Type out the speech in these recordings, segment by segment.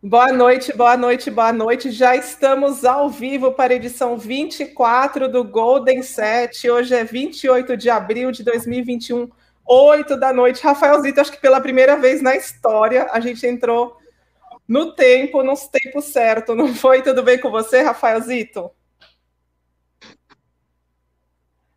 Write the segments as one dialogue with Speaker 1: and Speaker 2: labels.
Speaker 1: Boa noite, boa noite, boa noite. Já estamos ao vivo para a edição 24 do Golden Set. Hoje é 28 de abril de 2021, 8 da noite. Rafaelzito, acho que pela primeira vez na história a gente entrou no tempo, nos tempos certos, não foi? Tudo bem com você, Rafaelzito?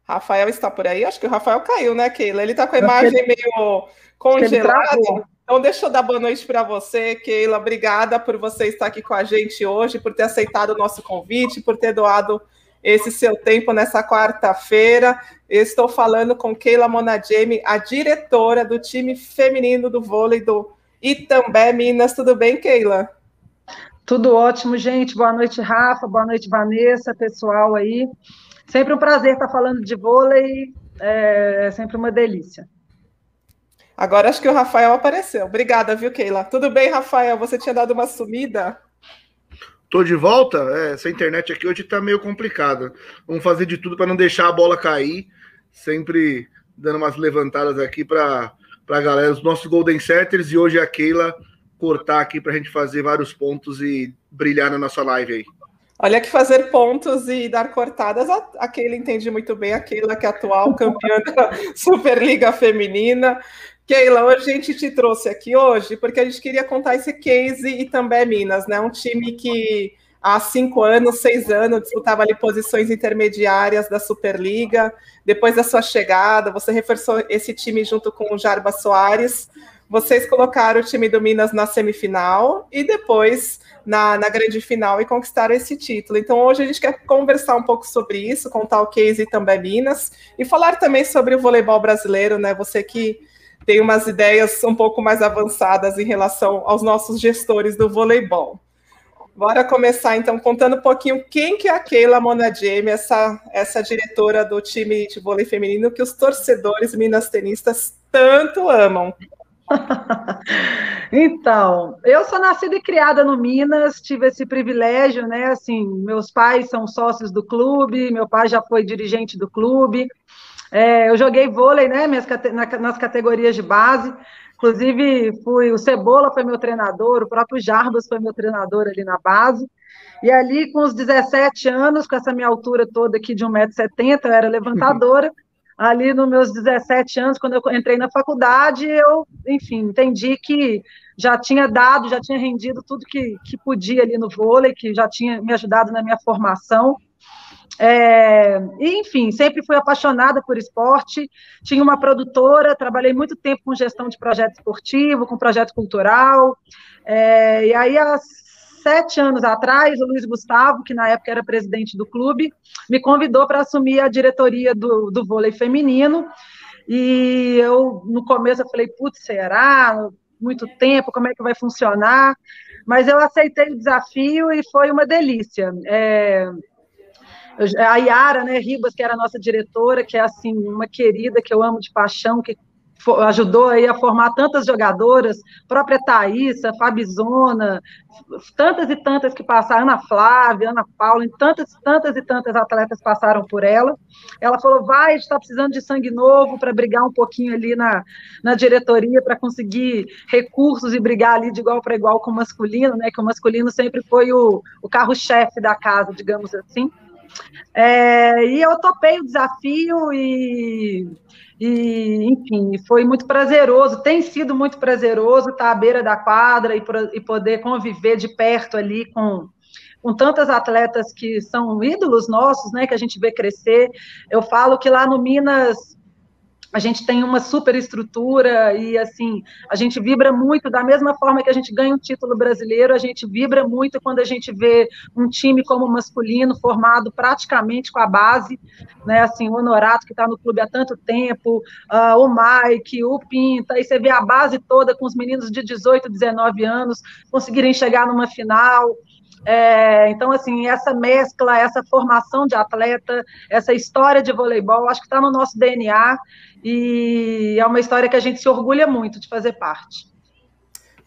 Speaker 1: Rafael está por aí? Acho que o Rafael caiu, né, Keila? Ele está com a imagem meio congelada. Então, deixa eu dar boa noite para você, Keila. Obrigada por você estar aqui com a gente hoje, por ter aceitado o nosso convite, por ter doado esse seu tempo nessa quarta-feira. Estou falando com Keila Monagemi, a diretora do time feminino do vôlei do Itambé Minas. Tudo bem, Keila?
Speaker 2: Tudo ótimo, gente. Boa noite, Rafa. Boa noite, Vanessa, pessoal aí. Sempre um prazer estar falando de vôlei. É sempre uma delícia.
Speaker 1: Agora acho que o Rafael apareceu. Obrigada, viu, Keila? Tudo bem, Rafael? Você tinha dado uma sumida?
Speaker 3: Tô de volta. É, essa internet aqui hoje tá meio complicada. Vamos fazer de tudo para não deixar a bola cair. Sempre dando umas levantadas aqui para a galera, os nossos Golden Setters. E hoje a Keila cortar aqui para a gente fazer vários pontos e brilhar na nossa live aí.
Speaker 1: Olha que fazer pontos e dar cortadas, a Keila entende muito bem, a Keila que é atual campeã da Superliga Feminina. Keila, hoje a gente te trouxe aqui hoje porque a gente queria contar esse case e também Minas, né? Um time que há cinco anos, seis anos, disputava ali posições intermediárias da Superliga. Depois da sua chegada, você reforçou esse time junto com o Jarba Soares. Vocês colocaram o time do Minas na semifinal e depois na, na grande final e conquistaram esse título. Então, hoje a gente quer conversar um pouco sobre isso, contar o case e também Minas, e falar também sobre o voleibol brasileiro, né? Você que tem umas ideias um pouco mais avançadas em relação aos nossos gestores do voleibol. Bora começar então contando um pouquinho quem que é a Keila Monadieme, essa, essa diretora do time de vôlei feminino que os torcedores minas tenistas tanto amam.
Speaker 2: então, eu sou nascida e criada no Minas, tive esse privilégio, né? Assim, meus pais são sócios do clube, meu pai já foi dirigente do clube, é, eu joguei vôlei, né, minhas, nas categorias de base. Inclusive, fui o Cebola foi meu treinador, o próprio Jarbas foi meu treinador ali na base. E ali, com os 17 anos, com essa minha altura toda aqui de 1,70m, eu era levantadora. Uhum. Ali, nos meus 17 anos, quando eu entrei na faculdade, eu, enfim, entendi que já tinha dado, já tinha rendido tudo que, que podia ali no vôlei, que já tinha me ajudado na minha formação. É, enfim, sempre fui apaixonada por esporte. Tinha uma produtora, trabalhei muito tempo com gestão de projeto esportivo, com projeto cultural. É, e aí, há sete anos atrás, o Luiz Gustavo, que na época era presidente do clube, me convidou para assumir a diretoria do, do vôlei feminino. E eu, no começo, eu falei, putz, será? Muito tempo, como é que vai funcionar? Mas eu aceitei o desafio e foi uma delícia. É, a Yara, né, Ribas, que era a nossa diretora, que é assim uma querida que eu amo de paixão, que ajudou aí a formar tantas jogadoras, própria Thaísa, Fabizona, tantas e tantas que passaram, Ana Flávia, Ana Paula, tantas, tantas e tantas atletas passaram por ela. Ela falou, vai, a gente está precisando de sangue novo para brigar um pouquinho ali na, na diretoria, para conseguir recursos e brigar ali de igual para igual com o masculino, né, que o masculino sempre foi o, o carro-chefe da casa, digamos assim. É, e eu topei o desafio e, e, enfim, foi muito prazeroso, tem sido muito prazeroso estar à beira da quadra e, e poder conviver de perto ali com, com tantas atletas que são ídolos nossos, né, que a gente vê crescer. Eu falo que lá no Minas a gente tem uma super estrutura e assim a gente vibra muito da mesma forma que a gente ganha um título brasileiro a gente vibra muito quando a gente vê um time como o masculino formado praticamente com a base né? Assim o Honorato que está no clube há tanto tempo uh, o Mike o Pinta e você vê a base toda com os meninos de 18 19 anos conseguirem chegar numa final é, então, assim, essa mescla, essa formação de atleta, essa história de voleibol, acho que está no nosso DNA e é uma história que a gente se orgulha muito de fazer parte.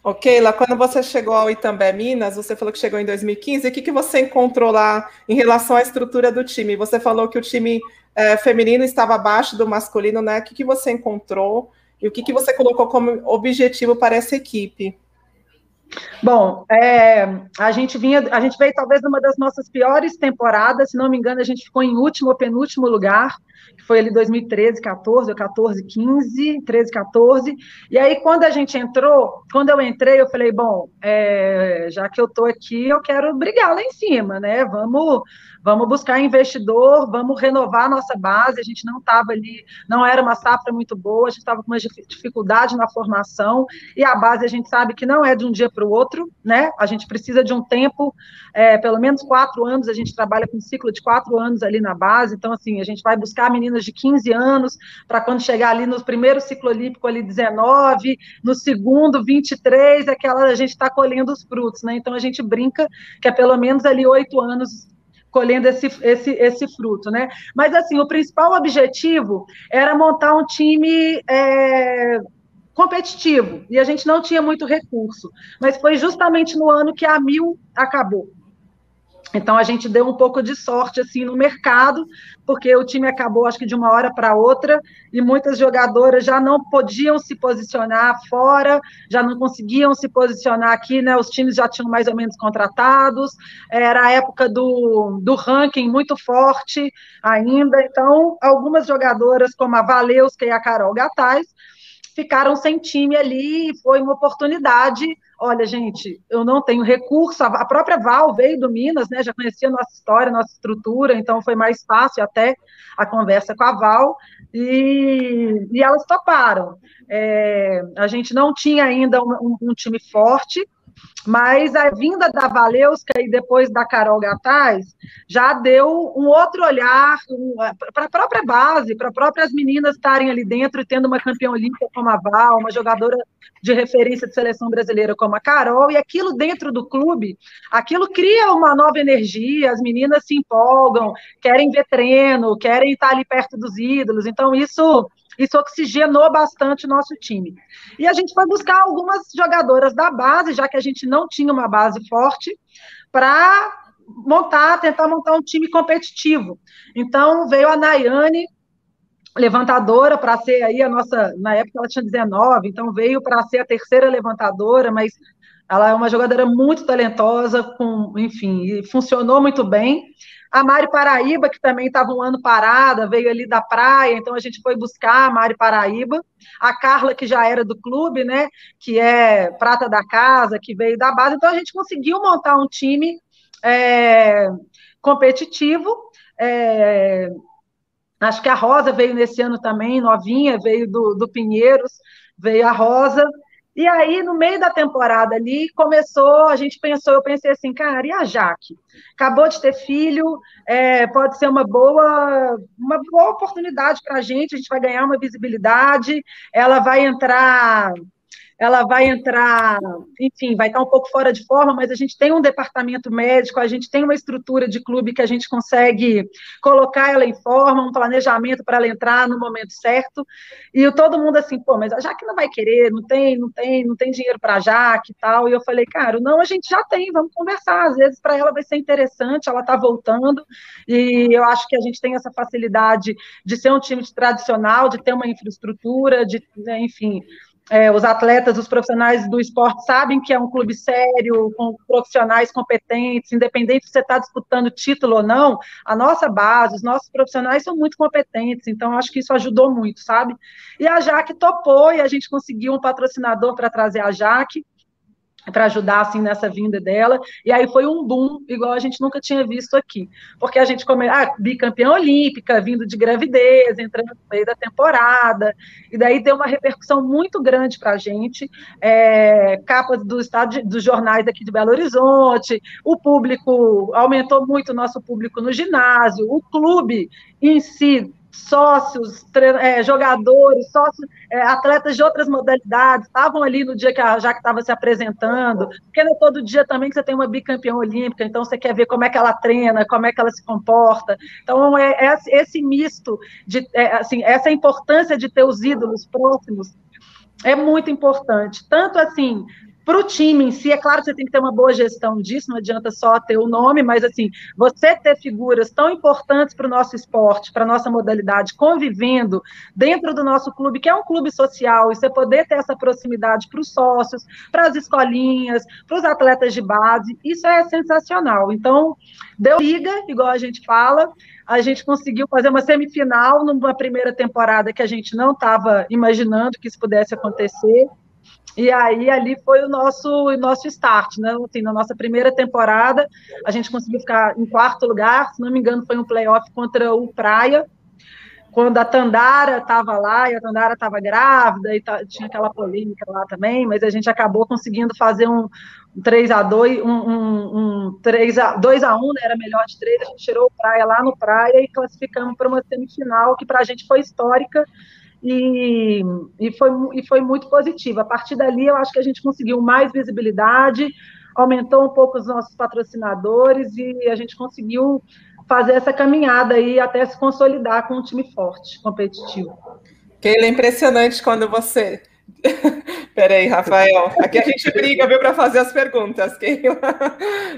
Speaker 1: Ok, lá quando você chegou ao Itambé Minas, você falou que chegou em 2015, o que, que você encontrou lá em relação à estrutura do time? Você falou que o time é, feminino estava abaixo do masculino, né? O que, que você encontrou e o que, que você colocou como objetivo para essa equipe?
Speaker 2: Bom, é, a gente vinha, a gente veio talvez numa das nossas piores temporadas, se não me engano, a gente ficou em último ou penúltimo lugar, que foi ali 2013, 14, ou 14, 15, 13, 14. E aí, quando a gente entrou, quando eu entrei, eu falei, bom, é, já que eu estou aqui, eu quero brigar lá em cima, né? Vamos vamos buscar investidor, vamos renovar a nossa base. A gente não estava ali, não era uma safra muito boa, a gente estava com uma dificuldade na formação, e a base a gente sabe que não é de um dia para o outro, né? A gente precisa de um tempo, é, pelo menos quatro anos, a gente trabalha com um ciclo de quatro anos ali na base, então, assim, a gente vai buscar meninas de 15 anos, para quando chegar ali no primeiro ciclo olímpico, ali 19, no segundo, 23, aquela a gente está colhendo os frutos, né? Então, a gente brinca que é pelo menos ali oito anos colhendo esse, esse, esse fruto, né? Mas, assim, o principal objetivo era montar um time é, competitivo, e a gente não tinha muito recurso, mas foi justamente no ano que a Mil acabou. Então a gente deu um pouco de sorte assim no mercado, porque o time acabou acho que de uma hora para outra e muitas jogadoras já não podiam se posicionar fora, já não conseguiam se posicionar aqui, né? Os times já tinham mais ou menos contratados, era a época do, do ranking muito forte ainda, então algumas jogadoras como a Valeuska e a Carol Gataz ficaram sem time ali e foi uma oportunidade. Olha, gente, eu não tenho recurso, a própria Val veio do Minas, né, já conhecia nossa história, nossa estrutura, então foi mais fácil até a conversa com a Val, e, e elas toparam. É, a gente não tinha ainda um, um, time forte, mas a vinda da Valeuska e depois da Carol Gataz já deu um outro olhar um, para a própria base, para próprias meninas estarem ali dentro e tendo uma campeã olímpica como a Val, uma jogadora de referência de seleção brasileira como a Carol, e aquilo dentro do clube, aquilo cria uma nova energia, as meninas se empolgam, querem ver treino, querem estar ali perto dos ídolos, então isso isso oxigenou bastante o nosso time. E a gente foi buscar algumas jogadoras da base, já que a gente não tinha uma base forte, para montar, tentar montar um time competitivo. Então veio a Nayane, levantadora para ser aí a nossa, na época ela tinha 19, então veio para ser a terceira levantadora, mas ela é uma jogadora muito talentosa, com, enfim, funcionou muito bem. A Mari Paraíba, que também estava um ano parada, veio ali da praia, então a gente foi buscar a Mari Paraíba. A Carla, que já era do clube, né, que é prata da casa, que veio da base. Então a gente conseguiu montar um time é, competitivo. É, Acho que a Rosa veio nesse ano também, novinha, veio do, do Pinheiros, veio a Rosa. E aí, no meio da temporada ali, começou, a gente pensou, eu pensei assim, cara, e a Jaque? Acabou de ter filho, é, pode ser uma boa, uma boa oportunidade para a gente, a gente vai ganhar uma visibilidade, ela vai entrar ela vai entrar, enfim, vai estar um pouco fora de forma, mas a gente tem um departamento médico, a gente tem uma estrutura de clube que a gente consegue colocar ela em forma, um planejamento para ela entrar no momento certo. E todo mundo assim, pô, mas a Jaque não vai querer, não tem, não tem, não tem dinheiro para a Jaque e tal. E eu falei, cara, não, a gente já tem, vamos conversar. Às vezes para ela vai ser interessante, ela está voltando, e eu acho que a gente tem essa facilidade de ser um time tradicional, de ter uma infraestrutura, de, né, enfim, é, os atletas, os profissionais do esporte sabem que é um clube sério, com profissionais competentes, independente se você está disputando título ou não, a nossa base, os nossos profissionais são muito competentes, então acho que isso ajudou muito, sabe? E a Jaque topou e a gente conseguiu um patrocinador para trazer a Jaque, para ajudar assim nessa vinda dela. E aí foi um boom, igual a gente nunca tinha visto aqui. Porque a gente come, ah, bicampeã olímpica, vindo de gravidez, entrando no meio da temporada, e daí deu uma repercussão muito grande para a gente. É, capas do estado de, dos jornais aqui de Belo Horizonte, o público aumentou muito o nosso público no ginásio, o clube em si sócios, é, jogadores, sócios, é, atletas de outras modalidades estavam ali no dia que a Jaque estava se apresentando, porque não é todo dia também que você tem uma bicampeã olímpica, então você quer ver como é que ela treina, como é que ela se comporta. Então, é, é esse misto, de, é, assim, essa importância de ter os ídolos próximos é muito importante. Tanto assim, para o time em si, é claro que você tem que ter uma boa gestão disso, não adianta só ter o nome, mas assim, você ter figuras tão importantes para o nosso esporte, para a nossa modalidade, convivendo dentro do nosso clube, que é um clube social, e você poder ter essa proximidade para os sócios, para as escolinhas, para os atletas de base, isso é sensacional. Então, deu liga, igual a gente fala, a gente conseguiu fazer uma semifinal numa primeira temporada que a gente não estava imaginando que isso pudesse acontecer. E aí ali foi o nosso o nosso start, né? Assim, na nossa primeira temporada, a gente conseguiu ficar em quarto lugar, se não me engano, foi um playoff contra o Praia, quando a Tandara estava lá, e a Tandara estava grávida, e tinha aquela polêmica lá também, mas a gente acabou conseguindo fazer um, 3 a 2 um, um, um 3 a 2 a 1 né, era melhor de três, a gente tirou o Praia lá no Praia e classificamos para uma semifinal que para a gente foi histórica, e, e, foi, e foi muito positiva. A partir dali, eu acho que a gente conseguiu mais visibilidade, aumentou um pouco os nossos patrocinadores e a gente conseguiu fazer essa caminhada aí até se consolidar com um time forte, competitivo.
Speaker 1: Keila, é impressionante quando você Peraí, Rafael. Aqui a gente briga, viu, para fazer as perguntas.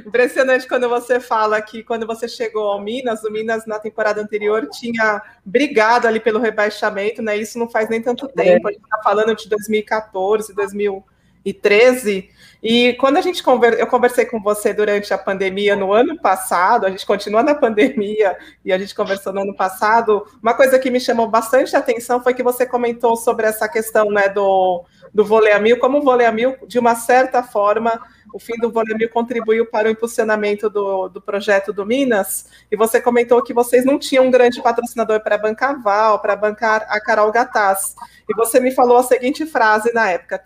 Speaker 1: Impressionante quando você fala que quando você chegou ao Minas, o Minas na temporada anterior tinha brigado ali pelo rebaixamento, né? Isso não faz nem tanto tempo. A gente está falando de 2014, 2013. E quando a gente conver... eu conversei com você durante a pandemia no ano passado, a gente continua na pandemia e a gente conversou no ano passado, uma coisa que me chamou bastante atenção foi que você comentou sobre essa questão né, do, do vôlei a mil, como o vôlei a mil, de uma certa forma, o fim do vôlei a mil contribuiu para o impulsionamento do, do projeto do Minas, e você comentou que vocês não tinham um grande patrocinador para bancar Val, para bancar a Carol Gataz, e você me falou a seguinte frase na época,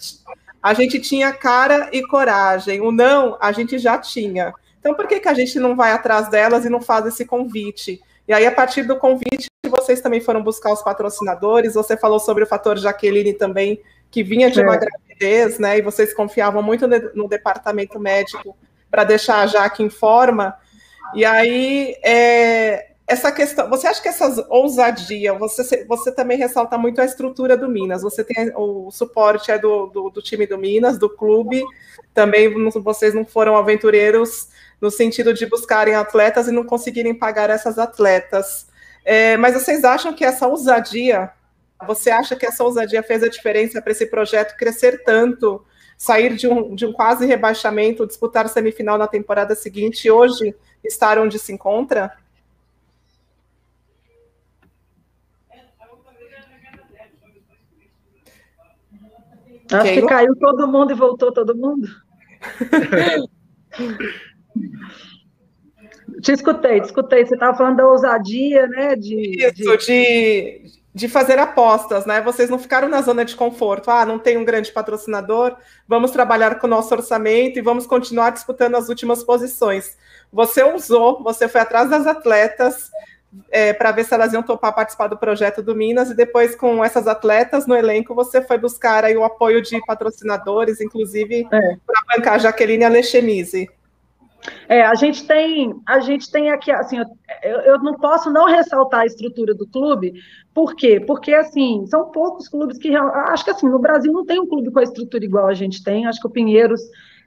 Speaker 1: a gente tinha cara e coragem. O não, a gente já tinha. Então, por que, que a gente não vai atrás delas e não faz esse convite? E aí, a partir do convite, vocês também foram buscar os patrocinadores. Você falou sobre o fator Jaqueline também, que vinha de é. uma gravidez, né? E vocês confiavam muito no departamento médico para deixar a Jaque em forma. E aí, é, essa questão, você acha que essa ousadia, você, você também ressalta muito a estrutura do Minas, você tem o suporte é do, do, do time do Minas, do clube, também vocês não foram aventureiros no sentido de buscarem atletas e não conseguirem pagar essas atletas. É, mas vocês acham que essa ousadia, você acha que essa ousadia fez a diferença para esse projeto crescer tanto, sair de um, de um quase rebaixamento, disputar semifinal na temporada seguinte e hoje estar onde se encontra?
Speaker 2: Acho que caiu todo mundo e voltou todo mundo. te escutei, te escutei. Você estava falando da ousadia, né?
Speaker 1: De, Isso, de... de, de fazer apostas, né? Vocês não ficaram na zona de conforto. Ah, não tem um grande patrocinador, vamos trabalhar com o nosso orçamento e vamos continuar disputando as últimas posições. Você usou, você foi atrás das atletas, é, para ver se elas iam topar participar do projeto do Minas, e depois, com essas atletas no elenco, você foi buscar aí o apoio de patrocinadores, inclusive é. para bancar a Jaqueline Alechemise.
Speaker 2: É, a gente tem, a gente tem aqui, assim, eu, eu não posso não ressaltar a estrutura do clube, por quê? Porque, assim, são poucos clubes que, acho que, assim, no Brasil não tem um clube com a estrutura igual a gente tem, acho que o Pinheiros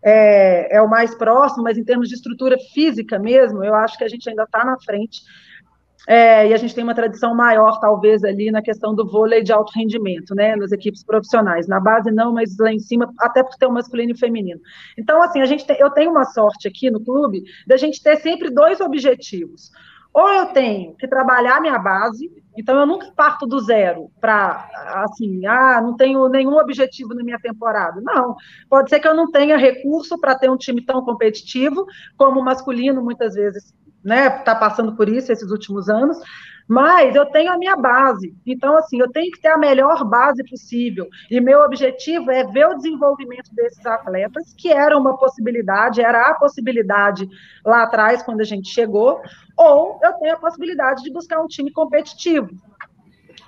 Speaker 2: é, é o mais próximo, mas em termos de estrutura física mesmo, eu acho que a gente ainda está na frente, é, e a gente tem uma tradição maior, talvez, ali na questão do vôlei de alto rendimento, né, nas equipes profissionais. Na base não, mas lá em cima, até por ter o masculino e o feminino. Então, assim, a gente tem, eu tenho uma sorte aqui no clube da gente ter sempre dois objetivos. Ou eu tenho que trabalhar minha base, então eu nunca parto do zero para, assim, ah, não tenho nenhum objetivo na minha temporada. Não, pode ser que eu não tenha recurso para ter um time tão competitivo como o masculino, muitas vezes né, tá passando por isso esses últimos anos, mas eu tenho a minha base. Então, assim, eu tenho que ter a melhor base possível. E meu objetivo é ver o desenvolvimento desses atletas, que era uma possibilidade, era a possibilidade lá atrás, quando a gente chegou, ou eu tenho a possibilidade de buscar um time competitivo.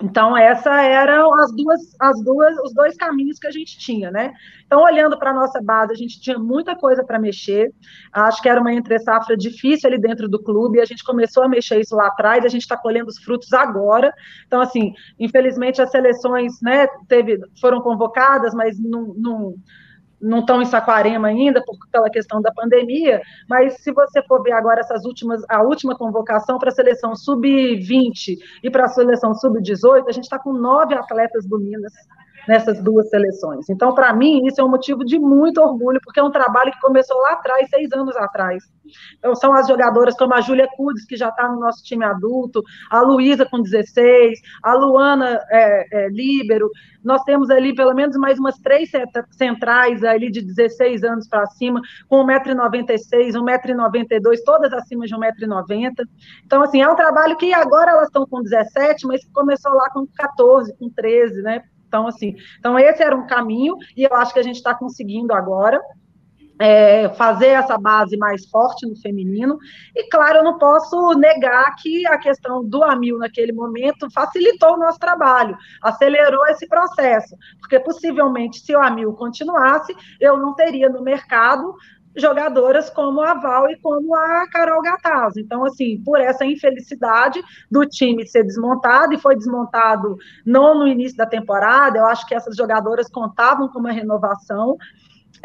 Speaker 2: Então, essa eram as duas, as duas, os dois caminhos que a gente tinha, né? Então, olhando para a nossa base, a gente tinha muita coisa para mexer. Acho que era uma entre-safra difícil ali dentro do clube, a gente começou a mexer isso lá atrás, a gente está colhendo os frutos agora. Então, assim, infelizmente as seleções né, teve, foram convocadas, mas não, não não estão em Saquarema ainda, por, pela questão da pandemia, mas se você for ver agora essas últimas, a última convocação para a seleção sub-20 e para a seleção sub-18, a gente está com nove atletas do Minas nessas duas seleções. Então, para mim, isso é um motivo de muito orgulho, porque é um trabalho que começou lá atrás, seis anos atrás. Então, são as jogadoras como a Júlia Cudes, que já está no nosso time adulto, a Luísa com 16, a Luana é, é, Líbero. Nós temos ali pelo menos mais umas três centrais ali de 16 anos para cima, com 1,96m, 1,92m, todas acima de 1,90m. Então, assim, é um trabalho que agora elas estão com 17, mas começou lá com 14, com 13, né? Então, assim, então esse era um caminho, e eu acho que a gente está conseguindo agora. É, fazer essa base mais forte no feminino. E, claro, eu não posso negar que a questão do AMIL naquele momento facilitou o nosso trabalho, acelerou esse processo, porque possivelmente, se o AMIL continuasse, eu não teria no mercado jogadoras como a Val e como a Carol Gataz. Então, assim, por essa infelicidade do time ser desmontado, e foi desmontado não no início da temporada, eu acho que essas jogadoras contavam com uma renovação,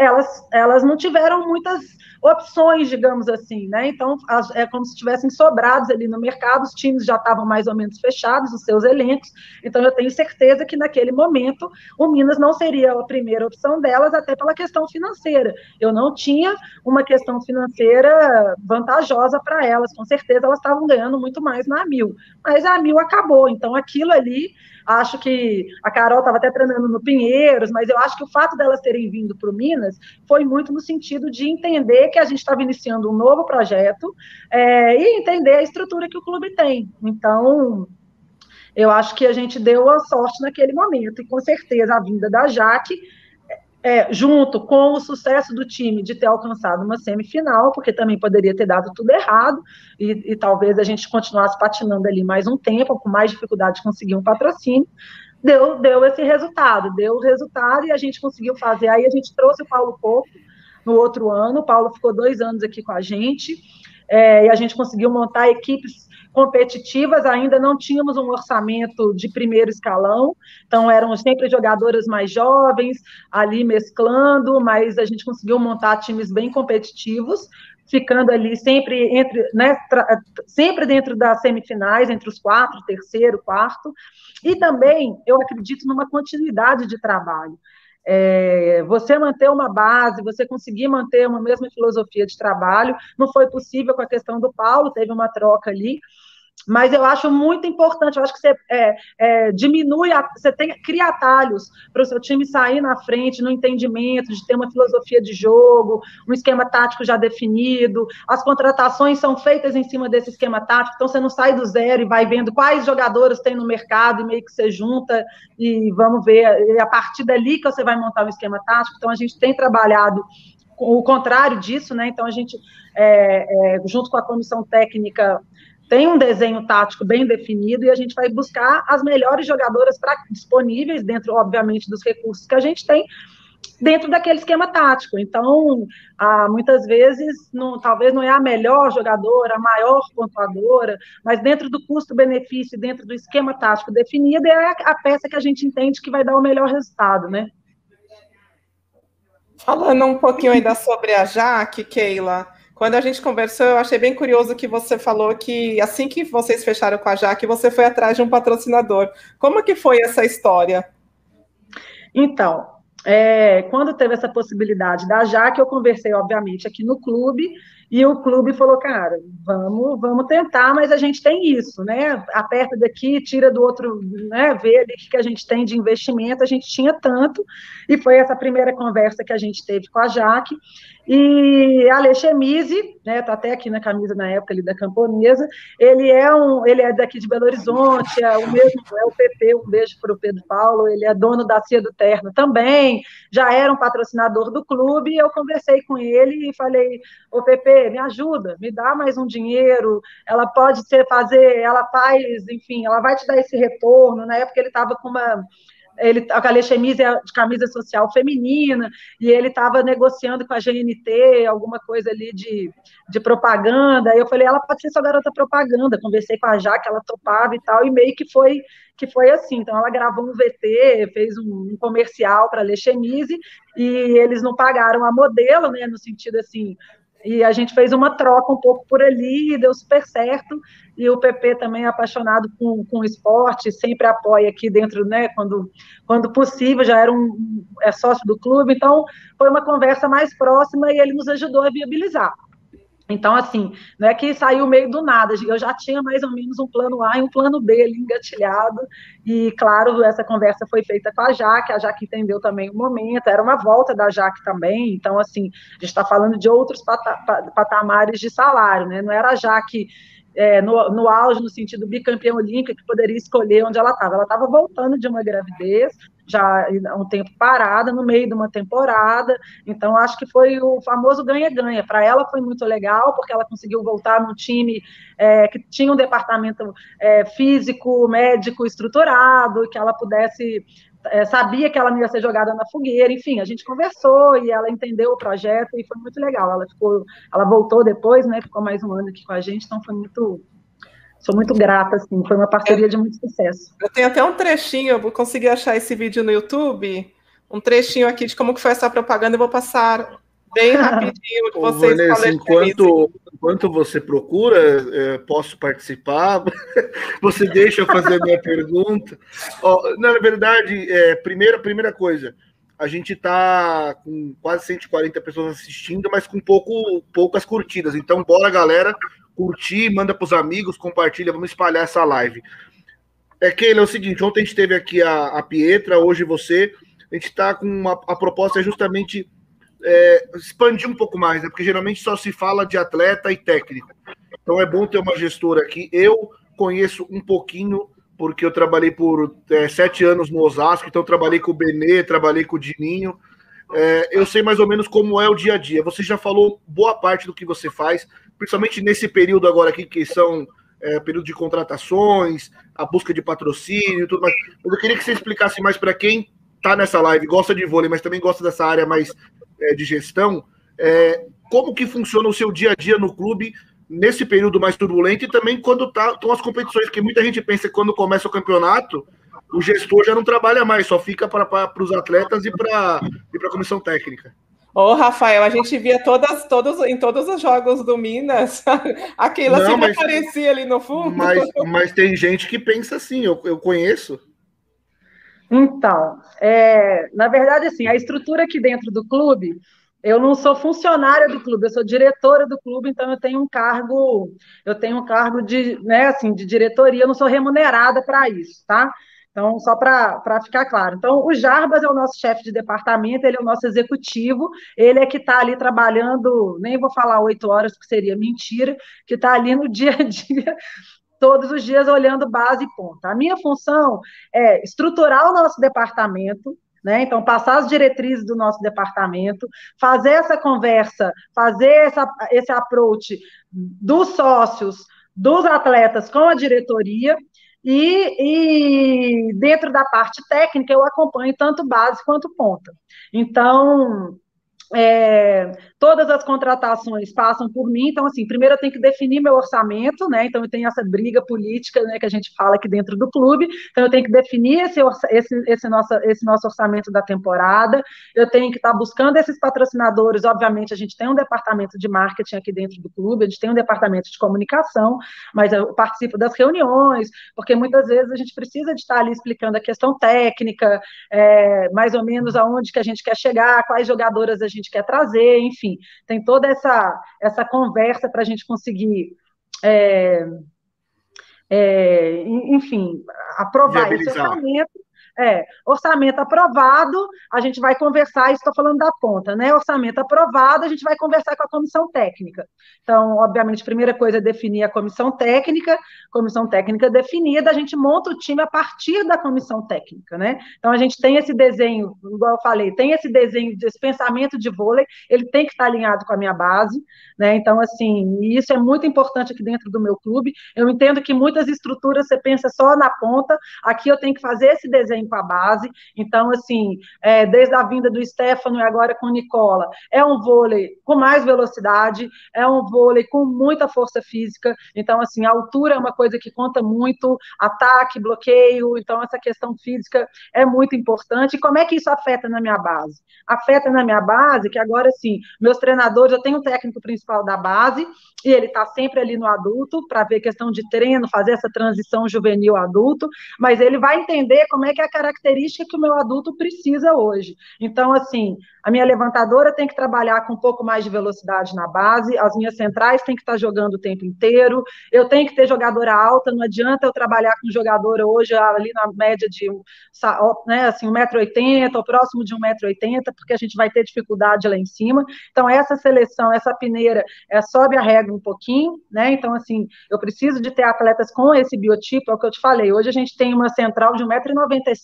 Speaker 2: elas, elas não tiveram muitas opções, digamos assim, né? Então, é como se tivessem sobrados ali no mercado, os times já estavam mais ou menos fechados, os seus elencos, então eu tenho certeza que naquele momento o Minas não seria a primeira opção delas, até pela questão financeira. Eu não tinha uma questão financeira vantajosa para elas, com certeza elas estavam ganhando muito mais na Mil, mas a Mil acabou, então aquilo ali Acho que a Carol estava até treinando no Pinheiros, mas eu acho que o fato delas terem vindo para o Minas foi muito no sentido de entender que a gente estava iniciando um novo projeto é, e entender a estrutura que o clube tem. Então, eu acho que a gente deu a sorte naquele momento, e com certeza a vinda da Jaque é, junto com o sucesso do time de ter alcançado uma semifinal, porque também poderia ter dado tudo errado, e, e, talvez a gente continuasse patinando ali mais um tempo, com mais dificuldade de conseguir um patrocínio, deu, deu esse resultado, deu o resultado e a gente conseguiu fazer. Aí a gente trouxe o Paulo Coco no outro ano, o Paulo ficou dois anos aqui com a gente, é, e a gente conseguiu montar equipes competitivas, ainda não tínhamos um orçamento de primeiro escalão, então eram sempre jogadoras mais jovens, ali mesclando, mas a gente conseguiu montar times bem competitivos, ficando ali sempre entre, né, sempre dentro das semifinais, entre os quatro, terceiro, quarto, e também eu acredito numa continuidade de trabalho. É, você manter uma base, você conseguir manter uma mesma filosofia de trabalho, não foi possível com a questão do Paulo, teve uma troca ali, mas eu acho muito importante, eu acho que você é, é, diminui, a, você tem, cria atalhos para o seu time sair na frente no entendimento, de ter uma filosofia de jogo, um esquema tático já definido, as contratações são feitas em cima desse esquema tático, então você não sai do zero e vai vendo quais jogadores tem no mercado e meio que você junta e vamos ver, e a partir dali que você vai montar o um esquema tático, então a gente tem trabalhado o contrário disso, né? Então a gente, é, é, junto com a comissão técnica, tem um desenho tático bem definido e a gente vai buscar as melhores jogadoras pra, disponíveis dentro, obviamente, dos recursos que a gente tem dentro daquele esquema tático. Então, ah, muitas vezes, não, talvez não é a melhor jogadora, a maior pontuadora, mas dentro do custo-benefício, dentro do esquema tático definido, é a, a peça que a gente entende que vai dar o melhor resultado, né?
Speaker 1: Falando um pouquinho ainda sobre a Jaque, Keila, quando a gente conversou, eu achei bem curioso que você falou que assim que vocês fecharam com a Jaque, você foi atrás de um patrocinador. Como que foi essa história?
Speaker 2: Então, é, quando teve essa possibilidade da Jaque, eu conversei, obviamente, aqui no clube, e o clube falou, cara, vamos, vamos tentar, mas a gente tem isso, né? Aperta daqui, tira do outro, né? Vê ali o que a gente tem de investimento, a gente tinha tanto, e foi essa primeira conversa que a gente teve com a Jaque. E Alexemise, né, tá até aqui na camisa na época ali da camponesa, ele é um, ele é daqui de Belo Horizonte, é o mesmo, é o PP, um beijo para o Pedro Paulo, ele é dono da Cia do Terno também, já era um patrocinador do clube, e eu conversei com ele e falei, ô PP, me ajuda, me dá mais um dinheiro, ela pode ser fazer, ela faz, enfim, ela vai te dar esse retorno, na época ele estava com uma ele, a Galechemise é de camisa social feminina, e ele estava negociando com a GNT alguma coisa ali de, de propaganda. Aí eu falei, ela pode ser sua garota propaganda. Conversei com a Jaque, ela topava e tal, e meio que foi que foi assim. Então, ela gravou um VT, fez um, um comercial para a Lechemise, e eles não pagaram a modelo, né, no sentido assim, e a gente fez uma troca um pouco por ali e deu super certo. E o PP também é apaixonado com, com esporte, sempre apoia aqui dentro, né? Quando, quando possível, já era um é sócio do clube, então foi uma conversa mais próxima e ele nos ajudou a viabilizar. Então, assim, não é que saiu meio do nada, eu já tinha mais ou menos um plano A e um plano B ali engatilhado, e claro, essa conversa foi feita com a Jaque, a Jaque entendeu também o momento, era uma volta da Jaque também, então, assim, a gente está falando de outros patamares de salário, né? Não era a Jaque é, no, no auge, no sentido bicampeão olímpico, que poderia escolher onde ela estava. Ela estava voltando de uma gravidez, já um tempo parada, no meio de uma temporada, então acho que foi o famoso ganha-ganha. Para ela foi muito legal, porque ela conseguiu voltar num time é, que tinha um departamento é, físico, médico estruturado, que ela pudesse é, sabia que ela não ia ser jogada na fogueira, enfim, a gente conversou e ela entendeu o projeto e foi muito legal. Ela ficou, ela voltou depois, né? Ficou mais um ano aqui com a gente, então foi muito. Sou muito grata, assim, foi uma parceria de muito sucesso.
Speaker 1: Eu tenho até um trechinho, eu vou conseguir achar esse vídeo no YouTube, um trechinho aqui de como que foi essa propaganda, eu vou passar bem rapidinho.
Speaker 3: Ô, vocês Vanessa, enquanto, enquanto você procura, é, posso participar? você deixa eu fazer a minha pergunta? Ó, na verdade, é, primeira, primeira coisa, a gente está com quase 140 pessoas assistindo, mas com pouco, poucas curtidas. Então, bora, galera, curtir, manda para os amigos, compartilha, vamos espalhar essa live. É, Keila, é o seguinte, ontem a gente teve aqui a, a Pietra, hoje você, a gente está com uma, a proposta é justamente é, expandir um pouco mais, né? Porque geralmente só se fala de atleta e técnico. Então é bom ter uma gestora aqui. Eu conheço um pouquinho, porque eu trabalhei por é, sete anos no Osasco, então trabalhei com o Benê, trabalhei com o Dininho. É, eu sei mais ou menos como é o dia a dia. Você já falou boa parte do que você faz, principalmente nesse período agora aqui, que são é, período de contratações, a busca de patrocínio e tudo mais. Mas eu queria que você explicasse mais para quem está nessa live, gosta de vôlei, mas também gosta dessa área mais é, de gestão, é, como que funciona o seu dia a dia no clube nesse período mais turbulento e também quando estão tá, as competições, que muita gente pensa que quando começa o campeonato, o gestor já não trabalha mais, só fica para os atletas e para a comissão técnica.
Speaker 1: Ô, Rafael, a gente via todas, todos, em todos os jogos do Minas, aquilo assim mas, aparecia ali no fundo.
Speaker 3: Mas, mas tem gente que pensa assim, eu, eu conheço.
Speaker 2: Então, é, na verdade, assim, a estrutura aqui dentro do clube, eu não sou funcionária do clube, eu sou diretora do clube, então eu tenho um cargo, eu tenho um cargo de, né, assim, de diretoria, eu não sou remunerada para isso, tá? Então, só para ficar claro. Então, o Jarbas é o nosso chefe de departamento, ele é o nosso executivo, ele é que está ali trabalhando, nem vou falar oito horas, porque seria mentira, que está ali no dia a dia todos os dias olhando base e ponta. A minha função é estruturar o nosso departamento, né? Então, passar as diretrizes do nosso departamento, fazer essa conversa, fazer essa, esse approach dos sócios, dos atletas com a diretoria, e, e dentro da parte técnica eu acompanho tanto base quanto ponta. Então, é, todas as contratações passam por mim, então, assim, primeiro eu tenho que definir meu orçamento, né? Então, eu tenho essa briga política, né, que a gente fala aqui dentro do clube, então, eu tenho que definir esse, esse, esse, nosso, esse nosso orçamento da temporada, eu tenho que estar buscando esses patrocinadores, obviamente, a gente tem um departamento de marketing aqui dentro do clube, a gente tem um departamento de comunicação, mas eu participo das reuniões, porque muitas vezes a gente precisa de estar ali explicando a questão técnica, é, mais ou menos aonde que a gente quer chegar, quais jogadoras a gente gente quer trazer, enfim, tem toda essa, essa conversa para a gente conseguir. É, é, enfim, aprovar esse orçamento é, orçamento aprovado, a gente vai conversar, estou falando da conta, né? Orçamento aprovado, a gente vai conversar com a comissão técnica. Então, obviamente, a primeira coisa é definir a comissão técnica, comissão técnica definida, a gente monta o time a partir da comissão técnica, né? Então, a gente tem esse desenho, igual eu falei, tem esse desenho, esse pensamento de vôlei, ele tem que estar alinhado com a minha base, né? Então, assim, isso é muito importante aqui dentro do meu clube. Eu entendo que muitas estruturas você pensa só na ponta, aqui eu tenho que fazer esse desenho com a base. Então, assim, é, desde a vinda do Stefano e agora com Nicola, é um vôlei com mais velocidade, é um vôlei com muita força física. Então, assim, a altura é uma coisa que conta muito, ataque, bloqueio. Então, essa questão física é muito importante. E como é que isso afeta na minha base? Afeta na minha base que agora, assim, meus treinadores, eu tenho um técnico principal da base, e ele está sempre ali no adulto para ver questão de treino, fazer essa transição juvenil adulto, mas ele vai entender como é que a característica que o meu adulto precisa hoje. Então, assim, a minha levantadora tem que trabalhar com um pouco mais de velocidade na base, as minhas centrais têm que estar jogando o tempo inteiro, eu tenho que ter jogadora alta, não adianta eu trabalhar com jogadora hoje ali na média de né, assim, 1,80m, ou próximo de 1,80m, porque a gente vai ter dificuldade lá em cima. Então, essa seleção, essa pineira, é, sobe a regra um pouquinho, né? Então, assim, eu preciso de ter atletas com esse biotipo, é o que eu te falei. Hoje a gente tem uma central de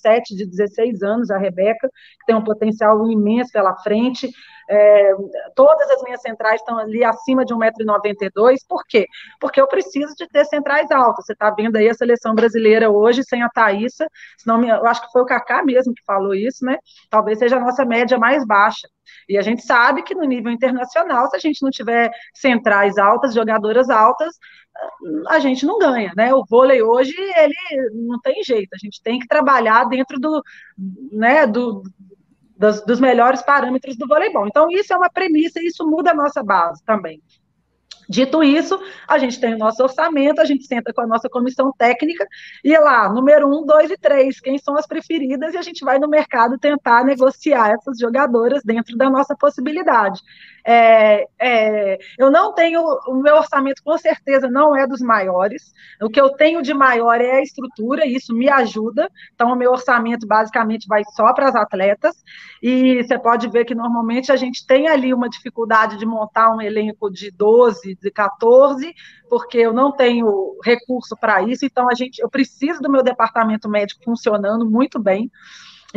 Speaker 2: 1,97m, de 16 anos, a Rebeca, que tem um potencial imenso pela frente. É, todas as minhas centrais estão ali acima de 1,92m. Por quê? Porque eu preciso de ter centrais altas. Você está vendo aí a seleção brasileira hoje sem a Thaísa, senão eu acho que foi o Kaká mesmo que falou isso, né? Talvez seja a nossa média mais baixa. E a gente sabe que no nível internacional, se a gente não tiver centrais altas, jogadoras altas, a gente não ganha, né? O vôlei hoje, ele não tem jeito, a gente tem que trabalhar dentro do, né, do, dos, dos melhores parâmetros do voleibol. Então, isso é uma premissa isso muda a nossa base também. Dito isso, a gente tem o nosso orçamento, a gente senta com a nossa comissão técnica e é lá, número um, dois e três, quem são as preferidas, e a gente vai no mercado tentar negociar essas jogadoras dentro da nossa possibilidade. É, é, eu não tenho, o meu orçamento com certeza não é dos maiores, o que eu tenho de maior é a estrutura, e isso me ajuda, então o meu orçamento basicamente vai só para as atletas, e você pode ver que normalmente a gente tem ali uma dificuldade de montar um elenco de 12, de 14, porque eu não tenho recurso para isso, então a gente, eu preciso do meu departamento médico funcionando muito bem,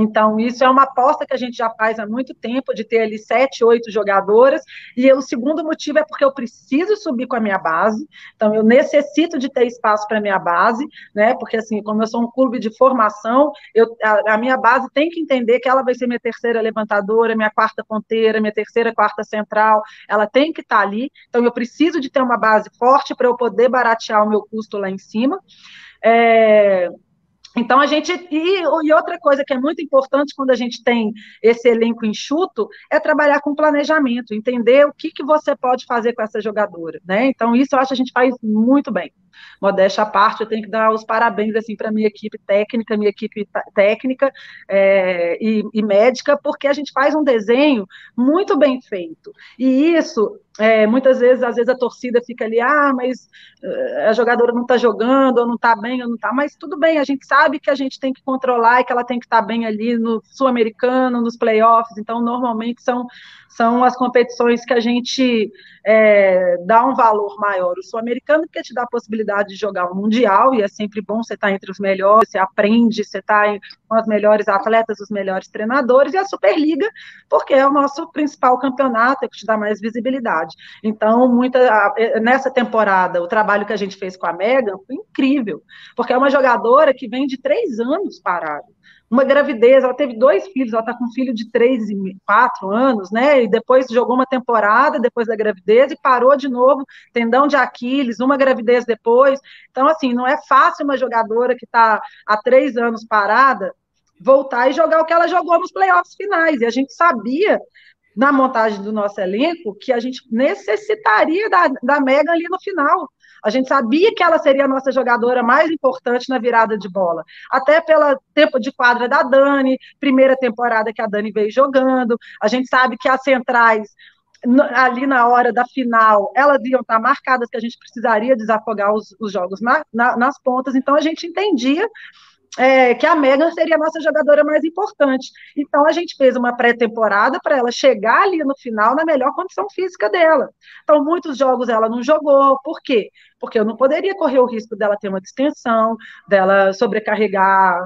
Speaker 2: então, isso é uma aposta que a gente já faz há muito tempo, de ter ali sete, oito jogadoras. E o segundo motivo é porque eu preciso subir com a minha base. Então, eu necessito de ter espaço para a minha base, né? Porque, assim, como eu sou um clube de formação, eu, a, a, minha base tem que entender que ela vai ser minha terceira levantadora, minha quarta ponteira, minha terceira, quarta central. Ela tem que estar tá ali. Então, eu preciso de ter uma base forte para eu poder baratear o meu custo lá em cima. É, então, a gente. E, e, outra coisa que é muito importante quando a gente tem esse elenco enxuto é trabalhar com planejamento, entender o que, que você pode fazer com essa jogadora. Né? Então, isso eu acho que a gente faz muito bem. Modéstia à parte, eu tenho que dar os parabéns assim, para minha equipe técnica, minha equipe técnica é, e, e médica, porque a gente faz um desenho muito bem feito. E isso é, muitas vezes, às vezes a torcida fica ali, ah, mas uh, a jogadora não está jogando, ou não está bem, ou não está, mas tudo bem, a gente sabe que a gente tem que controlar e que ela tem que estar tá bem ali no sul-americano, nos playoffs, então normalmente são são as competições que a gente é, dá um valor maior. O sul-americano, porque te dá a possibilidade de jogar o Mundial, e é sempre bom você estar tá entre os melhores, você aprende, você está com as melhores atletas, os melhores treinadores, e a Superliga, porque é o nosso principal campeonato, é que te dá mais visibilidade. Então, muita, nessa temporada, o trabalho que a gente fez com a Megan foi incrível, porque é uma jogadora que vem de três anos parada uma gravidez, ela teve dois filhos, ela está com um filho de três e quatro anos, né? E depois jogou uma temporada depois da gravidez e parou de novo, tendão de Aquiles, uma gravidez depois. Então, assim, não é fácil uma jogadora que está há três anos parada voltar e jogar o que ela jogou nos playoffs finais. E a gente sabia na montagem do nosso elenco que a gente necessitaria da, da Mega ali no final. A gente sabia que ela seria a nossa jogadora mais importante na virada de bola. Até pelo tempo de quadra da Dani, primeira temporada que a Dani veio jogando. A gente sabe que as centrais ali na hora da final, elas iam estar marcadas, que a gente precisaria desafogar os, os jogos na, na, nas pontas, então a gente entendia é, que a Megan seria a nossa jogadora mais importante. Então a gente fez uma pré-temporada para ela chegar ali no final na melhor condição física dela. Então muitos jogos ela não jogou, por quê? Porque eu não poderia correr o risco dela ter uma distensão, dela sobrecarregar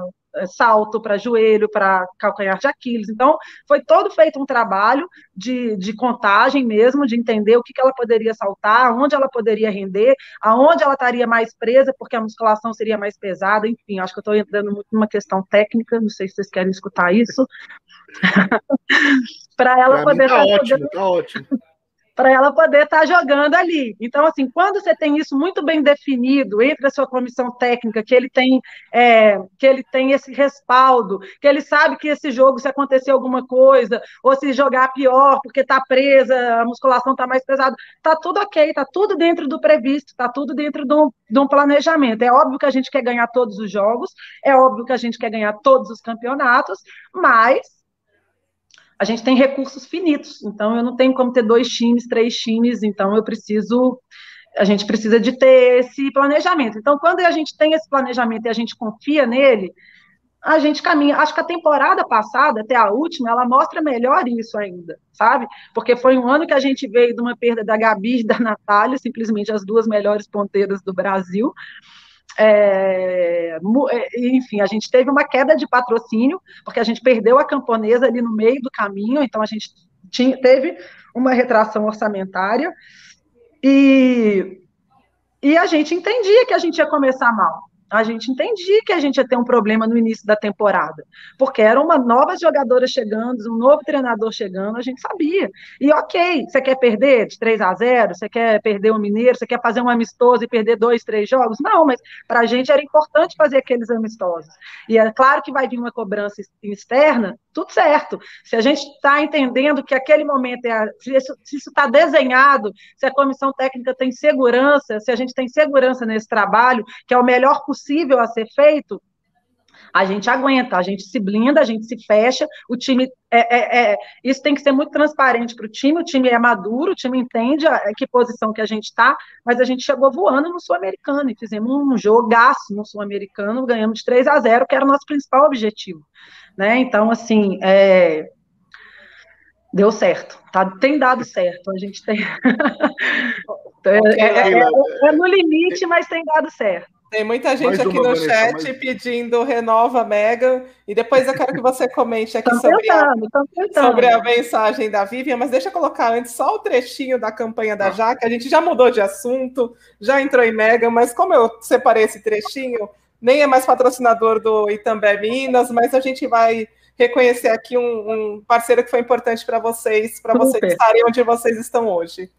Speaker 2: salto, para joelho, para calcanhar de Aquiles. Então, foi todo feito um trabalho de, de contagem mesmo, de entender o que, que ela poderia saltar, onde ela poderia render, aonde ela estaria mais presa, porque a musculação seria mais pesada, enfim, acho que eu estou entrando muito numa questão técnica, não sei se vocês querem escutar isso. para ela pra poder.
Speaker 3: Tá ótimo, tá ótimo
Speaker 2: para ela poder estar tá jogando ali. Então, assim, quando você tem isso muito bem definido entre a sua comissão técnica, que ele tem, é, que ele tem esse respaldo, que ele sabe que esse jogo, se acontecer alguma coisa, ou se jogar pior porque está presa, a musculação está mais pesada, está tudo ok, está tudo dentro do previsto, está tudo dentro de um, de um planejamento. É óbvio que a gente quer ganhar todos os jogos, é óbvio que a gente quer ganhar todos os campeonatos, mas a gente tem recursos finitos, então eu não tenho como ter dois times, três times, então eu preciso, a gente precisa de ter esse planejamento. Então, quando a gente tem esse planejamento e a gente confia nele, a gente caminha. Acho que a temporada passada, até a última, ela mostra melhor isso ainda, sabe? Porque foi um ano que a gente veio de uma perda da Gabi e da Natália, simplesmente as duas melhores ponteiras do Brasil. É, é, enfim, a gente teve uma queda de patrocínio, porque a gente perdeu a camponesa ali no meio do caminho, então a gente tinha, teve uma retração orçamentária, e, e a gente entendia que a gente ia começar mal a gente entendia que a gente ia ter um problema no início da temporada, porque era uma nova jogadora chegando, um novo treinador chegando, a gente sabia. E ok, você quer perder de 3 a 0, você quer perder o Mineiro, você quer fazer um amistoso e perder dois, três jogos? Não, mas para a gente era importante fazer aqueles amistosos. E é claro que vai vir uma cobrança externa, tudo certo. Se a gente está entendendo que aquele momento é. Se isso está desenhado, se a comissão técnica tem segurança, se a gente tem segurança nesse trabalho, que é o melhor possível a ser feito, a gente aguenta, a gente se blinda, a gente se fecha, o time é, é, é isso tem que ser muito transparente para o time, o time é maduro, o time entende a, que posição que a gente está, mas a gente chegou voando no Sul-Americano e fizemos um jogaço no Sul-Americano, ganhamos de 3 a 0, que era o nosso principal objetivo. Né? Então, assim, é, deu certo, tá? tem dado certo, a gente tem. É, é, é, é, no limite, mas tem dado certo.
Speaker 1: Tem muita gente aqui no chat mais... pedindo renova Mega. E depois eu quero que você comente aqui sobre, tentando, a, sobre a mensagem da Vivian, mas deixa eu colocar antes só o trechinho da campanha da ah. Jaque. A gente já mudou de assunto, já entrou em Mega, mas como eu separei esse trechinho, nem é mais patrocinador do Itambé Minas, mas a gente vai reconhecer aqui um, um parceiro que foi importante para vocês, para vocês estarem onde vocês estão hoje.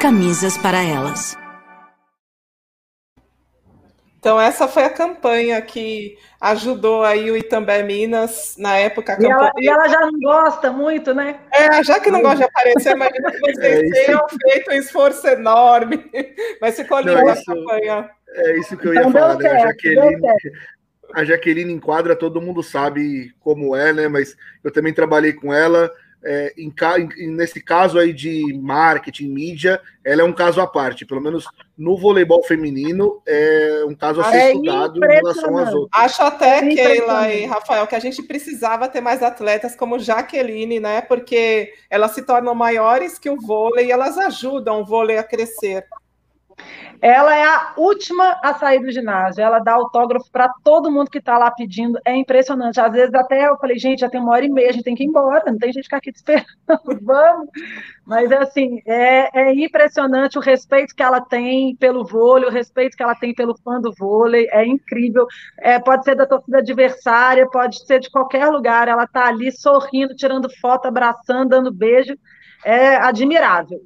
Speaker 4: Camisas para elas.
Speaker 1: Então essa foi a campanha que ajudou aí o Itambé Minas na época.
Speaker 2: E ela, e ela, já não gosta muito, né?
Speaker 1: É, já que não gosta de aparecer, imagina que vocês é tenham feito um esforço enorme, mas ficou linda a campanha.
Speaker 3: É isso que eu ia então, falar, né? A Jaqueline, a Jaqueline enquadra, todo mundo sabe como é, né? Mas eu também trabalhei com ela é, em, nesse caso aí de marketing, mídia, ela é um caso à parte. Pelo menos no voleibol feminino, é um caso a ser é estudado em relação às outras.
Speaker 1: Acho até, é Keila e Rafael, que a gente precisava ter mais atletas como Jaqueline, né? Porque elas se tornam maiores que o vôlei e elas ajudam o vôlei a crescer.
Speaker 2: Ela é a última a sair do ginásio. Ela dá autógrafo para todo mundo que está lá pedindo. É impressionante. Às vezes até eu falei, gente, já tem uma hora e meia, a gente tem que ir embora, não tem gente ficar aqui te esperando. Vamos. Mas assim, é, é, impressionante o respeito que ela tem pelo vôlei, o respeito que ela tem pelo fã do vôlei. É incrível. É, pode ser da torcida adversária, pode ser de qualquer lugar. Ela está ali sorrindo, tirando foto, abraçando, dando beijo. É admirável.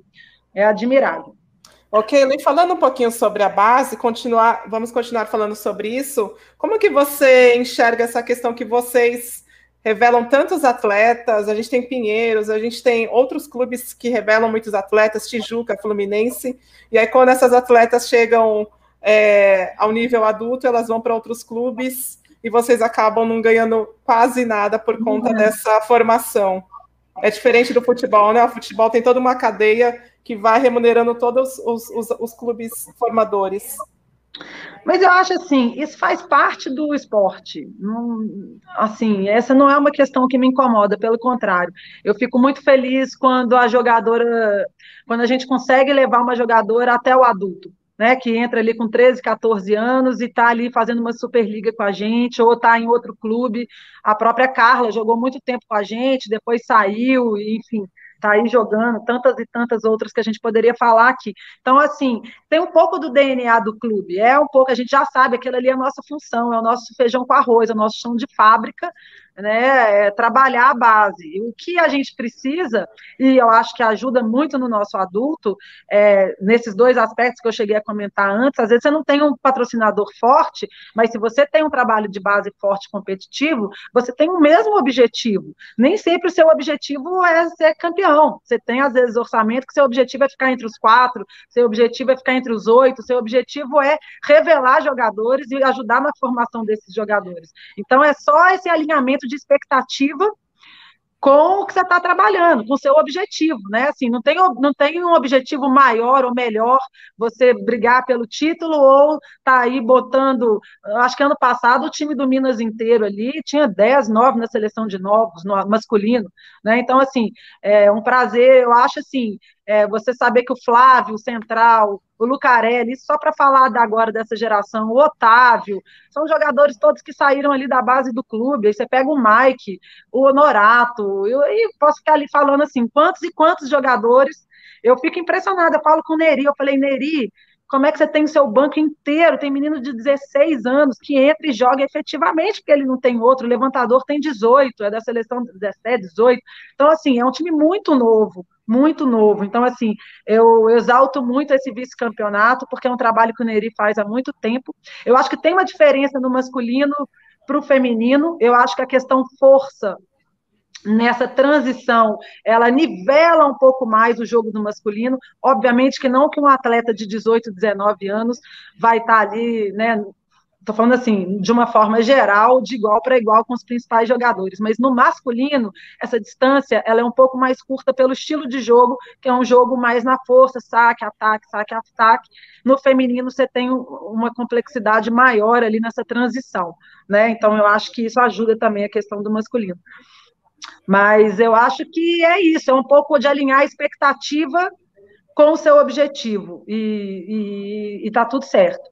Speaker 2: É admirável.
Speaker 1: Ok, Lee, falando um pouquinho sobre a base, continuar, vamos continuar falando sobre isso. Como que você enxerga essa questão que vocês revelam tantos atletas? A gente tem Pinheiros, a gente tem outros clubes que revelam muitos atletas, Tijuca, Fluminense. E aí, quando essas atletas chegam é, ao nível adulto, elas vão para outros clubes e vocês acabam não ganhando quase nada por conta uhum. dessa formação. É diferente do futebol, né? O futebol tem toda uma cadeia que vai remunerando todos os, os, os clubes formadores.
Speaker 2: Mas eu acho assim, isso faz parte do esporte. Não, assim, essa não é uma questão que me incomoda, pelo contrário. Eu fico muito feliz quando a jogadora, quando a gente consegue levar uma jogadora até o adulto né, que entra ali com 13, 14 anos e está ali fazendo uma Superliga com a gente, ou está em outro clube. A própria Carla jogou muito tempo com a gente, depois saiu, enfim, está aí jogando, tantas e tantas outras que a gente poderia falar aqui. Então, assim, tem um pouco do DNA do clube, é um pouco, a gente já sabe, aquilo ali é a nossa função, é o nosso feijão com arroz, é o nosso chão de fábrica, né, é trabalhar a base. O que a gente precisa, e eu acho que ajuda muito no nosso adulto, é, nesses dois aspectos que eu cheguei a comentar antes, às vezes você não tem um patrocinador forte, mas se você tem um trabalho de base forte competitivo, você tem o mesmo objetivo. Nem sempre o seu objetivo é ser campeão. Você tem, às vezes, orçamento que seu objetivo é ficar entre os quatro, seu objetivo é ficar entre os oito, seu objetivo é revelar jogadores e ajudar na formação desses jogadores. Então, é só esse alinhamento de expectativa com o que você está trabalhando, com o seu objetivo, né? Assim, não tem, não tem um objetivo maior ou melhor você brigar pelo título ou tá aí botando. Acho que ano passado o time do Minas inteiro ali tinha 10, 9 na seleção de novos, no masculino, né? Então, assim, é um prazer, eu acho assim, é, você saber que o Flávio, o Central, o Lucarelli, só para falar agora dessa geração, o Otávio, são jogadores todos que saíram ali da base do clube, aí você pega o Mike, o Honorato, eu, posso ficar ali falando assim, quantos e quantos jogadores, eu fico impressionada, eu falo com o Neri, eu falei, Neri, como é que você tem o seu banco inteiro? Tem menino de 16 anos que entra e joga efetivamente, porque ele não tem outro. O levantador tem 18, é da seleção 17, 18. Então, assim, é um time muito novo, muito novo. Então, assim, eu exalto muito esse vice-campeonato, porque é um trabalho que o Neri faz há muito tempo. Eu acho que tem uma diferença no masculino para o feminino. Eu acho que a questão força nessa transição, ela nivela um pouco mais o jogo do masculino. Obviamente que não que um atleta de 18, 19 anos vai estar ali, né? Estou falando assim, de uma forma geral, de igual para igual com os principais jogadores, mas no masculino, essa distância ela é um pouco mais curta pelo estilo de jogo, que é um jogo mais na força, saque, ataque, saque, ataque. No feminino, você tem uma complexidade maior ali nessa transição, né? Então, eu acho que isso ajuda também a questão do masculino. Mas eu acho que é isso, é um pouco de alinhar a expectativa com o seu objetivo. E, e, e tá tudo certo.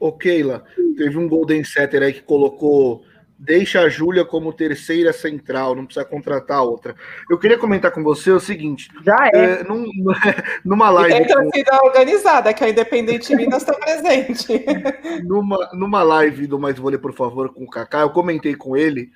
Speaker 3: Ô, Keila, teve um Golden Setter aí que colocou deixa a Júlia como terceira central, não precisa contratar outra. Eu queria comentar com você o seguinte:
Speaker 2: já é. é
Speaker 3: num, numa live.
Speaker 1: E tem torcida com... organizada, que a Independente Minas está presente.
Speaker 3: numa, numa live do Mais Vôlei, por favor, com o Kaká, eu comentei com ele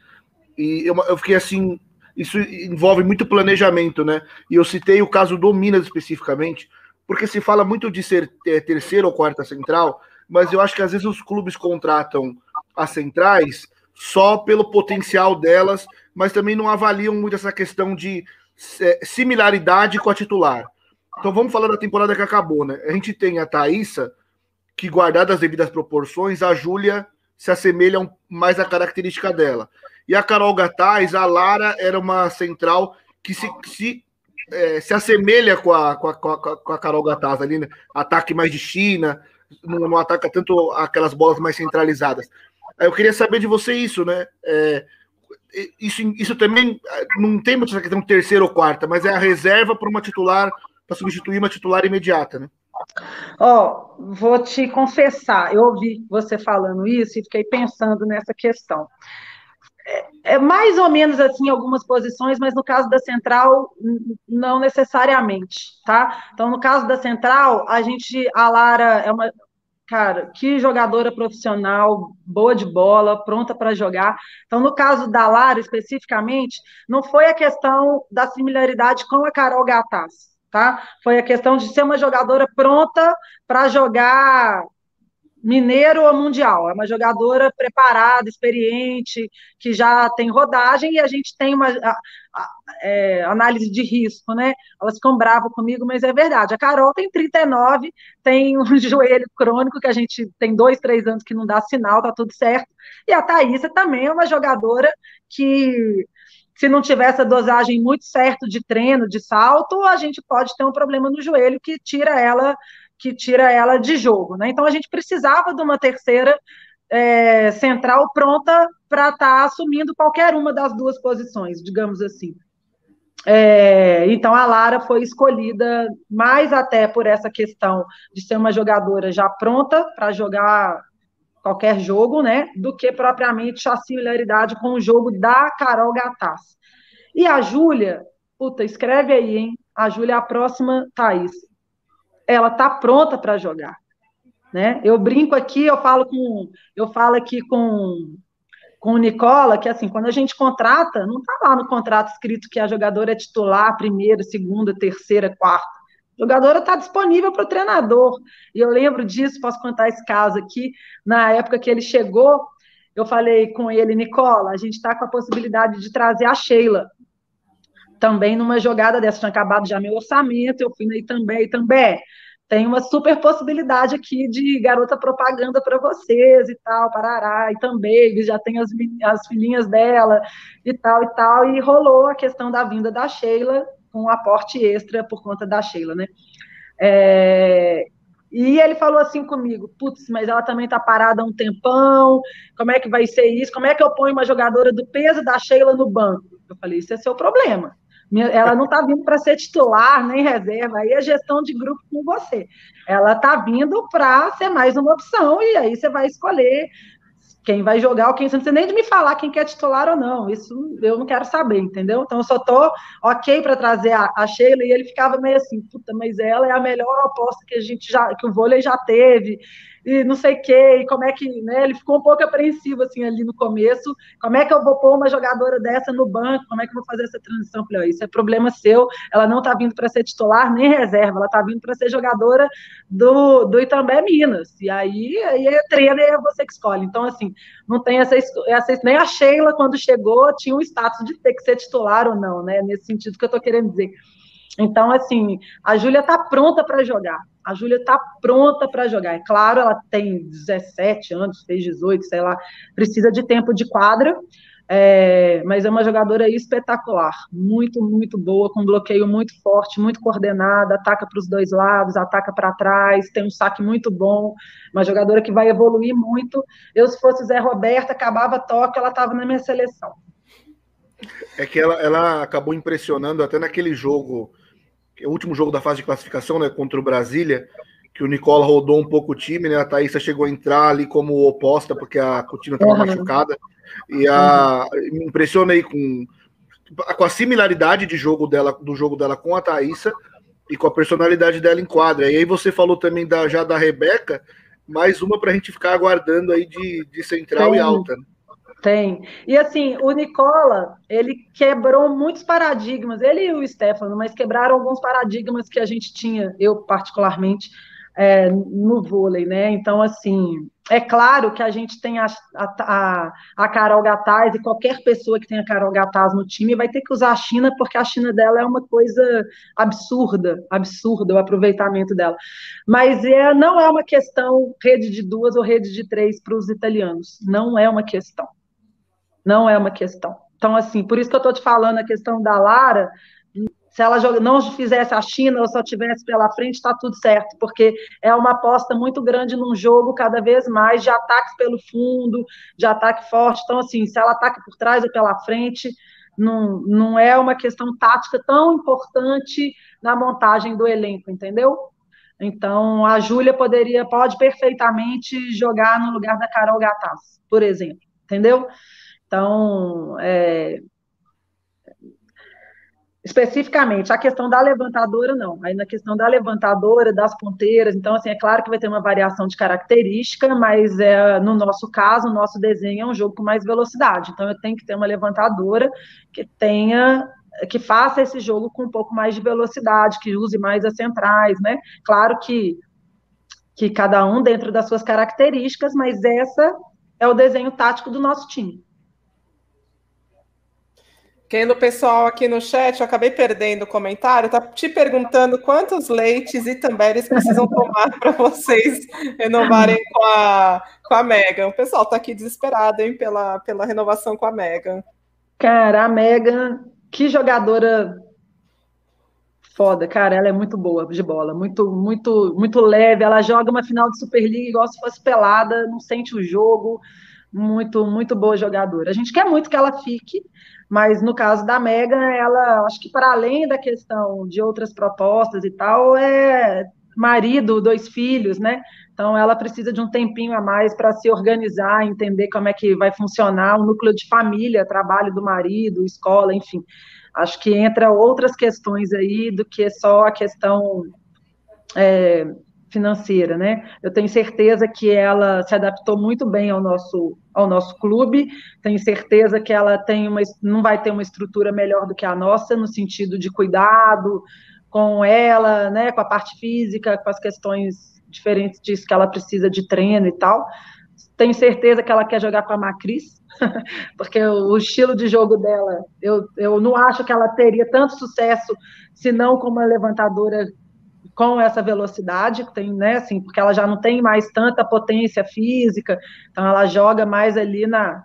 Speaker 3: e eu, eu fiquei assim, isso envolve muito planejamento, né? E eu citei o caso do Minas especificamente, porque se fala muito de ser é, terceira ou quarta central, mas eu acho que às vezes os clubes contratam as centrais só pelo potencial delas, mas também não avaliam muito essa questão de é, similaridade com a titular. Então vamos falar da temporada que acabou, né? A gente tem a Thaísa, que guardada as devidas proporções, a Júlia se assemelha mais à característica dela. E a Carol Gataz, a Lara era uma central que se, se, é, se assemelha com a, com, a, com a Carol Gataz ali, né? Ataque mais de China, não, não, ataca tanto aquelas bolas mais centralizadas. Eu queria saber de você isso, né? É, isso, isso também não tem muita questão terceira ou quarta, mas é a reserva para uma titular, para substituir uma titular imediata, né?
Speaker 2: Ó, oh, vou te confessar, eu ouvi você falando isso e fiquei pensando nessa questão é mais ou menos assim algumas posições, mas no caso da central, não necessariamente, tá? Então, no caso da central, a gente, a Lara é uma, cara, que jogadora profissional, boa de bola, pronta para jogar. Então, no caso da Lara, especificamente, não foi a questão da similaridade com a Carol Gattas, tá? Foi a questão de ser uma jogadora pronta para jogar mineiro ou mundial. É uma jogadora preparada, experiente, que já tem rodagem e a gente tem uma a, a, é, análise de risco, né? Elas ficam bravas comigo, mas é verdade. A Carol tem 39, tem um joelho crônico que a gente tem dois, três anos que não dá sinal, tá tudo certo. E a Thaísa também é uma jogadora que se não tiver essa dosagem muito certa de treino, de salto, a gente pode ter um problema no joelho que tira ela que tira ela de jogo. Né? Então a gente precisava de uma terceira é, central pronta para estar tá assumindo qualquer uma das duas posições, digamos assim. É, então a Lara foi escolhida mais até por essa questão de ser uma jogadora já pronta para jogar qualquer jogo, né, do que propriamente a similaridade com o jogo da Carol Gataz. E a Júlia, puta, escreve aí, hein? A Júlia é a próxima Thaís ela está pronta para jogar. Né? Eu brinco aqui, eu falo com, eu falo aqui com, com o Nicola, que assim, quando a gente contrata, não está lá no contrato escrito que a jogadora é titular, primeira, segunda, terceira, quarta. A jogadora está disponível para o treinador. E eu lembro disso, posso contar esse caso aqui. Na época que ele chegou, eu falei com ele, Nicola, a gente está com a possibilidade de trazer a Sheila. Também numa jogada dessa, tinha acabado já meu orçamento, eu fui aí também, também tem uma super possibilidade aqui de garota propaganda para vocês e tal, parará, e também já tem as, as filhinhas dela e tal e tal, e rolou a questão da vinda da Sheila com um aporte extra por conta da Sheila, né? É, e ele falou assim comigo, putz, mas ela também tá parada há um tempão, como é que vai ser isso? Como é que eu ponho uma jogadora do peso da Sheila no banco? Eu falei, isso é seu problema. Ela não está vindo para ser titular nem reserva, aí é gestão de grupo com você. Ela está vindo para ser mais uma opção, e aí você vai escolher quem vai jogar ou quem. Você não precisa nem de me falar quem quer titular ou não. Isso eu não quero saber, entendeu? Então eu só tô ok para trazer a, a, Sheila e ele ficava meio assim, puta, mas ela é a melhor aposta que a gente já, que o vôlei já teve e não sei o quê, e como é que, né, ele ficou um pouco apreensivo, assim, ali no começo, como é que eu vou pôr uma jogadora dessa no banco, como é que eu vou fazer essa transição? Falei, oh, isso é problema seu, ela não tá vindo para ser titular nem reserva, ela tá vindo para ser jogadora do, do Itambé Minas, e aí, aí é treino e é você que escolhe, então, assim, não tem essa, essa, nem a Sheila, quando chegou, tinha um status de ter que ser titular ou não, né, nesse sentido que eu tô querendo dizer. Então, assim, a Júlia está pronta para jogar. A Júlia está pronta para jogar. É claro, ela tem 17 anos, fez 18, sei lá, precisa de tempo de quadra, é, mas é uma jogadora espetacular, muito, muito boa, com bloqueio muito forte, muito coordenada, ataca para os dois lados, ataca para trás, tem um saque muito bom, uma jogadora que vai evoluir muito. Eu, se fosse Zé Roberta, acabava toque, ela estava na minha seleção.
Speaker 3: É que ela, ela acabou impressionando até naquele jogo o último jogo da fase de classificação, né, contra o Brasília, que o Nicola rodou um pouco o time, né? A Thaísa chegou a entrar ali como oposta, porque a Coutinho estava uhum. machucada. E a me impressionei com, com a similaridade de jogo dela, do jogo dela com a Thaísa e com a personalidade dela em quadra. E aí você falou também da, já da Rebeca, mais uma para a gente ficar aguardando aí de, de central e alta. Né?
Speaker 2: Tem. E assim, o Nicola, ele quebrou muitos paradigmas, ele e o Stefano, mas quebraram alguns paradigmas que a gente tinha, eu particularmente, é, no vôlei, né? Então, assim, é claro que a gente tem a, a, a Carol Gataz e qualquer pessoa que tenha Carol Gataz no time vai ter que usar a China, porque a China dela é uma coisa absurda, absurda o aproveitamento dela. Mas é, não é uma questão rede de duas ou rede de três para os italianos, não é uma questão não é uma questão. Então, assim, por isso que eu estou te falando a questão da Lara, se ela não fizesse a China ou só tivesse pela frente, está tudo certo, porque é uma aposta muito grande num jogo cada vez mais de ataques pelo fundo, de ataque forte. Então, assim, se ela ataca por trás ou pela frente, não, não é uma questão tática tão importante na montagem do elenco, entendeu? Então, a Júlia poderia, pode perfeitamente jogar no lugar da Carol Gataz, por exemplo, entendeu? Então, é, especificamente, a questão da levantadora, não. Aí na questão da levantadora, das ponteiras, então, assim, é claro que vai ter uma variação de característica, mas é, no nosso caso, o nosso desenho é um jogo com mais velocidade. Então, eu tenho que ter uma levantadora que tenha que faça esse jogo com um pouco mais de velocidade, que use mais as centrais, né? Claro que que cada um dentro das suas características, mas essa é o desenho tático do nosso time.
Speaker 1: Quem do pessoal aqui no chat, eu acabei perdendo o comentário, tá te perguntando quantos leites e também eles precisam tomar para vocês renovarem com a, com a Megan. O pessoal tá aqui desesperado, hein, pela, pela renovação com a Megan.
Speaker 2: Cara, a Megan, que jogadora foda, cara, ela é muito boa de bola, muito, muito, muito leve. Ela joga uma final de Superliga igual se fosse pelada, não sente o jogo. Muito, muito boa jogadora. A gente quer muito que ela fique, mas no caso da Megan, ela, acho que para além da questão de outras propostas e tal, é marido, dois filhos, né? Então ela precisa de um tempinho a mais para se organizar, entender como é que vai funcionar o núcleo de família, trabalho do marido, escola, enfim. Acho que entra outras questões aí do que só a questão é, financeira, né? Eu tenho certeza que ela se adaptou muito bem ao nosso ao nosso clube. Tenho certeza que ela tem uma não vai ter uma estrutura melhor do que a nossa no sentido de cuidado com ela, né, com a parte física, com as questões diferentes disso que ela precisa de treino e tal. Tenho certeza que ela quer jogar com a Macris, porque o, estilo de jogo dela, eu, eu não acho que ela teria tanto sucesso se não como uma levantadora com essa velocidade, tem, né, assim, porque ela já não tem mais tanta potência física, então ela joga mais ali na,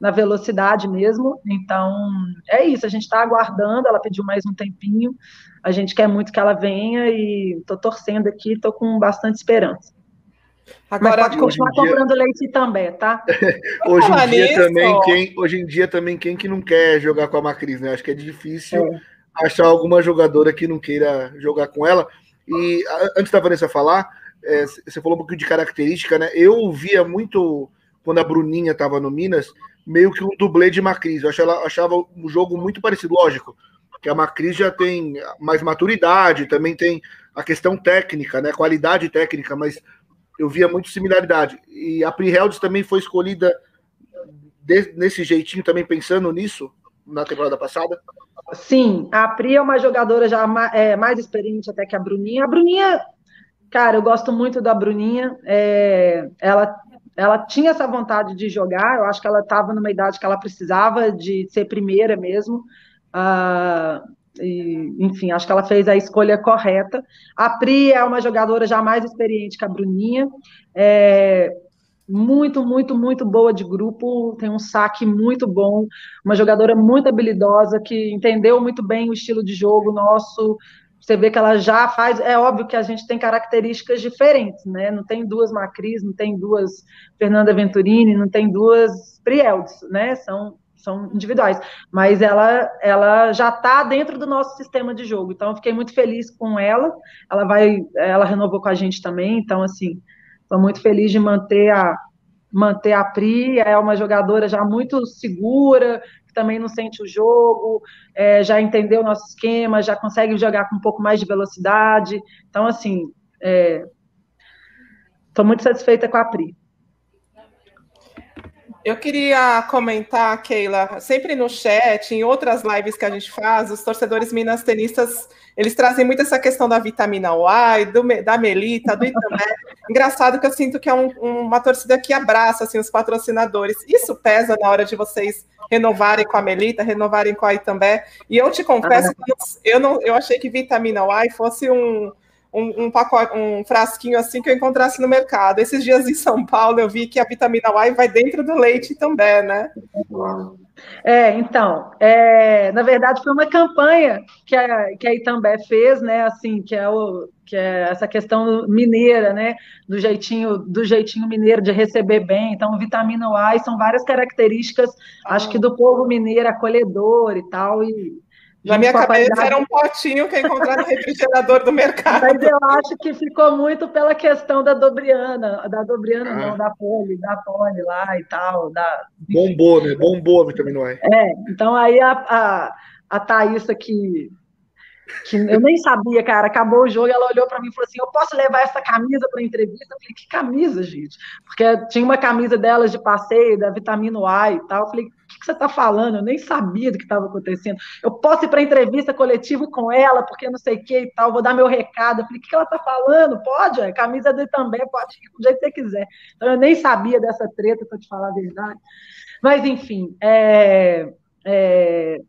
Speaker 2: na velocidade mesmo. Então, é isso, a gente está aguardando, ela pediu mais um tempinho, a gente quer muito que ela venha e estou torcendo aqui, estou com bastante esperança. Agora, Mas pode continuar comprando dia... leite também, tá?
Speaker 3: hoje em dia também quem, hoje em dia também quem que não quer jogar com a Macris, né? Acho que é difícil é. achar alguma jogadora que não queira jogar com ela. E antes da Vanessa falar, é, você falou um pouquinho de característica, né? Eu via muito, quando a Bruninha estava no Minas, meio que um dublê de Macris. Eu achava, achava um jogo muito parecido, lógico, que a Macris já tem mais maturidade, também tem a questão técnica, né? Qualidade técnica, mas eu via muito similaridade. E a Pri Heldes também foi escolhida de, nesse jeitinho, também pensando nisso, na temporada passada?
Speaker 2: Sim, a Pri é uma jogadora já é, mais experiente até que a Bruninha. A Bruninha, cara, eu gosto muito da Bruninha. É, ela, ela tinha essa vontade de jogar, eu acho que ela estava numa idade que ela precisava de ser primeira mesmo. Ah, e, enfim, acho que ela fez a escolha correta. A Pri é uma jogadora já mais experiente que a Bruninha. É, muito, muito, muito boa de grupo, tem um saque muito bom, uma jogadora muito habilidosa, que entendeu muito bem o estilo de jogo nosso. Você vê que ela já faz. É óbvio que a gente tem características diferentes, né? Não tem duas Macris, não tem duas Fernanda Venturini, não tem duas Prieldes, né? São, são individuais. Mas ela, ela já está dentro do nosso sistema de jogo. Então, eu fiquei muito feliz com ela. Ela vai, ela renovou com a gente também. Então, assim, Estou muito feliz de manter a, manter a Pri, é uma jogadora já muito segura, que também não sente o jogo, é, já entendeu o nosso esquema, já consegue jogar com um pouco mais de velocidade. Então, assim, estou é, muito satisfeita com a Pri.
Speaker 1: Eu queria comentar, Keila, sempre no chat, em outras lives que a gente faz, os torcedores minas tenistas, eles trazem muito essa questão da vitamina Y, do, da Melita, do Itamé. Engraçado que eu sinto que é um, uma torcida que abraça assim, os patrocinadores. Isso pesa na hora de vocês renovarem com a Melita, renovarem com a Itambé. E eu te confesso que eu, não, eu achei que vitamina Y fosse um, um, um, pacote, um frasquinho assim que eu encontrasse no mercado. Esses dias em São Paulo eu vi que a vitamina Y vai dentro do leite também, né?
Speaker 2: É, então, é, na verdade foi uma campanha que a, que a Itambé fez, né, assim, que é, o, que é essa questão mineira, né, do jeitinho, do jeitinho mineiro de receber bem, então vitamina Y são várias características, ah. acho que do povo mineiro acolhedor e tal, e
Speaker 1: na minha cabeça era um potinho que eu encontrar no refrigerador do mercado.
Speaker 2: Mas eu acho que ficou muito pela questão da Dobriana, da Dobriana ah. não, da Poli, da Poli lá e tal. Da...
Speaker 3: Bombou, né? Bombou a vitamina
Speaker 2: E. É, então aí a, a, a Thaís aqui, que eu nem sabia, cara, acabou o jogo, ela olhou para mim e falou assim, eu posso levar essa camisa para entrevista? Eu falei, que camisa, gente? Porque tinha uma camisa delas de passeio, da vitamina A e tal, eu falei, que você está falando? Eu nem sabia do que estava acontecendo. Eu posso ir para entrevista coletiva com ela, porque não sei o que e tal, vou dar meu recado. Eu falei, o que ela está falando? Pode, é camisa dele também, pode ir do jeito que você quiser. Então, eu nem sabia dessa treta, para te falar a verdade. Mas, enfim, é, é,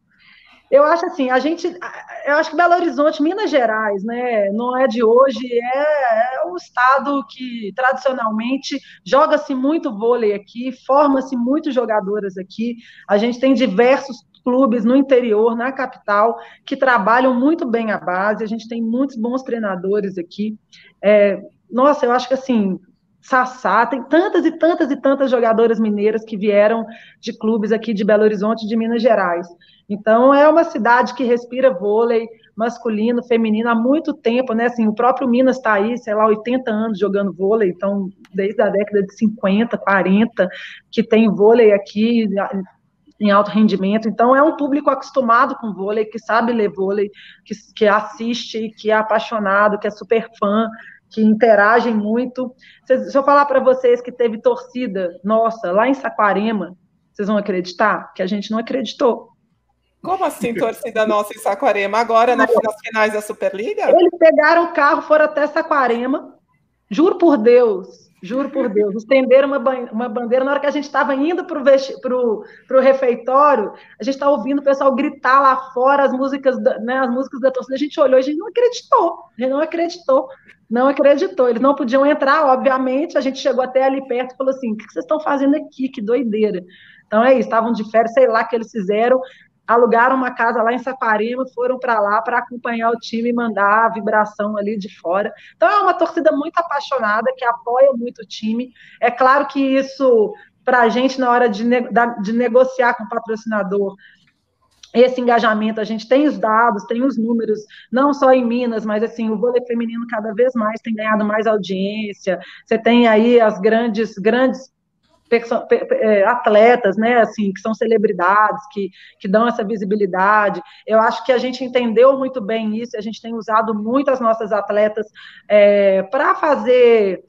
Speaker 2: eu acho assim, a gente, eu acho que Belo Horizonte, Minas Gerais, né, não é de hoje, é, é um estado que tradicionalmente joga-se muito vôlei aqui, forma-se muitos jogadoras aqui. A gente tem diversos clubes no interior, na capital, que trabalham muito bem a base. A gente tem muitos bons treinadores aqui. É, nossa, eu acho que assim, Sassá, tem tantas e tantas e tantas jogadoras mineiras que vieram de clubes aqui de Belo Horizonte, de Minas Gerais. Então, é uma cidade que respira vôlei masculino, feminino há muito tempo, né? Assim, o próprio Minas está aí, sei lá, 80 anos jogando vôlei, então, desde a década de 50, 40, que tem vôlei aqui em alto rendimento. Então, é um público acostumado com vôlei, que sabe ler vôlei, que, que assiste, que é apaixonado, que é super fã, que interagem muito. Se eu falar para vocês que teve torcida nossa lá em Saquarema, vocês vão acreditar que a gente não acreditou.
Speaker 1: Como assim, torcida nossa em Saquarema? Agora, nas finais da Superliga?
Speaker 2: Eles pegaram o carro, foram até Saquarema. Juro por Deus, juro por Deus. Estenderam uma, uma bandeira. Na hora que a gente estava indo para o refeitório, a gente estava ouvindo o pessoal gritar lá fora as músicas, né, as músicas da torcida. A gente olhou e a gente não acreditou. A gente não acreditou. Não acreditou. Eles não podiam entrar, obviamente. A gente chegou até ali perto e falou assim: o que vocês estão fazendo aqui? Que doideira. Então é isso, estavam de férias, sei lá o que eles fizeram alugaram uma casa lá em Saquarema, foram para lá para acompanhar o time e mandar a vibração ali de fora. Então é uma torcida muito apaixonada, que apoia muito o time. É claro que isso, para a gente, na hora de, de negociar com o patrocinador, esse engajamento, a gente tem os dados, tem os números, não só em Minas, mas assim, o vôlei feminino cada vez mais tem ganhado mais audiência. Você tem aí as grandes, grandes atletas, né, assim, que são celebridades, que, que dão essa visibilidade. Eu acho que a gente entendeu muito bem isso, a gente tem usado muito as nossas atletas é, para fazer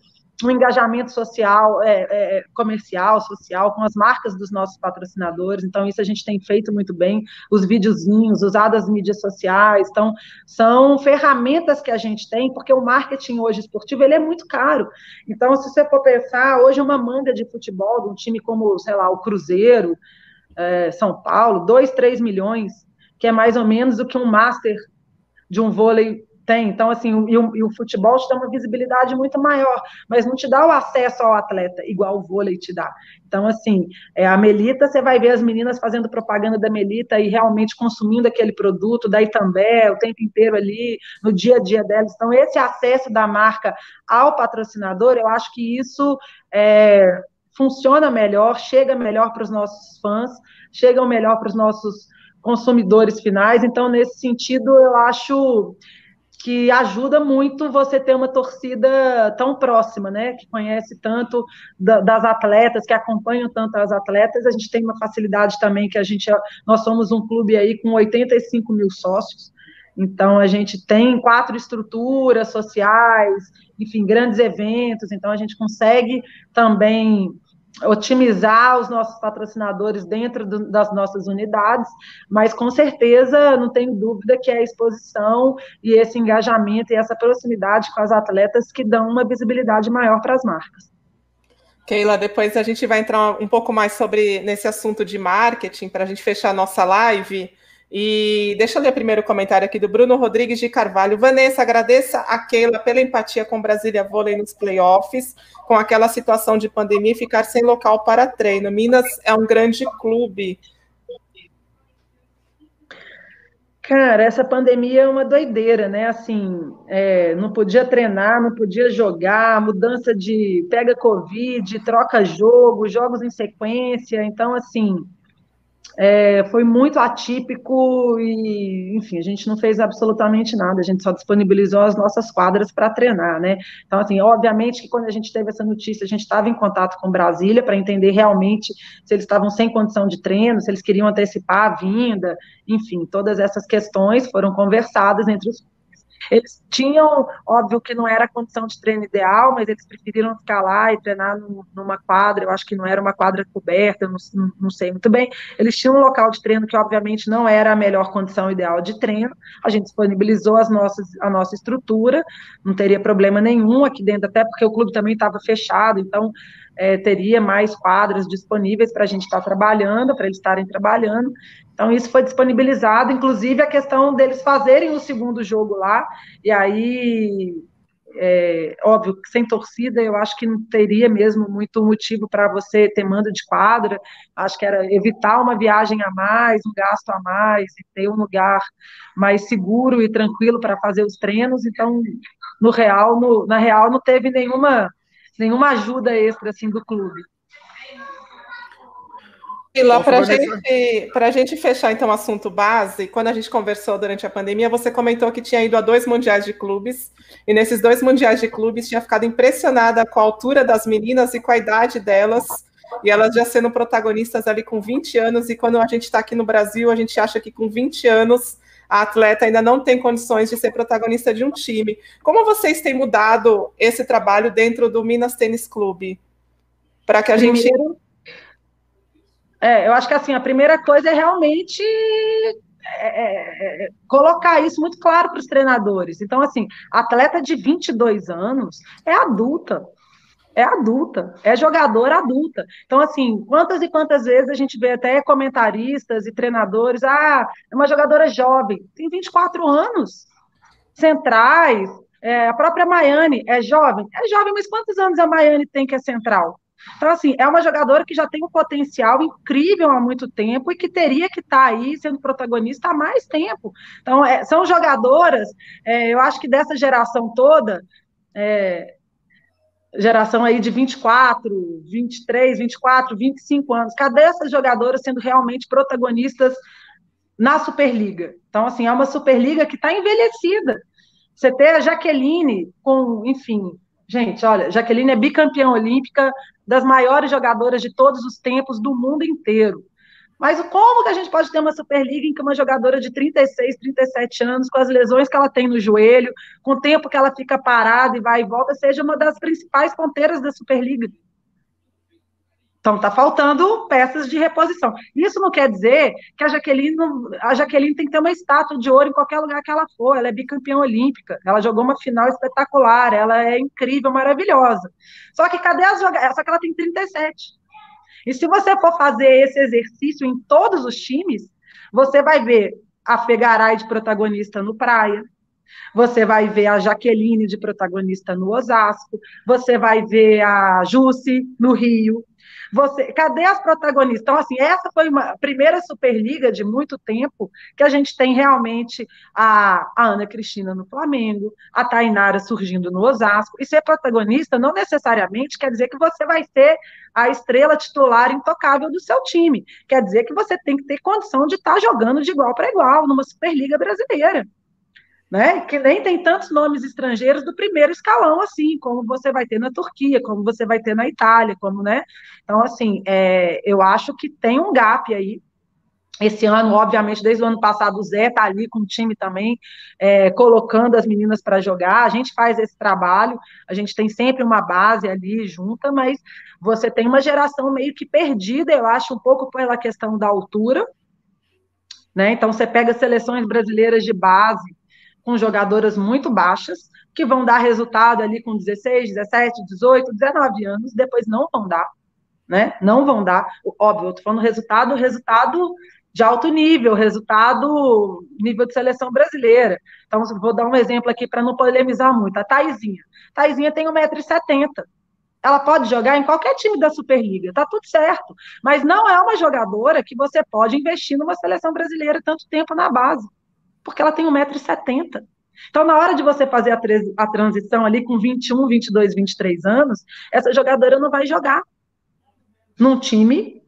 Speaker 2: um engajamento social, é, é, comercial, social, com as marcas dos nossos patrocinadores. Então, isso a gente tem feito muito bem. Os videozinhos, usado as mídias sociais. Então, são ferramentas que a gente tem, porque o marketing hoje esportivo ele é muito caro. Então, se você for pensar, hoje uma manga de futebol de um time como, sei lá, o Cruzeiro, é, São Paulo, 2, 3 milhões, que é mais ou menos o que um master de um vôlei tem. Então, assim, o, e, o, e o futebol te dá uma visibilidade muito maior, mas não te dá o acesso ao atleta, igual o vôlei te dá. Então, assim, é, a Melita, você vai ver as meninas fazendo propaganda da Melita e realmente consumindo aquele produto, da Itambé, o tempo inteiro ali, no dia a dia delas. Então, esse acesso da marca ao patrocinador, eu acho que isso é, funciona melhor, chega melhor para os nossos fãs, chega melhor para os nossos consumidores finais. Então, nesse sentido, eu acho que ajuda muito você ter uma torcida tão próxima, né? Que conhece tanto da, das atletas, que acompanham tanto as atletas. A gente tem uma facilidade também que a gente, nós somos um clube aí com 85 mil sócios. Então a gente tem quatro estruturas sociais, enfim, grandes eventos. Então a gente consegue também otimizar os nossos patrocinadores dentro do, das nossas unidades, mas com certeza não tenho dúvida que é a exposição e esse engajamento e essa proximidade com as atletas que dão uma visibilidade maior para as marcas.
Speaker 1: Keila, depois a gente vai entrar um pouco mais sobre nesse assunto de marketing para a gente fechar a nossa live. E deixa eu ler primeiro o comentário aqui do Bruno Rodrigues de Carvalho. Vanessa, agradeça a Keila pela empatia com Brasília Vôlei nos playoffs, com aquela situação de pandemia e ficar sem local para treino. Minas é um grande clube.
Speaker 2: Cara, essa pandemia é uma doideira, né? Assim, é, não podia treinar, não podia jogar, mudança de pega Covid, troca jogo, jogos em sequência. Então, assim, é, foi muito atípico e, enfim, a gente não fez absolutamente nada, a gente só disponibilizou as nossas quadras para treinar, né? Então, assim, obviamente que quando a gente teve essa notícia, a gente estava em contato com Brasília para entender realmente se eles estavam sem condição de treino, se eles queriam antecipar a vinda, enfim, todas essas questões foram conversadas entre os Eles tinham, óbvio que não era a condição de treino ideal, mas eles preferiram ficar lá e treinar numa quadra, eu acho que não era uma quadra coberta, não, não sei muito bem. Eles tinham um local de treino que, obviamente, não era a melhor condição ideal de treino. A gente disponibilizou as nossas, a nossa estrutura, não teria problema nenhum aqui dentro, até porque o clube também estava fechado, então é, teria mais quadras disponíveis para a gente estar tá trabalhando, para eles estarem trabalhando. Então, isso foi disponibilizado, inclusive a questão deles fazerem o segundo jogo lá, e aí, é, óbvio, sem torcida, eu acho que não teria mesmo muito motivo para você ter mando de quadra, acho que era evitar uma viagem a mais, um gasto a mais, e ter um lugar mais seguro e tranquilo para fazer os treinos, então, no real, no, na real, não teve nenhuma, nenhuma ajuda extra, assim, do clube.
Speaker 1: E lá para gente, a gente fechar então o assunto base, quando a gente conversou durante a pandemia, você comentou que tinha ido a dois mundiais de clubes, e nesses dois mundiais de clubes tinha ficado impressionada com a altura das meninas e com a idade delas, e elas já sendo protagonistas ali com 20 anos, e quando a gente está aqui no Brasil, a gente acha que com 20 anos a atleta ainda não tem condições de ser protagonista de um time. Como vocês têm mudado esse trabalho dentro do Minas Tênis Clube? Para que a gente
Speaker 2: é, eu acho que assim, a primeira coisa é realmente é, é, é colocar isso muito claro para os treinadores. Então, assim, atleta de 22 anos é adulta. É adulta, é jogadora adulta. Então, assim, quantas e quantas vezes a gente vê até comentaristas e treinadores, ah, é uma jogadora jovem, tem 24 anos, centrais, é, a própria Maiane é jovem, é jovem, mas quantos anos a Maiane tem que é central? Então, assim, é uma jogadora que já tem um potencial incrível há muito tempo e que teria que estar tá aí sendo protagonista há mais tempo. Então, é, são jogadoras, é, eu acho que dessa geração toda, é, geração aí de 24, 23, 24, 25 anos, cadê essas jogadoras sendo realmente protagonistas na Superliga? Então, assim, é uma Superliga que está envelhecida. Você ter a Jaqueline com, enfim, Gente, olha, Jaqueline é bicampeã olímpica, das maiores jogadoras de todos os tempos do mundo inteiro. Mas como que a gente pode ter uma Superliga em que uma jogadora de 36, 37 anos, com as lesões que ela tem no joelho, com o tempo que ela fica parada e vai e volta, seja uma das principais ponteiras da Superliga? Então, está faltando peças de reposição. Isso não quer dizer que a Jaqueline, não, a Jaqueline tem que ter uma estátua de ouro em qualquer lugar que ela for. Ela é bicampeã olímpica. Ela jogou uma final espetacular. Ela é incrível, maravilhosa. Só que cadê as jogadoras? Só que ela tem 37. E se você for fazer esse exercício em todos os times, você vai ver a Fegaray de protagonista no Praia, você vai ver a Jaqueline de protagonista no Osasco, você vai ver a Jusce no Rio, você, cadê as protagonistas? Então, assim, essa foi uma primeira Superliga de muito tempo que a gente tem realmente a, a Ana Cristina no Flamengo, a Tainara surgindo no Osasco. E ser protagonista não necessariamente quer dizer que você vai ser a estrela titular intocável do seu time. Quer dizer que você tem que ter condição de estar jogando de igual para igual numa Superliga brasileira né? Que nem tem tantos nomes estrangeiros do primeiro escalão, assim, como você vai ter na Turquia, como você vai ter na Itália, como, né? Então, assim, é, eu acho que tem um gap aí. Esse ano, obviamente, desde o ano passado, o Zé está ali com o time também, é, colocando as meninas para jogar. A gente faz esse trabalho, a gente tem sempre uma base ali junta, mas você tem uma geração meio que perdida, eu acho, um pouco pela questão da altura. Né? Então, você pega seleções brasileiras de base, com jogadoras muito baixas, que vão dar resultado ali com 16, 17, 18, 19 anos, depois não vão dar, né? Não vão dar. Óbvio, eu tô falando resultado, resultado de alto nível, resultado nível de seleção brasileira. Então, vou dar um exemplo aqui para não polemizar muito. A Taizinha. Taizinha tem 1,70m. Ela pode jogar em qualquer time da Superliga, tá tudo certo. Mas não é uma jogadora que você pode investir numa seleção brasileira tanto tempo na base porque ela tem 1,70m. Então, na hora de você fazer a, a, transição ali com 21, 22, 23 anos, essa jogadora não vai jogar num time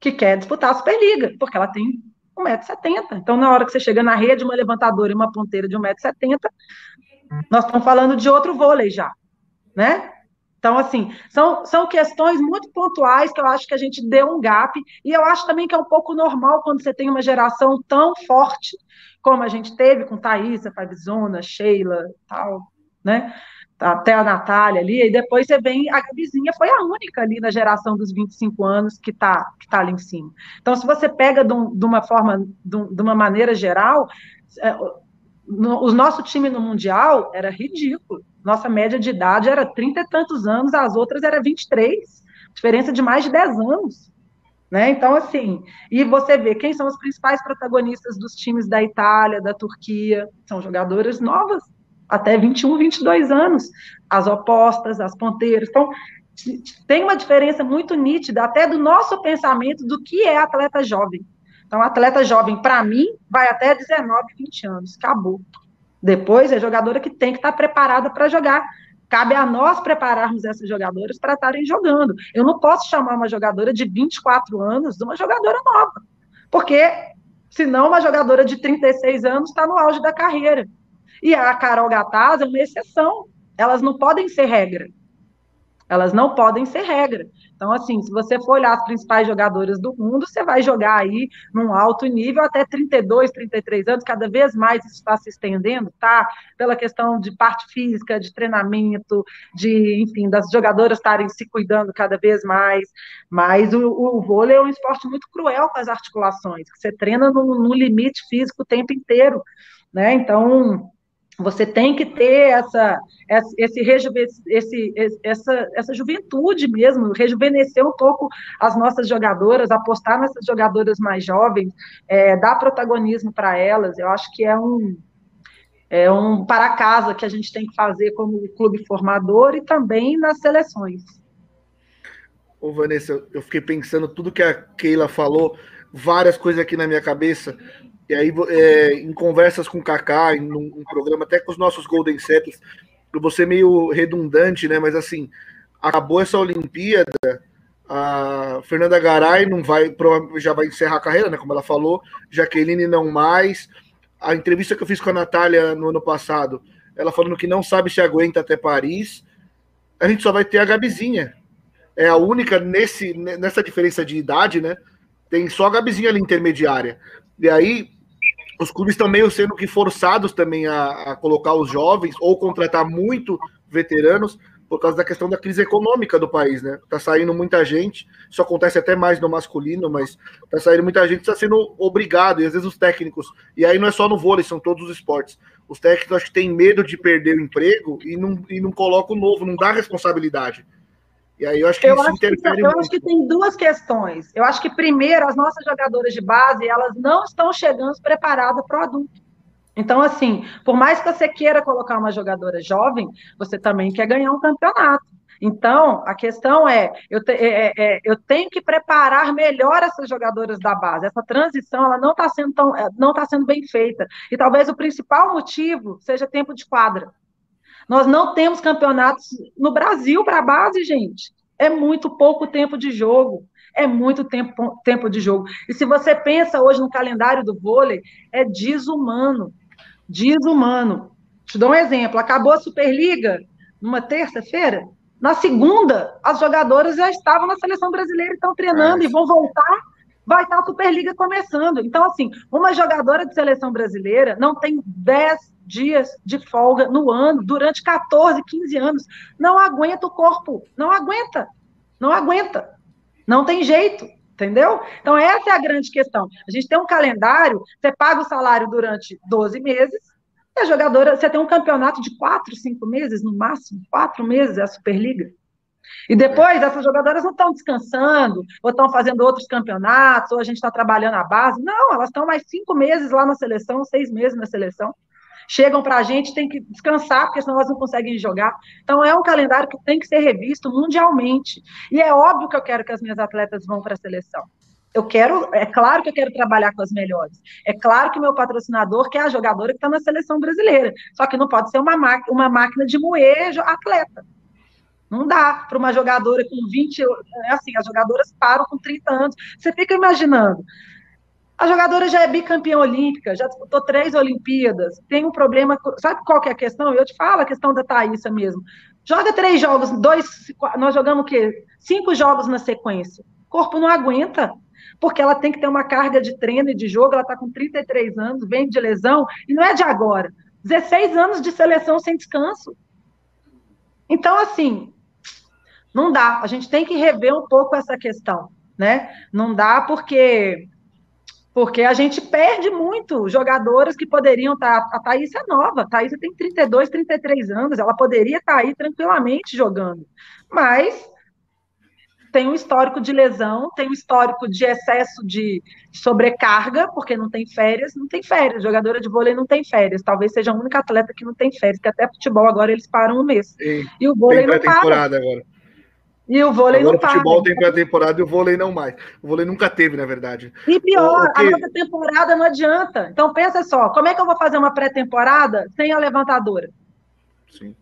Speaker 2: que quer disputar a Superliga, porque ela tem 1,70m. Então, na hora que você chega na rede, uma levantadora e uma ponteira de 1,70m, nós estamos falando de outro vôlei já, né? Então, assim, são, são questões muito pontuais que eu acho que a gente deu um gap, e eu acho também que é um pouco normal quando você tem uma geração tão forte como a gente teve com Thaisa, Fabizona, Sheila, tal, né? Até a Natália ali, e depois você vem, a Gabizinha foi a única ali na geração dos 25 anos que está que tá ali em cima. Então, se você pega de, um, de uma forma, de, de, uma maneira geral, é, no, o nosso time no Mundial era ridículo nossa média de idade era 30 e tantos anos, as outras era 23, diferença de mais de 10 anos. Né? Então, assim, e você vê quem são os principais protagonistas dos times da Itália, da Turquia, são jogadoras novas, até 21, 22 anos, as opostas, as ponteiras. Então, tem uma diferença muito nítida, até do nosso pensamento do que é atleta jovem. Então, atleta jovem, para mim, vai até 19, 20 anos, acabou. Depois é jogadora que tem que estar preparada para jogar. Cabe a nós prepararmos essas jogadoras para estarem jogando. Eu não posso chamar uma jogadora de 24 anos de uma jogadora nova, porque senão uma jogadora de 36 anos está no auge da carreira. E a Carol Gataz é uma exceção. Elas não podem ser regra. Elas não podem ser regra. Então, assim, se você for olhar as principais jogadoras do mundo, você vai jogar aí num alto nível até 32, 33 anos, cada vez mais isso está se estendendo, tá? Pela questão de parte física, de treinamento, de, enfim, das jogadoras estarem se cuidando cada vez mais. Mas o, o vôlei é um esporte muito cruel com as articulações, que você treina no, no limite físico o tempo inteiro, né? Então, você tem que ter essa, esse, esse, essa, essa juventude mesmo, rejuvenescer um pouco as nossas jogadoras, apostar nessas jogadoras mais jovens, é, dar protagonismo para elas. Eu acho que é um, é um para casa que a gente tem que fazer como clube formador e também nas seleções.
Speaker 3: Ô, Vanessa, eu fiquei pensando tudo que a Keila falou, várias coisas aqui na minha cabeça. E aí, é, em conversas com o Kaká, em um, um, programa, até com os nossos Golden Setters, eu vou ser meio redundante, né? Mas assim, acabou essa Olimpíada, a Fernanda Garay não vai, já vai encerrar a carreira, né? Como ela falou, Jaqueline não mais. A entrevista que eu fiz com a Natália no ano passado, ela falando que não sabe se aguenta até Paris. A gente só vai ter a Gabizinha. É a única nesse, nessa diferença de idade, né? Tem só a Gabizinha ali intermediária. E aí, os clubes estão meio sendo que forçados também a, a, colocar os jovens ou contratar muito veteranos por causa da questão da crise econômica do país, né? Tá saindo muita gente, isso acontece até mais no masculino, mas tá saindo muita gente, está sendo obrigado, e às vezes os técnicos, e aí não é só no vôlei, são todos os esportes. Os técnicos acho que têm medo de perder o emprego e não, e não colocam o novo, não dá responsabilidade. E aí eu acho que
Speaker 2: eu isso acho interfere que, Eu muito. acho que tem duas questões. Eu acho que, primeiro, as nossas jogadoras de base, elas não estão chegando preparadas para o adulto. Então, assim, por mais que você queira colocar uma jogadora jovem, você também quer ganhar um campeonato. Então, a questão é eu, te, é, é, é eu tenho que preparar melhor essas jogadoras da base. Essa transição ela não está sendo, tão, é, não tá sendo bem feita. E talvez o principal motivo seja tempo de quadra. Nós não temos campeonatos no Brasil para a base, gente. É muito pouco tempo de jogo. É muito tempo, tempo de jogo. E se você pensa hoje no calendário do vôlei, é desumano. Desumano. Te dou um exemplo. Acabou a Superliga numa terça-feira. Na segunda, as jogadoras já estavam na seleção brasileira, estão treinando é. e vão voltar. Vai estar a Superliga começando. Então, assim, uma jogadora de seleção brasileira não tem 10 dias de folga no ano, durante 14, 15 anos. Não aguenta o corpo, não aguenta, não aguenta. Não tem jeito, entendeu? Então, essa é a grande questão. A gente tem um calendário, você paga o salário durante 12 meses, a jogadora, você tem um campeonato de 4, 5 meses, no máximo, 4 meses é a Superliga. E depois, essas jogadoras não estão descansando, ou estão fazendo outros campeonatos, ou a gente está trabalhando a base. Não, elas estão mais cinco meses lá na seleção, seis meses na seleção chegam para a gente, tem que descansar, porque senão elas não conseguem jogar. Então, é um calendário que tem que ser revisto mundialmente. E é óbvio que eu quero que as minhas atletas vão para a seleção. Eu quero, é claro que eu quero trabalhar com as melhores. É claro que meu patrocinador quer a jogadora que está na seleção brasileira. Só que não pode ser uma, uma máquina de moer atleta. Não dá para uma jogadora com 20, é assim, as jogadoras param com 30 anos. Você fica imaginando, A jogadora já é bicampeã olímpica, já disputou três Olimpíadas, tem um problema. Sabe qual que é a questão? Eu te falo a questão da Thaísa mesmo. Joga três jogos, dois. Nós jogamos o quê? Cinco jogos na sequência. O corpo não aguenta, porque ela tem que ter uma carga de treino e de jogo. Ela está com 33 anos, vem de lesão, e não é de agora. 16 anos de seleção sem descanso. Então, assim, não dá. A gente tem que rever um pouco essa questão, né? Não dá porque porque a gente perde muito jogadoras que poderiam estar. Tá, a Thaís é nova, a Thaís tem 32, 33 anos, ela poderia estar tá aí tranquilamente jogando. Mas tem um histórico de lesão, tem um histórico de excesso de sobrecarga, porque não tem férias, não tem férias. Jogadora de vôlei não tem férias. Talvez seja a única atleta que não tem férias, que até futebol agora eles param um mês.
Speaker 3: E,
Speaker 2: e o vôlei
Speaker 3: não
Speaker 2: para.
Speaker 3: Agora.
Speaker 2: E o vôlei
Speaker 3: Agora
Speaker 2: não
Speaker 3: o futebol tem pré-temporada e o vôlei não mais. O vôlei nunca teve, na verdade.
Speaker 2: E pior, o, a nossa temporada não adianta. Então pensa só, como é que eu vou fazer uma pré-temporada sem a levantadora?
Speaker 3: Sim.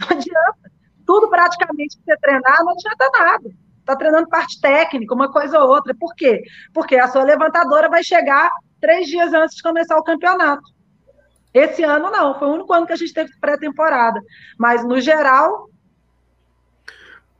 Speaker 2: Não adianta. Tudo praticamente que você treinar não adianta nada. Está treinando parte técnica, uma coisa ou outra. Por quê? Porque a sua levantadora vai chegar três dias antes de começar o campeonato. Esse ano não, foi o único ano que a gente teve pré-temporada. Mas, no geral,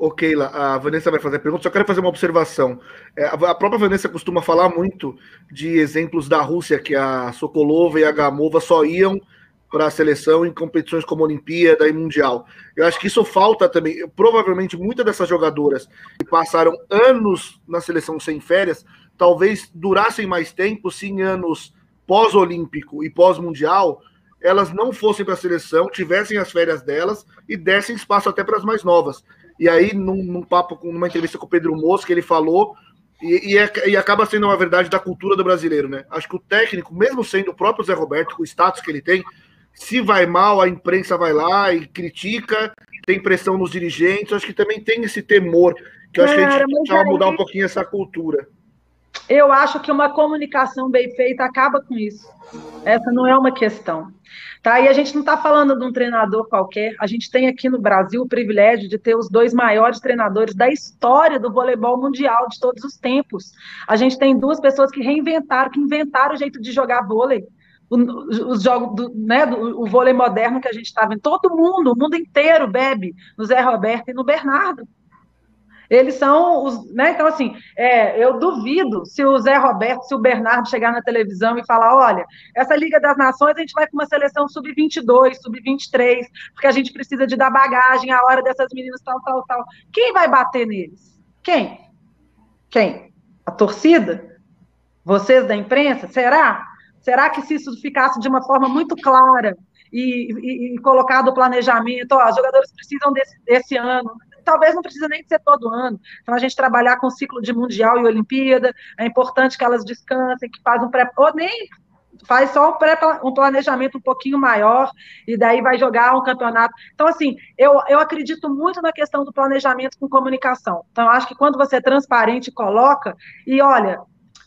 Speaker 3: Ok, a Vanessa vai fazer a pergunta, só quero fazer uma observação. É, a própria Vanessa costuma falar muito de exemplos da Rússia, que a Sokolova e a Gamova só iam para a seleção em competições como Olimpíada e Mundial. Eu acho que isso falta também. Provavelmente muitas dessas jogadoras que passaram anos na seleção sem férias, talvez durassem mais tempo se em anos pós-olímpico e pós-mundial elas não fossem para a seleção, tivessem as férias delas e dessem espaço até para as mais novas. E aí, num, num papo, numa entrevista com o Pedro Mosca, ele falou, e, e, é, e, acaba sendo uma verdade da cultura do brasileiro, né? Acho que o técnico, mesmo sendo o próprio Zé Roberto, com o status que ele tem, se vai mal, a imprensa vai lá e critica, tem pressão nos dirigentes, acho que também tem esse temor, que eu acho que a gente precisa mudar um pouquinho essa cultura.
Speaker 2: Eu acho que uma comunicação bem feita acaba com isso. Essa não é uma questão. Tá? E a gente não está falando de um treinador qualquer. A gente tem aqui no Brasil o privilégio de ter os dois maiores treinadores da história do voleibol mundial de todos os tempos. A gente tem duas pessoas que reinventaram, que inventaram o jeito de jogar vôlei. Os jogos do, né, do, o vôlei moderno que a gente estava em todo mundo, o mundo inteiro bebe no Zé Roberto e no Bernardo. Eles são os. Né? Então, assim, é, eu duvido se o Zé Roberto, se o Bernardo chegar na televisão e falar: olha, essa Liga das Nações a gente vai com uma seleção sub-22, sub-23, porque a gente precisa de dar bagagem à hora dessas meninas, tal, tal, tal. Quem vai bater neles? Quem? Quem? A torcida? Vocês da imprensa? Será? Será que se isso ficasse de uma forma muito clara e, e, e colocado o planejamento, ó, os jogadores precisam desse, desse ano, talvez não precisa nem ser todo ano. Então, a gente trabalhar com ciclo de Mundial e Olimpíada, é importante que elas descansem, que um pré... Ou nem faz só um, pré, um planejamento um pouquinho maior, e daí vai jogar um campeonato. Então, assim, eu, eu acredito muito na questão do planejamento com comunicação. Então, acho que quando você é transparente, coloca, e olha,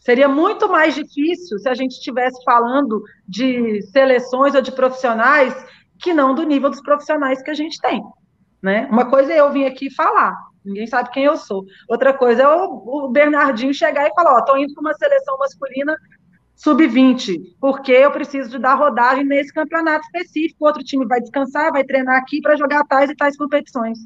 Speaker 2: Seria muito mais difícil se a gente estivesse falando de seleções ou de profissionais que não do nível dos profissionais que a gente tem. Né? Uma coisa é eu vir aqui falar, ninguém sabe quem eu sou. Outra coisa é o, Bernardinho chegar e falar: Ó, estou indo para uma seleção masculina sub-20, porque eu preciso de dar rodagem nesse campeonato específico. Outro time vai descansar, vai treinar aqui para jogar tais e tais competições.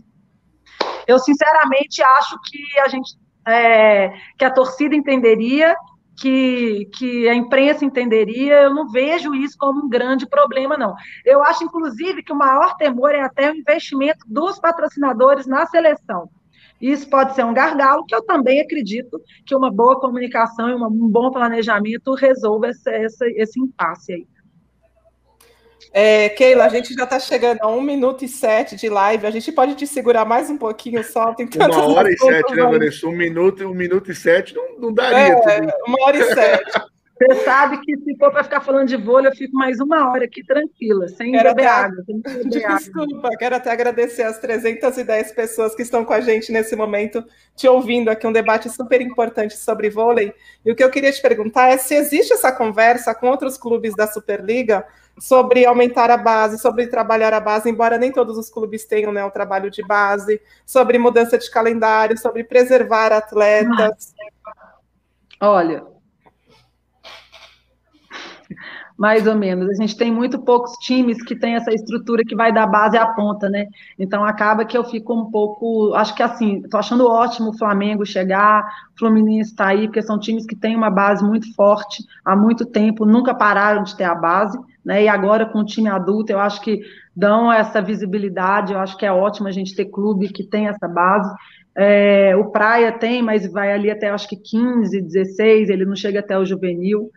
Speaker 2: Eu, sinceramente, acho que a gente. É, que a torcida entenderia que, que a imprensa entenderia, eu não vejo isso como um grande problema, não. Eu acho, inclusive, que o maior temor é até o investimento dos patrocinadores na seleção. Isso pode ser um gargalo, que eu também acredito que uma boa comunicação e um bom planejamento resolva esse, esse, esse impasse aí.
Speaker 1: É, Keila, a gente já está chegando a um minuto e sete de live. A gente pode te segurar mais um pouquinho só?
Speaker 3: Tem uma hora e sete, né, Vanessa? Um minuto, um minuto e sete não, não daria.
Speaker 1: É, uma hora e sete.
Speaker 2: Você sabe que se for para ficar falando de vôlei, eu fico mais uma hora aqui tranquila, sem quero beber até... água.
Speaker 1: Beber Desculpa, água. quero até agradecer as 310 pessoas que estão com a gente nesse momento, te ouvindo aqui, um debate super importante sobre vôlei. E o que eu queria te perguntar é se existe essa conversa com outros clubes da Superliga sobre aumentar a base, sobre trabalhar a base, embora nem todos os clubes tenham né, o trabalho de base, sobre mudança de calendário, sobre preservar atletas.
Speaker 2: Olha, Mais ou menos. A gente tem muito poucos times que tem essa estrutura que vai da base à ponta, né? Então acaba que eu fico um pouco. Acho que assim, tô achando ótimo o Flamengo chegar, o Fluminense está aí, porque são times que têm uma base muito forte há muito tempo, nunca pararam de ter a base, né? E agora com o time adulto, eu acho que dão essa visibilidade, eu acho que é ótimo a gente ter clube que tem essa base. É, o Praia tem, mas vai ali até acho que 15, 16, ele não chega até o juvenil.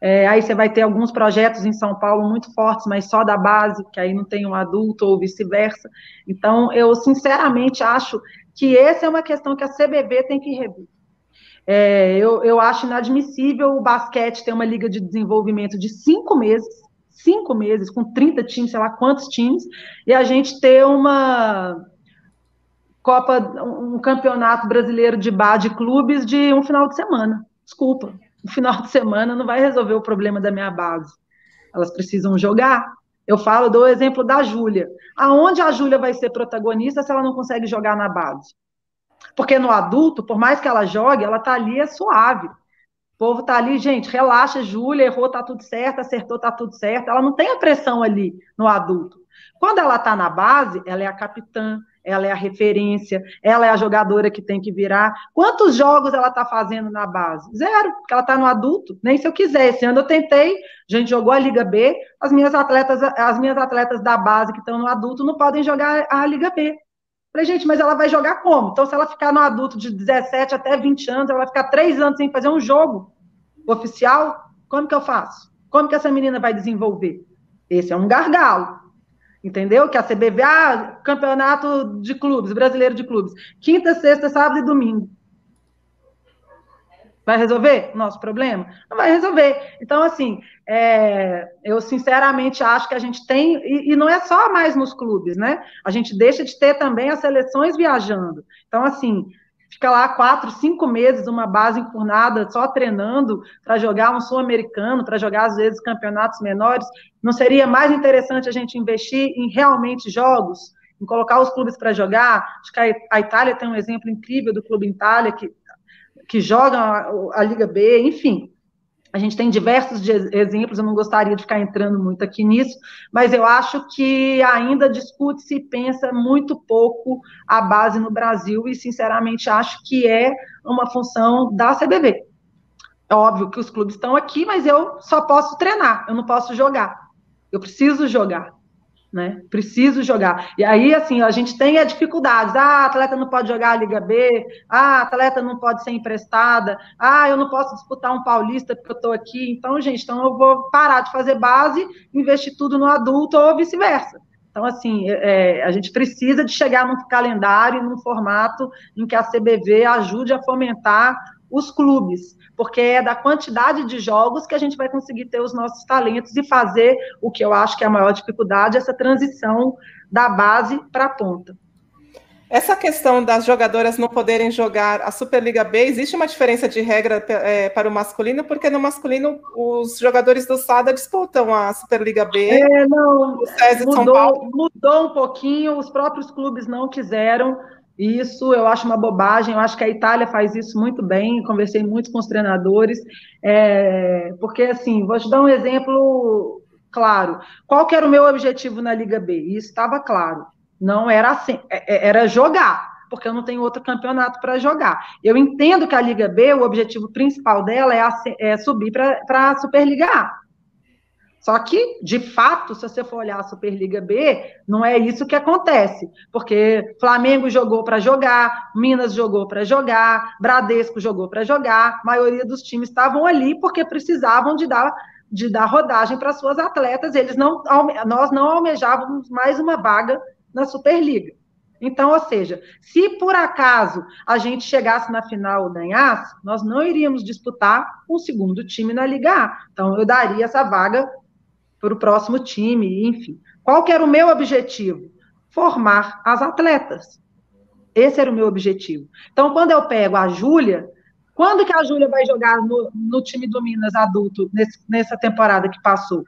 Speaker 2: É, aí você vai ter alguns projetos em São Paulo muito fortes, mas só da base, que aí não tem um adulto ou vice-versa. Então, eu sinceramente acho que essa é uma questão que a CBV tem que rever. É, eu, eu acho inadmissível o basquete ter uma liga de desenvolvimento de cinco meses, cinco meses, com 30 times, sei lá quantos times, e a gente ter uma Copa, um campeonato brasileiro de bar de clubes de um final de semana. Desculpa, no final de semana não vai resolver o problema da minha base. Elas precisam jogar. Eu falo, dou o exemplo da Júlia. Aonde a Júlia vai ser protagonista se ela não consegue jogar na base? Porque no adulto, por mais que ela jogue, ela tá ali é suave. Povo tá ali, gente, relaxa, Júlia, errou, tá tudo certo, acertou, tá tudo certo. Ela não tem a pressão ali no adulto. Quando ela tá na base, ela é a capitã, ela é a referência, ela é a jogadora que tem que virar. Quantos jogos ela está fazendo na base? Zero, porque ela está no adulto. Nem se eu quiser. Esse ano eu tentei, a gente jogou a Liga B, as minhas atletas, as minhas atletas da base que estão no adulto não podem jogar a Liga B. Falei, gente, mas ela vai jogar como? Então, se ela ficar no adulto de 17 até 20 anos, ela vai ficar três anos sem fazer um jogo oficial, como que eu faço? Como que essa menina vai desenvolver? Esse é um gargalo entendeu? Que a CBV, ah, campeonato de clubes, brasileiro de clubes, quinta, sexta, sábado e domingo. Vai resolver nosso problema? Não vai resolver. Então, assim, é, eu sinceramente acho que a gente tem, e, e, não é só mais nos clubes, né? A gente deixa de ter também as seleções viajando. Então, assim, fica lá quatro, cinco meses uma base enfurnada só treinando para jogar um sul-americano, para jogar às vezes campeonatos menores. Não seria mais interessante a gente investir em realmente jogos, em colocar os clubes para jogar? Acho que a Itália tem um exemplo incrível do clube Itália que que joga a, a Liga B, enfim. A gente tem diversos exemplos, eu não gostaria de ficar entrando muito aqui nisso, mas eu acho que ainda discute-se e pensa muito pouco a base no Brasil, e sinceramente acho que é uma função da CBV. É óbvio que os clubes estão aqui, mas eu só posso treinar, eu não posso jogar. Eu preciso jogar né? Preciso jogar. E aí, assim, a gente tem as dificuldades. Ah, atleta não pode jogar a Liga B. Ah, atleta não pode ser emprestada. Ah, eu não posso disputar um paulista porque eu estou aqui. Então, gente, então eu vou parar de fazer base, investir tudo no adulto ou vice-versa. Então, assim, é, a gente precisa de chegar num calendário, num formato em que a CBV ajude a fomentar os clubes porque é da quantidade de jogos que a gente vai conseguir ter os nossos talentos e fazer o que eu acho que é a maior dificuldade, essa transição da base para a ponta.
Speaker 1: Essa questão das jogadoras não poderem jogar a Superliga B, existe uma diferença de regra é, para o masculino, porque no masculino os jogadores do SADA disputam a Superliga B.
Speaker 2: É, não, mudou, mudou um pouquinho, os próprios clubes não quiseram, isso eu acho uma bobagem, eu acho que a Itália faz isso muito bem, conversei muito com os treinadores, é, porque assim, vou te dar um exemplo claro. Qual que era o meu objetivo na Liga B? Isso estava claro. Não era assim, é, é, era jogar, porque eu não tenho outro campeonato para jogar. Eu entendo que a Liga B, o objetivo principal dela é, a, é subir para a Superliga A. Só que, de fato, se você for olhar a Superliga B, não é isso que acontece, porque Flamengo jogou para jogar, Minas jogou para jogar, Bradesco jogou para jogar, a maioria dos times estavam ali porque precisavam de dar, de dar rodagem para suas atletas, eles não, nós não almejávamos mais uma vaga na Superliga. Então, ou seja, se por acaso a gente chegasse na final e ganhasse, nós não iríamos disputar um segundo time na Liga A. Então, eu daria essa vaga para o próximo time, enfim. Qual que era o meu objetivo? Formar as atletas. Esse era o meu objetivo. Então, quando eu pego a Júlia, quando que a Júlia vai jogar no, no, time do Minas adulto nesse, nessa temporada que passou?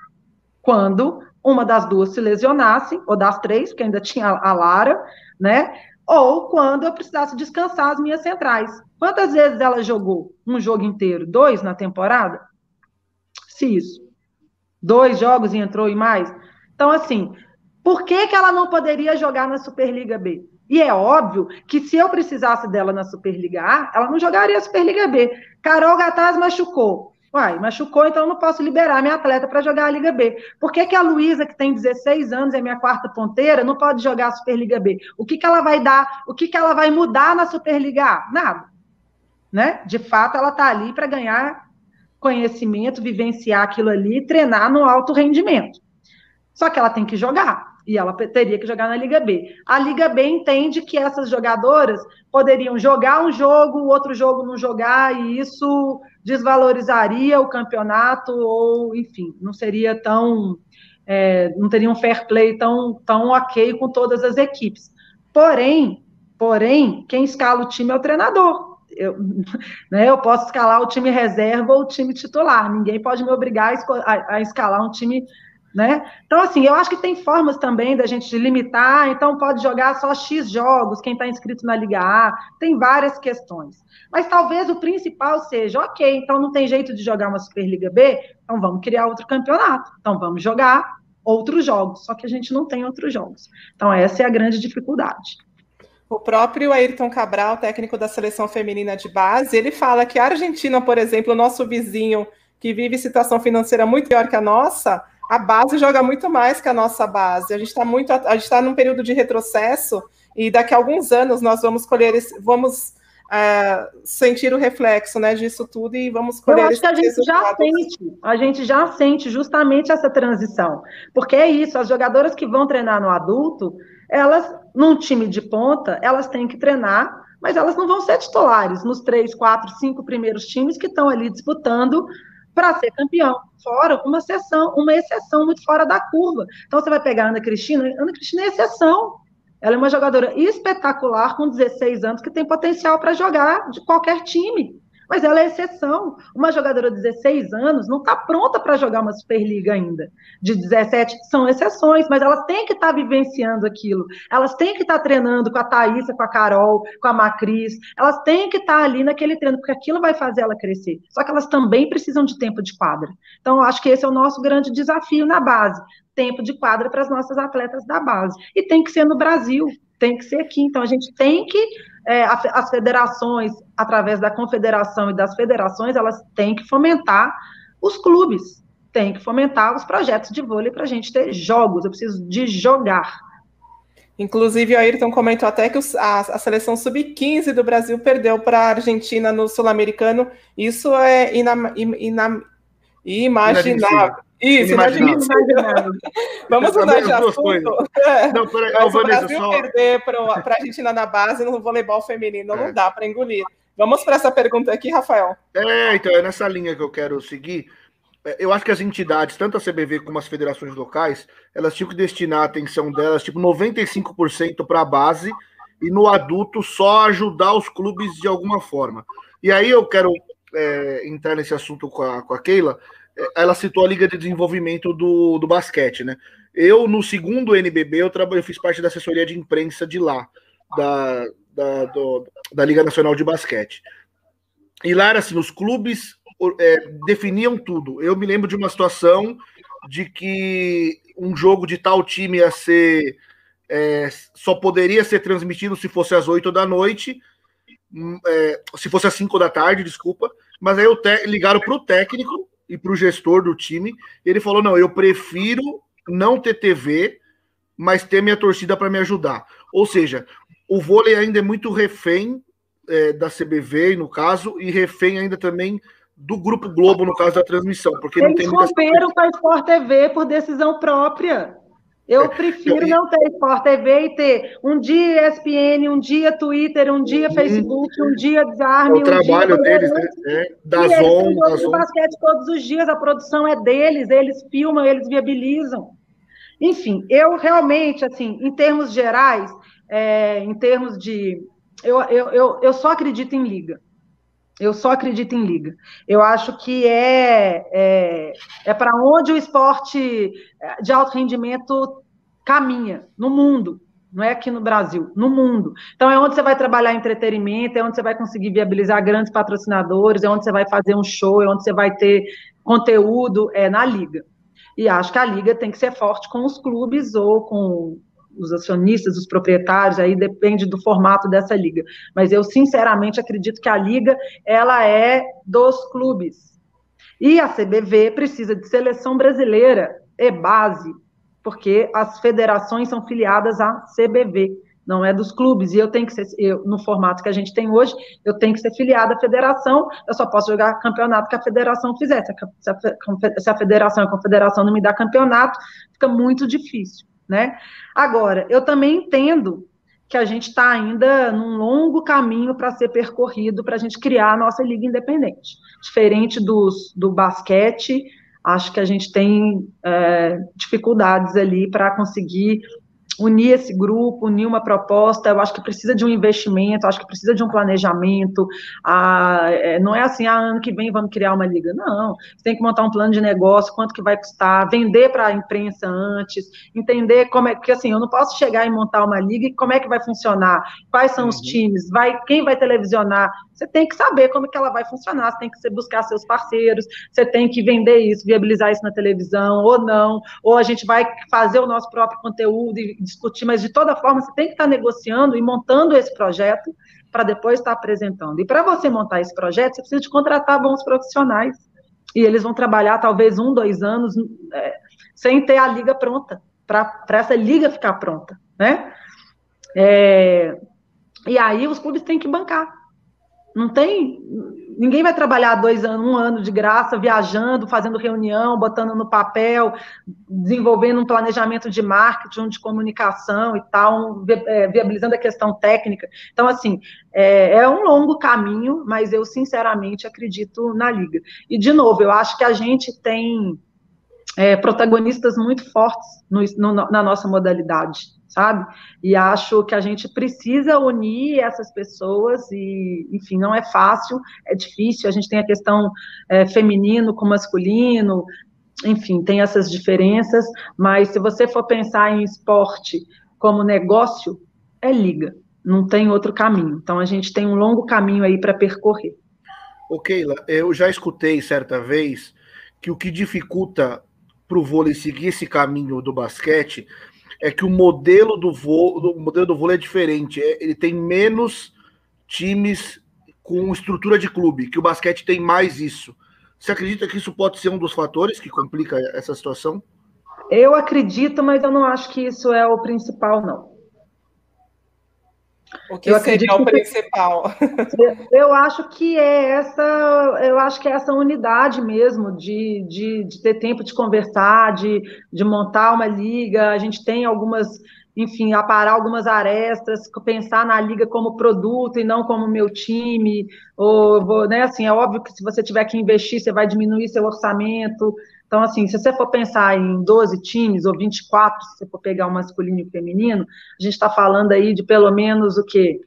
Speaker 2: Quando uma das duas se lesionasse, ou das três, porque ainda tinha a Lara, né? Ou quando eu precisasse descansar as minhas centrais. Quantas vezes ela jogou um jogo inteiro? Dois na temporada? Se isso. Dois jogos e entrou e mais. Então, assim, por que, que ela não poderia jogar na Superliga B? E é óbvio que se eu precisasse dela na Superliga A, ela não jogaria a Superliga B. Carol Gataz machucou. Uai, machucou, então eu não posso liberar minha atleta para jogar a Liga B. Por que, que a Luísa, que tem 16 anos, é minha quarta ponteira, não pode jogar a Superliga B? O que, que ela vai dar? O que, que ela vai mudar na Superliga A? Nada. Né? De fato, ela está ali para ganhar conhecimento, vivenciar aquilo ali, treinar no alto rendimento. Só que ela tem que jogar e ela teria que jogar na Liga B. A Liga B entende que essas jogadoras poderiam jogar um jogo, o outro jogo não jogar, e isso desvalorizaria o campeonato, ou, enfim, não seria tão. É, não teria um fair play tão, tão ok com todas as equipes. Porém, porém, quem escala o time é o treinador. Eu, né, eu posso escalar o time reserva ou o time titular. Ninguém pode me obrigar a, escalar um time né? Então, assim, eu acho que tem formas também da gente limitar, então pode jogar só X jogos, quem está inscrito na Liga A, tem várias questões. Mas talvez o principal seja, ok, então não tem jeito de jogar uma Superliga B, então vamos criar outro campeonato, então vamos jogar outros jogos, só que a gente não tem outros jogos. Então, essa é a grande dificuldade.
Speaker 1: O próprio Ayrton Cabral, técnico da seleção feminina de base, ele fala que a Argentina, por exemplo, o nosso vizinho, que vive situação financeira muito pior que a nossa, a base joga muito mais que a nossa base. A gente está muito, a gente está num período de retrocesso e daqui a alguns anos nós vamos colher, esse, vamos é, sentir o reflexo, né, disso tudo e vamos colher.
Speaker 2: Eu acho que a gente já sente, a gente já sente justamente essa transição, porque é isso. As jogadoras que vão treinar no adulto, elas num time de ponta, elas têm que treinar, mas elas não vão ser titulares nos três, quatro, cinco primeiros times que estão ali disputando para ser campeão. Fora uma exceção, uma exceção muito fora da curva. Então você vai pegar a Ana Cristina, Ana Cristina é exceção. Ela é uma jogadora espetacular com 16 anos que tem potencial para jogar de qualquer time mas ela é exceção. Uma jogadora de 16 anos não está pronta para jogar uma Superliga ainda. De 17 são exceções, mas elas têm que estar tá vivenciando aquilo. Elas têm que estar tá treinando com a Thaísa, com a Carol, com a Macris. Elas têm que estar tá ali naquele treino, porque aquilo vai fazer ela crescer. Só que elas também precisam de tempo de quadra. Então, acho que esse é o nosso grande desafio na base. Tempo de quadra para as nossas atletas da base. E tem que ser no Brasil, tem que ser aqui. Então, a gente tem que é, as federações, através da confederação e das federações, elas têm que fomentar os clubes, têm que fomentar os projetos de vôlei para a gente ter jogos. Eu preciso de jogar.
Speaker 1: Inclusive, o Ayrton comentou até que a, a seleção sub-15 do Brasil perdeu para a Argentina no Sul-Americano. Isso é inam, inam, imaginável. Isso, inimaginável. Vamos mudar de assunto. É. Não, peraí, Mas o Brasil só... perder para a Argentina na base no voleibol feminino é. não dá para engolir. Vamos para essa pergunta aqui, Rafael.
Speaker 3: É, então, é nessa linha que eu quero seguir. É, eu acho que as entidades, tanto a CBV como as federações locais, elas tinham que destinar a atenção delas, tipo, 95% para a base e no adulto só ajudar os clubes de alguma forma. E aí eu quero é, entrar nesse assunto com a, com a Keila, ela citou a Liga de Desenvolvimento do, do basquete, né? Eu, no segundo NBB, eu, eu fiz parte da assessoria de imprensa de lá, da, da, do, da Liga Nacional de Basquete. E lá era assim, os clubes é, definiam tudo. Eu me lembro de uma situação de que um jogo de tal time ia ser é, só poderia ser transmitido se fosse às 8 da noite, hum, é, se fosse às 5 da tarde, desculpa. Mas aí ligaram para o técnico e para o gestor do time. ele falou: não, eu prefiro não ter TV, mas ter minha torcida para me ajudar. Ou seja, o vôlei ainda é muito refém é, da CBV, no caso, e refém ainda também do Grupo Globo, no caso da transmissão. Porque
Speaker 2: Eles
Speaker 3: não tem
Speaker 2: romperam com a Sport TV por decisão própria. Eu é, prefiro não ter Sport TV e ter um dia ESPN, um dia Twitter, um dia. Facebook, um dia Desarme.
Speaker 3: É o trabalho dia deles, né? Da Zon, Zon.
Speaker 2: basquete todos os dias, a produção é deles, eles filmam, eles viabilizam. Enfim, eu realmente, assim, em termos gerais, é, em termos de. Eu, eu, eu, eu só acredito em liga. Eu só acredito em liga. Eu acho que é, é, é para onde o esporte de alto rendimento caminha no mundo. Não é aqui no Brasil, no mundo. Então, é onde você vai trabalhar entretenimento, é onde você vai conseguir viabilizar grandes patrocinadores, é onde você vai fazer um show, é onde você vai ter conteúdo, é na liga. E acho que a liga tem que ser forte com os clubes ou com os acionistas, os proprietários, aí depende do formato dessa liga. Mas eu sinceramente acredito que a liga ela é dos clubes. E a CBV precisa de seleção brasileira, é base, porque as federações são filiadas à CBV, não é dos clubes. E eu tenho que ser, eu, no formato que a gente tem hoje, eu tenho que ser filiada à federação, eu só posso jogar campeonato que a federação fizer. Se a, se a federação e a confederação não me dá campeonato, fica muito difícil né? Agora, eu também entendo que a gente está ainda num longo caminho para ser percorrido para a gente criar a nossa liga independente. Diferente dos, do basquete, acho que a gente tem é, dificuldades ali para conseguir unir esse grupo, unir uma proposta, eu acho que precisa de um investimento, acho que precisa de um planejamento, é, não é assim, ah, ano que vem vamos criar uma liga, não, você tem que montar um plano de negócio, quanto que vai custar, vender para a imprensa antes, entender como é, porque assim, eu não posso chegar e montar uma liga e como é que vai funcionar, quais são os uhum. times, vai, quem vai televisionar, você tem que saber como que ela vai funcionar, você tem que buscar seus parceiros, você tem que vender isso, viabilizar isso na televisão, ou não, ou a gente vai fazer o nosso próprio conteúdo e discutir, mas de toda forma você tem que estar negociando e montando esse projeto para depois estar apresentando. E para você montar esse projeto, você precisa de contratar bons profissionais, e eles vão trabalhar talvez um, dois anos é, sem ter a liga pronta, para essa liga ficar pronta, né? É, e aí os clubes têm que bancar. Não tem. Ninguém vai trabalhar dois anos, um ano de graça, viajando, fazendo reunião, botando no papel, desenvolvendo um planejamento de marketing, de comunicação e tal, é, viabilizando a questão técnica. Então, assim, é, é um longo caminho, mas eu sinceramente acredito na liga. E, de novo, eu acho que a gente tem é, protagonistas muito fortes no, no, na nossa modalidade sabe? E acho que a gente precisa unir essas pessoas e, enfim, não é fácil, é difícil. A gente tem a questão é, feminino com masculino, enfim, tem essas diferenças. Mas se você for pensar em esporte como negócio, é liga, não tem outro caminho. Então a gente tem um longo caminho aí para percorrer.
Speaker 3: Ô Keila, eu já escutei certa vez que o que dificulta para o vôlei seguir esse caminho do basquete é que o modelo do vôlei, o modelo do vôlei é diferente. É, ele tem menos times com estrutura de clube, que o basquete tem mais isso. Você acredita que isso pode ser um dos fatores que complica essa situação?
Speaker 2: Eu acredito, mas eu não acho que isso é o principal, não.
Speaker 1: O que eu seria o principal?
Speaker 2: Eu acho que é essa, eu acho que é essa unidade mesmo de, de, de ter tempo de conversar, de, de montar uma liga. A gente tem algumas, enfim, aparar algumas arestas, pensar na liga como produto e não como meu time. Ou, né, assim, é óbvio que se você tiver que investir, você vai diminuir seu orçamento. Então, assim, se você for pensar em 12 times, ou 24, se você for pegar o masculino e o feminino, a gente está falando aí de pelo menos o quê?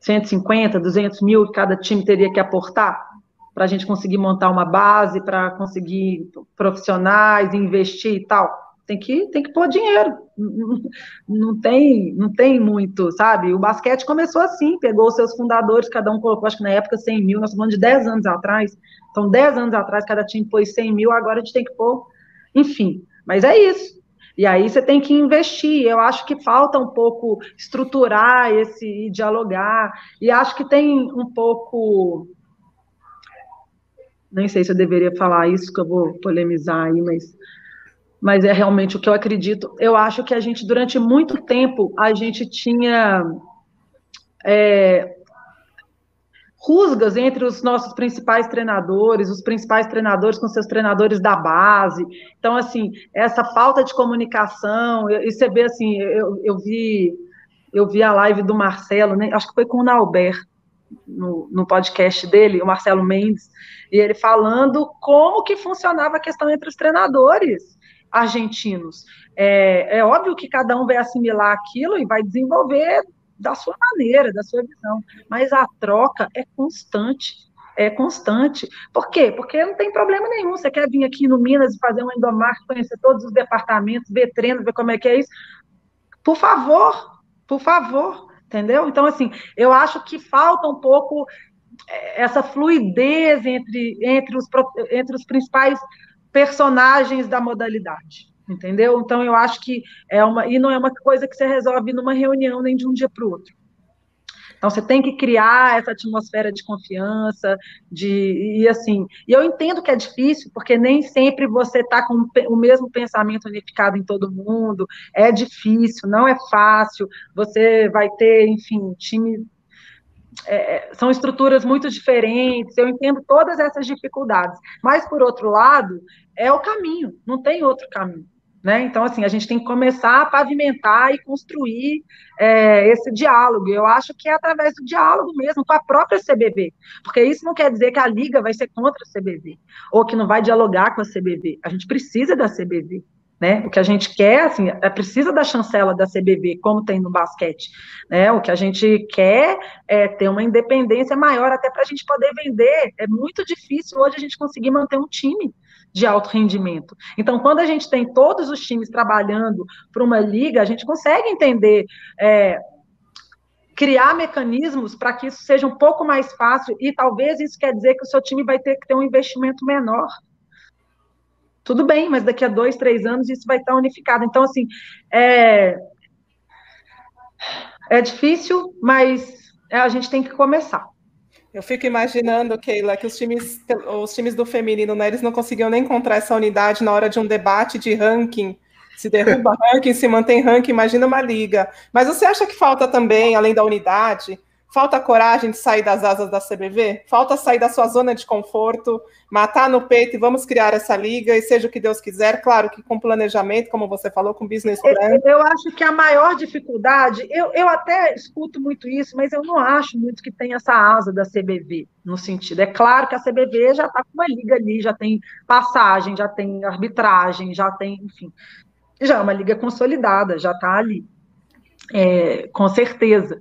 Speaker 2: 150, 200 mil que cada time teria que aportar para a gente conseguir montar uma base, para conseguir profissionais, investir e tal. Tem que, tem que pôr dinheiro. Não tem, não tem muito, sabe? O basquete começou assim, pegou os seus fundadores, cada um colocou, acho que na época, 100 mil, nós falando de 10 anos atrás, então, 10 anos atrás, cada time pôs 100 mil, agora a gente tem que pôr, enfim. Mas é isso. E aí você tem que investir. Eu acho que falta um pouco estruturar esse e dialogar. E acho que tem um pouco. Nem sei se eu deveria falar isso, que eu vou polemizar aí, mas, mas é realmente o que eu acredito. Eu acho que a gente, durante muito tempo, a gente tinha é, rusgas entre os nossos principais treinadores, os principais treinadores com seus treinadores da base. Então, assim, essa falta de comunicação, e você vê assim, eu, eu vi eu vi a live do Marcelo, né, acho que foi com o Nauber, no, no podcast dele, o Marcelo Mendes, e ele falando como que funcionava a questão entre os treinadores argentinos. É, é óbvio que cada um vai assimilar aquilo e vai desenvolver da sua maneira, da sua visão. Mas a troca é constante. É constante. Por quê? Porque não tem problema nenhum. Você quer vir aqui no Minas e fazer um endomar, conhecer todos os departamentos, ver treinos, ver como é que é isso. Por favor, por favor, entendeu? Então, assim, eu acho que falta um pouco é, essa fluidez entre, entre, os, entre os principais personagens da modalidade, entendeu? Então eu acho que é uma e não é uma coisa que você resolve numa reunião nem de um dia para o outro. Então você tem que criar essa atmosfera de confiança, de e assim. E eu entendo que é difícil, porque nem sempre você está com o mesmo pensamento unificado em todo mundo. É difícil, não é fácil. Você vai ter, enfim, time é, são estruturas muito diferentes, eu entendo todas essas dificuldades, mas, por outro lado, é o caminho, não tem outro caminho. Né? Então, assim, a gente tem que começar a pavimentar e construir é, esse diálogo. Eu acho que é através do diálogo mesmo com a própria CBV, porque isso não quer dizer que a Liga vai ser contra a CBV, ou que não vai dialogar com a CBV. A gente precisa da CBV. Né? O que a gente quer, assim, é precisa da chancela da CBV, como tem no basquete, né? O que a gente quer é ter uma independência maior, até para a gente poder vender. É muito difícil hoje a gente conseguir manter um time de alto rendimento. Então, quando a gente tem todos os times trabalhando para uma liga, a gente consegue entender. É, criar mecanismos para que isso seja um pouco mais fácil e talvez isso quer dizer que o seu time vai ter que ter um investimento menor tudo bem, mas daqui a dois, três anos isso vai estar unificado. Então, assim, é, é difícil, mas a gente tem que começar.
Speaker 1: Eu fico imaginando, Keila, que os times, os times do feminino, né, eles não conseguiam nem encontrar essa unidade na hora de um debate de ranking. Se derruba ranking, se mantém ranking, imagina uma liga. Mas você acha que falta também, além da unidade, Falta coragem de sair das asas da CBV? Falta sair da sua zona de conforto, matar no peito e vamos criar essa liga e seja o que Deus quiser, claro que com planejamento, como você falou, com business plan.
Speaker 2: Eu, eu acho que a maior dificuldade, eu, eu até escuto muito isso, mas eu não acho muito que tem essa asa da CBV, no sentido. É claro que a CBV já está com uma liga ali, já tem passagem, já tem arbitragem, já tem, enfim, já é uma liga consolidada, já está ali, é, com certeza.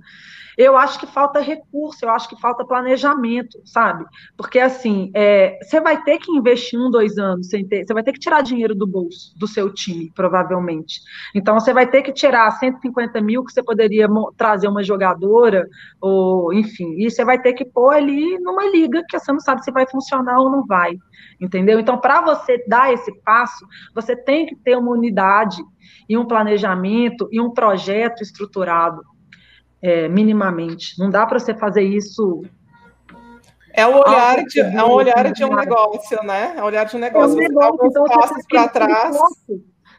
Speaker 2: Eu acho que falta recurso, eu acho que falta planejamento, sabe? Porque, assim, é, você vai ter que investir um, dois anos, sem ter, você vai ter que tirar dinheiro do bolso do seu time, provavelmente. Então, você vai ter que tirar 150 mil que você poderia trazer uma jogadora, ou, enfim, e você vai ter que pôr ali numa liga que você não sabe se vai funcionar ou não vai, entendeu? Então, para você dar esse passo, você tem que ter uma unidade e um planejamento e um projeto estruturado é, minimamente. Não dá para você fazer isso.
Speaker 1: É o olhar de, é um olhar de um negócio, né? É o olhar de um negócio. É um negócio
Speaker 2: você então, passos para trás.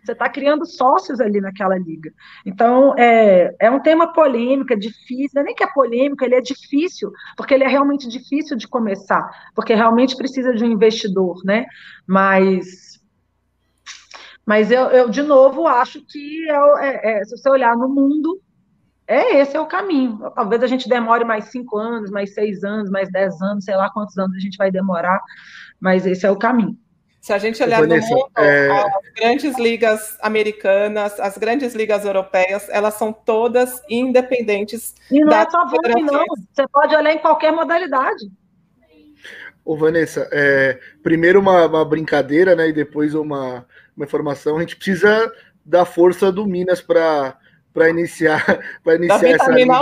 Speaker 2: Você está criando sócios ali naquela liga. Então, é, é um tema polêmico, é difícil, não é nem que é polêmico, ele é difícil, porque ele é realmente difícil de começar, porque realmente precisa de um investidor, né? Mas, mas eu, eu de novo, acho que é, é, é, se você olhar no mundo, é esse é o caminho. Talvez a gente demore mais cinco anos, mais seis anos, mais dez anos, sei lá quantos anos a gente vai demorar, mas esse é o caminho.
Speaker 1: Se a gente olhar Vanessa, no mundo, é... as grandes ligas americanas, as grandes ligas europeias, elas são todas independentes.
Speaker 2: E não é só vôlei, não. Você pode olhar em qualquer modalidade.
Speaker 3: Ô, Vanessa, é, primeiro uma, uma, brincadeira, né? E depois uma, uma informação. A gente precisa da força do Minas para para iniciar, para iniciar essa liga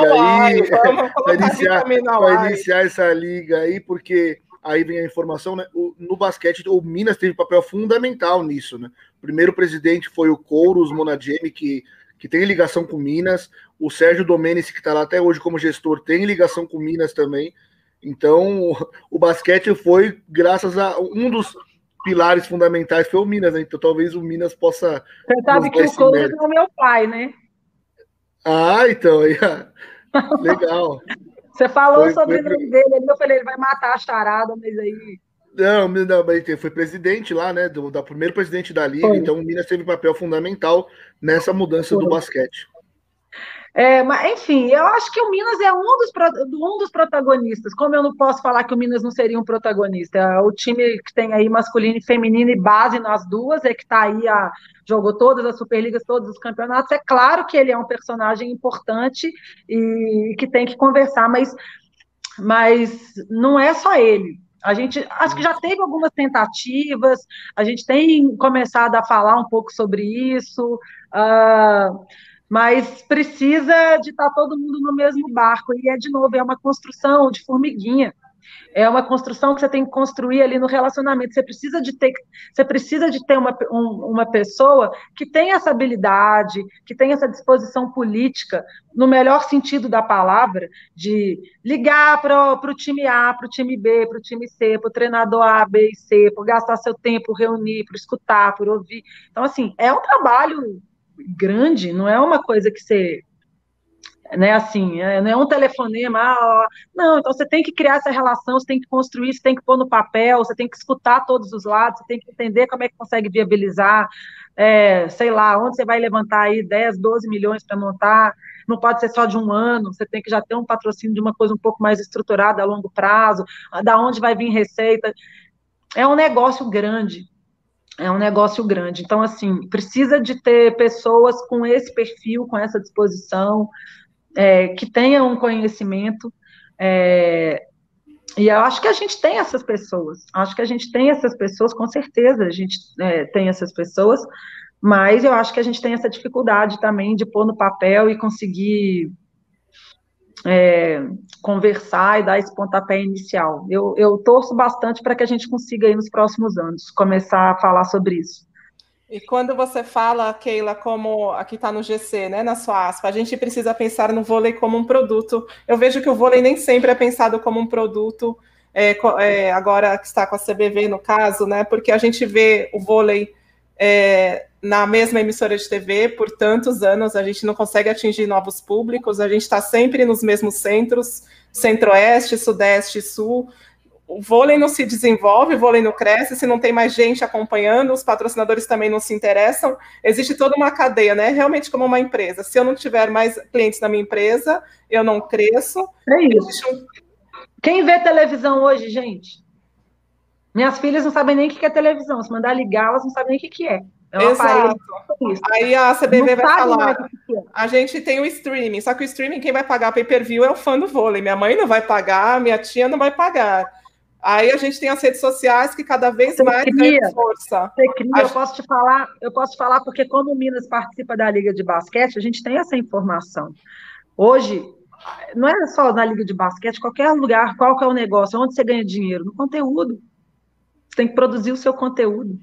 Speaker 3: aí, para iniciar, iniciar essa liga aí, porque aí vem a informação, né? O, no basquete, o Minas teve um papel fundamental nisso, né? O primeiro presidente foi o Couros Monadiemi, que, que tem ligação com Minas. O Sérgio Domenici, que está lá até hoje como gestor, tem ligação com Minas também. Então, o, o basquete foi graças a um dos pilares fundamentais foi o Minas, né? Então talvez o Minas possa.
Speaker 2: Você sabe que o Couros é o meu pai, né?
Speaker 3: Ah, então, legal.
Speaker 2: Você falou foi, sobre foi... o nome dele, eu falei, ele vai matar a charada, mas aí.
Speaker 3: Não, não, mas foi presidente lá, né? Do, da primeiro presidente da Liga, foi. então o Minas teve papel fundamental nessa mudança do basquete.
Speaker 2: É, mas, enfim, eu acho que o Minas é um dos, um dos protagonistas. Como eu não posso falar que o Minas não seria um protagonista? É o time que tem aí masculino e feminino e base nas duas, é que está aí, a, jogou todas as Superligas, todos os campeonatos. É claro que ele é um personagem importante e que tem que conversar, mas, mas não é só ele. A gente acho que já teve algumas tentativas, a gente tem começado a falar um pouco sobre isso. Uh, mas precisa de estar todo mundo no mesmo barco. E é, de novo, é uma construção de formiguinha. É uma construção que você tem que construir ali no relacionamento. Você precisa de ter, você precisa de ter uma, um, uma pessoa que tenha essa habilidade, que tenha essa disposição política, no melhor sentido da palavra, de ligar para o time A, para o time B, para o time C, para o treinador A, B e C, por gastar seu tempo, reunir, por escutar, por ouvir. Então, assim, é um trabalho grande, não é uma coisa que você né, assim, é, não é um telefonema, ah, não, então você tem que criar essa relação, você tem que construir, você tem que pôr no papel, você tem que escutar todos os lados, você tem que entender como é que consegue viabilizar, é, sei lá, onde você vai levantar aí 10, 12 milhões para montar, não pode ser só de um ano, você tem que já ter um patrocínio de uma coisa um pouco mais estruturada a longo prazo, da onde vai vir receita, é um negócio grande, é um negócio grande. Então, assim, precisa de ter pessoas com esse perfil, com essa disposição, é, que tenha um conhecimento. É, e eu acho que a gente tem essas pessoas. Acho que a gente tem essas pessoas, com certeza a gente é, tem essas pessoas, mas eu acho que a gente tem essa dificuldade também de pôr no papel e conseguir é, conversar e dar esse pontapé inicial. Eu, eu torço bastante para que a gente consiga aí nos próximos anos começar a falar sobre isso.
Speaker 1: E quando você fala, Keila, como aqui está no GC, né, na sua aspa, a gente precisa pensar no vôlei como um produto. Eu vejo que o vôlei nem sempre é pensado como um produto, é, é, agora que está com a CBV no caso, né, porque a gente vê o vôlei é, na mesma emissora de TV por tantos anos, a gente não consegue atingir novos públicos, a gente está sempre nos mesmos centros, centro-oeste, sudeste, sul, o vôlei não se desenvolve, o vôlei não cresce, se não tem mais gente acompanhando, os patrocinadores também não se interessam. Existe toda uma cadeia, né? Realmente como uma empresa. Se eu não tiver mais clientes na minha empresa, eu não cresço.
Speaker 2: É isso. Um... Quem vê televisão hoje, gente? Minhas filhas não sabem nem o que é televisão. Se mandar ligar, elas não sabem nem o que é.
Speaker 1: É Exato. Aí a CBV vai falar: é. a gente tem o streaming, só que o streaming, quem vai pagar pay-per-view é o fã do vôlei. Minha mãe não vai pagar, minha tia não vai pagar. Aí a gente tem as redes sociais que cada vez Você mais cria, ganham força.
Speaker 2: Você cria, eu posso te falar, eu posso te falar porque como o Minas participa da Liga de Basquete, a gente tem essa informação. Hoje, não é só na Liga de Basquete, qualquer lugar, qual que é o negócio, onde você ganha dinheiro? No conteúdo. Você tem que produzir o seu conteúdo.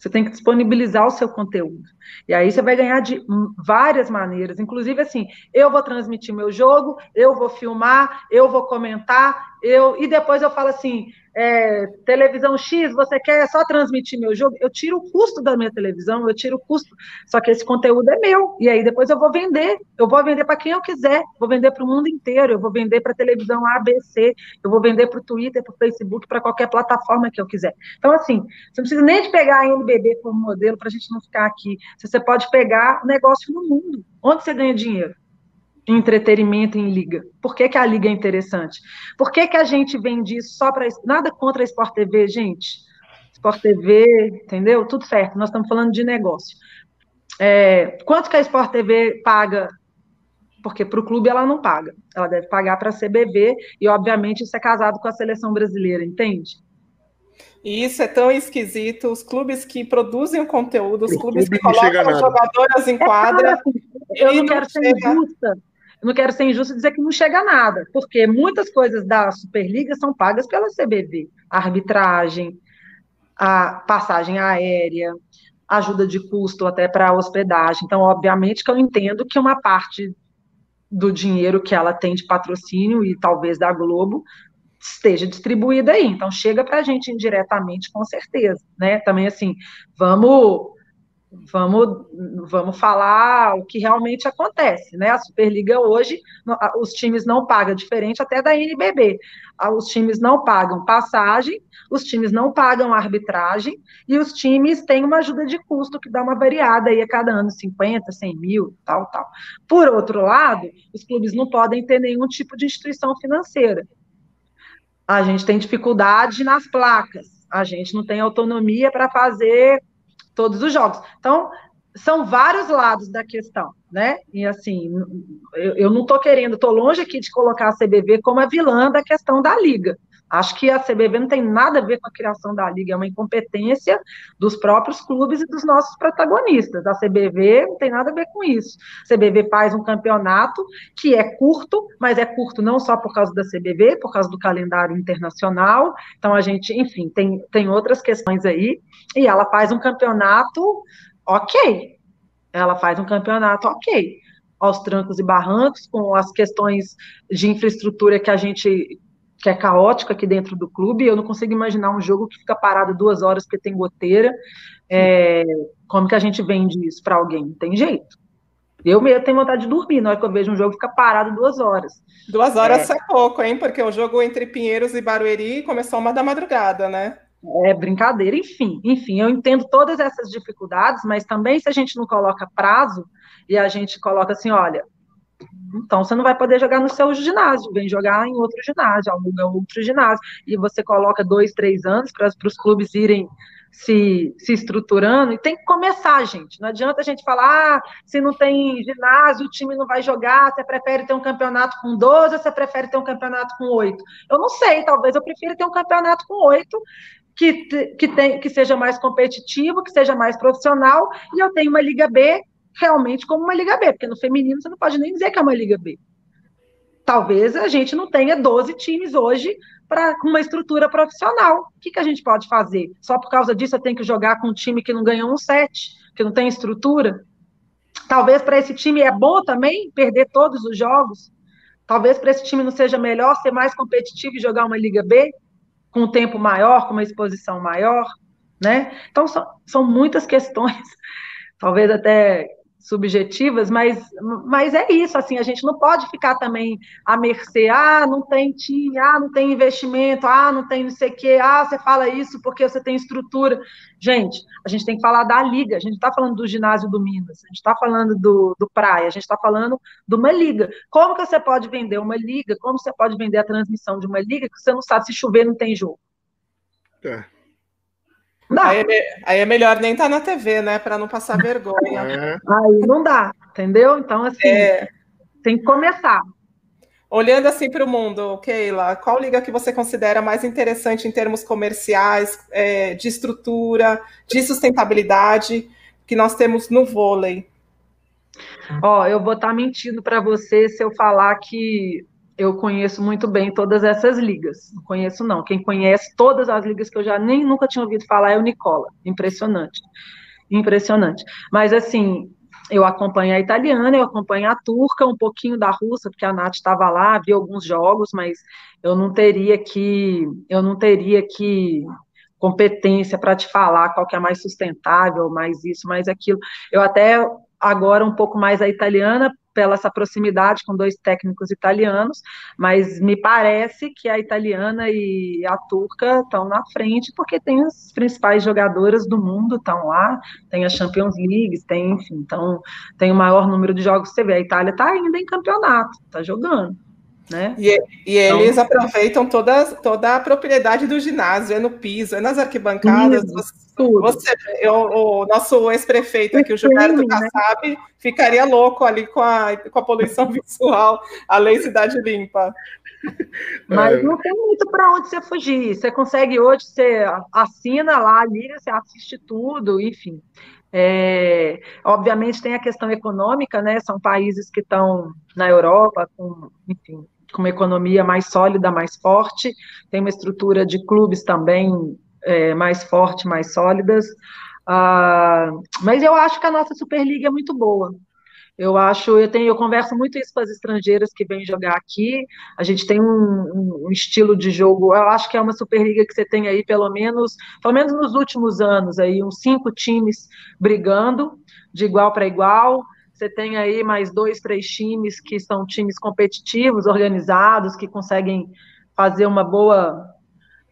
Speaker 2: Você tem que disponibilizar o seu conteúdo. E aí você vai ganhar de várias maneiras. Inclusive, assim, eu vou transmitir meu jogo, eu vou filmar, eu vou comentar, eu e depois eu falo assim: é, televisão X, você quer só transmitir meu jogo? Eu tiro o custo da minha televisão, eu tiro o custo. Só que esse conteúdo é meu. E aí depois eu vou vender. Eu vou vender para quem eu quiser. Vou vender para o mundo inteiro. Eu vou vender para televisão ABC. Eu vou vender para o Twitter, para o Facebook, para qualquer plataforma que eu quiser. Então, assim, você não precisa nem de pegar a NBB como modelo para a gente não ficar aqui. Você pode pegar negócio no mundo. Onde você ganha dinheiro? Entretenimento em liga. Por que, que a liga é interessante? Por que, que a gente vende isso só para. Nada contra a Sport TV, gente. Sport TV, entendeu? Tudo certo, nós estamos falando de negócio. É, quanto que a Sport TV paga? Porque para o clube ela não paga. Ela deve pagar para a CBB e, obviamente, isso é casado com a seleção brasileira, entende?
Speaker 1: E isso é tão esquisito. Os clubes que produzem o conteúdo, os clubes clube que colocam jogadoras em quadra.
Speaker 2: É, eu não quero ser injusta, eu não quero ser injusto dizer que não chega a nada, porque muitas coisas da Superliga são pagas pela CBV. A arbitragem, a passagem aérea, ajuda de custo até para hospedagem. Então, obviamente que eu entendo que uma parte do dinheiro que ela tem de patrocínio e talvez da Globo esteja distribuída aí. Então, chega para a gente indiretamente, com certeza. Né? Também, assim, vamos vamos, vamos falar o que realmente acontece, né? A Superliga hoje, os times não pagam, diferente até da NBB. Os times não pagam passagem, os times não pagam arbitragem, e os times têm uma ajuda de custo que dá uma variada aí a cada ano, 50, 100 mil, tal, tal. Por outro lado, os clubes não podem ter nenhum tipo de instituição financeira. A gente tem dificuldade nas placas, a gente não tem autonomia para fazer todos os jogos. Então, são vários lados da questão, né? E assim, eu, eu não estou querendo, estou longe aqui de colocar a CBV como a vilã da questão da liga. Acho que a CBV não tem nada a ver com a criação da liga, é uma incompetência dos próprios clubes e dos nossos protagonistas. A CBV não tem nada a ver com isso. A CBV faz um campeonato que é curto, mas é curto não só por causa da CBV, por causa do calendário internacional. Então a gente, enfim, tem, tem outras questões aí. E ela faz um campeonato ok. Ela faz um campeonato ok aos trancos e barrancos, com as questões de infraestrutura que a gente que é caótico aqui dentro do clube. Eu não consigo imaginar um jogo que fica parado duas horas porque tem goteira. É, como que a gente vende isso para alguém? Não tem jeito. Eu mesmo tenho vontade de dormir na hora que eu vejo um jogo fica parado duas horas.
Speaker 1: Duas horas é, é pouco, hein? Porque o jogo entre Pinheiros e Barueri começou uma da madrugada, né?
Speaker 2: É brincadeira, enfim, enfim, eu entendo todas essas dificuldades, mas também se a gente não coloca prazo e a gente coloca assim, olha, então, você não vai poder jogar no seu ginásio, vem jogar em outro ginásio, aluga outro ginásio, e você coloca dois, três anos para os clubes irem se, se estruturando, e tem que começar, gente. Não adianta a gente falar, ah, se não tem ginásio, o time não vai jogar, você prefere ter um campeonato com 12 ou você prefere ter um campeonato com 8? Eu não sei, talvez eu prefira ter um campeonato com 8, que, que, tem, que seja mais competitivo, que seja mais profissional, e eu tenho uma Liga B realmente como uma Liga B, porque no feminino você não pode nem dizer que é uma Liga B. Talvez a gente não tenha 12 times hoje para uma estrutura profissional. O que, que a gente pode fazer? Só por causa disso eu tenho que jogar com um time que não ganhou um set, que não tem estrutura? Talvez para esse time é bom também perder todos os jogos. Talvez para esse time não seja melhor ser mais competitivo e jogar uma Liga B com um tempo maior, com uma exposição maior, né? Então são, são muitas questões, talvez até subjetivas, mas, mas é isso, assim, a gente não pode ficar também à mercê, ah, não tem time, ah, não tem investimento, ah, não tem não sei o quê, ah, você fala isso porque você tem estrutura. Gente, a gente tem que falar da liga, a gente está falando do ginásio do Minas, a gente está falando do, do Praia, a gente está falando de uma liga. Como que você pode vender uma liga, como você pode vender a transmissão de uma liga que você não sabe se chover não tem jogo? É.
Speaker 1: Aí é, aí é, melhor nem estar tá na TV, né? Para não passar vergonha. É.
Speaker 2: Aí não dá, entendeu? Então, assim, é... tem que começar.
Speaker 1: Olhando assim para o mundo, Keila, qual liga que você considera mais interessante em termos comerciais, é, de estrutura, de sustentabilidade, que nós temos no vôlei?
Speaker 2: Ó, eu vou estar tá mentindo para você se eu falar que eu conheço muito bem todas essas ligas. Não conheço, não. Quem conhece todas as ligas que eu já nem nunca tinha ouvido falar é o Nicola. Impressionante. Impressionante. Mas, assim, eu acompanho a italiana, eu acompanho a turca, um pouquinho da russa, porque a Nath estava lá, vi alguns jogos, mas eu não teria que. Eu não teria que competência para te falar qual que é mais sustentável, mais isso, mais aquilo. Eu até agora um pouco mais a italiana, pela essa proximidade com dois técnicos italianos, mas me parece que a italiana e a turca estão na frente, porque tem as principais jogadoras do mundo estão lá, tem a Champions League, tem, enfim, então tem o maior número de jogos que você vê. A Itália está ainda em campeonato, está jogando. Né?
Speaker 1: E, e então, eles aproveitam toda, toda a propriedade do ginásio, é no piso, é nas arquibancadas. Tudo, você, eu, o nosso ex-prefeito aqui, o Gilberto Kassab, né? ficaria louco ali com a, com a poluição visual, a lei Cidade Limpa.
Speaker 2: Mas é. não tem muito para onde você fugir. Você consegue hoje, você assina lá, liga, você assiste tudo, enfim. É, obviamente tem a questão econômica, né? São países que estão na Europa com, enfim, com uma economia mais sólida, mais forte, tem uma estrutura de clubes também é, mais forte, mais sólidas. Ah, mas eu acho que a nossa Superliga é muito boa. Eu acho, eu tenho, eu converso muito isso com as estrangeiras que vêm jogar aqui. A gente tem um, um, estilo de jogo. Eu acho que é uma Superliga que você tem aí pelo menos, pelo menos nos últimos anos aí, uns cinco times brigando de igual para igual. Você tem aí mais dois, três times que são times competitivos, organizados, que conseguem fazer uma boa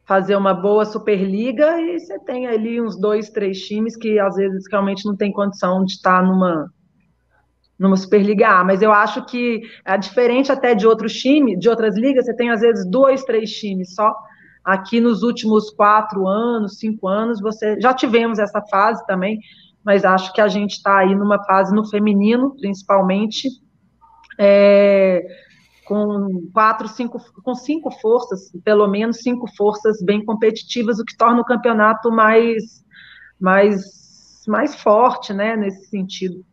Speaker 2: fazer uma boa Superliga e você tem ali uns dois, três times que às vezes realmente não tem condição de estar numa numa Superliga A, mas eu acho que é diferente até de outros times, de outras ligas, você tem às vezes dois, três times só. Aqui nos últimos quatro anos, cinco anos, você já tivemos essa fase também, mas acho que a gente está aí numa fase no feminino, principalmente, é, com quatro, cinco, com cinco forças, pelo menos cinco forças bem competitivas, o que torna o campeonato mais, mais, mais forte, né, nesse sentido.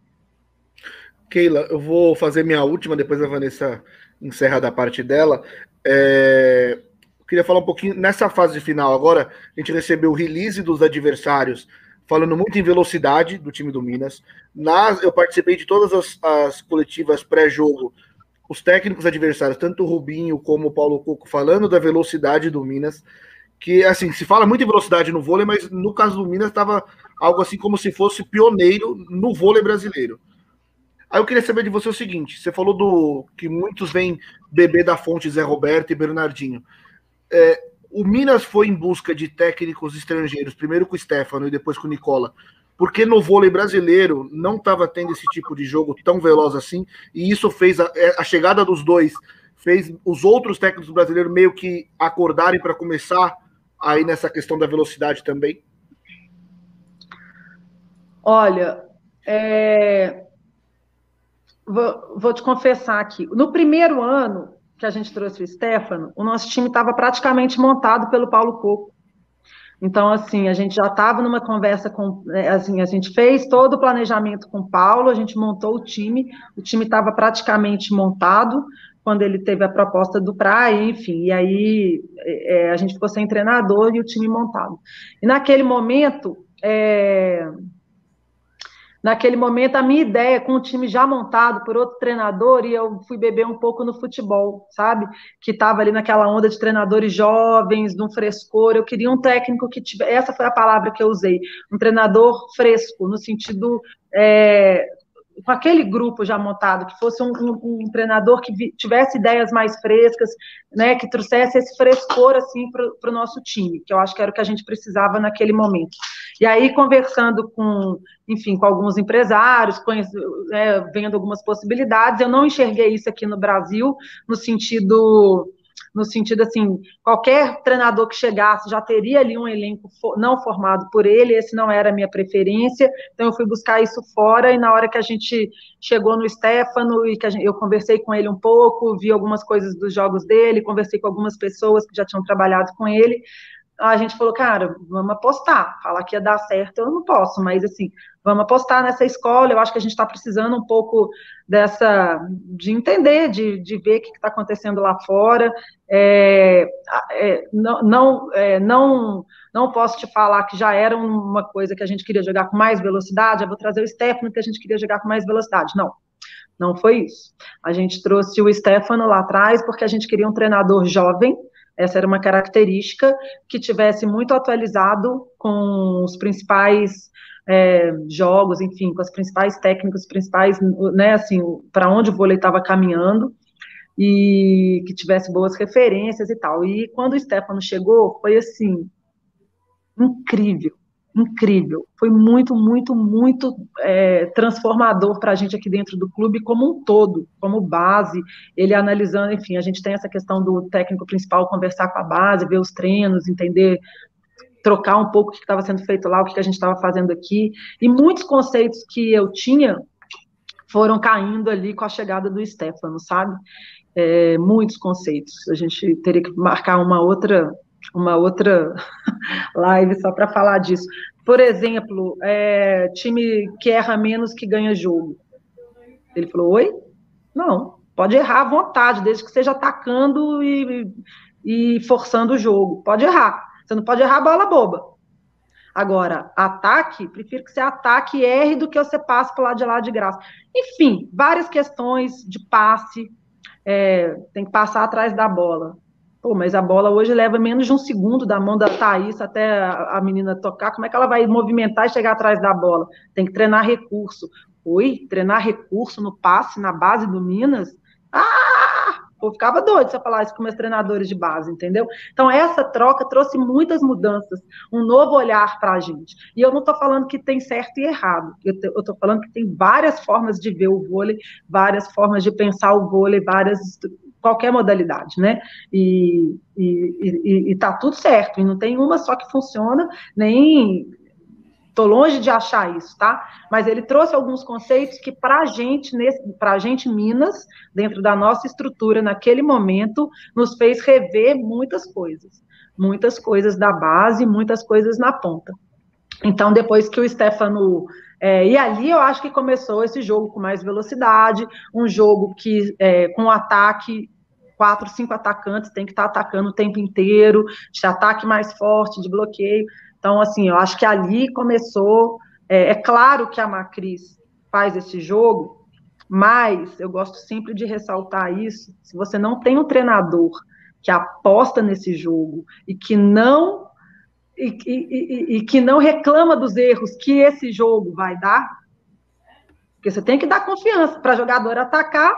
Speaker 3: Keila, eu vou fazer minha última, depois a Vanessa encerra da parte dela. É... Eu queria falar um pouquinho nessa fase final agora. A gente recebeu o release dos adversários, falando muito em velocidade do time do Minas. Nas, eu participei de todas as, as coletivas pré-jogo os técnicos adversários, tanto o Rubinho como o Paulo Coco, falando da velocidade do Minas, que assim, se fala muito em velocidade no vôlei, mas no caso do Minas estava algo assim como se fosse pioneiro no vôlei brasileiro. Aí eu queria saber de você o seguinte: você falou do que muitos vêm beber da fonte Zé Roberto e Bernardinho. É, o Minas foi em busca de técnicos estrangeiros, primeiro com o Stefano e depois com o Nicola, porque no vôlei brasileiro não estava tendo esse tipo de jogo tão veloz assim, e isso fez a, é, a chegada dos dois, fez os outros técnicos brasileiros meio que acordarem para começar aí nessa questão da velocidade também?
Speaker 2: Olha, é... vou, vou te confessar aqui. No primeiro ano que a gente trouxe o Stefano, o nosso time estava praticamente montado pelo Paulo Coco. Então, assim, a gente já estava numa conversa com, né, assim, a gente fez todo o planejamento com o Paulo, a gente montou o time, o time estava praticamente montado quando ele teve a proposta do Praia, enfim, e aí é, a gente ficou sem treinador e o time montado. E naquele momento, é, naquele momento, a minha ideia, com o time já montado por outro treinador, e eu fui beber um pouco no futebol, sabe? Que estava ali naquela onda de treinadores jovens, de um frescor. Eu queria um técnico que tivesse. Essa foi a palavra que eu usei. Um treinador fresco, no sentido. É, com aquele grupo já montado, que fosse um, um, um treinador que vi, tivesse ideias mais frescas, né, que trouxesse esse frescor assim para o nosso time, que eu acho que era o que a gente precisava naquele momento. E aí conversando com, enfim, com alguns empresários, é, vendo algumas possibilidades, eu não enxerguei isso aqui no Brasil no sentido no sentido assim, qualquer treinador que chegasse já teria ali um elenco não formado por ele, esse não era a minha preferência, então eu fui buscar isso fora, e na hora que a gente chegou no Stefano, e que gente, eu conversei com ele um pouco, vi algumas coisas dos jogos dele, conversei com algumas pessoas que já tinham trabalhado com ele, a gente falou, cara, vamos apostar. Falar que ia dar certo eu não posso, mas assim, vamos apostar nessa escola. Eu acho que a gente está precisando um pouco dessa, de entender, de, de ver o que está acontecendo lá fora. É, é, não, não, é, não, não posso te falar que já era uma coisa que a gente queria jogar com mais velocidade. Eu vou trazer o Stefano que a gente queria jogar com mais velocidade. Não. Não foi isso. A gente trouxe o Stefano lá atrás porque a gente queria um treinador jovem, essa era uma característica que tivesse muito atualizado com os principais é, jogos, enfim, com as principais técnicas, principais, né, assim, para onde o vôlei estava caminhando e que tivesse boas referências e tal. E quando o Stefano chegou, foi assim incrível, incrível. Foi muito, muito, muito é, transformador para a gente aqui dentro do clube como um todo, como base. Ele analisando, enfim, a gente tem essa questão do técnico principal conversar com a base, ver os treinos, entender, trocar um pouco o que estava sendo feito lá, o que a gente estava fazendo aqui. E muitos conceitos que eu tinha foram caindo ali com a chegada do Stefano, sabe? É, muitos conceitos. A gente teria que marcar uma outra uma outra live só para falar disso. Por exemplo, é, time que erra menos que ganha jogo. Ele falou: Oi? Não, pode errar à vontade, desde que seja atacando e, e forçando o jogo. Pode errar. Você não pode errar bola boba. Agora, ataque, prefiro que você ataque e erre do que você passe para lá de lá de graça. Enfim, várias questões de passe, é, tem que passar atrás da bola. Pô, mas a bola hoje leva menos de um segundo da mão da Thaís até a, menina tocar. Como é que ela vai movimentar e chegar atrás da bola? Tem que treinar recurso. Oi, treinar recurso no passe, na base do Minas? Ah! Eu ficava doido se eu falasse com meus treinadores de base, entendeu? Então, essa troca trouxe muitas mudanças, um novo olhar para a gente. E eu não estou falando que tem certo e errado, eu estou falando que tem várias formas de ver o vôlei, várias formas de pensar o vôlei, várias qualquer modalidade, né? E, e, e, e tá tudo certo, e não tem uma só que funciona, nem Estou longe de achar isso, tá? Mas ele trouxe alguns conceitos que, para a gente, para gente, Minas, dentro da nossa estrutura, naquele momento, nos fez rever muitas coisas. Muitas coisas da base, muitas coisas na ponta. Então, depois que o Stefano. É, e ali eu acho que começou esse jogo com mais velocidade, um jogo que é, com ataque quatro, cinco atacantes, tem que estar tá atacando o tempo inteiro, de ataque mais forte, de bloqueio. Então, assim, eu acho que ali começou. É, é claro que a Macris faz esse jogo, mas eu gosto sempre de ressaltar isso. Se você não tem um treinador que aposta nesse jogo e que não e, e, e, e, que não reclama dos erros que esse jogo vai dar, porque você tem que dar confiança para jogador atacar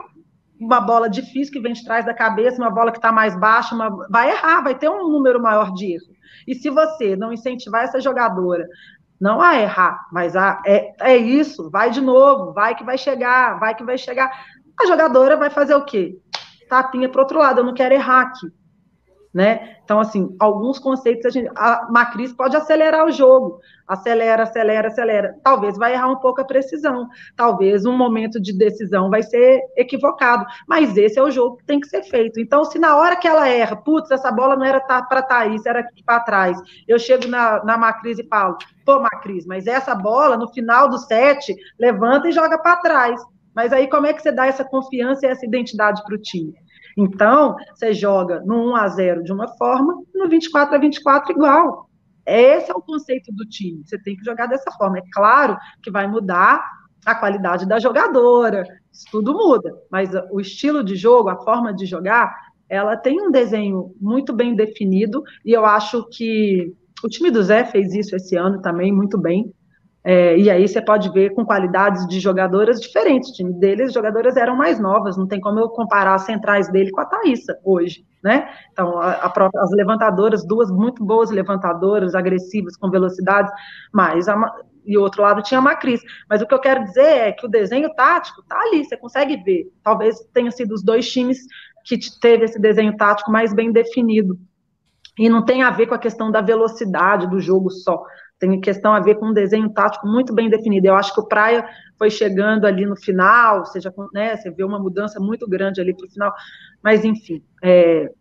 Speaker 2: uma bola difícil que vem de trás da cabeça, uma bola que está mais baixa, uma... vai errar, vai ter um número maior de erro. E se você não incentivar essa jogadora não a errar, mas a, é, é isso, vai de novo, vai que vai chegar, vai que vai chegar. A jogadora vai fazer o quê? Tapinha para outro lado, eu não quero errar aqui né? Então, assim, alguns conceitos a, gente, a Macris pode acelerar o jogo, acelera, acelera, acelera. Talvez vai errar um pouco a precisão, talvez um momento de decisão vai ser equivocado, mas esse é o jogo que tem que ser feito. Então, se na hora que ela erra, putz, essa bola não era para Thaís, era aqui para trás, eu chego na, na Macris e falo, pô, Macris, mas essa bola no final do set levanta e joga para trás. Mas aí como é que você dá essa confiança e essa identidade para o time? Então, você joga no 1 a 0 de uma forma, no 24 a 24 igual. Esse é o conceito do time. Você tem que jogar dessa forma. É claro que vai mudar a qualidade da jogadora, isso tudo muda, mas o estilo de jogo, a forma de jogar, ela tem um desenho muito bem definido e eu acho que o time do Zé fez isso esse ano também muito bem. É, e aí você pode ver com qualidades de jogadoras diferentes. O time deles, as jogadoras eram mais novas, não tem como eu comparar as centrais dele com a Thaísa hoje, né? Então, a, a própria, as levantadoras, duas muito boas levantadoras, agressivas, com velocidade, mas a, e o outro lado tinha a Macris. Mas o que eu quero dizer é que o desenho tático tá ali, você consegue ver. Talvez tenha sido os dois times que teve esse desenho tático mais bem definido. E não tem a ver com a questão da velocidade do jogo só tem questão a ver com um desenho tático muito bem definido. Eu acho que o Praia foi chegando ali no final, seja, né, você vê uma mudança muito grande ali para o final, mas enfim, é,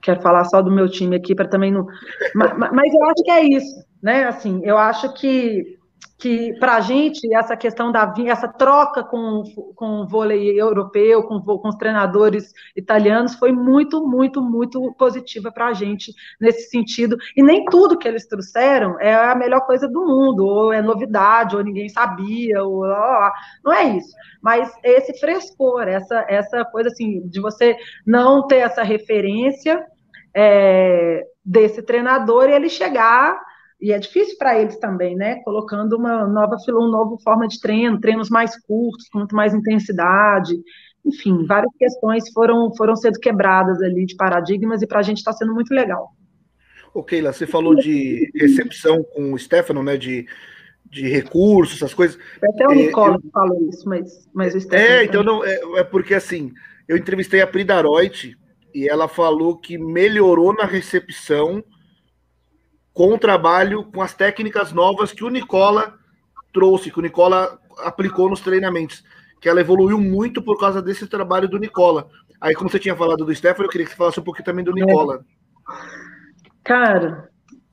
Speaker 2: quero falar só do meu time aqui para também não. Mas, mas, eu acho que é isso, né? Assim, eu acho que que para a gente essa questão da essa troca com, com o vôlei europeu, com, com os treinadores italianos, foi muito, muito, muito positiva para a gente nesse sentido. E nem tudo que eles trouxeram é a melhor coisa do mundo, ou é novidade, ou ninguém sabia, ou não é isso. Mas esse frescor, essa, essa coisa assim, de você não ter essa referência é, desse treinador e ele chegar e é difícil para eles também, né? Colocando uma nova, uma nova forma de treino, treinos mais curtos, com muito mais intensidade. Enfim, várias questões foram, foram sendo quebradas ali de paradigmas e para a gente está sendo muito legal.
Speaker 3: Ô, Keila, você falou de recepção com o Stefano, né? De, de recursos, essas coisas.
Speaker 2: Até o Nicola é, eu... falou isso, mas, mas o
Speaker 3: Stefano. É, então não, é, é, porque assim, eu entrevistei a Prida Reut e ela falou que melhorou na recepção com o trabalho, com as técnicas novas que o Nicola trouxe, que o Nicola aplicou nos treinamentos, que ela evoluiu muito por causa desse trabalho do Nicola. Aí, como você tinha falado do Stefano, eu queria que você falasse um pouquinho também do Nicola.
Speaker 2: Cara,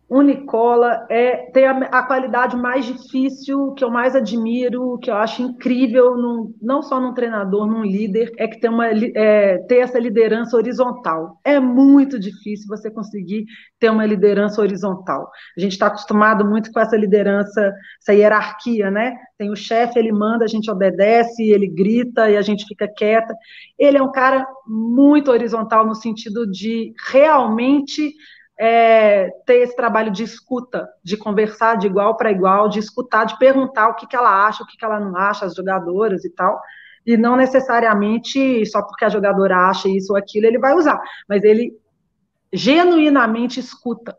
Speaker 2: o Nicola é, tem a, a, qualidade mais difícil, que eu mais admiro, que eu acho incrível, num, não só num treinador, num líder, é que tem uma, é, ter essa liderança horizontal. É muito difícil você conseguir ter uma liderança horizontal. A gente está acostumado muito com essa liderança, essa hierarquia, né? Tem o chefe, ele manda, a gente obedece, ele grita e a gente fica quieta. Ele é um cara muito horizontal no sentido de realmente é, ter esse trabalho de escuta, de conversar de igual para igual, de escutar, de perguntar o que, que ela acha, o que, que ela não acha, as jogadoras e tal, e não necessariamente só porque a jogadora acha isso ou aquilo ele vai usar, mas ele genuinamente escuta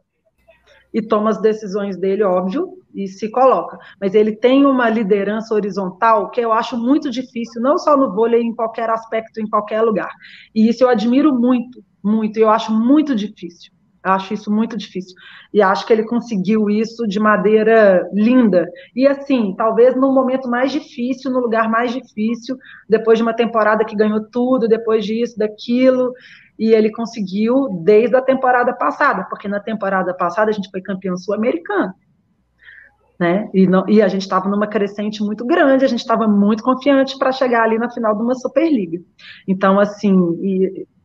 Speaker 2: e toma as decisões dele, óbvio, e se coloca. Mas ele tem uma liderança horizontal que eu acho muito difícil, não só no vôlei, em qualquer aspecto, em qualquer lugar. E isso eu admiro muito, muito, e eu acho muito difícil Eu acho isso muito difícil. E acho que ele conseguiu isso de maneira linda. E assim, talvez no momento mais difícil, no lugar mais difícil, depois de uma temporada que ganhou tudo, depois disso, daquilo. E ele conseguiu desde a temporada passada, porque na temporada passada a gente foi campeão sul-americano. Né? E, não, e a gente estava numa crescente muito grande, a gente estava muito confiante para chegar ali na final de uma Superliga. Então, assim,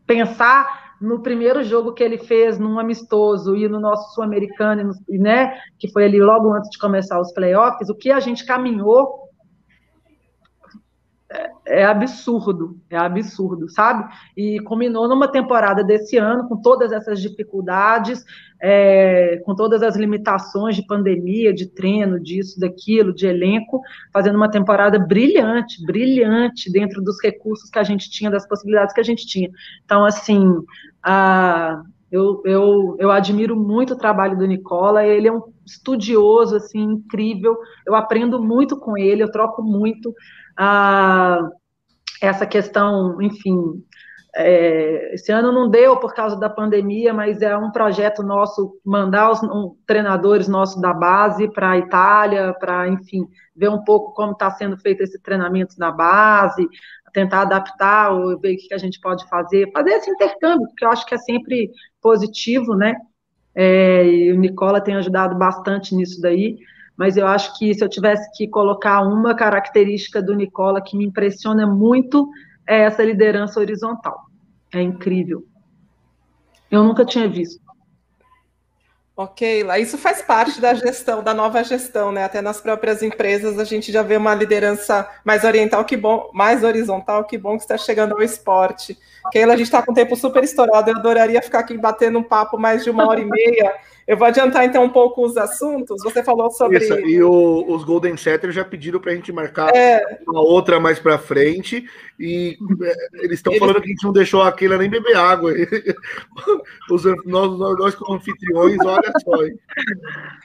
Speaker 2: pensar no primeiro jogo que ele fez num amistoso e no nosso sul-americano, né, que foi ali logo antes de começar os playoffs, o que a gente caminhou é, é absurdo, é absurdo, sabe? E culminou numa temporada desse ano com todas essas dificuldades, é, com todas as limitações de pandemia, de treino, disso, daquilo, de elenco, fazendo uma temporada brilhante, brilhante dentro dos recursos que a gente tinha, das possibilidades que a gente tinha. Então, assim, a, eu, eu, eu admiro muito o trabalho do Nicola, ele é um estudioso, assim, incrível, eu aprendo muito com ele, eu troco muito, a, essa questão, enfim, é, esse ano não deu por causa da pandemia, mas é um projeto nosso mandar os um, treinadores nossos da base para a Itália, para, enfim, ver um pouco como está sendo feito esse treinamento na base, tentar adaptar, ou ver o que a gente pode fazer, fazer esse intercâmbio, porque eu acho que é sempre positivo, né? É, e o Nicola tem ajudado bastante nisso daí mas eu acho que se eu tivesse que colocar uma característica do Nicola que me impressiona muito, é essa liderança horizontal. É incrível. Eu nunca tinha visto.
Speaker 1: Ok, lá isso faz parte da gestão, da nova gestão, né? Até nas próprias empresas a gente já vê uma liderança mais oriental, que bom, mais horizontal, que bom que está chegando ao esporte. Keila, a gente está com o tempo super estourado, eu adoraria ficar aqui batendo um papo mais de uma hora e meia. Eu vou adiantar então um pouco os assuntos. Você falou sobre. Isso,
Speaker 3: e o, os Golden Setters já pediram para a gente marcar é... uma outra mais para frente. E é, eles estão eles... falando que a gente não deixou aquele nem beber água. Os, nós, nós, nós, como anfitriões, olha só. Hein?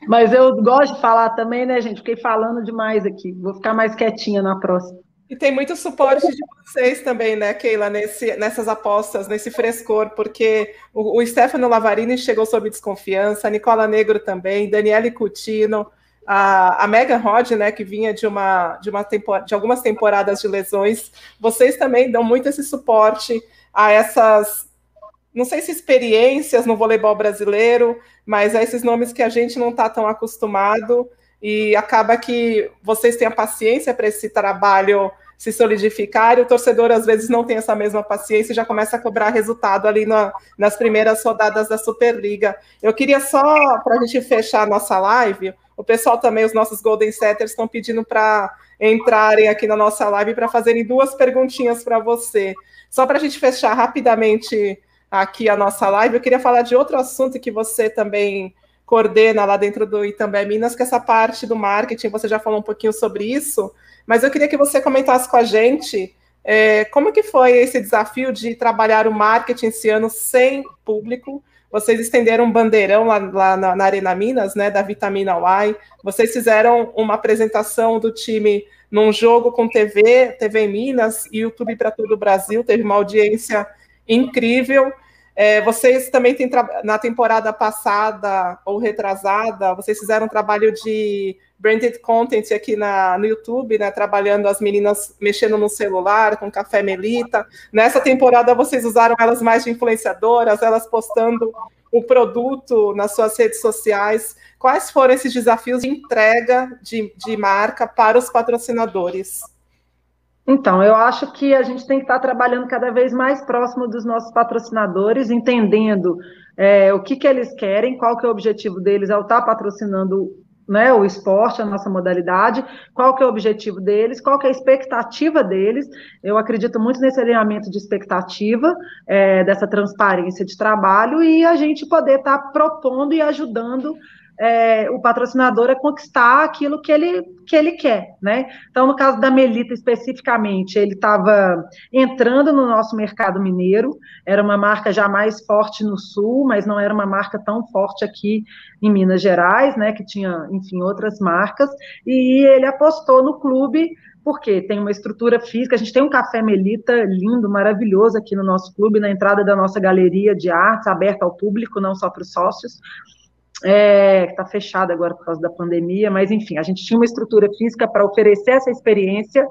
Speaker 2: Mas eu gosto de falar também, né, gente? Fiquei falando demais aqui. Vou ficar mais quietinha na próxima.
Speaker 1: E tem muito suporte de vocês também, né, Keila, nesse, nessas apostas, nesse frescor, porque o, o Stefano Lavarini chegou sob desconfiança, a Nicola Negro também, Daniele Coutinho, a, a Megan Rod, né, que vinha de uma, de uma tempor, de algumas temporadas de lesões. Vocês também dão muito esse suporte a essas, não sei se experiências no voleibol brasileiro, mas a esses nomes que a gente não está tão acostumado e acaba que vocês têm a paciência para esse trabalho se solidificar, e o torcedor às vezes não tem essa mesma paciência e já começa a cobrar resultado ali na, nas primeiras rodadas da Superliga. Eu queria só, para a gente fechar a nossa live, o pessoal também, os nossos Golden Setters, estão pedindo para entrarem aqui na nossa live para fazerem duas perguntinhas para você. Só para a gente fechar rapidamente aqui a nossa live, eu queria falar de outro assunto que você também coordena lá dentro do Itambé Minas, que essa parte do marketing, você já falou um pouquinho sobre isso, mas eu queria que você comentasse com a gente é, como que foi esse desafio de trabalhar o marketing esse ano sem público, vocês estenderam um bandeirão lá, lá na, na, Arena Minas, né, da Vitamina Y. Vocês fizeram uma apresentação do time num jogo com TV, TV Minas e YouTube para todo o Brasil. Teve uma audiência incrível. É, vocês também têm, na temporada passada ou retrasada, vocês fizeram um trabalho de branded content aqui na, no YouTube, né, trabalhando as meninas mexendo no celular, com café melita. Nessa temporada, vocês usaram elas mais de influenciadoras, elas postando o produto nas suas redes sociais. Quais foram esses desafios de entrega de, de marca para os patrocinadores?
Speaker 2: Então, eu acho que a gente tem que estar trabalhando cada vez mais próximo dos nossos patrocinadores, entendendo é, o que, que eles querem, qual que é o objetivo deles ao estar patrocinando né, o esporte, a nossa modalidade, qual que é o objetivo deles, qual que é a expectativa deles. Eu acredito muito nesse alinhamento de expectativa, é, dessa transparência de trabalho, e a gente poder estar propondo e ajudando é, o patrocinador a conquistar aquilo que ele, que ele quer, né? Então, no caso da Melita especificamente, ele estava entrando no nosso mercado mineiro, era uma marca já mais forte no sul, mas não era uma marca tão forte aqui em Minas Gerais, né? Que tinha, enfim, outras marcas, e ele apostou no clube porque tem uma estrutura física, a gente tem um café Melita lindo, maravilhoso aqui no nosso clube, na entrada da nossa galeria de artes, aberta ao público, não só para os sócios, é, está fechada agora por causa da pandemia, mas enfim, a gente tinha uma estrutura física para oferecer essa experiência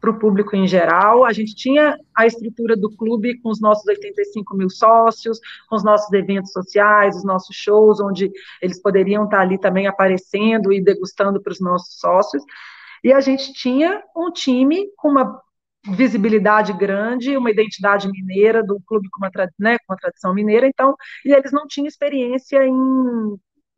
Speaker 2: para o público em geral. A gente tinha a estrutura do clube com os nossos 85 mil sócios, com os nossos eventos sociais, os nossos shows, onde eles poderiam estar ali também aparecendo e degustando para os nossos sócios. E a gente tinha um time com uma visibilidade grande, uma identidade mineira do clube com uma, né, com uma tradição mineira, então, e eles não tinham experiência em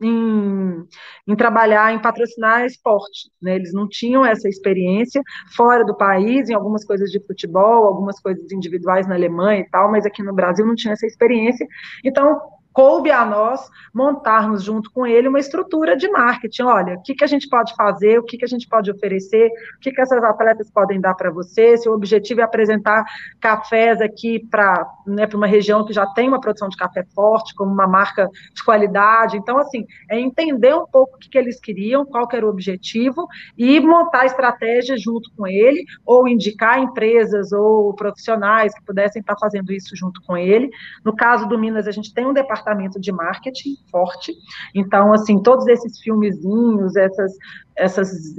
Speaker 2: em, em, trabalhar, em patrocinar esporte. Né? Eles não tinham essa experiência fora do país, em algumas coisas de futebol, algumas coisas individuais na Alemanha e tal, mas aqui no Brasil não tinha essa experiência. Então, coube a nós montarmos junto com ele uma estrutura de marketing. Olha, o que, que a gente pode fazer, o que, que a gente pode oferecer, o que, que essas atletas podem dar para você, se o objetivo é apresentar cafés aqui para né, uma região que já tem uma produção de café forte, como uma marca de qualidade. Então, assim, é entender um pouco o que, que eles queriam, qual que era o objetivo, e montar estratégias junto com ele, ou indicar empresas ou profissionais que pudessem estar fazendo isso junto com ele. No caso do Minas, a gente tem um departamento departamento de marketing forte. Então, assim, todos esses filmezinhos, essas, essas,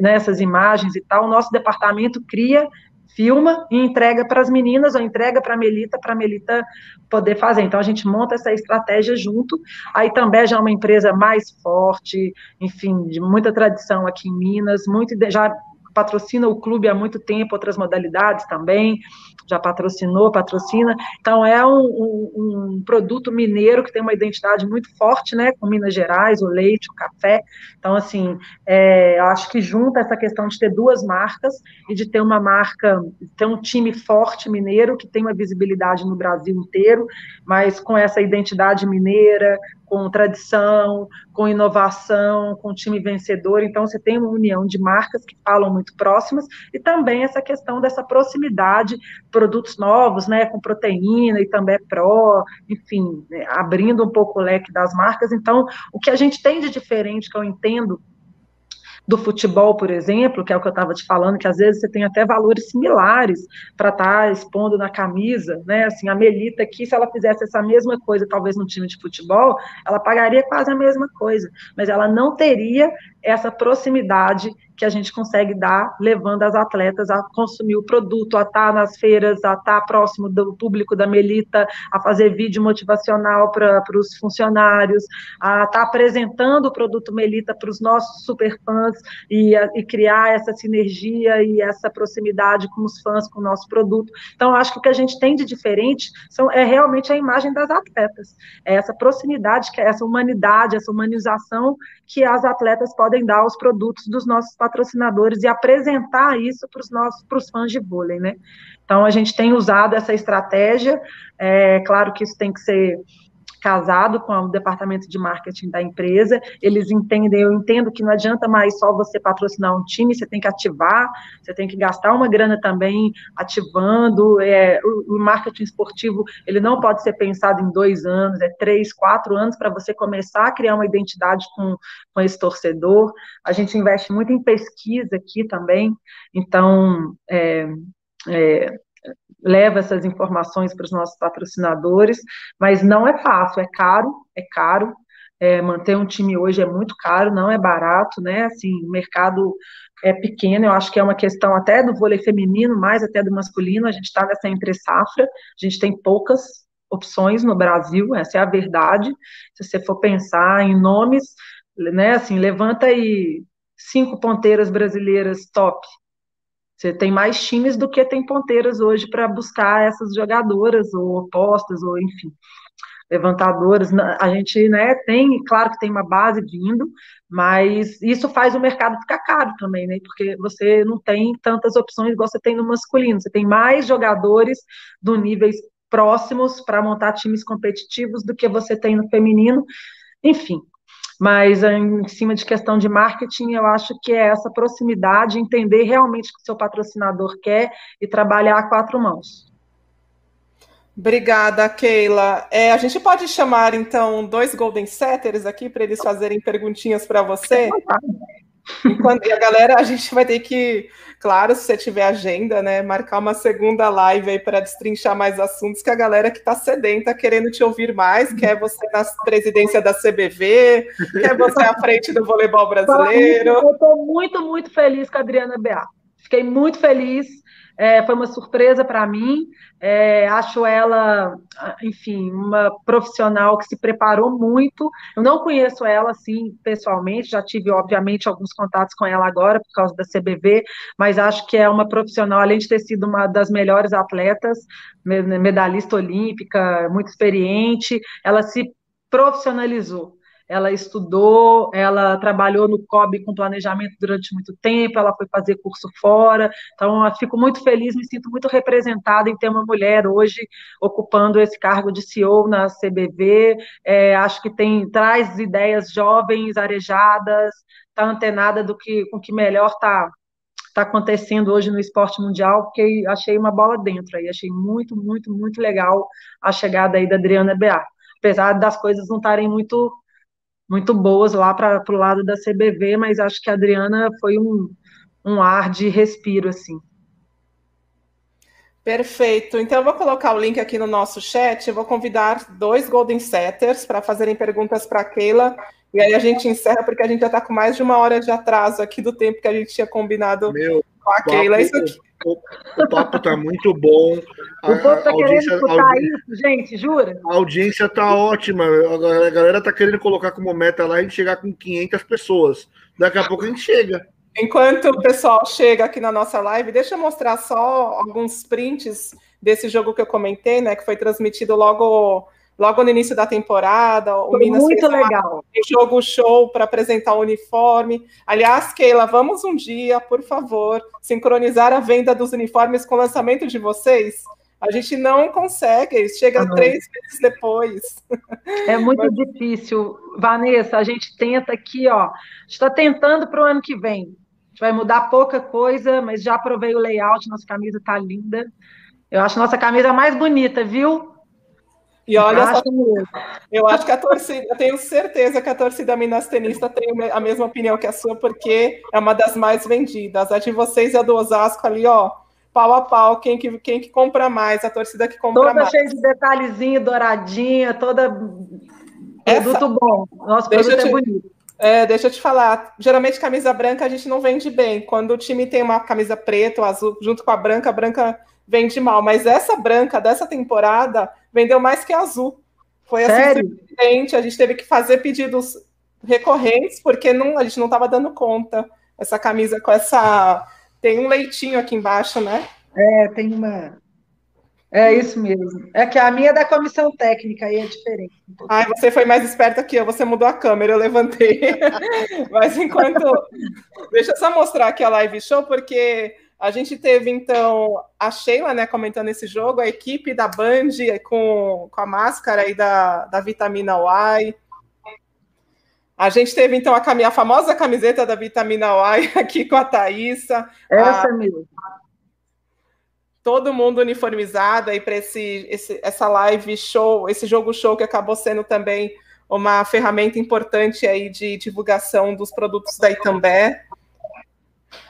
Speaker 2: né, imagens e tal, o nosso departamento cria filma e entrega para as meninas ou entrega para a Melita, para a Melita poder fazer. Então a gente monta essa estratégia junto. Aí também já é uma empresa mais forte, enfim, de muita tradição aqui em Minas, muito já patrocina o clube há muito tempo, outras modalidades também, já patrocinou, patrocina. Então, é um, um, um, produto mineiro que tem uma identidade muito forte, né, com Minas Gerais, o leite, o café. Então, assim, é, acho que junta essa questão de ter duas marcas e de ter uma marca, ter um time forte mineiro, que tem uma visibilidade no Brasil inteiro, mas com essa identidade mineira, com tradição, com inovação, com time vencedor. Então, você tem uma união de marcas que falam muito próximas e também essa questão dessa proximidade, produtos novos, né, com proteína e também pró, enfim, né, abrindo um pouco o leque das marcas. Então, o que a gente tem de diferente, que eu entendo do futebol, por exemplo, que é o que eu estava te falando, que às vezes você tem até valores similares para estar tá expondo na camisa, né? Assim, a Melita aqui, se ela fizesse essa mesma coisa, talvez no time de futebol, ela pagaria quase a mesma coisa, mas ela não teria essa proximidade que a gente consegue dar, levando as atletas a consumir o produto, a estar nas feiras, a estar próximo do público da Melita, a fazer vídeo motivacional para os funcionários, a estar apresentando o produto Melita para os nossos super fãs e, e, criar essa sinergia e essa proximidade com os fãs, com o nosso produto. Então, acho que o que a gente tem de diferente são, é realmente a imagem das atletas, é essa proximidade, que é essa humanidade, essa humanização que as atletas podem dar aos produtos dos nossos patrocinadores e apresentar isso para os nossos para os fãs de vôlei, né? Então a gente tem usado essa estratégia. É claro que isso tem que ser casado com o departamento de marketing da empresa, eles entendem, eu entendo que não adianta mais só você patrocinar um time, você tem que ativar, você tem que gastar uma grana também ativando, é, o, o marketing esportivo, ele não pode ser pensado em dois anos, é três, quatro anos para você começar a criar uma identidade com, com esse torcedor, a gente investe muito em pesquisa aqui também, então, é, é, leva essas informações para os nossos patrocinadores, mas não é fácil, é caro, é caro. É, manter um time hoje é muito caro, não é barato, né? Assim, o mercado é pequeno, eu acho que é uma questão até do vôlei feminino, mais até do masculino, a gente está nessa entre safra, a gente tem poucas opções no Brasil, essa é a verdade. Se você for pensar em nomes, né, assim, levanta aí cinco ponteiras brasileiras top, você tem mais times do que tem ponteiras hoje para buscar essas jogadoras, ou opostas, ou enfim, levantadoras. A gente né, tem, claro que tem uma base vindo, mas isso faz o mercado ficar caro também, né? Porque você não tem tantas opções igual você tem no masculino. Você tem mais jogadores do níveis próximos para montar times competitivos do que você tem no feminino. Enfim, mas em cima de questão de marketing, eu acho que é essa proximidade, entender realmente o que o seu patrocinador quer e trabalhar a quatro mãos.
Speaker 1: Obrigada, Keila. É, a gente pode chamar, então, dois Golden Setters aqui para eles fazerem perguntinhas para você? Enquanto, e a galera, a gente vai ter que, claro, se você tiver agenda, né, marcar uma segunda live aí para destrinchar mais assuntos, que a galera que está sedenta, querendo te ouvir mais, quer você na presidência da CBV, quer você à frente do voleibol brasileiro.
Speaker 2: Eu estou muito, muito feliz com a Adriana Beá. Fiquei muito feliz é, foi uma surpresa para mim. É, acho ela, enfim, uma profissional que se preparou muito. Eu não conheço ela assim pessoalmente, já tive, obviamente, alguns contatos com ela agora por causa da CBV, mas acho que é uma profissional, além de ter sido uma das melhores atletas, medalhista olímpica, muito experiente, ela se profissionalizou ela estudou, ela trabalhou no COB com planejamento durante muito tempo, ela foi fazer curso fora, então eu fico muito feliz, me sinto muito representada em ter uma mulher hoje ocupando esse cargo de CEO na CBV, é, acho que tem, traz ideias jovens, arejadas, está antenada do que, com que melhor está está acontecendo hoje no esporte mundial, porque achei uma bola dentro aí, achei muito, muito, muito legal a chegada aí da Adriana Bear. Apesar das coisas não estarem muito muito boas lá para o lado da CBV, mas acho que a Adriana foi um, um ar de respiro, assim.
Speaker 1: Perfeito. Então, eu vou colocar o link aqui no nosso chat. Eu vou convidar dois Golden Setters para fazerem perguntas para a Keila. E aí a gente encerra, porque a gente já está com mais de uma hora de atraso aqui do tempo que a gente tinha combinado
Speaker 3: Meu, a Keila. Isso aqui. O, o papo está muito bom.
Speaker 2: A, o povo está querendo escutar isso, gente, jura?
Speaker 3: A audiência está ótima. A galera está querendo colocar como meta lá a gente chegar com 500 pessoas. Daqui a pouco a gente chega.
Speaker 1: Enquanto o pessoal chega aqui na nossa live, deixa eu mostrar só alguns prints desse jogo que eu comentei, né? Que foi transmitido logo logo no início da temporada.
Speaker 2: O Foi Minas muito legal.
Speaker 1: Um jogo show para apresentar o uniforme. Aliás, Keila, vamos um dia, por favor, sincronizar a venda dos uniformes com o lançamento de vocês. A gente não consegue, chega ah, três meses depois.
Speaker 2: É muito Mas... difícil. Vanessa, a gente tenta aqui, ó. A gente está tentando para o ano que vem. A gente vai mudar pouca coisa, mas já provei o layout, nossa camisa está linda. Eu acho nossa camisa mais bonita, viu?
Speaker 1: E olha acho só, eu acho que a torcida, eu tenho certeza que a torcida Minas Tenista tem a mesma opinião que a sua, porque é uma das mais vendidas. A de vocês e a do Osasco ali, ó, pau a pau, quem que, quem que compra mais, a torcida que compra
Speaker 2: toda
Speaker 1: mais.
Speaker 2: Toda cheia de detalhezinho, douradinha, toda Essa... produto bom. Nosso deixa produto é te... é bonito.
Speaker 1: É, deixa eu te falar, geralmente camisa branca a gente não vende bem. Quando o time tem uma camisa preta ou azul junto com a branca, a branca vende mal. Mas essa branca dessa temporada vendeu mais que a azul. Foi assim, Sério? assim, a gente teve que fazer pedidos recorrentes, porque não, a gente não estava dando conta. Essa camisa com essa. Tem um leitinho aqui embaixo, né?
Speaker 2: É, tem uma. É isso mesmo. É que a minha é da comissão técnica aí é diferente.
Speaker 1: Um Ai, você foi mais esperta que eu, você mudou a câmera, eu levantei. Mas enquanto. Deixa eu só mostrar aqui a live show, porque a gente teve, então, a Sheila, né, comentando esse jogo, a equipe da Band com, com a máscara aí da, da Vitamina Y. A gente teve, então, a, a famosa camiseta da Vitamina Y aqui com a Thaísa.
Speaker 2: Essa a, mesmo.
Speaker 1: Todo mundo uniformizado aí para esse, esse, essa live show, esse jogo show que acabou sendo também uma ferramenta importante aí de divulgação dos produtos da Itambé.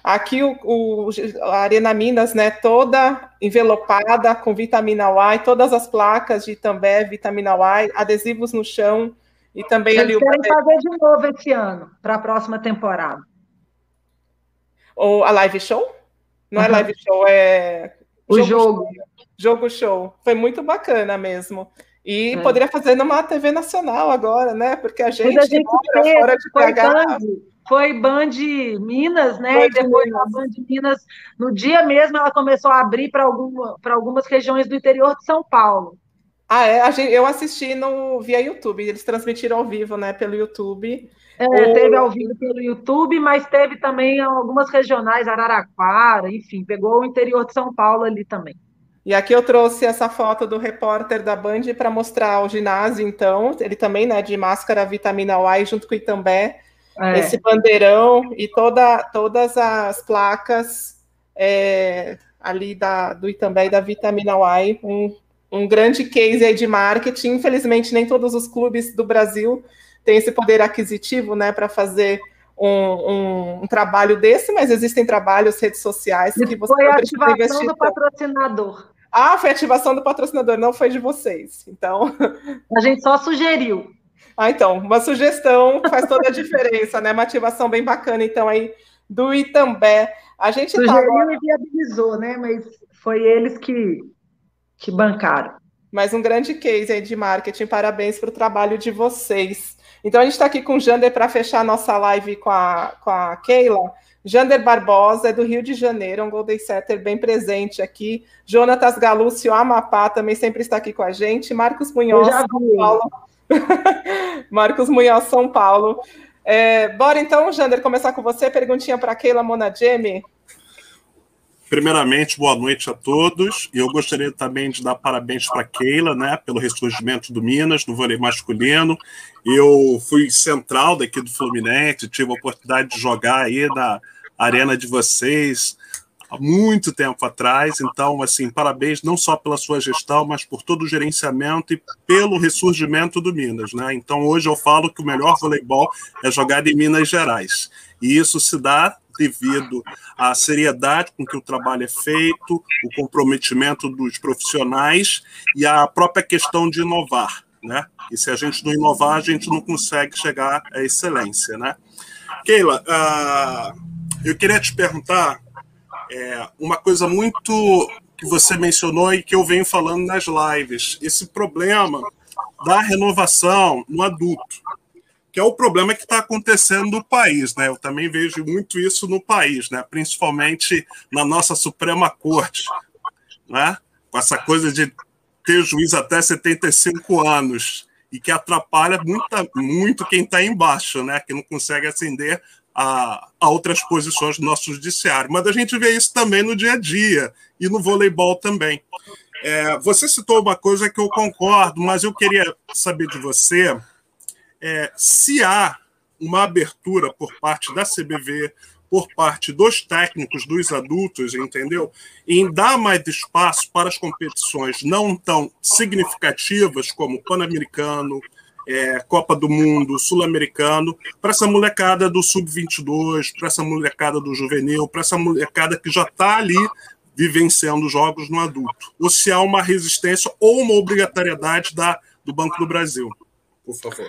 Speaker 1: Aqui o, o, a Arena Minas, né, toda envelopada com vitamina Y, todas as placas de Itambé, vitamina Y, adesivos no chão e também
Speaker 2: Eles ali querem o fazer de novo esse ano para a próxima temporada.
Speaker 1: Ou a live show? Não uhum. é live show, é
Speaker 2: o jogo. Jogo
Speaker 1: show. jogo show. Foi muito bacana mesmo. E é. poderia fazer numa TV nacional agora, né? Porque a gente,
Speaker 2: a gente mora fora de PH foi Band Minas, né? Foi e depois Minas. a Band Minas, no dia mesmo, ela começou a abrir para alguma, algumas regiões do interior de São Paulo.
Speaker 1: Ah, é? Eu assisti no, via YouTube, eles transmitiram ao vivo, né? Pelo YouTube.
Speaker 2: É, o... teve ao vivo pelo YouTube, mas teve também algumas regionais, Araraquara, enfim, pegou o interior de São Paulo ali também.
Speaker 1: E aqui eu trouxe essa foto do repórter da Band para mostrar o ginásio, então, ele também, né, de máscara vitamina Y junto com o Itambé, é. esse bandeirão e toda, todas as placas é, ali da, do Itambé e da Vitamina Y, um, um grande case aí de marketing. Infelizmente, nem todos os clubes do Brasil têm esse poder aquisitivo né, para fazer um, um, um, trabalho desse, mas existem trabalhos, redes sociais
Speaker 2: que você foi a ativação do patrocinador.
Speaker 1: Ah, foi a ativação do patrocinador, não foi de vocês. Então.
Speaker 2: A gente só sugeriu.
Speaker 1: Ah, então, uma sugestão faz toda a diferença, né? Uma ativação bem bacana, então, aí, do Itambé. A gente
Speaker 2: tá Sugeriu tá... e viabilizou, né? Mas foi eles que, que bancaram.
Speaker 1: Mais um grande case aí de marketing. Parabéns para o trabalho de vocês. Então, a gente está aqui com o Jander para fechar a nossa live com a, com a Keila. Jander Barbosa é do Rio de Janeiro, um Golden Setter bem presente aqui. Jonatas Galúcio, Amapá, também sempre está aqui com a gente. Marcos Munhoz, São Paulo. Marcos Munhoz, São Paulo. É, bora então, Jander, começar com você. Perguntinha para Keila Monagemi.
Speaker 5: Primeiramente, boa noite a todos. E eu gostaria também de dar parabéns para Keila, né, pelo ressurgimento do Minas, no vôlei masculino. Eu fui central daqui do Fluminense, tive a oportunidade de jogar aí na arena de vocês há muito tempo atrás. Então, assim, parabéns não só pela sua gestão, mas por todo o gerenciamento e pelo ressurgimento do Minas, né? Então, hoje eu falo que o melhor voleibol é jogado em Minas Gerais. E isso se dá devido à seriedade com que o trabalho é feito, o comprometimento dos profissionais e a própria questão de inovar. Né? E se a gente não inovar, a gente não consegue chegar à excelência. Né? Keila, uh, eu queria te perguntar é, uma coisa muito que você mencionou e que eu venho falando nas lives: esse problema da renovação no adulto que é o problema que está acontecendo no país, né? Eu também vejo muito isso no país, né? Principalmente na nossa Suprema Corte, né? Com essa coisa de ter juiz até 75 anos e que atrapalha muita, muito quem está embaixo, né? Que não consegue ascender a, a, outras posições do nosso judiciário. Mas a gente vê isso também no dia a dia e no voleibol também. É, você citou uma coisa que eu concordo, mas eu queria saber de você é, se há uma abertura por parte da CBV, por parte dos técnicos, dos adultos, entendeu? Em dar mais espaço para as competições não tão significativas como Pan-Americano, é, Copa do Mundo, Sul-Americano, para essa molecada do Sub-22, para essa molecada do Juvenil, para essa molecada que já está ali vivenciando jogos no adulto. Ou se há uma resistência ou uma obrigatoriedade da, do Banco do Brasil, por favor.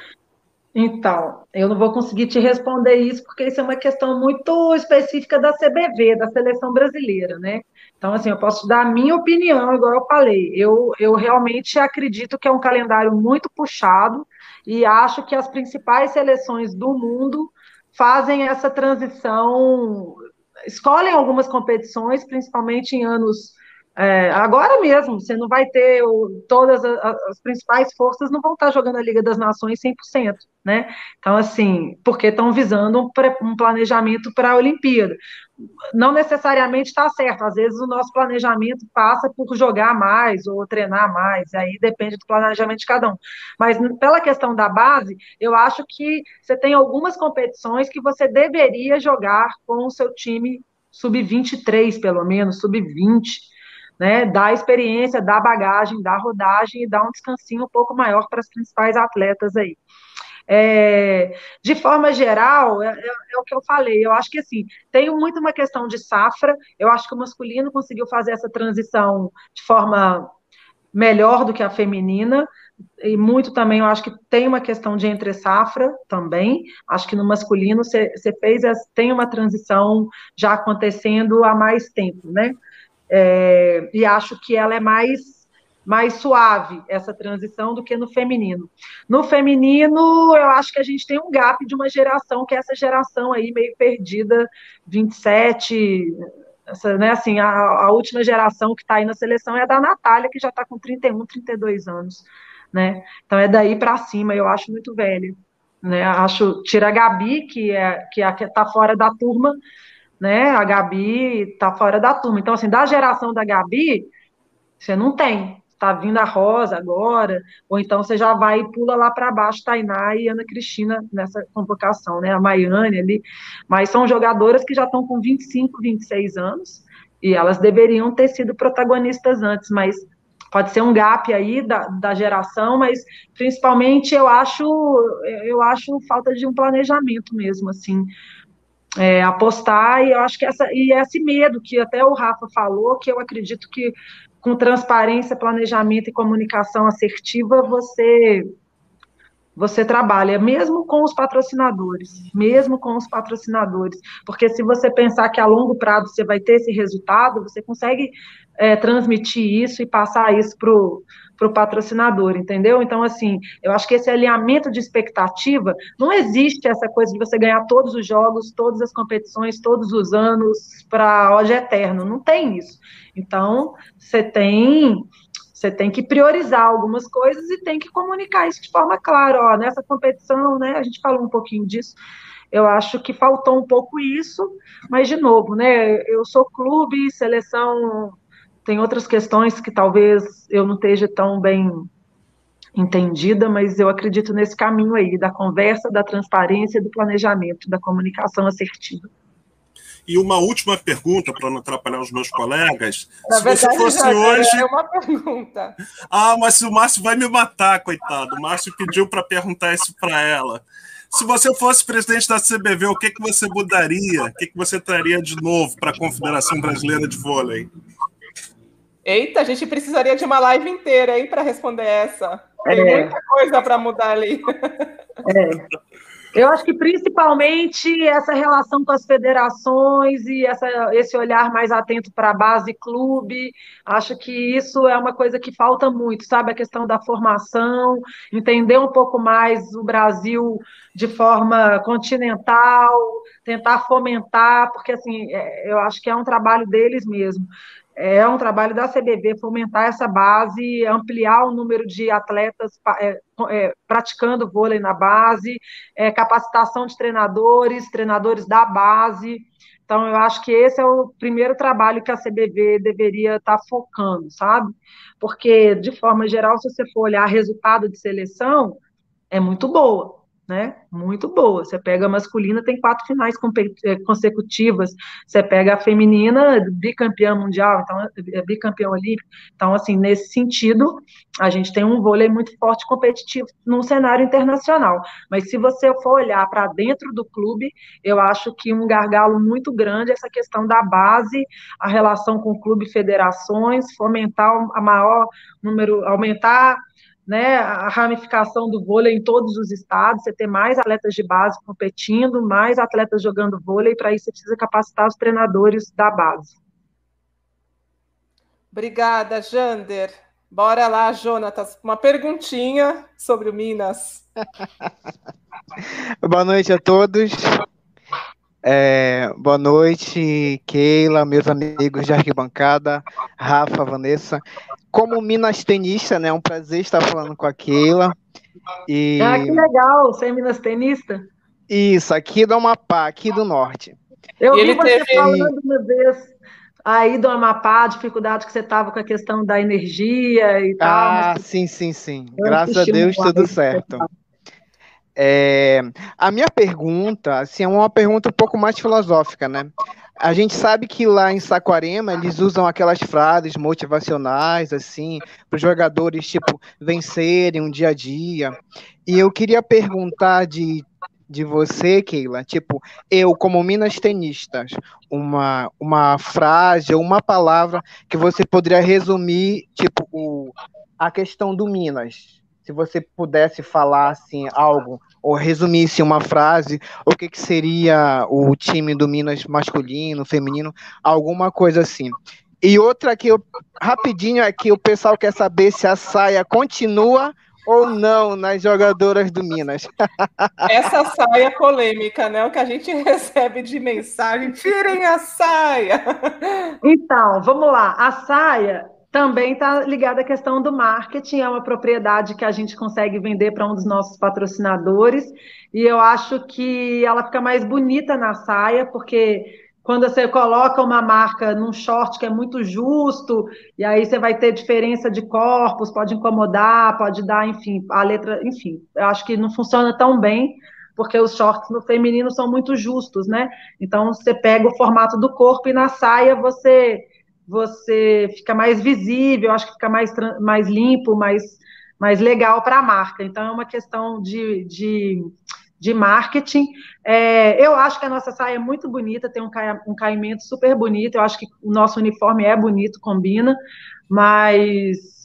Speaker 2: Então, eu não vou conseguir te responder isso, porque isso é uma questão muito específica da CBV, da seleção brasileira, né? Então, assim, eu posso dar a minha opinião, igual eu falei. Eu, eu realmente acredito que é um calendário muito puxado e acho que as principais seleções do mundo fazem essa transição, escolhem algumas competições, principalmente em anos é, agora mesmo, você não vai ter o, todas as, as, principais forças não vão estar jogando a Liga das Nações 100%, né? Então, assim, porque estão visando um, um planejamento para a Olimpíada. Não necessariamente está certo, às vezes o nosso planejamento passa por jogar mais ou treinar mais, aí depende do planejamento de cada um. Mas pela questão da base, eu acho que você tem algumas competições que você deveria jogar com o seu time sub-23, pelo menos, sub-20 né, dá experiência, dá bagagem, dá rodagem e dá um descansinho um pouco maior para as principais atletas aí. É, de forma geral, é, é, é, o que eu falei, eu acho que assim, tem muito uma questão de safra, eu acho que o masculino conseguiu fazer essa transição de forma melhor do que a feminina, e muito também eu acho que tem uma questão de entre safra também, acho que no masculino você fez, tem uma transição já acontecendo há mais tempo, né? É, e acho que ela é mais, mais suave, essa transição, do que no feminino. No feminino, eu acho que a gente tem um gap de uma geração, que é essa geração aí meio perdida, 27, essa, né, assim, a, a última geração que está aí na seleção é a da Natália, que já está com 31, 32 anos. Né? Então é daí para cima, eu acho muito velho. Né? Acho, tira a Gabi, que é que é, está fora da turma, né? A Gabi tá fora da turma. Então, assim, da geração da Gabi, você não tem. Está vindo a Rosa agora, ou então você já vai e pula lá para baixo, Tainá e Ana Cristina nessa convocação, né? A Maiane ali. Mas são jogadoras que já estão com 25, 26 anos, e elas deveriam ter sido protagonistas antes, mas pode ser um gap aí da, da geração, mas principalmente eu acho eu acho falta de um planejamento mesmo, assim, é, apostar e eu acho que essa e esse medo que até o Rafa falou, que eu acredito que com transparência, planejamento e comunicação assertiva você você trabalha, mesmo com os patrocinadores, mesmo com os patrocinadores, porque se você pensar que a longo prazo você vai ter esse resultado, você consegue é, transmitir isso e passar isso para o patrocinador, entendeu? Então, assim, eu acho que esse alinhamento de expectativa, não existe essa coisa de você ganhar todos os jogos, todas as competições, todos os anos para hoje eterno, não tem isso. Então, você tem você tem que priorizar algumas coisas e tem que comunicar isso de forma clara. Ó, nessa competição, né, a gente falou um pouquinho disso. Eu acho que faltou um pouco isso, mas de novo, né? Eu sou clube, seleção tem outras questões que talvez eu não esteja tão bem entendida, mas eu acredito nesse caminho aí da conversa, da transparência, do planejamento, da comunicação assertiva.
Speaker 5: E uma última pergunta, para não atrapalhar os meus colegas.
Speaker 1: Na se verdade, você fosse já, hoje. É uma pergunta.
Speaker 5: Ah, mas o Márcio vai me matar, coitado. O Márcio pediu para perguntar isso para ela. Se você fosse presidente da CBV, o que, que você mudaria? O que, que você traria de novo para a Confederação Brasileira de Vôlei?
Speaker 1: Eita, a gente precisaria de uma live inteira para responder essa. Tem é. muita coisa para mudar ali.
Speaker 2: É. Eu acho que principalmente essa relação com as federações e essa, esse olhar mais atento para a base clube, acho que isso é uma coisa que falta muito, sabe? A questão da formação, entender um pouco mais o Brasil de forma continental, tentar fomentar, porque assim, é, eu acho que é um trabalho deles mesmo é um trabalho da CBV fomentar essa base, ampliar o número de atletas é, é, praticando vôlei na base, é, capacitação de treinadores, treinadores da base. Então, eu acho que esse é o primeiro trabalho que a CBV deveria estar focando, sabe? Porque, de forma geral, se você for olhar resultado de seleção, é muito boa né? Muito boa. Você pega a masculina, tem quatro finais eh, consecutivas. Você pega a feminina, bicampeã mundial, então é bicampeão olímpico. Então, assim, nesse sentido, a gente tem um vôlei muito forte competitivo num cenário internacional. Mas se você for olhar para dentro do clube, eu acho que um gargalo muito grande é essa questão da base, a relação com o clube federações, fomentar a maior número, aumentar né, a ramificação do vôlei em todos os estados, você ter mais atletas de base competindo, mais atletas jogando vôlei, para isso você precisa capacitar os treinadores da base.
Speaker 1: Obrigada, Jander. Bora lá, Jonatas, uma perguntinha sobre o Minas.
Speaker 6: Boa noite a todos. É, boa noite, Keila, meus amigos de arquibancada, Rafa, Vanessa como Minas tenista, né? É um prazer estar falando com a Keila.
Speaker 2: E... Ah, que legal, você é Minas tenista?
Speaker 6: Isso, aqui do Amapá, aqui do norte.
Speaker 2: Eu vi você teve... falando uma vez aí do Amapá, a dificuldade que você estava com a questão da energia e tal.
Speaker 6: Ah, mas... sim, sim, sim. Graças a Deus, tudo certo. É, a minha pergunta, assim, é uma pergunta um pouco mais filosófica, né? A gente sabe que lá em Saquarema eles usam aquelas frases motivacionais, assim, para os jogadores, tipo, vencerem um dia a dia. E eu queria perguntar de, de você, Keila, tipo, eu, como Minas Tenistas, uma, uma frase ou uma palavra que você poderia resumir, tipo, o, a questão do Minas. Se você pudesse falar, assim, algo ou resumisse uma frase, o que, que seria o time do Minas masculino, feminino, alguma coisa assim. E outra que eu, rapidinho aqui, o pessoal quer saber se a saia continua ou não nas jogadoras do Minas.
Speaker 1: Essa saia polêmica, né? O que a gente recebe de mensagem, tirem a saia.
Speaker 2: Então, vamos lá. A saia também está ligada à questão do marketing, é uma propriedade que a gente consegue vender para um dos nossos patrocinadores, e eu acho que ela fica mais bonita na saia, porque quando você coloca uma marca num short que é muito justo, e aí você vai ter diferença de corpos, pode incomodar, pode dar, enfim, a letra, enfim, eu acho que não funciona tão bem, porque os shorts no feminino são muito justos, né? Então você pega o formato do corpo e na saia você você fica mais visível, acho que fica mais, mais limpo, mais, mais legal para a marca. Então, é uma questão de, de, de marketing. É, eu acho que a nossa saia é muito bonita, tem um, ca, um caimento super bonito, eu acho que o nosso uniforme é bonito, combina, mas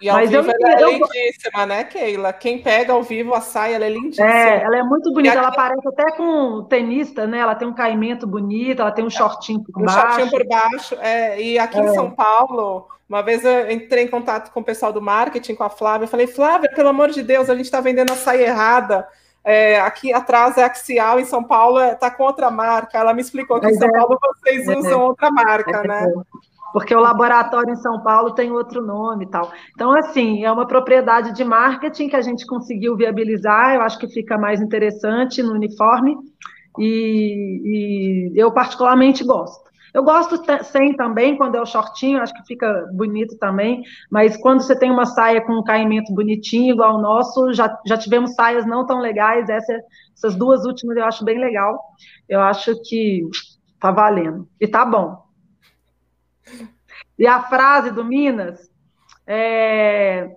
Speaker 1: e ao Mas vivo eu, ela é eu... lindíssima, né, Keila? Quem pega ao vivo a saia, ela é lindíssima.
Speaker 2: É, ela é muito bonita. Aqui... Ela parece até com tenista, né? Ela tem um caimento bonito, ela tem um shortinho por um baixo. Um shortinho
Speaker 1: por baixo. É, e aqui é. em São Paulo, uma vez eu entrei em contato com o pessoal do marketing, com a Flávia. Eu falei, Flávia, pelo amor de Deus, a gente está vendendo a saia errada. É, aqui atrás é Axial, em São Paulo está é, com outra marca. Ela me explicou que Mas em São é. Paulo vocês é. usam outra marca, né?
Speaker 2: Porque o laboratório em São Paulo tem outro nome e tal. Então, assim, é uma propriedade de marketing que a gente conseguiu viabilizar, eu acho que fica mais interessante no uniforme, e, e eu particularmente gosto. Eu gosto sem também, quando é o shortinho, acho que fica bonito também, mas quando você tem uma saia com um caimento bonitinho, igual o nosso, já, já tivemos saias não tão legais, essa, essas duas últimas eu acho bem legal, eu acho que tá valendo, e tá bom. E a frase do Minas, é,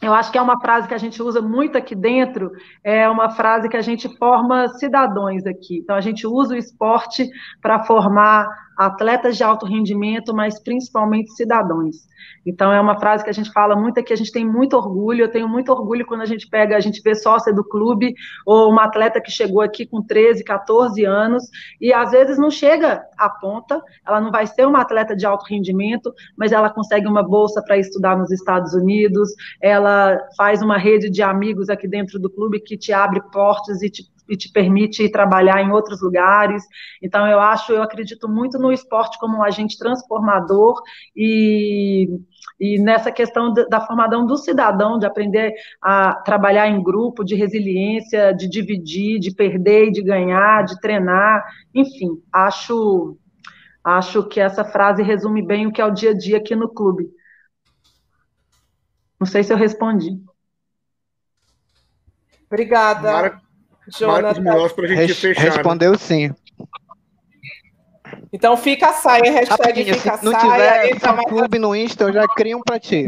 Speaker 2: eu acho que é uma frase que a gente usa muito aqui dentro, é uma frase que a gente forma cidadãos aqui. Então, a gente usa o esporte para formar atletas de alto rendimento, mas principalmente cidadãos. Então, é uma frase que a gente fala muito aqui, a gente tem muito orgulho, eu tenho muito orgulho quando a gente pega, a gente vê sócia do clube, ou uma atleta que chegou aqui com 13, 14 anos, e às vezes não chega à ponta, ela não vai ser uma atleta de alto rendimento, mas ela consegue uma bolsa para estudar nos Estados Unidos, ela faz uma rede de amigos aqui dentro do clube que te abre portas e te e te permite trabalhar em outros lugares. Então, eu acho, eu acredito muito no esporte como um agente transformador e, e nessa questão da formação do cidadão, de aprender a trabalhar em grupo, de resiliência, de dividir, de perder e de ganhar, de treinar, enfim, acho. Acho que essa frase resume bem o que é o dia a dia aqui no clube. Não sei se eu respondi.
Speaker 1: Obrigada.
Speaker 3: Jonathan. Marcos para a gente Res fechar.
Speaker 6: Né? Respondeu né? sim.
Speaker 1: Então fica a saia, hashtag fica
Speaker 6: se não tiver entra mais... clube no Insta, eu já crio um para ti.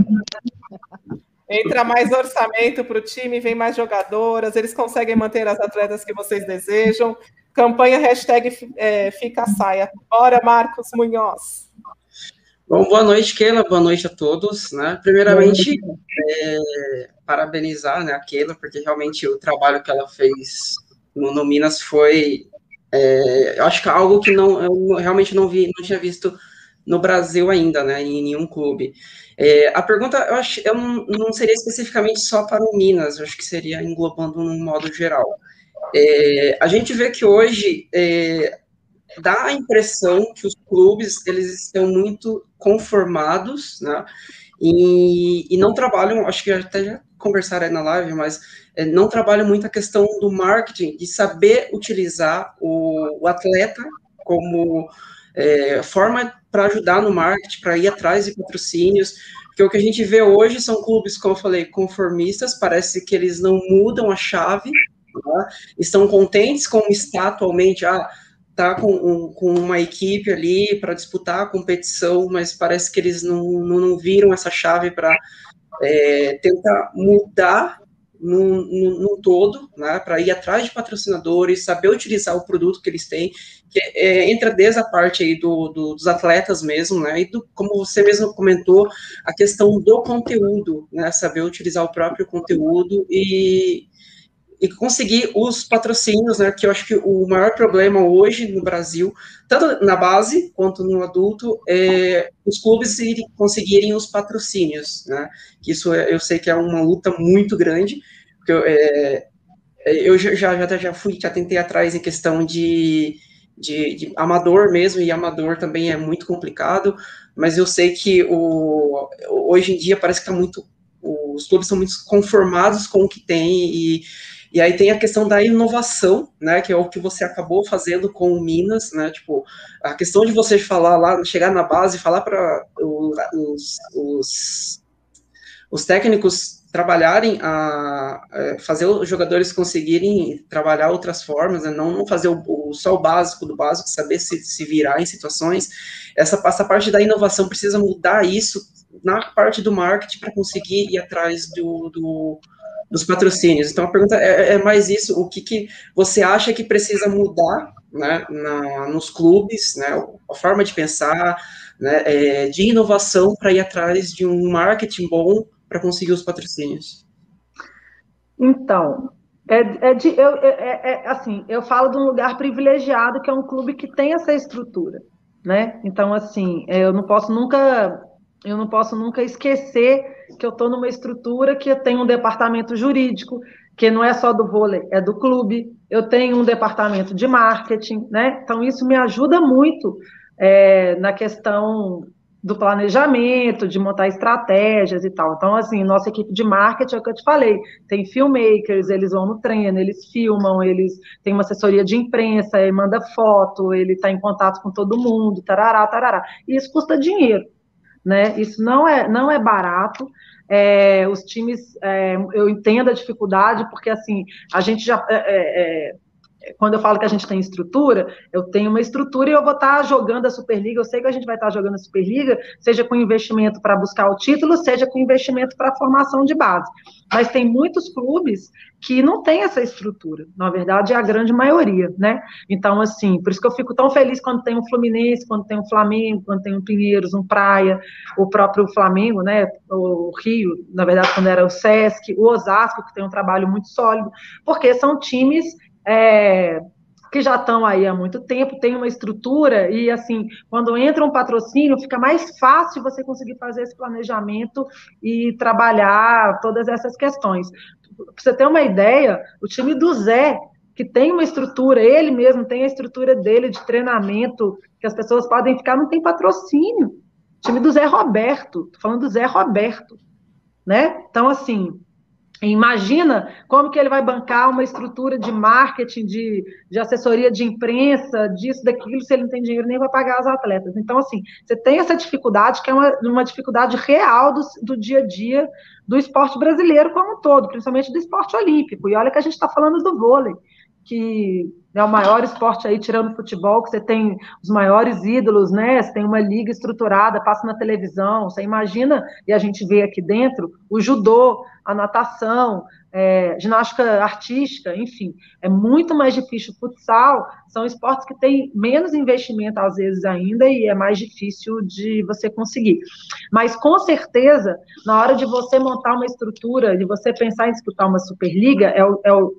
Speaker 1: Entra mais orçamento para o time, vem mais jogadoras, eles conseguem manter as atletas que vocês desejam. Campanha hashtag é, fica a saia. Bora, Marcos Munhoz.
Speaker 7: Bom, boa noite, Keila, boa noite a todos. Né? Primeiramente, é, parabenizar né, a Keila, porque realmente o trabalho que ela fez no, no Minas foi, é, eu acho que é algo que não, eu realmente não vi, não tinha visto no Brasil ainda, né, em nenhum clube. É, a pergunta, eu acho, eu não, não, seria especificamente só para o Minas, eu acho que seria englobando num modo geral. É, a gente vê que hoje é, dá a impressão que os clubes eles estão muito conformados, né? E, e não trabalham, acho que até já conversaram aí na live, mas é, não trabalham muito a questão do marketing, de saber utilizar o, o atleta como é, forma para ajudar no marketing, para ir atrás de patrocínios, porque o que a gente vê hoje são clubes, como eu falei, conformistas, parece que eles não mudam a chave, né? estão contentes com o está atualmente, ah, tá com, com uma equipe ali para disputar a competição, mas parece que eles não, não, não viram essa chave para é, tentar mudar no todo, né, para ir atrás de patrocinadores, saber utilizar o produto que eles têm, que é, entra desde a parte aí do, do, dos atletas mesmo, né, e do, como você mesmo comentou, a questão do conteúdo, né, saber utilizar o próprio conteúdo e, e conseguir os patrocínios, né, que eu acho que o maior problema hoje no Brasil, tanto na base quanto no adulto, é os clubes irem, conseguirem os patrocínios, né, isso é, eu sei que é uma luta muito grande, porque eu, é, é eu já, já, já fui, já tentei atrás em questão de, de, de, amador mesmo, e amador também é muito complicado, mas eu sei que o, hoje em dia parece que está muito, os clubes estão muito conformados com o que tem, e e aí tem a questão da inovação, né, que é o que você acabou fazendo com o Minas, né, tipo, a questão de você falar lá, chegar na base, falar para os, os, os técnicos trabalharem a, a, fazer os jogadores conseguirem trabalhar outras formas, né, não, não fazer o, o o, só o básico do básico, saber se, se virar em situações. Essa, essa parte da inovação precisa mudar isso na parte do marketing para conseguir ir atrás do, do, dos patrocínios. Então a pergunta é, é mais isso: o que, que você acha que precisa mudar né, na, nos clubes, né, a forma de pensar, né, é, de inovação para ir atrás de um marketing bom para conseguir os patrocínios?
Speaker 2: Então, é, é, de, eu, é, é, é, assim, eu falo de um lugar privilegiado que é um clube que tem essa estrutura, né? Então, assim, eu não posso nunca, eu não posso nunca esquecer que eu estou numa estrutura que tem um departamento jurídico, que não é só do vôlei, é do clube. Eu tenho um departamento de marketing, né? Então, isso me ajuda muito é, na questão do planejamento, de montar estratégias e tal. Então, assim, nossa equipe de marketing é o que eu te falei, tem filmmakers, eles vão no treino, eles filmam, eles têm uma assessoria de imprensa, ele manda foto, ele está em contato com todo mundo, tarará, tarará. E isso custa dinheiro, né? Isso não é, não é barato. É, os times, é, eu entendo a dificuldade, porque assim, a gente já. É, é, é quando eu falo que a gente tem estrutura, eu tenho uma estrutura e eu vou estar jogando a Superliga. Eu sei que a gente vai estar jogando a Superliga, seja com investimento para buscar o título, seja com investimento para a formação de base. Mas tem muitos clubes que não têm essa estrutura. Na verdade, é a grande maioria, né? Então, assim, por isso que eu fico tão feliz quando tem um Fluminense, quando tem um Flamengo, quando tem um Pinheiros, um Praia, o próprio Flamengo, né? O Rio, na verdade, quando era o Sesc, o Osasco, que tem um trabalho muito sólido, porque são times é, que já estão aí há muito tempo, tem uma estrutura, e assim, quando entra um patrocínio, fica mais fácil você conseguir fazer esse planejamento e trabalhar todas essas questões. Para você ter uma ideia, o time do Zé, que tem uma estrutura, ele mesmo tem a estrutura dele de treinamento, que as pessoas podem ficar, não tem patrocínio. O time do Zé Roberto, tô falando do Zé Roberto, né? Então, assim, Imagina como que ele vai bancar uma estrutura de marketing, de, de assessoria de imprensa, disso, daquilo, se ele não tem dinheiro nem para pagar os atletas. Então, assim, você tem essa dificuldade, que é uma, uma dificuldade real do, do dia a dia do esporte brasileiro como um todo, principalmente do esporte olímpico. E olha que a gente está falando do vôlei, que é o maior esporte aí, tirando o futebol, que você tem os maiores ídolos, né? Você tem uma liga estruturada, passa na televisão, você imagina, e a gente vê aqui dentro, o judô, a natação, é, ginástica artística, enfim, é muito mais difícil. Futsal são esportes que têm menos investimento, às vezes, ainda, e é mais difícil de você conseguir. Mas, com certeza, na hora de você montar uma estrutura, de você pensar em disputar uma Superliga, é,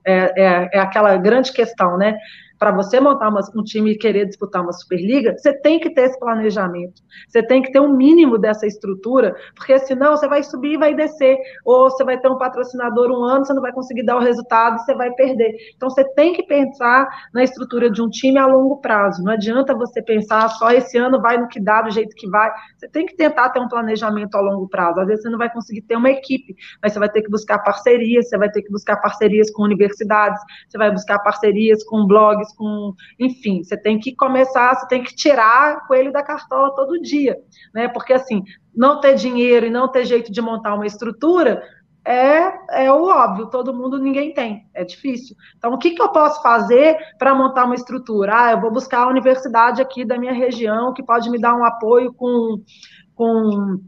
Speaker 2: é, é, é aquela grande questão, né? Para você montar uma, um time e querer disputar uma Superliga, você tem que ter esse planejamento. Você tem que ter um mínimo dessa estrutura, porque senão você vai subir e vai descer. Ou você vai ter um patrocinador um ano, você não vai conseguir dar o resultado você vai perder. Então você tem que pensar na estrutura de um time a longo prazo. Não adianta você pensar só esse ano vai no que dá, do jeito que vai. Você tem que tentar ter um planejamento a longo prazo. Às vezes você não vai conseguir ter uma equipe, mas você vai ter que buscar parcerias, você vai ter que buscar parcerias com universidades, você vai buscar parcerias com blogs, com, enfim, você tem que começar, você tem que tirar coelho da cartola todo dia, né? Porque assim, não ter dinheiro e não ter jeito de montar uma estrutura é, é o óbvio, todo mundo, ninguém tem, é difícil. Então, o que, que eu posso fazer para montar uma estrutura? Ah, eu vou buscar a universidade aqui da minha região que pode me dar um apoio com, com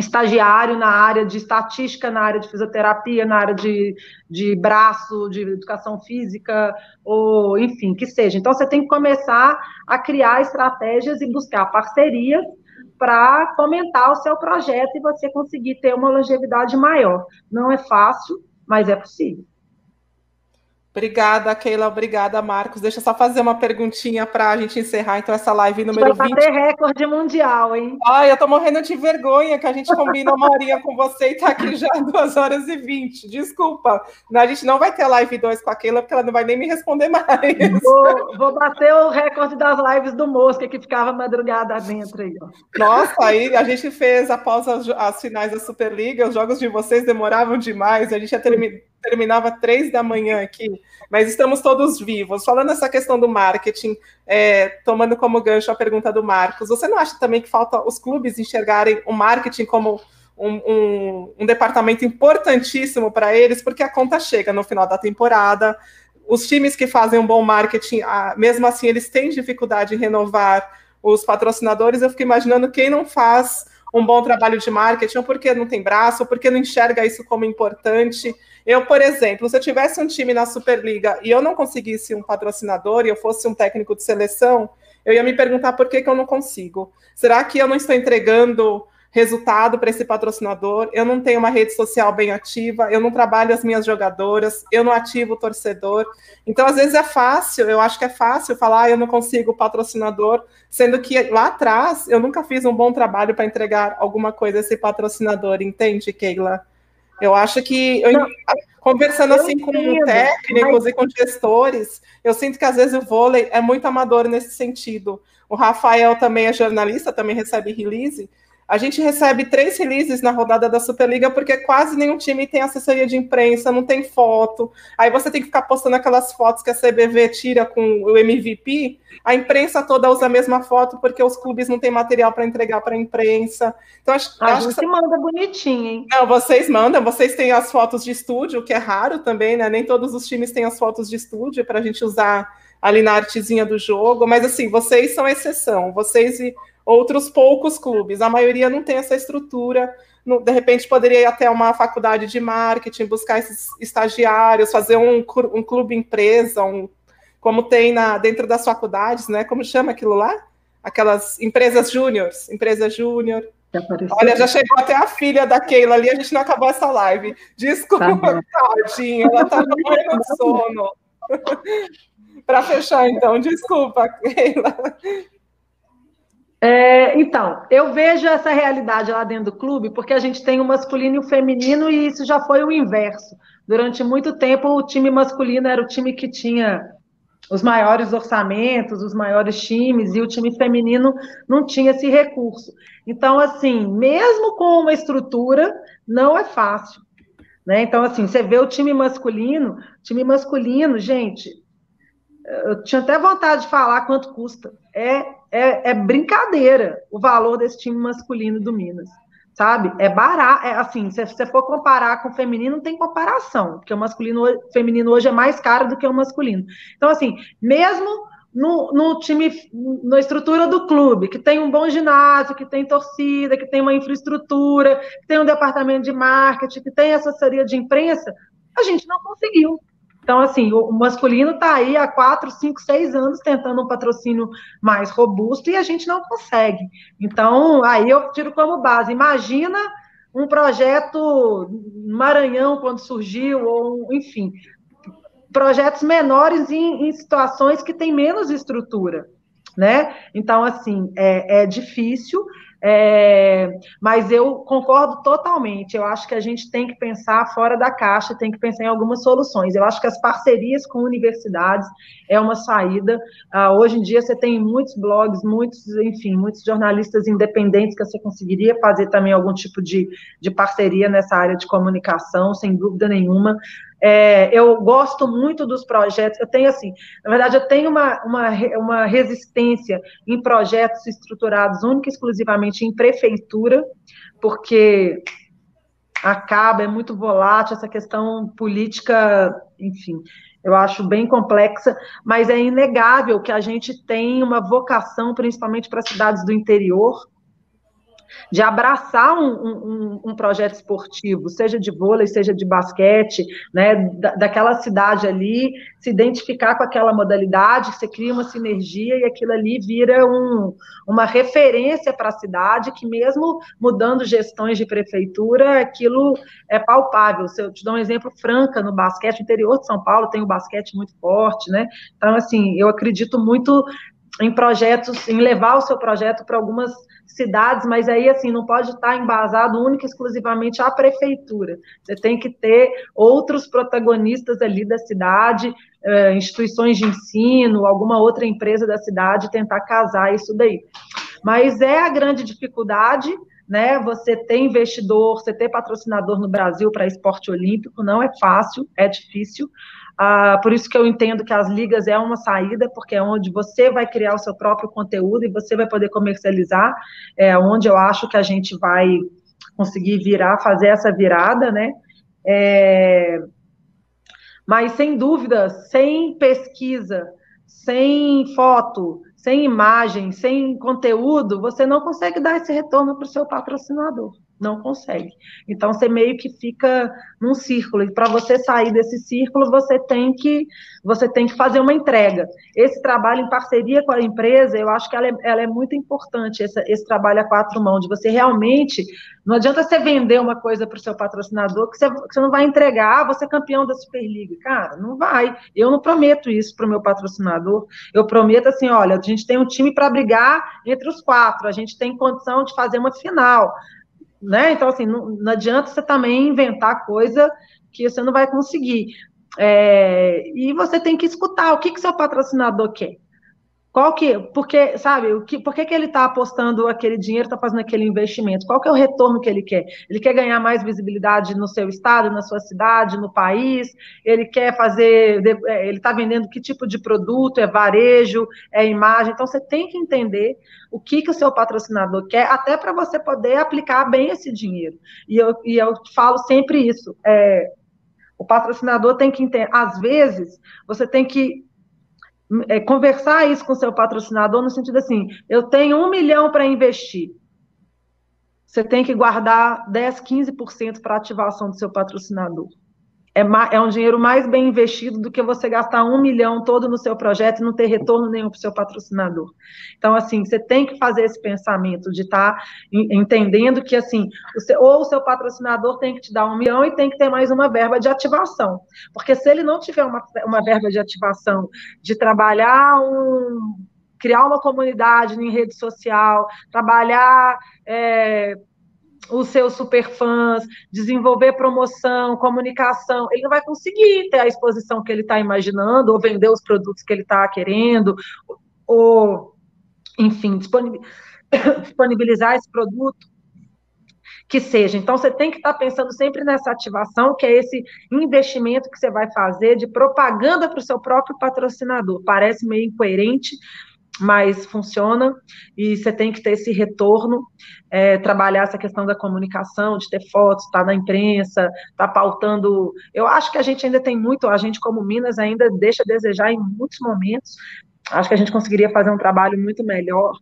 Speaker 2: estagiário na área de estatística, na área de fisioterapia, na área de, de braço, de educação física, ou enfim, que seja. Então, você tem que começar a criar estratégias e buscar parcerias para fomentar o seu projeto e você conseguir ter uma longevidade maior. Não é fácil, mas é possível.
Speaker 1: Obrigada, Keila. Obrigada, Marcos. Deixa eu só fazer uma perguntinha para a gente encerrar então essa live número Vai 20.
Speaker 2: Vai bater recorde mundial, hein?
Speaker 1: Ai, eu tô morrendo de vergonha que a gente combina uma horinha com você e tá aqui já 2 horas e 20. Desculpa. A gente não vai ter live 2 com a Keila, porque ela não vai nem me responder mais.
Speaker 2: Vou, vou bater o recorde das lives do Mosca, que ficava madrugada dentro aí. Ó.
Speaker 1: Nossa, aí a gente fez após as, as finais da Superliga, os jogos de vocês demoravam demais, a gente ia terminar terminava três da manhã aqui, mas estamos todos vivos. Falando essa questão do marketing, é, tomando como gancho a pergunta do Marcos, você não acha também que falta os clubes enxergarem o marketing como um, um, um departamento importantíssimo para eles, porque a conta chega no final da temporada, os times que fazem um bom marketing, ah, mesmo assim, eles têm dificuldade em renovar os patrocinadores. Eu fico imaginando quem não faz um bom trabalho de marketing, ou porque não tem braço, ou porque não enxerga isso como importante. Eu, por exemplo, se eu tivesse um time na Superliga e eu não conseguisse um patrocinador e eu fosse um técnico de seleção, eu ia me perguntar por que, que eu não consigo. Será que eu não estou entregando resultado para esse patrocinador, eu não tenho uma rede social bem ativa, eu não trabalho as minhas jogadoras, eu não ativo o torcedor. Então, às vezes é fácil, eu acho que é fácil falar, ah, eu não consigo patrocinador, sendo que lá atrás eu nunca fiz um bom trabalho para entregar alguma coisa a esse patrocinador, entende, Keila? Eu acho que, eu, conversando assim com técnicos mas... e com gestores, eu sinto que às vezes o vôlei é muito amador nesse sentido. O Rafael também é jornalista, também recebe release, a gente recebe três releases na rodada da Superliga porque quase nenhum time tem assessoria de imprensa, não tem foto. Aí você tem que ficar postando aquelas fotos que a CBV tira com o MVP. A imprensa toda usa a mesma foto porque os clubes não têm material para entregar para a imprensa. Então acho,
Speaker 2: a acho gente que manda bonitinho, hein?
Speaker 1: Não, vocês mandam, vocês têm as fotos de estúdio, que é raro também, né? Nem todos os times têm as fotos de estúdio para a gente usar ali na artezinha do jogo, mas assim, vocês são exceção. Vocês e outros poucos clubes. A maioria não tem essa estrutura. De repente, poderia ir até uma faculdade de marketing, buscar esses estagiários, fazer um, um clube empresa, um, como tem na, dentro das faculdades, né? Como chama aquilo lá? Aquelas empresas júniores, empresa júnior. Olha, já chegou até a filha da Keila ali, a gente não acabou essa live. Desculpa, tá tadinha, ela tá morrendo de sono. Para fechar, então, desculpa, Keila.
Speaker 2: É, então, eu vejo essa realidade lá dentro do clube, porque a gente tem o masculino e o feminino, e isso já foi o inverso. Durante muito tempo, o time masculino era o time que tinha os maiores orçamentos, os maiores times, e o time feminino não tinha esse recurso. Então, assim, mesmo com uma estrutura, não é fácil. Né? Então, assim, você vê o time masculino, time masculino, gente, eu tinha até vontade de falar quanto custa. É é, é, brincadeira o valor desse time masculino do Minas, sabe? É barato, é assim, se você for comparar com o feminino, não tem comparação, porque o masculino, o feminino hoje é mais caro do que o masculino. Então, assim, mesmo no, no, time, na estrutura do clube, que tem um bom ginásio, que tem torcida, que tem uma infraestrutura, que tem um departamento de marketing, que tem assessoria de imprensa, a gente não conseguiu. Então, assim, o masculino está aí há quatro, cinco, seis anos tentando um patrocínio mais robusto e a gente não consegue. Então, aí eu tiro como base. Imagina um projeto Maranhão quando surgiu, ou enfim, projetos menores em, em situações que têm menos estrutura, né? Então, assim, é, é difícil. É, mas eu concordo totalmente. Eu acho que a gente tem que pensar fora da caixa, tem que pensar em algumas soluções. Eu acho que as parcerias com universidades é uma saída. Uh, hoje em dia você tem muitos blogs, muitos, enfim, muitos jornalistas independentes que você conseguiria fazer também algum tipo de, de parceria nessa área de comunicação, sem dúvida nenhuma. É, eu gosto muito dos projetos. Eu tenho, assim, na verdade, eu tenho uma, uma, uma resistência em projetos estruturados única e exclusivamente em prefeitura, porque acaba, é muito volátil essa questão política, enfim, eu acho bem complexa, mas é inegável que a gente tem uma vocação, principalmente para cidades do interior, de abraçar um, um, um, projeto esportivo, seja de vôlei, seja de basquete, né, da, daquela cidade ali, se identificar com aquela modalidade, você cria uma sinergia e aquilo ali vira um, uma referência para a cidade, que mesmo mudando gestões de prefeitura, aquilo é palpável. Se eu te dou um exemplo, Franca, no basquete, interior de São Paulo tem um basquete muito forte, né? Então, assim, eu acredito muito em projetos, em levar o seu projeto para algumas cidades, mas aí assim não pode estar embasado única e exclusivamente à prefeitura. Você tem que ter outros protagonistas ali da cidade, eh, instituições de ensino, alguma outra empresa da cidade tentar casar isso daí. Mas é a grande dificuldade, né? Você ter investidor, você ter patrocinador no Brasil para esporte olímpico não é fácil, é difícil. Ah, por isso que eu entendo que as ligas é uma saída, porque é onde você vai criar o seu próprio conteúdo e você vai poder comercializar, é onde eu acho que a gente vai conseguir virar, fazer essa virada, né? É, Mas, sem dúvida, sem pesquisa, sem foto, sem imagem, sem conteúdo, você não consegue dar esse retorno para o seu patrocinador não consegue. Então você meio que fica num círculo e para você sair desse círculo você tem que você tem que fazer uma entrega. Esse trabalho em parceria com a empresa, eu acho que ela é, ela é muito importante esse, esse trabalho a quatro mãos de você realmente não adianta você vender uma coisa para o seu patrocinador que você, que você, não vai entregar, ah, você é campeão da Superliga. Cara, não vai. Eu não prometo isso para o meu patrocinador. Eu prometo assim, olha, a gente tem um time para brigar entre os quatro, a gente tem condição de fazer uma final né? Então, assim, não, não adianta você também inventar coisa que você não vai conseguir. É, e você tem que escutar o que, que seu patrocinador quer. Qual que, porque, sabe, o que, por que, que ele está apostando aquele dinheiro, está fazendo aquele investimento? Qual que é o retorno que ele quer? Ele quer ganhar mais visibilidade no seu estado, na sua cidade, no país? Ele quer fazer, é, ele está vendendo que tipo de produto? É varejo? É imagem? Então, você tem que entender o que, que o seu patrocinador quer, até para você poder aplicar bem esse dinheiro. E eu, e eu falo sempre isso, é, o patrocinador tem que entender, às vezes, você tem que é, conversar isso com seu patrocinador no sentido assim, eu tenho um milhão para investir. Você tem que guardar 10, 15% para ativação do seu patrocinador é, é, um dinheiro mais bem investido do que você gastar um milhão todo no seu projeto e não ter retorno nenhum para o seu patrocinador. Então, assim, você tem que fazer esse pensamento de estar tá entendendo que, assim, seu, ou o seu patrocinador tem que te dar um milhão e tem que ter mais uma verba de ativação. Porque se ele não tiver uma, uma verba de ativação, de trabalhar um criar uma comunidade em rede social, trabalhar é, os seus superfãs, desenvolver promoção, comunicação, ele não vai conseguir ter a exposição que ele está imaginando, ou vender os produtos que ele está querendo, ou, enfim, disponibilizar esse produto que seja. Então, você tem que estar tá pensando sempre nessa ativação, que é esse investimento que você vai fazer de propaganda para o seu próprio patrocinador. Parece meio incoerente, mas funciona e você tem que ter esse retorno, é, trabalhar essa questão da comunicação, de ter fotos, estar tá na imprensa, estar tá pautando. Eu acho que a gente ainda tem muito, a gente como Minas ainda deixa a desejar em muitos momentos. Acho que a gente conseguiria fazer um trabalho muito melhor,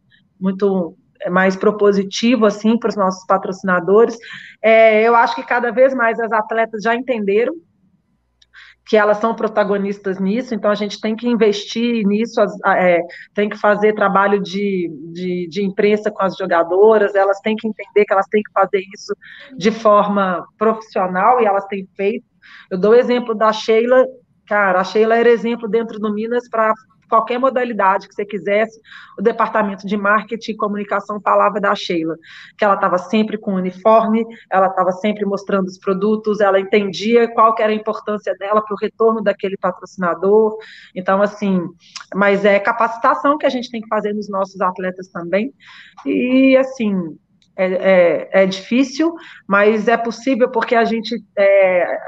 Speaker 2: muito mais propositivo assim para os nossos patrocinadores. É, eu acho que cada vez mais as atletas já entenderam que elas são protagonistas nisso, então a gente tem que investir nisso, é, tem que fazer trabalho de, de, de, imprensa com as jogadoras, elas têm que entender que elas têm que fazer isso de forma profissional, e elas têm feito. Eu dou o exemplo da Sheila, cara, a Sheila era exemplo dentro do Minas para qualquer modalidade que você quisesse, o departamento de marketing e comunicação falava da Sheila, que ela estava sempre com uniforme, ela estava sempre mostrando os produtos, ela entendia qual que era a importância dela para o retorno daquele patrocinador. Então, assim, mas é capacitação que a gente tem que fazer nos nossos atletas também. E, assim, é, é, é, difícil, mas é possível porque a gente é,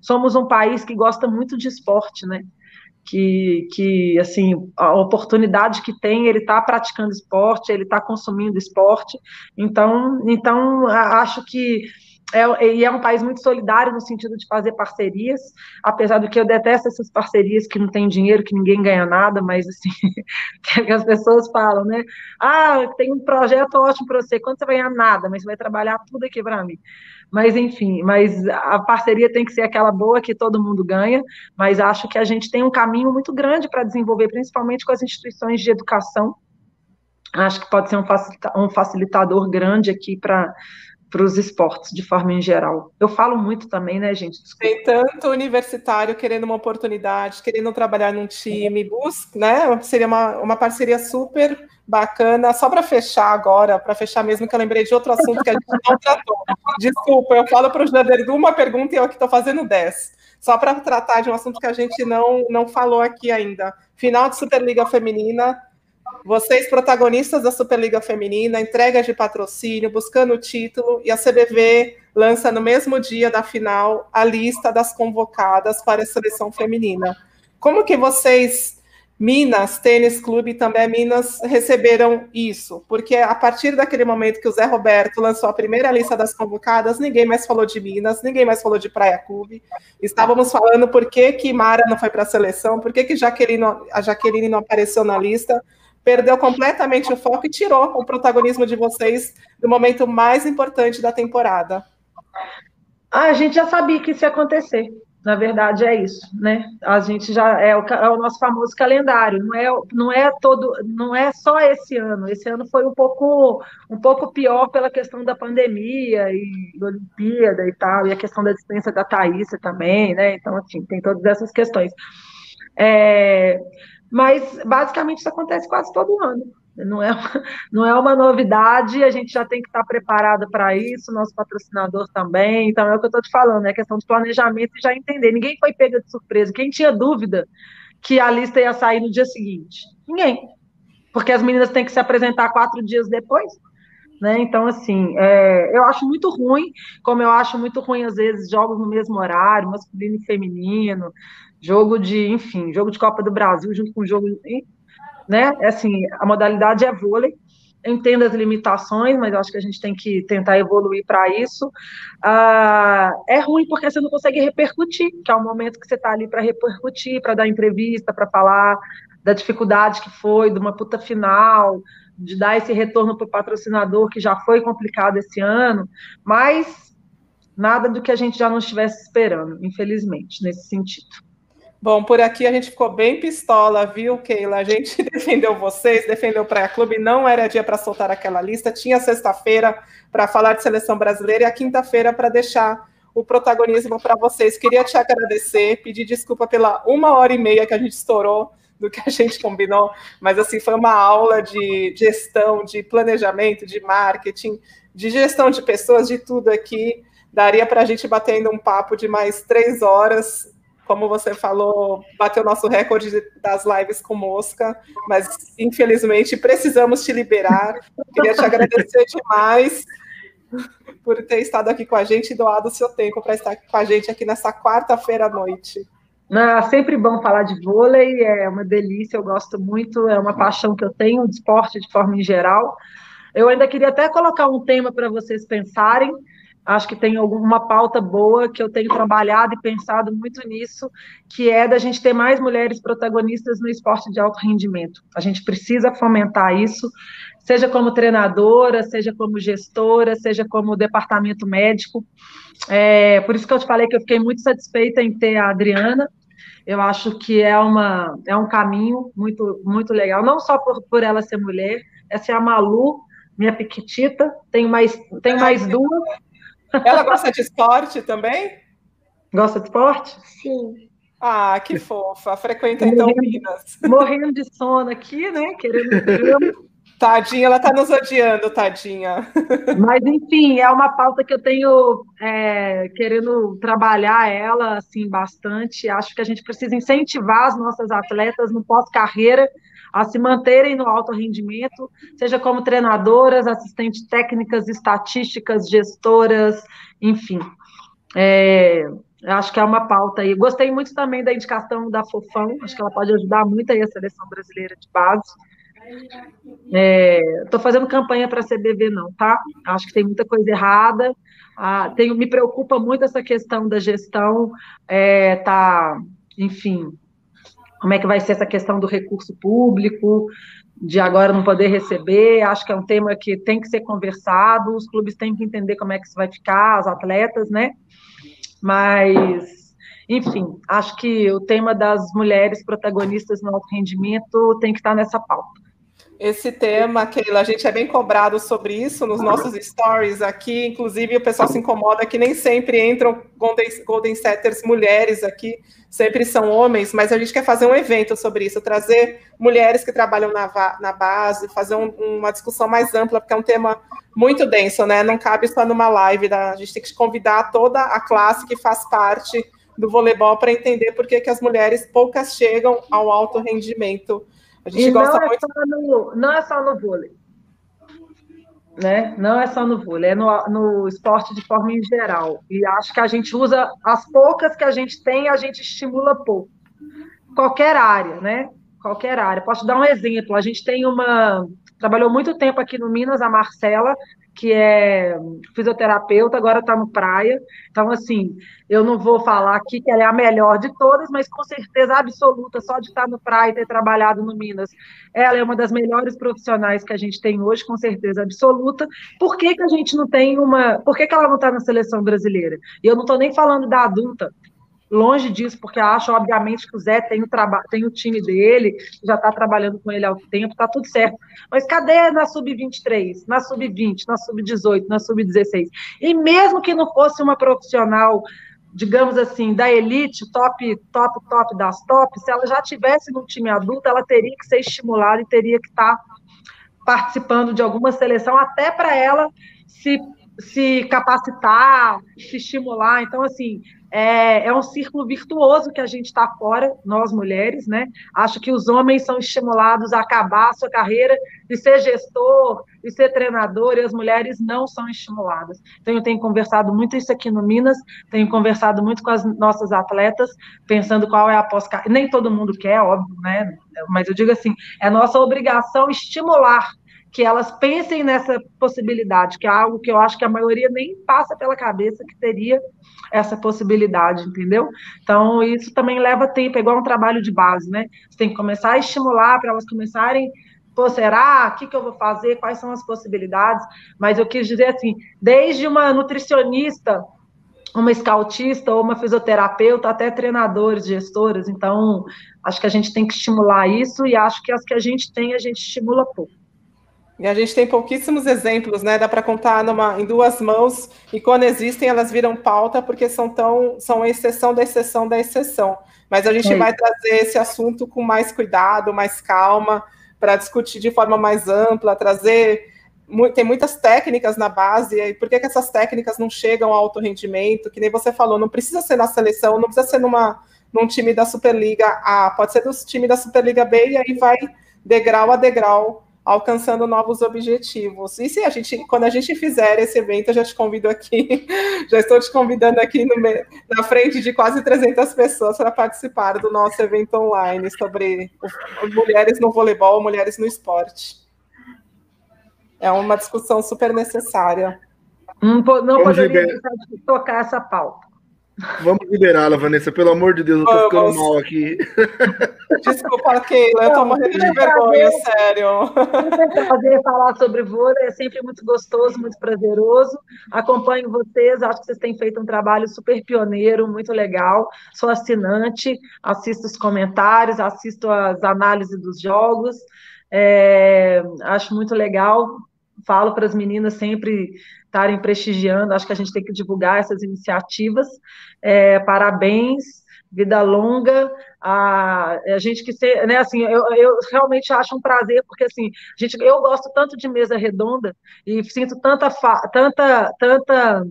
Speaker 2: somos um país que gosta muito de esporte, né? Que, que assim, a oportunidade que tem, ele está praticando esporte, ele está consumindo esporte, então, então acho que é, e é um país muito solidário no sentido de fazer parcerias, apesar do que eu detesto essas parcerias que não tem dinheiro, que ninguém ganha nada, mas assim, que as pessoas falam, né? Ah, tem um projeto ótimo para você, quando você vai ganhar nada, mas você vai trabalhar tudo aqui para mim. Mas, enfim, mas a parceria tem que ser aquela boa que todo mundo ganha, mas acho que a gente tem um caminho muito grande para desenvolver, principalmente com as instituições de educação. Acho que pode ser um facilitador grande aqui para para os esportes de forma em geral. Eu falo muito também, né, gente?
Speaker 1: Desculpa. Tem tanto universitário querendo uma oportunidade, querendo trabalhar num time, busca, né? Seria uma, uma parceria super bacana. Só para fechar agora, para fechar mesmo, que eu lembrei de outro assunto que a gente não tratou. Desculpa, eu falo para o Janderdu uma pergunta e eu aqui estou fazendo dez. Só para tratar de um assunto que a gente não, não falou aqui ainda. Final de Superliga Feminina, vocês, protagonistas da Superliga Feminina, entrega de patrocínio, buscando o título, e a CBV lança no mesmo dia da final a lista das convocadas para a seleção feminina. Como que vocês Minas Tênis Clube e também Minas receberam isso, porque a partir daquele momento que o Zé Roberto lançou a primeira lista das convocadas, ninguém mais falou de Minas, ninguém mais falou de Praia Clube. Estávamos falando por que, que Mara não foi para a seleção, por que, que Jaqueline, a Jaqueline não apareceu na lista, perdeu completamente o foco e tirou o protagonismo de vocês do momento mais importante da temporada.
Speaker 2: Ah, a gente já sabia que isso ia acontecer. Na verdade é isso, né? A gente já é o, é o, nosso famoso calendário. Não é, não é todo, não é só esse ano. Esse ano foi um pouco, um pouco pior pela questão da pandemia e Olimpíada e tal, e a questão da dispensa da Thaís também, né? Então, assim, tem todas essas questões. É, mas basicamente isso acontece quase todo ano. Não é, não é uma novidade, a gente já tem que estar preparado para isso, nosso patrocinador também. Então, é o que eu estou te falando, é questão de planejamento e já entender. Ninguém foi pega de surpresa. Quem tinha dúvida que a lista ia sair no dia seguinte? Ninguém. Porque as meninas têm que se apresentar quatro dias depois. Né? Então, assim, é, eu acho muito ruim, como eu acho muito ruim, às vezes, jogos no mesmo horário, masculino e feminino, jogo de, enfim, jogo de Copa do Brasil junto com jogo né? É assim, a modalidade é vôlei. Entendo as limitações, mas acho que a gente tem que tentar evoluir para isso. Ah, é ruim porque você não consegue repercutir, que é o momento que você está ali para repercutir, para dar entrevista, para falar da dificuldade que foi, de uma puta final, de dar esse retorno para o patrocinador, que já foi complicado esse ano, mas nada do que a gente já não estivesse esperando, infelizmente, nesse sentido.
Speaker 1: Bom, por aqui a gente ficou bem pistola, viu, Keila? A gente defendeu vocês, defendeu o Praia Clube, não era dia para soltar aquela lista, tinha sexta-feira para falar de seleção brasileira e a quinta-feira para deixar o protagonismo para vocês. Queria te agradecer, pedir desculpa pela uma hora e meia que a gente estourou do que a gente combinou, mas assim, foi uma aula de gestão, de planejamento, de marketing, de gestão de pessoas, de tudo aqui. Daria para a gente bater ainda um papo de mais três horas como você falou, bateu nosso recorde das lives com mosca, mas infelizmente precisamos te liberar. Queria te agradecer demais por ter estado aqui com a gente e doado o seu tempo para estar com a gente aqui nessa quarta-feira à noite.
Speaker 2: É sempre bom falar de vôlei, é uma delícia, eu gosto muito, é uma paixão que eu tenho de esporte de forma em geral. Eu ainda queria até colocar um tema para vocês pensarem, acho que tem alguma pauta boa que eu tenho trabalhado e pensado muito nisso, que é da gente ter mais mulheres protagonistas no esporte de alto rendimento. A gente precisa fomentar isso, seja como treinadora, seja como gestora, seja como departamento médico. É, por isso que eu te falei que eu fiquei muito satisfeita em ter a Adriana. Eu acho que é, uma, é um caminho muito, muito legal, não só por, por ela ser mulher, essa é a Malu, minha piquitita, tem mais, tem mais duas,
Speaker 1: ela gosta de esporte também?
Speaker 2: Gosta de esporte?
Speaker 8: Sim.
Speaker 1: Ah, que fofa. Frequenta então morrendo, Minas.
Speaker 2: Morrendo de sono aqui, né? Querendo.
Speaker 1: Tadinha, ela tá nos odiando, tadinha.
Speaker 2: Mas, enfim, é uma pauta que eu tenho é, querendo trabalhar ela, assim, bastante. Acho que a gente precisa incentivar as nossas atletas no pós-carreira a se manterem no alto rendimento, seja como treinadoras, assistentes técnicas, estatísticas, gestoras, enfim. É, acho que é uma pauta aí. Gostei muito também da indicação da Fofão, acho que ela pode ajudar muito aí a seleção brasileira de base. Estou é, fazendo campanha para a CBV, não, tá? Acho que tem muita coisa errada. Ah, tenho, me preocupa muito essa questão da gestão, é, tá, enfim, como é que vai ser essa questão do recurso público, de agora não poder receber, acho que é um tema que tem que ser conversado, os clubes têm que entender como é que isso vai ficar, as atletas, né? Mas, enfim, acho que o tema das mulheres protagonistas no alto rendimento tem que estar nessa pauta
Speaker 1: esse tema, Keila, a gente é bem cobrado sobre isso nos nossos stories aqui, inclusive o pessoal se incomoda que nem sempre entram Golden, Golden Setters mulheres aqui, sempre são homens, mas a gente quer fazer um evento sobre isso, trazer mulheres que trabalham na, na base, fazer um, uma discussão mais ampla, porque é um tema muito denso, né? Não cabe só numa live, da, a gente tem que convidar toda a classe que faz parte do voleibol para entender por que, que as mulheres poucas chegam ao alto rendimento a gente
Speaker 2: e
Speaker 1: gosta
Speaker 2: não
Speaker 1: é muito.
Speaker 2: No, não é só no vôlei. Né? Não é só no vôlei, é no, no esporte de forma em geral. E acho que a gente usa as poucas que a gente tem, a gente estimula pouco. Qualquer área, né? qualquer área. Posso dar um exemplo. A gente tem uma. Trabalhou muito tempo aqui no Minas, a Marcela, que é fisioterapeuta, agora está no Praia. Então, assim, eu não vou falar aqui que ela é a melhor de todas, mas com certeza absoluta, só de estar no Praia e ter trabalhado no Minas, ela é uma das melhores profissionais que a gente tem hoje, com certeza absoluta. Por que, que a gente não tem uma. Por que, que ela não está na seleção brasileira? E eu não estou nem falando da adulta, longe disso, porque acho, obviamente, que o Zé tem o, tem o time dele, já está trabalhando com ele há tempo, está tudo certo. Mas cadê na sub-23, na sub-20, na sub-18, na sub-16? E mesmo que não fosse uma profissional, digamos assim, da elite, top, top, top das top, se ela já tivesse no time adulto, ela teria que ser estimulada e teria que estar tá participando de alguma seleção, até para ela se se capacitar, se estimular. Então, assim, é, é um círculo virtuoso que a gente está fora, nós mulheres, né? Acho que os homens são estimulados a acabar a sua carreira de ser gestor, de ser treinador, e as mulheres não são estimuladas. Então, eu tenho conversado muito isso aqui no Minas, tenho conversado muito com as nossas atletas, pensando qual é a pós-carreira. Nem todo mundo quer, óbvio, né? Mas eu digo assim, é nossa obrigação estimular que elas pensem nessa possibilidade, que é algo que eu acho que a maioria nem passa pela cabeça que teria essa possibilidade, entendeu? Então, isso também leva tempo, é igual um trabalho de base, né? Você tem que começar a estimular para elas começarem, pô, será? O que, que eu vou fazer? Quais são as possibilidades? Mas eu quis dizer assim, desde uma nutricionista, uma scoutista ou uma fisioterapeuta, até treinadores, gestoras, então, acho que a gente tem que estimular isso e acho que as que a gente tem, a gente estimula pouco.
Speaker 1: E a gente tem pouquíssimos exemplos, né? Dá para contar numa, em duas mãos, e quando existem, elas viram pauta porque são tão são exceção da exceção da exceção. Mas a gente é. vai trazer esse assunto com mais cuidado, mais calma, para discutir de forma mais ampla, trazer. Tem muitas técnicas na base, e por que, que essas técnicas não chegam ao alto rendimento? Que nem você falou, não precisa ser na seleção, não precisa ser numa, num time da Superliga A, pode ser do time da Superliga B, e aí vai degrau a degrau alcançando novos objetivos. E se a gente, quando a gente fizer esse evento, eu já te convido aqui, já estou te convidando aqui no, na frente de quase 300 pessoas para participar do nosso evento online sobre mulheres no voleibol, mulheres no esporte. É uma discussão super necessária.
Speaker 2: Não, não poderia deixar de tocar essa pauta.
Speaker 3: Vamos liberá-la, Vanessa, pelo amor de Deus, eu tô ficando mal aqui.
Speaker 1: Desculpa, Keila, eu tô morrendo de vergonha, sério.
Speaker 2: É prazer falar sobre vôlei, é sempre muito gostoso, muito prazeroso. Acompanho vocês, acho que vocês têm feito um trabalho super pioneiro, muito legal. Sou assinante, assisto os comentários, assisto as análises dos jogos. É, acho muito legal. Falo para as meninas sempre estarem prestigiando, acho que a gente tem que divulgar essas iniciativas. É, parabéns, vida longa, a, a gente que ser, né, assim, eu, eu realmente acho um prazer, porque assim, gente, eu gosto tanto de mesa redonda e sinto tanta, tanta, tanta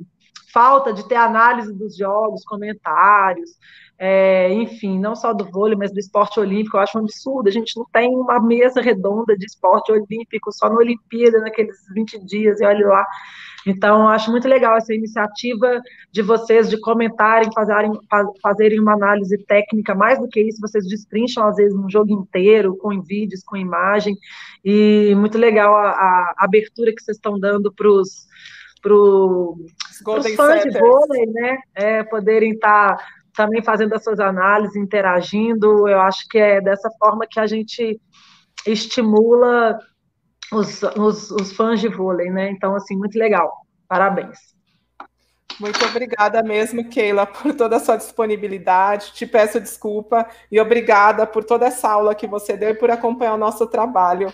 Speaker 2: falta de ter análise dos jogos, comentários, é, enfim, não só do vôlei, mas do esporte olímpico, eu acho um absurdo. A gente não tem uma mesa redonda de esporte olímpico só na Olimpíada, naqueles 20 dias, e olha lá. Então, acho muito legal essa iniciativa de vocês de comentarem, fazerem, fazerem uma análise técnica, mais do que isso, vocês destrincham, às vezes, um jogo inteiro, com vídeos, com imagem, e muito legal a, a abertura que vocês estão dando para os fãs de vôlei, né, é, poderem estar tá também fazendo as suas análises, interagindo. Eu acho que é dessa forma que a gente estimula os, os, os fãs de vôlei, né? Então, assim, muito legal. Parabéns.
Speaker 1: Muito obrigada mesmo, Keila, por toda a sua disponibilidade. Te peço desculpa e obrigada por toda essa aula que você deu e por acompanhar o nosso trabalho.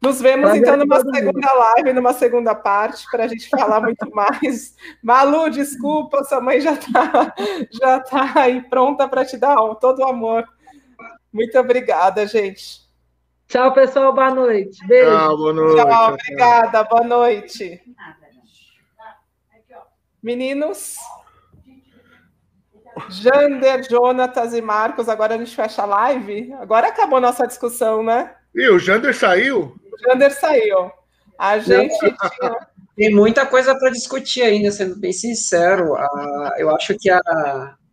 Speaker 1: Nos vemos então numa segunda live, numa segunda parte, para a gente falar muito mais. Malu, desculpa, sua mãe já está já tá aí pronta para te dar todo o amor. Muito obrigada, gente.
Speaker 2: Tchau, pessoal. Boa noite. Beijo.
Speaker 3: Tchau, boa noite.
Speaker 1: Tchau, obrigada. Boa noite. Meninos. Jander, Jonatas e Marcos, agora a gente fecha a live. Agora acabou nossa discussão, né?
Speaker 3: E o Jander saiu?
Speaker 1: O Jander saiu. A gente tinha...
Speaker 7: Tem muita coisa para discutir ainda, sendo bem sincero. Uh, eu acho que a,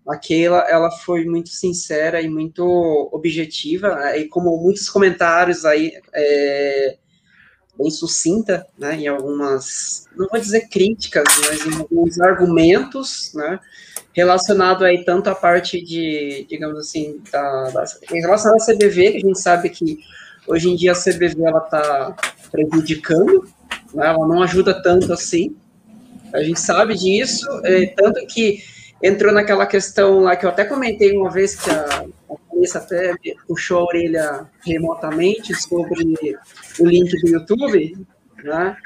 Speaker 7: a Keila, ela foi muito sincera e muito objetiva, né, e como muitos comentários aí, é, bem sucinta, né, em algumas, não vou dizer críticas, mas em alguns argumentos, né, relacionado aí tanto à parte de, digamos assim, da, da, em relação à CBV, que a gente sabe que hoje em dia a CBV ela está prejudicando, né, ela não ajuda tanto assim, a gente sabe disso, é, tanto que entrou naquela questão lá que eu até comentei uma vez que a, a até puxou a orelha remotamente sobre o link do YouTube, né?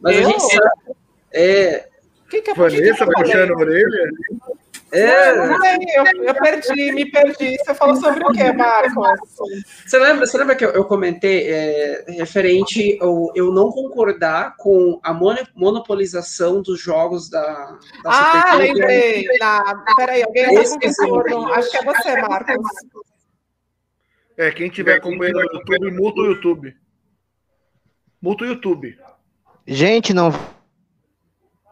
Speaker 7: Mas eu? a gente sabe. É,
Speaker 3: que que é Vanessa puxando a orelha?
Speaker 1: É. Eu, eu, perdi, me perdi. Você falou sobre o que, Marcos?
Speaker 7: Você lembra, você lembra que eu, eu comentei é, referente ao eu não concordar com a monopolização dos jogos da, da
Speaker 1: Ah, lembrei. Na, peraí, alguém está com Acho que é você, Marcos.
Speaker 3: É, quem tiver acompanhando no YouTube, multa o YouTube. Multa o YouTube.
Speaker 6: Gente, não.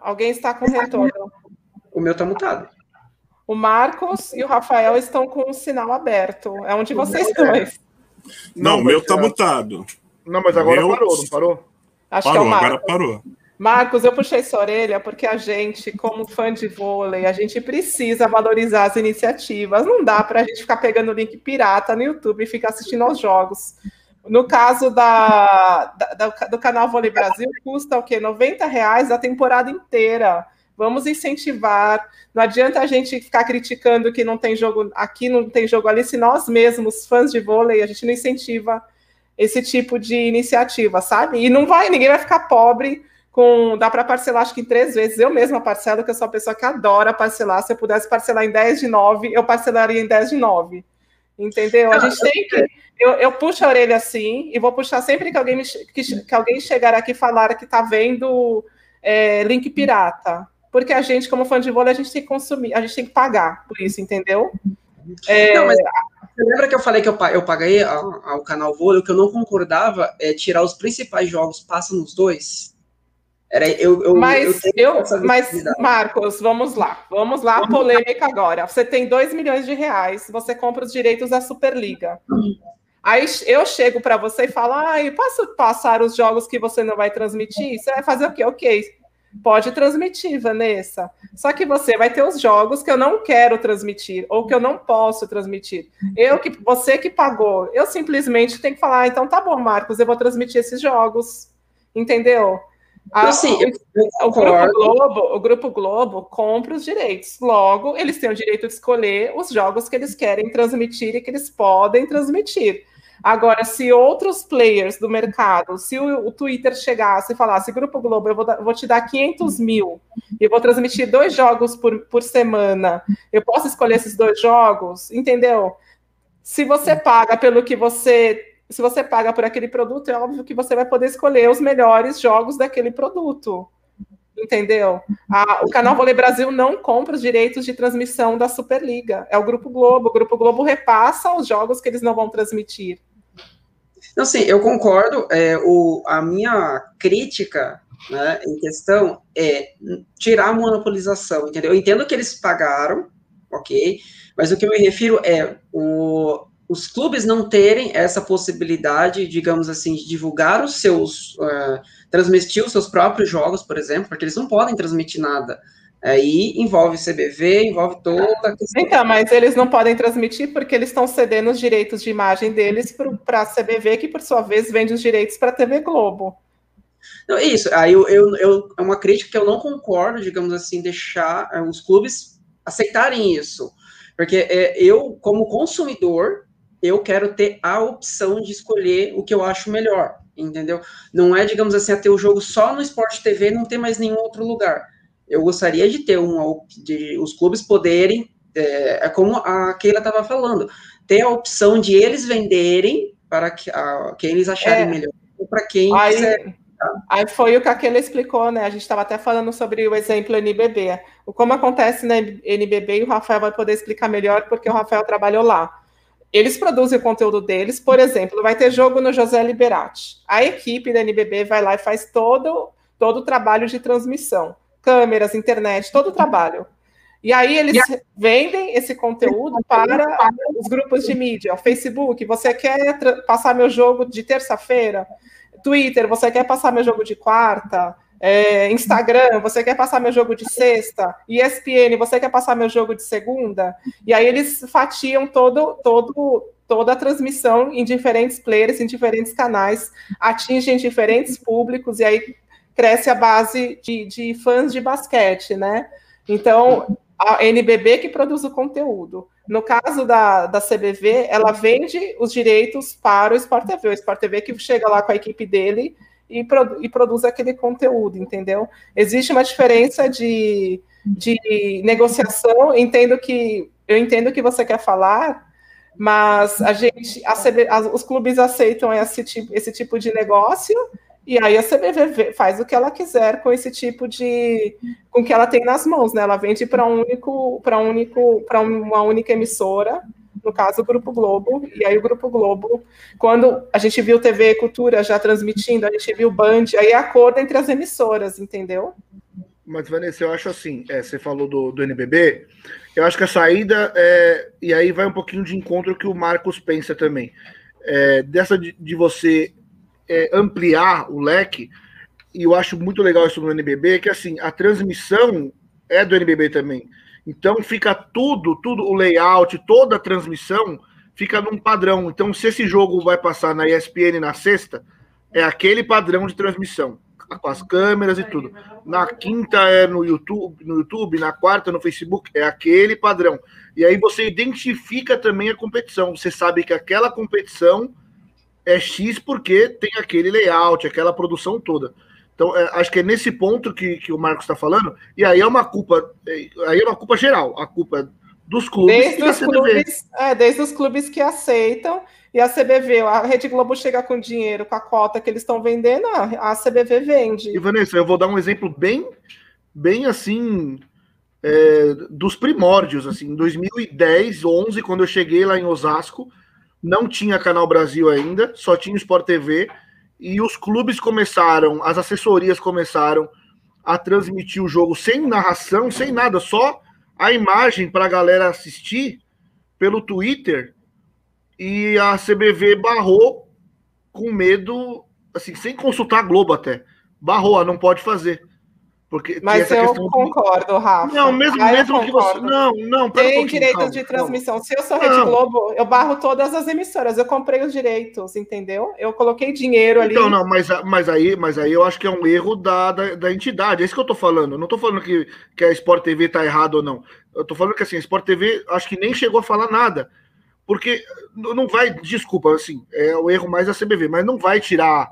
Speaker 1: Alguém está com retorno.
Speaker 7: O meu está mutado.
Speaker 1: O Marcos e o Rafael estão com o sinal aberto. É onde vocês dois.
Speaker 5: Não, o meu está mutado.
Speaker 3: Não, mas agora meu... parou, não parou?
Speaker 1: Acho
Speaker 5: parou,
Speaker 1: que é o
Speaker 5: Marcos. agora parou.
Speaker 1: Marcos, eu puxei sua orelha porque a gente, como fã de vôlei, a gente precisa valorizar as iniciativas. Não dá para a gente ficar pegando link pirata no YouTube e ficar assistindo aos jogos. No caso da, da, do canal Vôlei Brasil, custa o quê? 90 reais a temporada inteira. Vamos incentivar. Não adianta a gente ficar criticando que não tem jogo aqui, não tem jogo ali, se nós mesmos, fãs de vôlei, a gente não incentiva esse tipo de iniciativa, sabe? E não vai, ninguém vai ficar pobre com. Dá para parcelar, acho que em três vezes. Eu mesma parcelo, que eu sou uma pessoa que adora parcelar. Se eu pudesse parcelar em 10 de 9, eu parcelaria em 10 de 9. Entendeu? A gente tem que. Eu, eu puxo a orelha assim, e vou puxar sempre que alguém, me, que, que alguém chegar aqui e falar que está vendo é, link pirata porque a gente, como fã de vôlei, a gente tem que consumir, a gente tem que pagar por isso, entendeu?
Speaker 7: É... Não, mas você lembra que eu falei que eu, eu paguei ao, ao canal vôlei, o que eu não concordava é tirar os principais jogos, passa nos dois?
Speaker 1: Era, eu, eu, mas, eu, eu mas Marcos, vamos lá. Vamos lá, a polêmica agora. Você tem 2 milhões de reais, você compra os direitos da Superliga. Aí eu chego para você e falo: ah, posso passar os jogos que você não vai transmitir? Você vai fazer o quê? Ok. Pode transmitir, Vanessa. Só que você vai ter os jogos que eu não quero transmitir ou que eu não posso transmitir. Eu que você que pagou, eu simplesmente tenho que falar, ah, então tá bom, Marcos, eu vou transmitir esses jogos. Entendeu?
Speaker 7: A, assim,
Speaker 1: o, Grupo Globo, o Grupo Globo compra os direitos. Logo, eles têm o direito de escolher os jogos que eles querem transmitir e que eles podem transmitir. Agora, se outros players do mercado, se o, o Twitter chegasse e falasse, Grupo Globo, eu vou, vou, te dar 500 mil e vou transmitir dois jogos por, por semana, eu posso escolher esses dois jogos, entendeu? Se você paga pelo que você. Se você paga por aquele produto, é óbvio que você vai poder escolher os melhores jogos daquele produto. Entendeu? A, o canal Vôlei Brasil não compra os direitos de transmissão da Superliga. É o Grupo Globo. O Grupo Globo repassa os jogos que eles não vão transmitir.
Speaker 7: Não, sim, eu concordo. É, o, a minha crítica né, em questão é tirar a monopolização, entendeu? Eu entendo que eles pagaram, ok, mas o que eu me refiro é o, os clubes não terem essa possibilidade, digamos assim, de divulgar os seus, uh, transmitir os seus próprios jogos, por exemplo, porque eles não podem transmitir nada. Aí envolve CBV, envolve toda a
Speaker 1: questão. Então, mas eles não podem transmitir porque eles estão cedendo os direitos de imagem deles para a CBV, que por sua vez vende os direitos para a TV Globo.
Speaker 7: Não, isso, aí eu, eu, eu, é uma crítica que eu não concordo, digamos assim, deixar é, os clubes aceitarem isso. Porque é, eu, como consumidor, eu quero ter a opção de escolher o que eu acho melhor, entendeu? Não é, digamos assim, a ter o jogo só no Sport TV, não ter mais nenhum outro lugar eu gostaria de ter um, de os clubes poderem, é, é como a Keila estava falando, ter a opção de eles venderem para que, a, quem eles acharem é. melhor, ou para quem
Speaker 1: aí, quiser. Aí foi o que a Keila explicou, né? A gente estava até falando sobre o exemplo NBB. O como acontece na NBB, e o Rafael vai poder explicar melhor, porque o Rafael trabalhou lá. Eles produzem o conteúdo deles, por exemplo, vai ter jogo no José Liberati. A equipe da NBB vai lá e faz todo, todo o trabalho de transmissão câmeras, internet, todo o trabalho. E aí eles vendem esse conteúdo para os grupos de mídia. Facebook, você quer passar meu jogo de terça-feira? Twitter, você quer passar meu jogo de quarta? É, Instagram, você quer passar meu jogo de sexta? ESPN, você quer passar meu jogo de segunda? E aí eles fatiam todo, todo, toda a transmissão em diferentes players, em diferentes canais, atingem diferentes públicos, e aí cresce a base de, de fãs de basquete, né? Então, a NBB que produz o conteúdo. No caso da, da CBV, ela vende os direitos para o Sport TV. O Sport TV que chega lá com a equipe dele e, produ e produz aquele conteúdo, entendeu? Existe uma diferença de, de negociação. Entendo que eu entendo que você quer falar, mas a gente, a CB, os clubes aceitam esse tipo, esse tipo de negócio e aí a CBV faz o que ela quiser com esse tipo de com o que ela tem nas mãos, né? Ela vende para um único para um único para uma única emissora, no caso o Grupo Globo. E aí o Grupo Globo, quando a gente viu TV Cultura já transmitindo, a gente viu Band, aí é acordo entre as emissoras, entendeu?
Speaker 3: Mas Vanessa, eu acho assim, é, você falou do, do NBB, eu acho que a saída é, e aí vai um pouquinho de encontro que o Marcos pensa também. É, dessa de, de você é, ampliar o leque, e eu acho muito legal isso no NBB, que assim, a transmissão é do NBB também. Então fica tudo, tudo, o layout, toda a transmissão fica num padrão. Então, se esse jogo vai passar na ESPN na sexta, é aquele padrão de transmissão, com as câmeras e tudo. Na quinta é no YouTube, no YouTube, na quarta no Facebook, é aquele padrão. E aí você identifica também a competição. Você sabe que aquela competição é X porque tem aquele layout, aquela produção toda. Então, é, acho que é nesse ponto que, que o Marcos está falando, e aí é uma culpa, é, aí é uma culpa geral, a culpa dos clubes
Speaker 1: desde os clubes, é, desde os clubes que aceitam, e a CBV, a Rede Globo chega com dinheiro, com a cota que eles estão vendendo, a CBV vende.
Speaker 3: E Vanessa, eu vou dar um exemplo bem, bem assim, é, dos primórdios, assim, em 2010, 11, quando eu cheguei lá em Osasco, não tinha Canal Brasil ainda, só tinha Sport TV, e os clubes começaram, as assessorias começaram a transmitir o jogo sem narração, sem nada, só a imagem para a galera assistir pelo Twitter, e a CBV barrou com medo, assim, sem consultar a Globo até. Barrou, ah, não pode fazer. Porque
Speaker 1: Mas eu concordo, Rafa.
Speaker 3: Não, mesmo, ah, mesmo que você. Não, não,
Speaker 1: Tem um direitos calma, de transmissão. Calma. Se eu sou Rede não. Globo, eu barro todas as emissoras. Eu comprei os direitos, entendeu? Eu coloquei dinheiro ali.
Speaker 3: Então, não, mas, mas, aí, mas aí eu acho que é um erro da, da, da entidade. É isso que eu tô falando. Eu não tô falando que, que a Sport TV tá errado ou não. Eu tô falando que assim, a Sport TV acho que nem chegou a falar nada. Porque não vai, desculpa, assim, é o erro mais da CBV, mas não vai tirar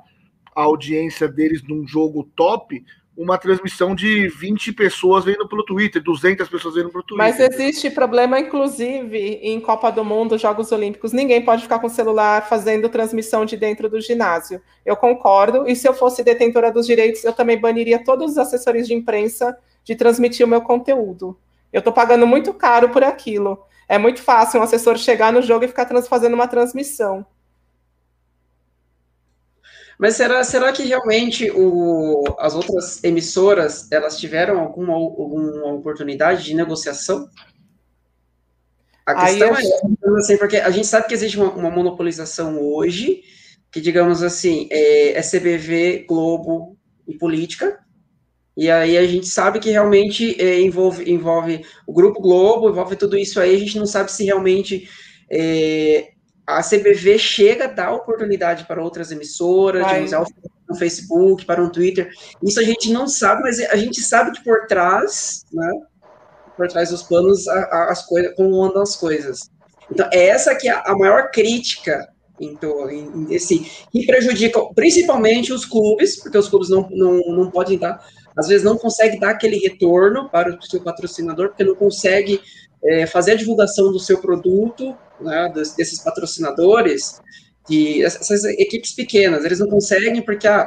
Speaker 3: a audiência deles num jogo top uma transmissão de 20 pessoas vendo pelo Twitter, 200 pessoas vendo pelo Twitter.
Speaker 1: Mas existe problema, inclusive, em Copa do Mundo, Jogos Olímpicos. Ninguém pode ficar com o celular fazendo transmissão de dentro do ginásio. Eu concordo. E se eu fosse detentora dos direitos, eu também baniria todos os assessores de imprensa de transmitir o meu conteúdo. Eu estou pagando muito caro por aquilo. É muito fácil um assessor chegar no jogo e ficar fazendo uma transmissão.
Speaker 7: Mas será, será que realmente o, as outras emissoras elas tiveram alguma, alguma oportunidade de negociação? A questão Aí, é assim, porque a gente sabe que existe uma, uma monopolização hoje, que digamos assim, é, é CBV, Globo e política, e aí a gente sabe que realmente é, envolve, envolve o Grupo Globo, envolve tudo isso aí, a gente não sabe se realmente é, a CBV chega a dar oportunidade para outras emissoras, Vai. de usar o Facebook, para um Twitter. Isso a gente não sabe, mas a gente sabe que por trás, né, por trás dos panos, as coisas, como andam as coisas. Então, é essa que é a maior crítica então, esse, que prejudica principalmente os clubes, porque os clubes não, não, não podem dar, às vezes não conseguem dar aquele retorno para o seu patrocinador, porque não consegue é, fazer a divulgação do seu produto, né, desses patrocinadores, que essas equipes pequenas, eles não conseguem porque ah,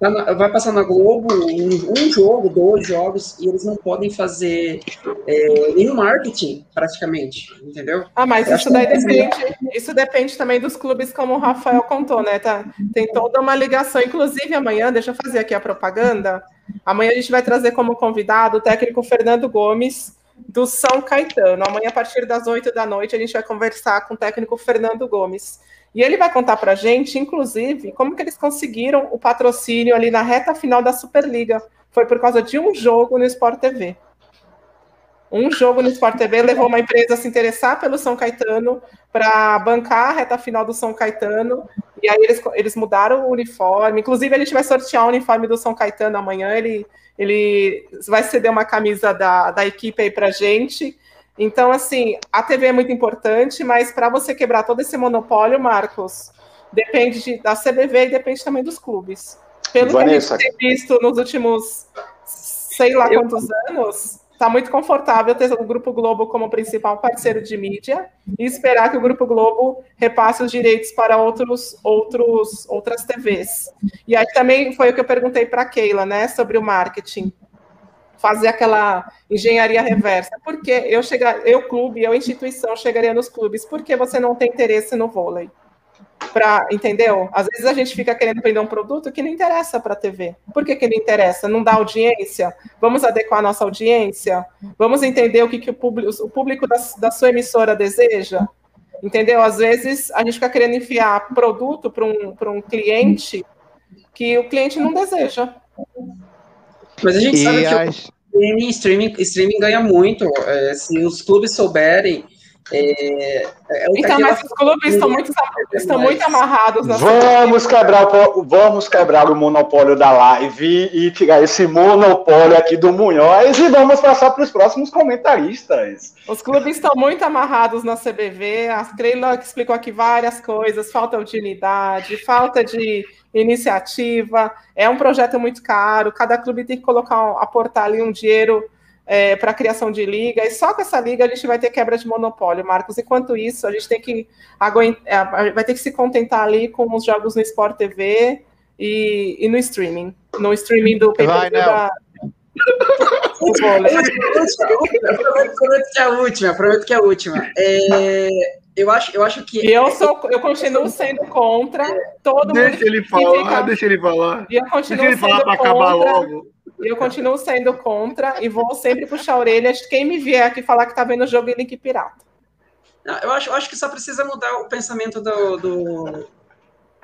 Speaker 7: tá vai passar na Globo um, jogo, dois jogos, e eles não podem fazer é, nenhum marketing, praticamente, entendeu?
Speaker 1: Ah, mas Eu isso daí depende, isso depende também dos clubes, como o Rafael contou, né? Tá, tem toda uma ligação, inclusive amanhã, deixa eu fazer aqui a propaganda, amanhã a gente vai trazer como convidado o técnico Fernando Gomes, do São Caetano. Amanhã, a partir das 8 da noite, a gente vai conversar com o técnico Fernando Gomes. E ele vai contar para a gente, inclusive, como que eles conseguiram o patrocínio ali na reta final da Superliga. Foi por causa de um jogo no Sport TV. Um jogo no Sport TV levou uma empresa a se interessar pelo São Caetano para bancar a reta final do São Caetano. E aí eles, eles mudaram o uniforme. Inclusive, a gente vai sortear o uniforme do São Caetano amanhã. Ele, ele vai ceder uma camisa da, da equipe aí para gente. Então, assim, a TV é muito importante, mas para você quebrar todo esse monopólio, Marcos, depende de, da CBV e depende também dos clubes. Pelo Vanessa. que a gente tem visto nos últimos sei lá quantos anos, está muito confortável ter o Grupo Globo como principal parceiro de mídia e esperar que o Grupo Globo repasse os direitos para outros, outros, outras TVs. E aí também foi o que eu perguntei para a Keila, né, sobre o marketing. Fazer aquela engenharia reversa. Por que eu chegar, eu clube, eu instituição chegaria nos clubes? Por que você não tem interesse no vôlei? Para entendeu? Às vezes a gente fica querendo vender um produto que não interessa para a TV. Por que, que não interessa? Não dá audiência? Vamos adequar a nossa audiência? Vamos entender o que, que o público, o público da, da sua emissora deseja? Entendeu? Às vezes a gente fica querendo enfiar produto para um, um cliente que o cliente não deseja.
Speaker 7: Mas a gente e sabe as... que o streaming, streaming ganha muito. É, se os clubes souberem é,
Speaker 1: é então, mas os clubes estão muito, estão muito amarrados.
Speaker 8: Vamos quebrar, o, vamos quebrar o monopólio da live e tirar esse monopólio aqui do Munhoz e vamos passar para os próximos comentaristas.
Speaker 1: Os clubes estão muito amarrados na CBV. A Creila explicou aqui várias coisas: falta de unidade, falta de iniciativa. É um projeto muito caro. Cada clube tem que colocar, aportar ali um dinheiro é, para a criação de liga, e só com essa liga a gente vai ter quebra de monopólio, Marcos. Enquanto isso, a gente tem que aguentar, é, vai ter que se contentar ali com os jogos no Sport TV e, e no streaming. No streaming do
Speaker 7: vai, da. prometo que é a última, prometo que é a última. É, eu acho, eu acho que.
Speaker 1: eu sou, eu continuo sendo contra todo
Speaker 3: deixa mundo. Ele falar, fica... Deixa ele falar,
Speaker 1: eu continuo deixa ele falar para acabar logo. Eu continuo sendo contra e vou sempre puxar a orelha quem me vier aqui falar que tá vendo o jogo em link pirata.
Speaker 7: Não, eu, acho, eu acho que só precisa mudar o pensamento do, do.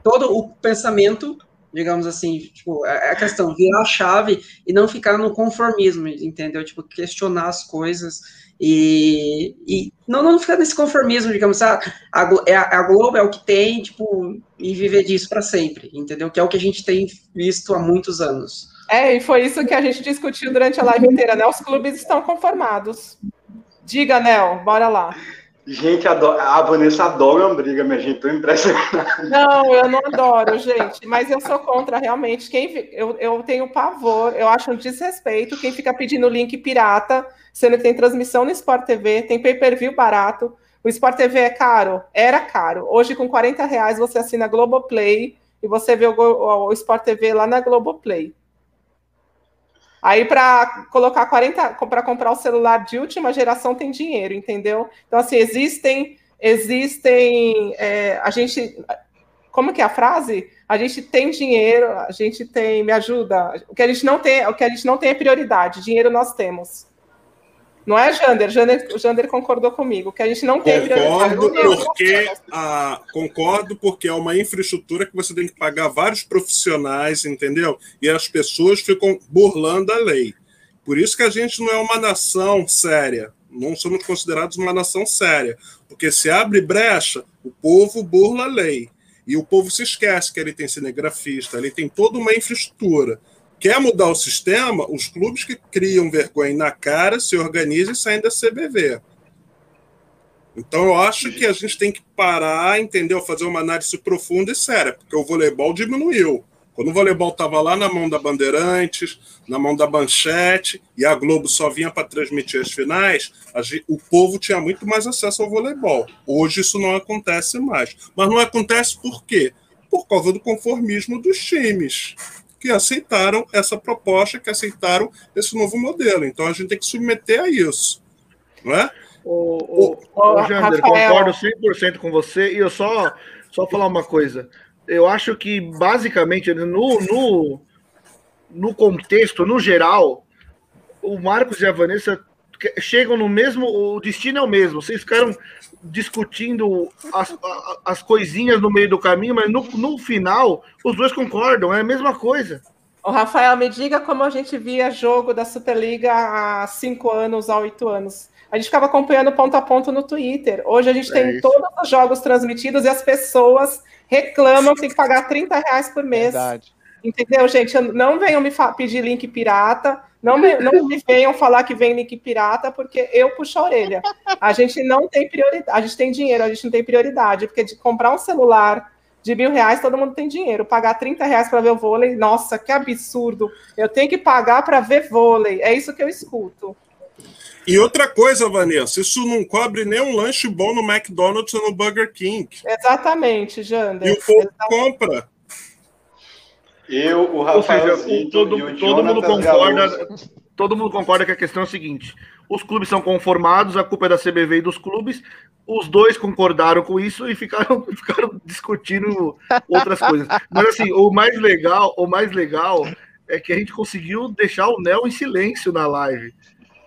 Speaker 7: Todo o pensamento, digamos assim, tipo, é, é a questão, virar a chave e não ficar no conformismo, entendeu? Tipo, questionar as coisas e, e não, não ficar nesse conformismo, digamos, ah, a, é a Globo é o que tem, tipo, e viver disso para sempre, entendeu? Que é o que a gente tem visto há muitos anos.
Speaker 1: É, e foi isso que a gente discutiu durante a live inteira, né? Os clubes estão conformados. Diga, Nel, bora lá.
Speaker 8: Gente, a Vanessa adora uma briga, minha gente, tô impressionada.
Speaker 1: Não, eu não adoro, gente, mas eu sou contra realmente. Quem, eu, eu tenho pavor, eu acho um desrespeito quem fica pedindo link pirata, sendo que tem transmissão no Sport TV, tem pay-per-view barato. O Sport TV é caro? Era caro. Hoje, com 40 reais, você assina Globoplay e você vê o, o, o Sport TV lá na Globoplay. Aí, para colocar 40, para comprar o celular de última geração, tem dinheiro, entendeu? Então, assim, existem, existem, é, a gente, como que é a frase? A gente tem dinheiro, a gente tem, me ajuda. O que a gente não tem, o que a gente não tem é prioridade. Dinheiro nós temos. Não é, Jander? Jander? O Jander concordou comigo, que a gente não tem
Speaker 5: concordo porque a, Concordo porque é uma infraestrutura que você tem que pagar vários profissionais, entendeu? E as pessoas ficam burlando a lei. Por isso que a gente não é uma nação séria. Não somos considerados uma nação séria. Porque se abre brecha, o povo burla a lei. E o povo se esquece que ele tem cinegrafista, ele tem toda uma infraestrutura quer mudar o sistema, os clubes que criam vergonha na cara se organizam e saem da CBV. Então eu acho que a gente tem que parar, entendeu? Fazer uma análise profunda e séria, porque o voleibol diminuiu. Quando o voleibol estava lá na mão da Bandeirantes, na mão da Manchete, e a Globo só vinha para transmitir as finais, gente, o povo tinha muito mais acesso ao voleibol. Hoje isso não acontece mais. Mas não acontece por quê? Por causa do conformismo dos times que aceitaram essa proposta, que aceitaram esse novo modelo. Então a gente tem que submeter a isso. Não é?
Speaker 3: O, o, o, Jander, concordo 100% com você. E eu só, só falar uma coisa. Eu acho que, basicamente, no, no, no contexto, no geral, o Marcos e a Vanessa chegam no mesmo, o destino é o mesmo. Vocês ficaram discutindo as, as coisinhas no meio do caminho, mas no, no final os dois concordam, é a mesma coisa.
Speaker 1: O Rafael, me diga como a gente via jogo da Superliga há cinco anos, há oito anos. A gente ficava acompanhando ponto a ponto no Twitter. Hoje a gente é tem isso. todos os jogos transmitidos e as pessoas reclamam que tem que pagar 30 reais por mês. Verdade. Entendeu, gente? Não venham me pedir link pirata, não me, não me venham falar que vem link pirata, porque eu puxo a orelha. A gente não tem prioridade, a gente tem dinheiro, a gente não tem prioridade, porque de comprar um celular de mil reais, todo mundo tem dinheiro. Pagar 30 reais para ver o vôlei, nossa, que absurdo. Eu tenho que pagar para ver vôlei. É isso que eu escuto.
Speaker 5: E outra coisa, Vanessa, isso não cobre nem um lanche bom no McDonald's ou no Burger King.
Speaker 1: Exatamente, Jander.
Speaker 5: E o povo compra.
Speaker 3: Eu, o Rafael seja, todo, e o todo mundo concorda. Todo mundo concorda que a questão é a seguinte: os clubes são conformados, a culpa é da CBV e dos clubes. Os dois concordaram com isso e ficaram, ficaram discutindo outras coisas. Mas assim, o mais legal, o mais legal é que a gente conseguiu deixar o Nel em silêncio na live.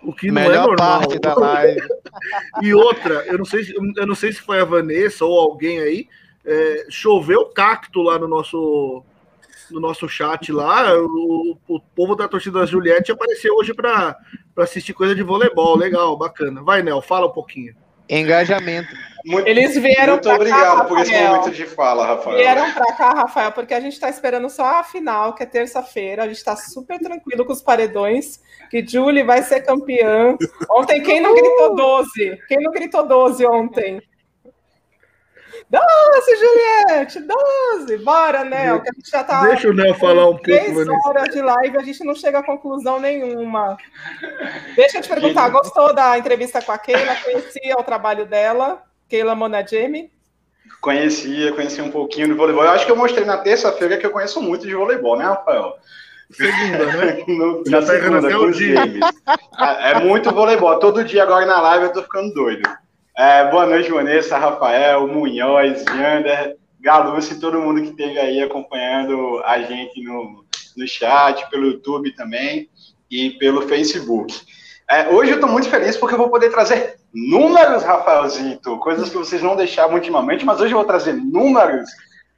Speaker 3: O que não é Melhor é normal. Parte da live. e outra, eu não sei, eu não sei se foi a Vanessa ou alguém aí, é, choveu cacto lá no nosso no nosso chat lá, o, o povo da torcida da Juliette apareceu hoje para assistir coisa de voleibol. Legal, bacana. Vai, Nel, fala um pouquinho.
Speaker 6: Engajamento.
Speaker 1: Muito, Eles vieram
Speaker 8: Muito obrigado cá, por esse momento de fala, Rafael.
Speaker 1: Vieram para cá, Rafael, porque a gente está esperando só a final, que é terça-feira. A gente está super tranquilo com os paredões, que Julie vai ser campeã. Ontem, quem não gritou 12? Quem não gritou 12 ontem? 12, Juliette, 12. Bora, Nel, que a gente já tá.
Speaker 3: Deixa o Nel falar um pouco. Três
Speaker 1: horas de live, a gente não chega a conclusão nenhuma. Deixa eu te perguntar, gostou da entrevista com a Keila? Conhecia o trabalho dela? Keila Monagemi?
Speaker 8: Conhecia, conhecia um pouquinho de voleibol. Eu acho que eu mostrei na terça-feira que eu conheço muito de voleibol, né, Rafael?
Speaker 3: Segunda, né?
Speaker 8: no, Já tá segunda, até o dia. É, é muito voleibol. Todo dia agora na live eu tô ficando doido. É, boa noite, Vanessa, Rafael, Munhoz, Jander, Galuce, todo mundo que esteve aí acompanhando a gente no, no chat, pelo YouTube também e pelo Facebook. É, hoje eu estou muito feliz porque eu vou poder trazer números, Rafaelzito, coisas que vocês não deixavam ultimamente, mas hoje eu vou trazer números.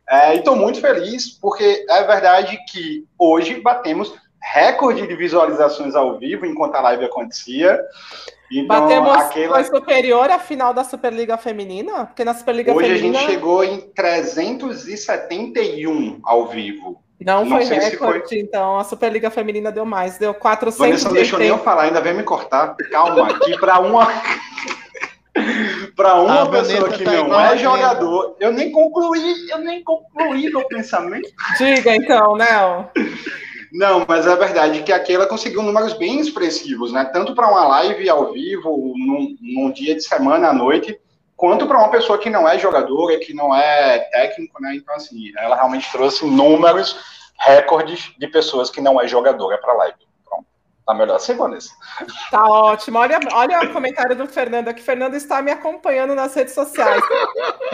Speaker 8: É, e estou muito feliz porque é verdade que hoje batemos recorde de visualizações ao vivo enquanto a live acontecia.
Speaker 1: Então, Batemos aquela... foi superior à final da Superliga Feminina? Porque na Superliga
Speaker 8: Hoje
Speaker 1: Feminina...
Speaker 8: a gente chegou em 371 ao vivo.
Speaker 1: Não, não foi recorde, foi... então a Superliga Feminina deu mais, deu 400. Vanessa,
Speaker 8: não deixou nem eu falar, ainda vem me cortar. Calma, que para uma para uma a pessoa que tá não é jogador, eu nem concluí, eu nem concluí meu pensamento.
Speaker 1: Diga então, Nel.
Speaker 8: Não, mas é verdade que aqui ela conseguiu números bem expressivos, né? Tanto para uma live ao vivo, num, num, dia de semana à noite, quanto para uma pessoa que não é jogadora, que não é técnico, né? Então, assim, ela realmente trouxe números, recordes de pessoas que não é jogadora para a live. Tá melhor assim, Vanessa?
Speaker 1: Tá ótimo. Olha, olha o comentário do Fernando aqui. Fernando está me acompanhando nas redes sociais.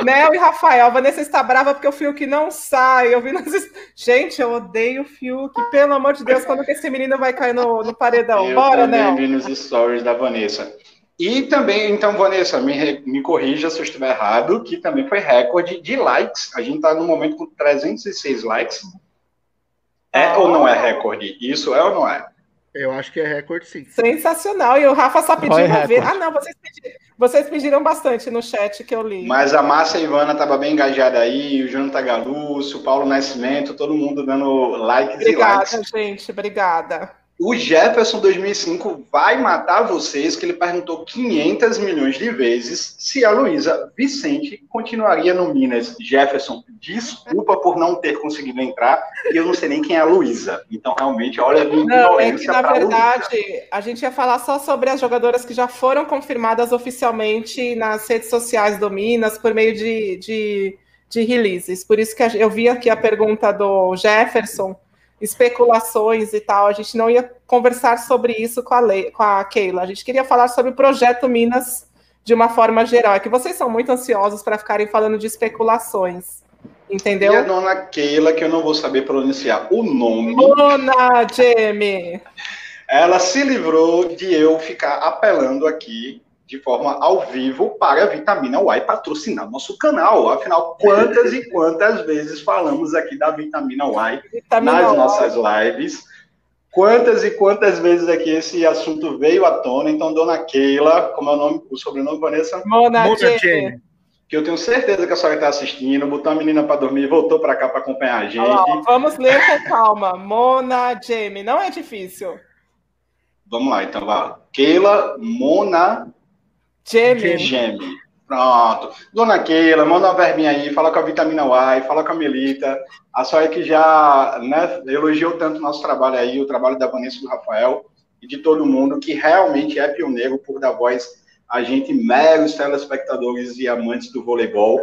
Speaker 1: Nel e Rafael, a Vanessa está brava porque o Fiuk não sai. Eu vi nas... Gente, eu odeio o Fiuk. Pelo amor de Deus, quando que esse menino vai cair no, no paredão? Eu Bora, Nel.
Speaker 8: vi nos stories da Vanessa. E também, então, Vanessa, me, me corrija se eu estiver errado, que também foi recorde de likes. A gente está no momento com 306 likes. É ah. ou não é recorde? Isso é ou não é?
Speaker 3: Eu acho que é recorde, sim.
Speaker 1: Sensacional. E o Rafa só pediu uma vez. Ah, não, vocês pediram, vocês pediram bastante no chat que eu li.
Speaker 8: Mas a Márcia Ivana estava bem engajada aí, o Jonathan Galúcio, o Paulo Nascimento, todo mundo dando likes
Speaker 1: obrigada,
Speaker 8: e likes.
Speaker 1: Obrigada, gente. Obrigada.
Speaker 8: O Jefferson 2005 vai matar vocês, que ele perguntou 500 milhões de vezes se a Luísa Vicente continuaria no Minas. Jefferson, desculpa por não ter conseguido entrar, e eu não sei nem quem é a Luísa. Então, realmente, olha a minha
Speaker 1: Não, é que, na verdade, Luísa. a gente ia falar só sobre as jogadoras que já foram confirmadas oficialmente nas redes sociais do Minas, por meio de, de, de releases. Por isso que eu vi aqui a pergunta do Jefferson, especulações e tal. A gente não ia conversar sobre isso com a, Lei, com a Keila. A gente queria falar sobre o projeto Minas de uma forma geral. É que vocês são muito ansiosos para ficarem falando de especulações. Entendeu?
Speaker 8: E a dona Keila, que eu não vou saber pronunciar o nome.
Speaker 1: Dona Jamie.
Speaker 8: ela se livrou de eu ficar apelando aqui de forma ao vivo para a Vitamina Y patrocinar nosso canal. Afinal, quantas e quantas vezes falamos aqui da Vitamina Y Vitamina nas y. nossas lives? Quantas e quantas vezes aqui esse assunto veio à tona? Então, dona Keila, como é o nome, o sobrenome, Vanessa?
Speaker 1: Mona, Mona
Speaker 8: que eu tenho certeza que a senhora está assistindo, botou a menina para dormir voltou para cá para acompanhar a gente.
Speaker 1: vamos ler com calma. Mona Jamie, não é difícil.
Speaker 8: Vamos lá, então vá. Keila Mona
Speaker 1: Jamie.
Speaker 8: Jamie. Pronto. Dona Keila, manda uma verbinha aí, fala com a Vitamina Y, fala com a Melita. A senhora que já né, elogiou tanto o nosso trabalho aí, o trabalho da Vanessa do Rafael e de todo mundo, que realmente é pioneiro por dar voz a gente, meros telespectadores e amantes do voleibol.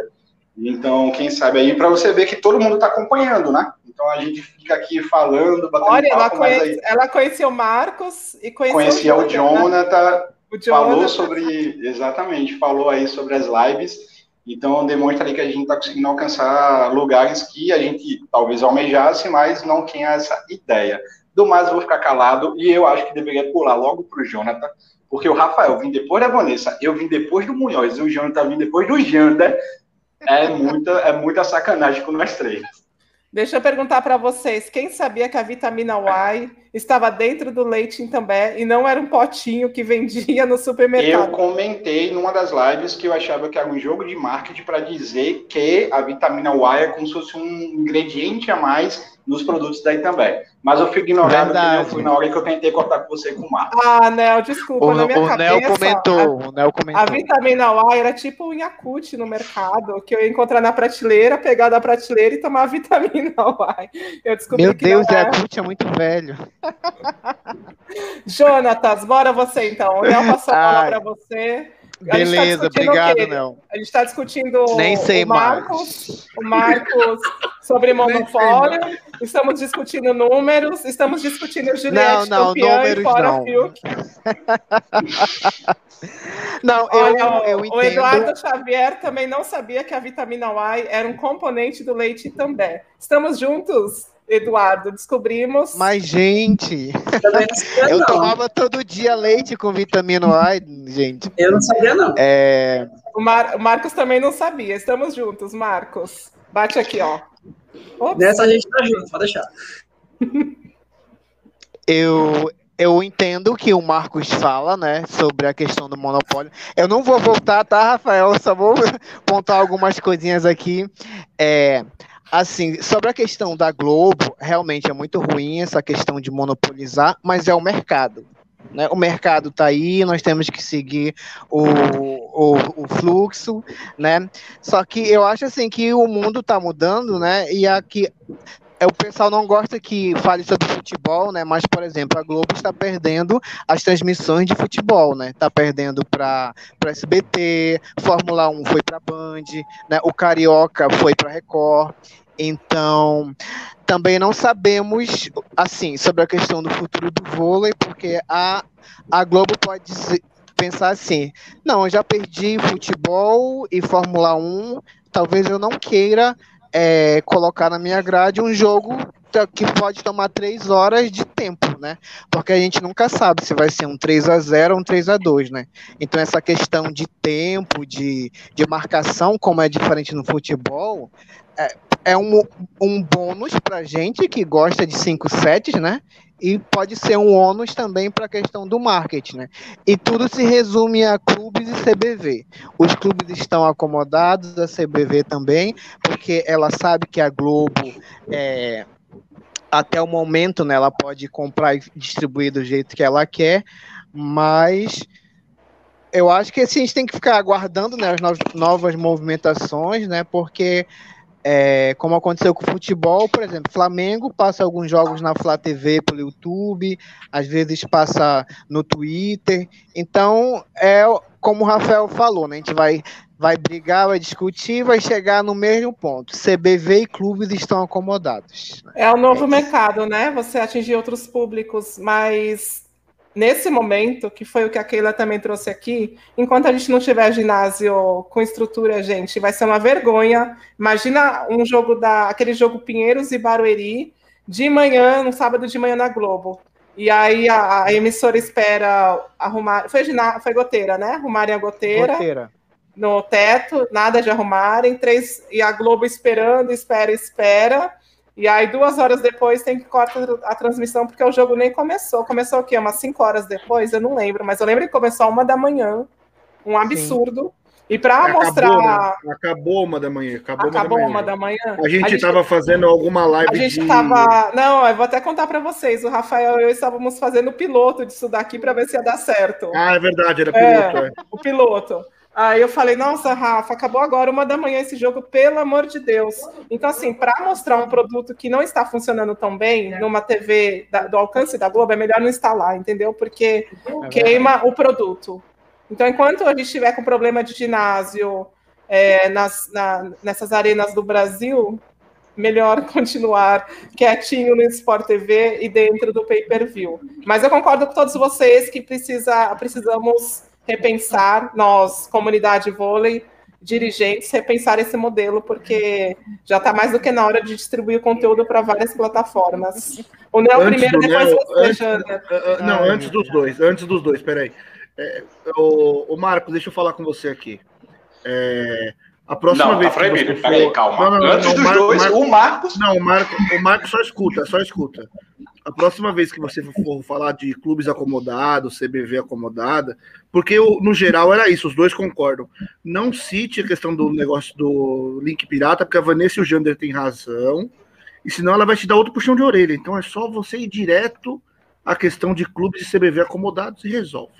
Speaker 8: Então, quem sabe aí, para você ver que todo mundo está acompanhando, né? Então a gente fica aqui falando, batendo
Speaker 1: Olha, papo, ela, conhece, aí... ela conheceu o Marcos e conheceu
Speaker 8: conhecia o Jonathan. O Jonathan falou sobre, exatamente, falou aí sobre as lives. Então demonstra aí que a gente está conseguindo alcançar lugares que a gente talvez almejasse, mas não tinha essa ideia. Do mais, eu vou ficar calado e eu acho que deveria pular logo para o Jonathan, porque o Rafael vim depois da Vanessa, eu vim depois do Munhoz, e o Jonathan vim depois do Jander. É muita, é muita sacanagem com nós três.
Speaker 1: Deixa eu perguntar para vocês, quem sabia que a vitamina Y estava dentro do leite em também e não era um potinho que vendia no supermercado?
Speaker 8: Eu comentei numa das lives que eu achava que era um jogo de marketing para dizer que a vitamina Y é como se fosse um ingrediente a mais nos produtos daí também. Mas eu fui ignorado porque eu fui na hora que eu tentei cortar com você com o Marco.
Speaker 1: Ah, Nel, desculpa, o, na minha
Speaker 6: o
Speaker 1: cabeça...
Speaker 6: Nel comentou, a, o Nel comentou.
Speaker 1: A vitamina Y era tipo um Yakult no mercado, que eu ia encontrar na prateleira, pegar da prateleira e tomar a vitamina Y. Eu descobri
Speaker 6: Meu
Speaker 1: que
Speaker 6: Deus, o Yakult é muito velho.
Speaker 1: Jonatas, bora você então. O Nel passou a bola para você.
Speaker 6: Tá Beleza, tá obrigado, Nel.
Speaker 1: A gente está discutindo
Speaker 6: Nem sei
Speaker 1: o Marcos, mais. o Marcos sobre monopólio, estamos discutindo números, estamos discutindo Juliette
Speaker 6: não, não, números, fora não. Fiuk. Não, eu,
Speaker 1: Olha,
Speaker 6: eu entendo. O
Speaker 1: Eduardo Xavier também não sabia que a vitamina Y era um componente do leite também. Estamos juntos? Eduardo, descobrimos.
Speaker 6: Mas, gente, eu tomava todo dia leite com vitamina A, gente.
Speaker 7: Eu não sabia, não.
Speaker 6: É...
Speaker 1: O, Mar... o Marcos também não sabia. Estamos juntos, Marcos. Bate aqui, ó.
Speaker 7: Ops. Nessa a gente tá junto, pode deixar.
Speaker 6: Eu, eu entendo que o Marcos fala, né, sobre a questão do monopólio. Eu não vou voltar, tá, Rafael? Eu só vou pontar algumas coisinhas aqui. É, Assim, sobre a questão da Globo, realmente é muito ruim essa questão de monopolizar, mas é o mercado. Né? O mercado está aí, nós temos que seguir o, o, o, fluxo, né? Só que eu acho assim que o mundo está mudando, né? E aqui é, o pessoal não gosta que fale sobre futebol, né? Mas, por exemplo, a Globo está perdendo as transmissões de futebol, né? Está perdendo para SBT, Fórmula 1 foi para Band, né? O Carioca foi para Record. Então, também não sabemos, assim, sobre a questão do futuro do vôlei, porque a, a Globo pode pensar assim: não, eu já perdi futebol e Fórmula 1, talvez eu não queira é, colocar na minha grade um jogo que pode tomar três horas de tempo, né? Porque a gente nunca sabe se vai ser um 3 a 0 ou um 3 a 2 né? Então essa questão de tempo, de, de marcação, como é diferente no futebol, é, é um, um bônus para gente que gosta de 5 sets, né? E pode ser um ônus também para a questão do marketing, né? E tudo se resume a clubes e CBV. Os clubes estão acomodados, a CBV também, porque ela sabe que a Globo é, até o momento, né, ela pode comprar e distribuir do jeito que ela quer, mas eu acho que assim, a gente tem que ficar aguardando né, as novas movimentações, né, porque é, como aconteceu com o futebol, por exemplo, Flamengo passa alguns jogos na Flá TV pelo YouTube, às vezes passa no Twitter. Então, é como o Rafael falou, né? A gente vai, vai brigar, vai discutir, vai chegar no mesmo ponto. CBV e clubes estão acomodados.
Speaker 1: É o novo é mercado, né? Você atingir outros públicos, mas nesse momento, que foi o que a Keila também trouxe aqui, enquanto a gente não tiver ginásio com estrutura, gente, vai ser uma vergonha. Imagina um jogo da aquele jogo Pinheiros e Barueri de manhã, no sábado de manhã na Globo. E aí a, a emissora espera arrumar. Foi, foi goteira, né? Arrumarem a goteira. Goteira. No teto, nada de arrumarem. Três, e a Globo esperando, espera, espera. E aí, duas horas depois, tem que cortar a transmissão, porque o jogo nem começou. Começou o quê? Umas cinco horas depois? Eu não lembro, mas eu lembro que começou uma da manhã. Um absurdo. Sim. E para mostrar.
Speaker 3: Né? Acabou uma da manhã. Acabou,
Speaker 1: acabou uma, da manhã.
Speaker 3: A gente estava fazendo alguma live.
Speaker 1: A gente estava. De... Não, eu vou até contar para vocês. O Rafael e eu estávamos fazendo o piloto disso daqui para ver se ia dar certo.
Speaker 3: Ah, é verdade, era piloto. É, é.
Speaker 1: O piloto. Aí eu falei, nossa, Rafa, acabou agora uma da manhã esse jogo, pelo amor de Deus. Então, assim, para mostrar um produto que não está funcionando tão bem numa TV da, do alcance da Globo, é melhor não instalar, entendeu? Porque é queima o produto. Então, enquanto a gente estiver com problema de ginásio é, nas, na, nessas arenas do Brasil, melhor continuar quietinho no Sport TV e dentro do pay-per-view. Mas eu concordo com todos vocês que precisa, precisamos repensar, nós, comunidade vôlei, dirigentes, repensar esse modelo, porque já está mais do que na hora de distribuir o conteúdo para várias plataformas. O Neo primeiro, depois Neo,
Speaker 3: você, antes, uh, uh, Não, antes dos dois, antes dos dois, peraí. É, o, o Marcos, deixa eu falar com você aqui. É, a próxima
Speaker 8: não,
Speaker 3: vez.
Speaker 8: Tá proibido. For... Peraí, calma. Não, não, Antes dos dois, o Marcos.
Speaker 3: Não, o Marco, o Marcos só escuta, só escuta. A próxima vez que você for falar de clubes acomodados, CBV acomodada, porque no geral era isso, os dois concordam. Não cite a questão do negócio do link pirata, porque a Vanessa e o Jander têm razão, e senão ela vai te dar outro puxão de orelha. Então é só você ir direto à questão de clubes e CBV acomodados e resolve.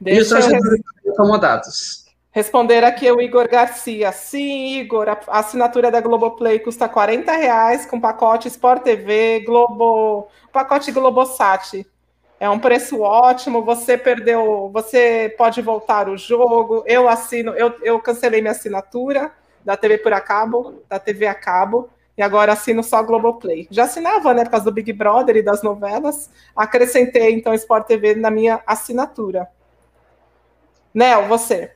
Speaker 7: Deixa e os torcedores acomodados.
Speaker 1: Responder aqui é o Igor Garcia. Sim, Igor, a assinatura da Globoplay custa 40 reais com pacote Sport TV, Globo, pacote Globosat. É um preço ótimo. Você perdeu, você pode voltar o jogo. Eu assino, eu, eu cancelei minha assinatura da TV por a cabo, da TV a cabo, e agora assino só Globoplay. Já assinava, né, por causa do Big Brother e das novelas. Acrescentei então Sport TV na minha assinatura. Nel, você.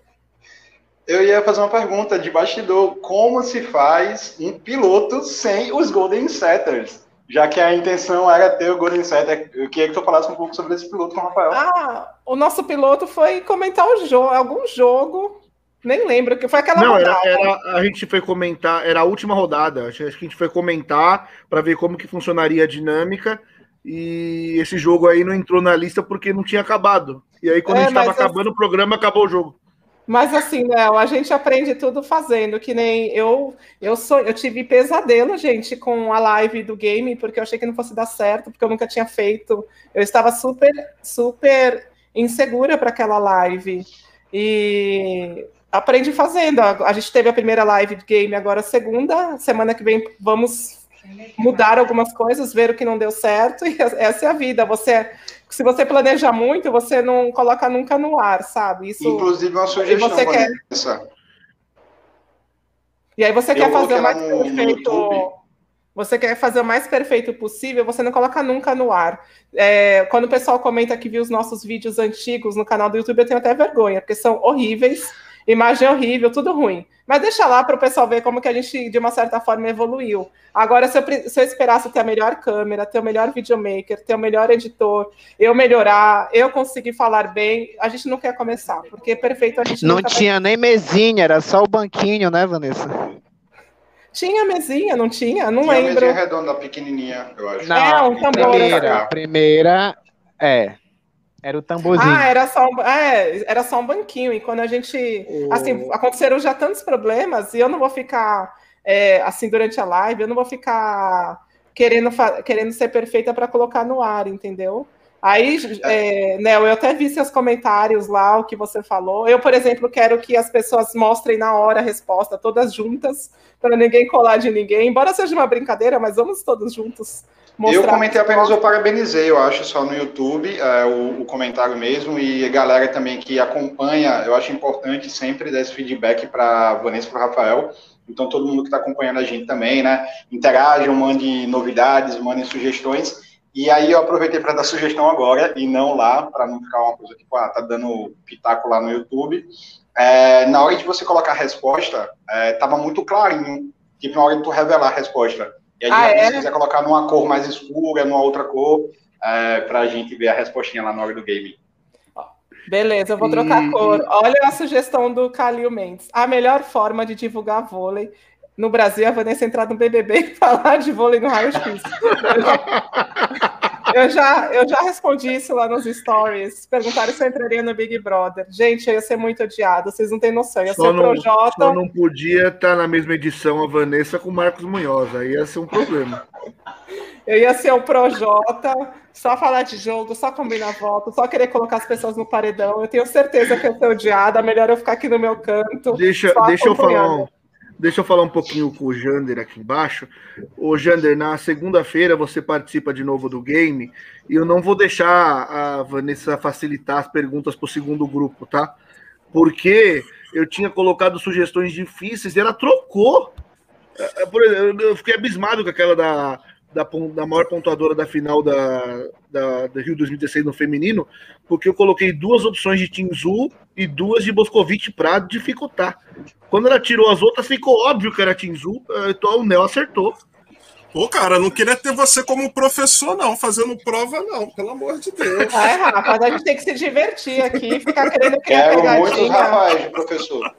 Speaker 8: Eu ia fazer uma pergunta de bastidor: como se faz um piloto sem os Golden Setters? Já que a intenção era ter o Golden Setter, eu queria que tu falasse um pouco sobre esse piloto com o Rafael.
Speaker 1: Ah, o nosso piloto foi comentar o jogo, algum jogo, nem lembro, que foi aquela
Speaker 3: Não, rodada. Era, era, a gente foi comentar, era a última rodada, acho que a gente foi comentar para ver como que funcionaria a dinâmica, e esse jogo aí não entrou na lista porque não tinha acabado. E aí, quando é, a gente estava acabando eu... o programa, acabou o jogo.
Speaker 1: Mas assim, Léo, a gente aprende tudo fazendo, que nem eu, eu sou, eu tive pesadelo, gente, com a live do game, porque eu achei que não fosse dar certo, porque eu nunca tinha feito. Eu estava super, super insegura para aquela live. E aprende fazendo. A gente teve a primeira live do game, agora a segunda. Semana que vem vamos mudar algumas coisas, ver o que não deu certo, e essa é a vida. Você, se você planeja muito, você não coloca nunca no ar, sabe?
Speaker 8: Isso, Inclusive uma sugestão,
Speaker 1: você quer... E aí você Eu quer fazer o mais no, perfeito. No você quer fazer o mais perfeito possível, você não coloca nunca no ar. É, quando o pessoal comenta que viu os nossos vídeos antigos no canal do YouTube, eu tenho até vergonha, porque são horríveis imagem horrível, tudo ruim. Mas deixa lá para o pessoal ver como que a gente, de uma certa forma, evoluiu. Agora, se eu, se eu esperasse ter a melhor câmera, ter o melhor videomaker, ter o melhor editor, eu melhorar, eu conseguir falar bem, a gente não quer começar, porque perfeito a gente
Speaker 6: não tinha vai... nem mesinha, era só o banquinho, né, Vanessa?
Speaker 1: Tinha mesinha, não tinha? Não tinha lembro. Tinha
Speaker 8: mesinha redonda, pequenininha, eu acho.
Speaker 6: Não, é, um tambor. Primeira, primeira, é. Era o tamborzinho.
Speaker 1: Ah, era só um, é, era só um banquinho. E quando a gente. Oh. Assim, aconteceram já tantos problemas, e eu não vou ficar é, assim durante a live, eu não vou ficar querendo, querendo ser perfeita para colocar no ar, entendeu? Aí, é, né, eu até vi seus comentários lá, o que você falou. Eu, por exemplo, quero que as pessoas mostrem na hora a resposta, todas juntas, para ninguém colar de ninguém. Embora seja uma brincadeira, mas vamos todos juntos
Speaker 8: eu comentei apenas, eu parabenizei, eu acho, só no YouTube, é, o, o, comentário mesmo, e a galera também que acompanha, eu acho importante sempre dar esse feedback para Vanessa e para Rafael. Então, todo mundo que está acompanhando a gente também, né? Interajam, mande novidades, mandem sugestões. E aí eu aproveitei para dar sugestão agora, e não lá, para não ficar uma coisa tipo, ah, tá dando pitaco lá no YouTube. É, na hora de você colocar a resposta, é, tava muito clarinho. Tipo, na hora de tu revelar a resposta e aí, ah, é? se quiser colocar numa cor mais escura, numa outra cor, é, para a gente ver a respostinha lá na hora do game.
Speaker 1: Beleza, eu vou trocar e... cor. Olha a sugestão do Calil Mendes. A melhor forma de divulgar vôlei no Brasil é a Vanessa entrar no BBB e falar de vôlei no Raio X. Eu já, eu já respondi isso lá nos stories. Perguntaram se eu entraria no Big Brother. Gente, eu ia ser muito odiado, vocês não têm noção. Ia só ser o Projota.
Speaker 3: Só não podia estar na mesma edição a Vanessa com o Marcos Munhoz, aí ia ser um problema.
Speaker 1: Eu ia ser o Projota, só falar de jogo, só combinar voto, só querer colocar as pessoas no paredão. Eu tenho certeza que eu ser odiada, melhor eu ficar aqui no meu canto.
Speaker 3: Deixa, deixa eu falar um, Deixa eu falar um pouquinho com o Jander aqui embaixo. O Jander, na segunda-feira você participa de novo do game e eu não vou deixar a Vanessa facilitar as perguntas para o segundo grupo, tá? Porque eu tinha colocado sugestões difíceis e ela trocou. É, é, por exemplo, eu fiquei abismado com aquela da, da, da maior pontuadora da final da, da, da, Rio 2016 no feminino, porque eu coloquei duas opções de Tinzu e duas de Boscovite para dificultar. Quando ela tirou as outras, ficou óbvio que era Tinzu, então o Nel acertou.
Speaker 5: Pô, cara, não queria ter você como professor, não, fazendo prova, não, pelo amor de Deus.
Speaker 1: Ai, Rafa, a gente tem que se divertir aqui, ficar querendo criar Quero pegadinha. muitos
Speaker 8: rapazes, professor.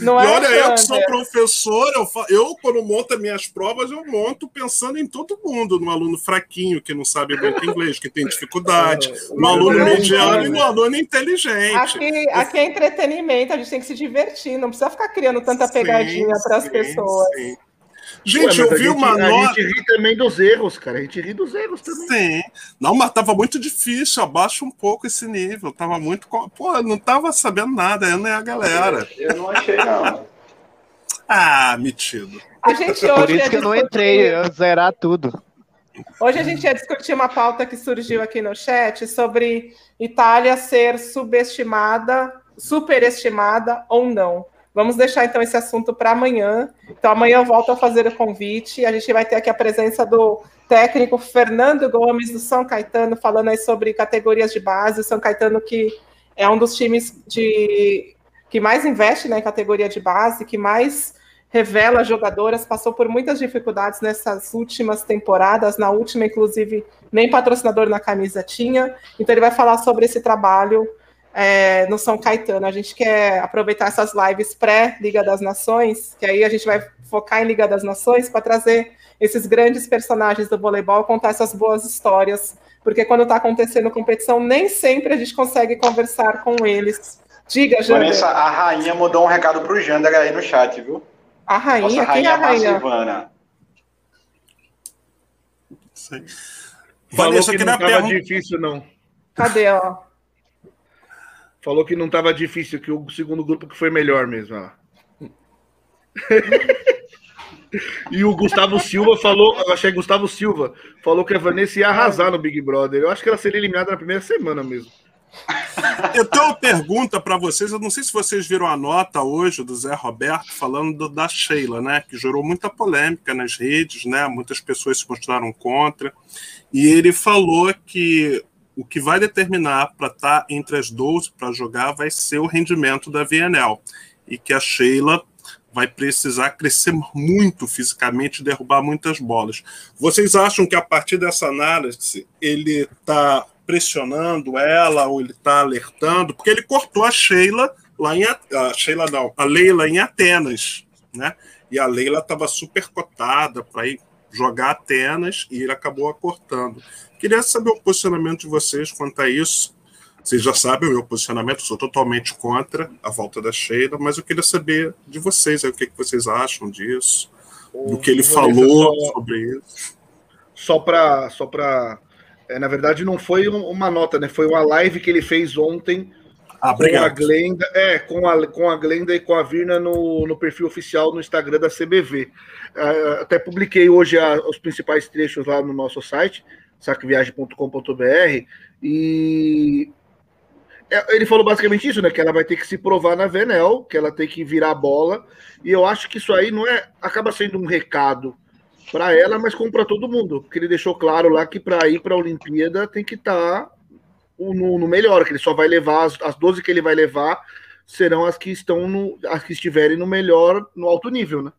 Speaker 5: Não e é olha, eu que sou professor, eu, eu, quando monto minhas provas, eu monto pensando em todo mundo, no aluno fraquinho, que não sabe muito inglês, que tem dificuldade, no aluno mediano e no aluno inteligente.
Speaker 1: Aqui, aqui é entretenimento, a gente tem que se divertir, não precisa ficar criando tanta pegadinha para as pessoas. Sim.
Speaker 3: Gente, Ué, eu vi uma nota. A gente ri também dos erros, cara. A gente ri dos erros também.
Speaker 5: Sim. Não, mas tava muito difícil. Abaixa um pouco esse nível. Tava muito. Pô, não tava sabendo nada, eu nem a galera.
Speaker 8: Eu não achei, não.
Speaker 5: Ah, metido.
Speaker 1: A gente
Speaker 6: hoje Por isso que eu não entrei, eu zerar tudo.
Speaker 1: Hoje a gente ia discutir uma pauta que surgiu aqui no chat sobre Itália ser subestimada, superestimada ou não. Vamos deixar então esse assunto para amanhã. Então, amanhã eu volto a fazer o convite. A gente vai ter aqui a presença do técnico Fernando Gomes do São Caetano, falando aí sobre categorias de base. O São Caetano, que é um dos times de, que mais investe né, em categoria de base, que mais revela jogadoras, passou por muitas dificuldades nessas últimas temporadas, na última, inclusive, nem patrocinador na camisa tinha. Então, ele vai falar sobre esse trabalho é, no São Caetano. A gente quer aproveitar essas lives pré-Liga das Nações, que aí a gente vai focar em Liga das Nações para trazer esses grandes personagens do voleibol, contar essas boas histórias, porque quando está acontecendo competição, nem sempre a gente consegue conversar com eles. Diga, Jander.
Speaker 8: Vanessa, a rainha mandou um recado para o Jander aí no chat, viu?
Speaker 1: A rainha? Nossa, Quem é a rainha?
Speaker 8: Silvana.
Speaker 3: Vanessa, que não estava difícil, não.
Speaker 1: Cadê, ó?
Speaker 3: Falou que não estava difícil, que o segundo grupo que foi melhor mesmo. E o Gustavo Silva falou, eu achei Gustavo Silva, falou que a Vanessa ia arrasar no Big Brother. Eu acho que ela seria eliminada na primeira semana mesmo.
Speaker 5: Eu tenho uma pergunta para vocês. Eu não sei se vocês viram a nota hoje do Zé Roberto falando do, da Sheila, né? Que gerou muita polêmica nas redes, né? Muitas pessoas se mostraram contra. E ele falou que o que vai determinar para estar tá entre as 12 para jogar vai ser o rendimento da VNL. E que a Sheila vai precisar crescer muito fisicamente derrubar muitas bolas. Vocês acham que a partir dessa análise ele está pressionando ela ou ele está alertando? Porque ele cortou a Sheila lá em a Sheila não, a Leila em Atenas, né? E a Leila estava super cotada para ir jogar Atenas e ele acabou acortando. Queria saber o posicionamento de vocês quanto a isso. Vocês já sabem o meu posicionamento, sou totalmente contra a volta da Sheila, mas eu queria saber de vocês aí, o que, que vocês acham disso, o do que ele falou só, sobre isso.
Speaker 3: Só para. Só é, na verdade, não foi uma nota, né? Foi uma live que ele fez ontem ah, com a Glenda, é, com a, com a Glenda e com a Virna no, no perfil oficial no Instagram da CBV. Uh, até publiquei hoje a, os principais trechos lá no nosso site sacviagem.com.br e é, ele falou basicamente isso, né? Que ela vai ter que se provar na Venel, que ela tem que virar a bola. E eu acho que isso aí não é. acaba sendo um recado para ela, mas como para todo mundo. Porque ele deixou claro lá que para ir para a Olimpíada tem que estar tá no, no, melhor, que ele só vai levar, as, as 12 que ele vai levar serão as que estão no. as que estiverem no melhor, no alto nível, né?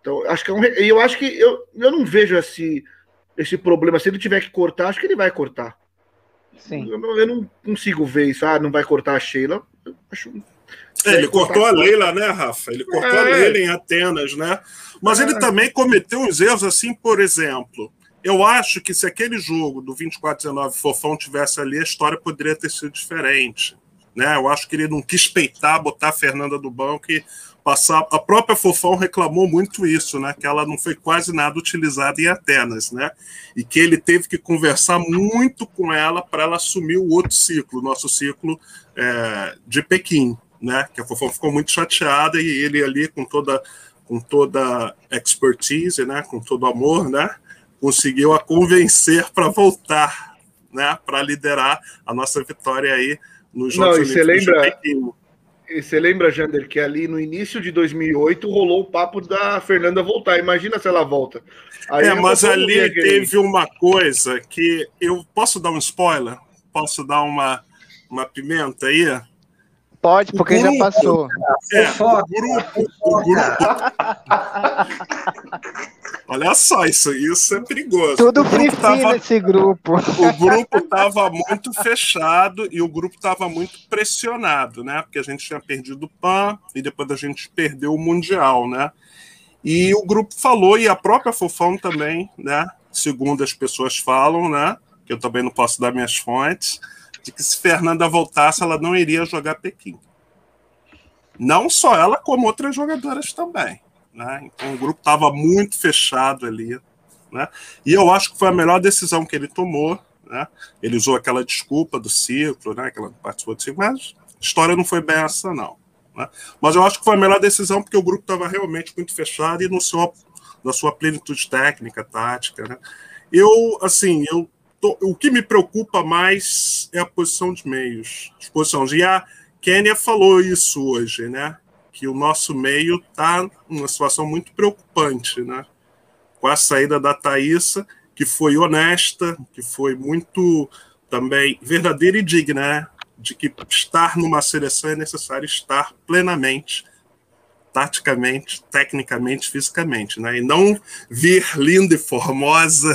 Speaker 3: Então, acho que é um. Eu acho que eu, eu não vejo esse esse problema. Se ele tiver que cortar, acho que ele vai cortar.
Speaker 6: Sim.
Speaker 3: Eu, não- eu não consigo ver isso. Ah, não vai cortar a Sheila. Eu acho.
Speaker 5: É, ele cortou a Leila, né, Rafa? Ele cortou a
Speaker 3: É.
Speaker 5: Leila em Atenas, né? Mas ele também cometeu uns erros, assim, por exemplo. Eu acho que se aquele jogo do 24-19 Fofão tivesse ali, a história poderia ter sido diferente. Né? Eu acho que ele não quis peitar, botar a Fernanda do banco e passar. A própria Fofão reclamou muito isso, né? Que ela não foi quase nada utilizada em Atenas, né? E que ele teve que conversar muito com ela para ela assumir o outro ciclo, o nosso ciclo é, de Pequim, né? Que a Fofão ficou muito chateada e ele ali com toda com toda expertise, né? Com todo amor, né? Conseguiu a convencer para voltar, né? Para liderar a nossa vitória aí nos Jogos
Speaker 3: Não, e você lembra-. E você lembra, Jander, que ali no início de 2008 rolou o papo da Fernanda voltar. Imagina se ela volta. Aí
Speaker 5: é, mas ali
Speaker 3: aquele-
Speaker 5: teve uma coisa que eu posso dar um spoiler? Posso dar uma, uma pimenta aí?
Speaker 6: Pode, porque já
Speaker 7: grupo.
Speaker 6: passou.
Speaker 5: É, o grupo, o grupo. Olha só, isso, isso é perigoso.
Speaker 6: Tudo free
Speaker 5: tava,
Speaker 6: nesse grupo.
Speaker 5: o grupo estava muito fechado e o grupo estava muito pressionado, né? Porque a gente tinha perdido o PAN e depois a gente perdeu o Mundial, né? E o grupo falou, e a própria Fofão também, né? Segundo as pessoas falam, né? Que eu também não posso dar minhas fontes, de que se Fernanda voltasse, ela não iria jogar Pequim. Não só ela, como outras jogadoras também. Né? Então o grupo estava muito fechado ali. Né? E eu acho que foi a melhor decisão que ele tomou. Né? Ele usou aquela desculpa do ciclo, né? que ela não participou do ciclo, mas a história não foi bem essa, não. Né? Mas eu acho que foi a melhor decisão porque o grupo estava realmente muito fechado e no seu, na sua plenitude técnica, tática. Né? Eu, assim, eu tô- o que me preocupa mais é a posição de meios. As posições. E a Kênia falou isso hoje, né? Que o nosso meio está numa situação muito preocupante, né? Com a saída da Thaísa, que foi honesta, que foi muito também verdadeira e digna, né? De que estar numa seleção é necessário estar plenamente, taticamente, tecnicamente, fisicamente, né? E não vir linda e formosa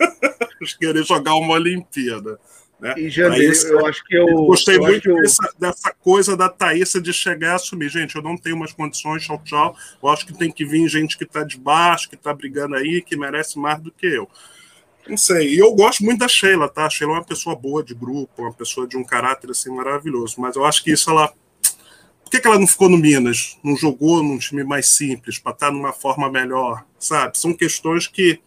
Speaker 5: querer jogar uma Olimpíada. Né?
Speaker 3: E, Jander,
Speaker 5: Thaísa-
Speaker 3: eu acho que eu.
Speaker 5: gostei
Speaker 3: eu
Speaker 5: muito
Speaker 3: eu-
Speaker 5: dessa, dessa coisa da Thaísa de chegar e assumir. Gente, eu não tenho umas condições, tchau, tchau. Eu acho que tem que vir gente que está de baixo, que está brigando aí, que merece mais do que eu. Não sei. E eu gosto muito da Sheila, tá? A Sheila é uma pessoa boa de grupo, uma pessoa de um caráter assim maravilhoso. Mas eu acho que isso ela. Por que, que ela não ficou no Minas? Não jogou num time mais simples, para estar numa forma melhor? Sabe? São questões que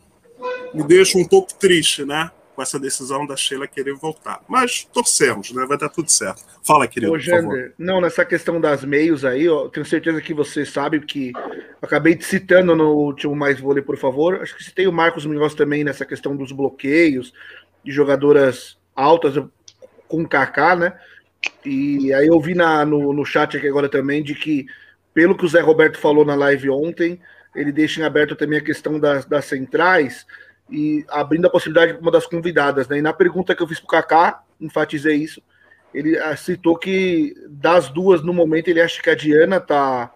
Speaker 5: me deixam um pouco triste, né? Com essa decisão da Sheila querer voltar. Mas torcemos, né? Vai dar tudo certo. Fala, querido,
Speaker 3: Ô. Jander, não, nessa questão das meios aí, ó, tenho certeza que você sabe que acabei te citando no último Mais Vôlei, por favor. Acho que citei o Marcos Munhoz também nessa questão dos bloqueios de jogadoras altas com Kaká, né? E aí eu vi na, no, no chat aqui agora também de que, pelo que o Zé Roberto falou na live ontem, ele deixa em aberto também a questão das, das centrais e abrindo a possibilidade para uma das convidadas, né? E na pergunta que eu fiz para o Kaká, enfatizei isso. Ele ah, citou que das duas, no momento, ele acha que a Diana tá,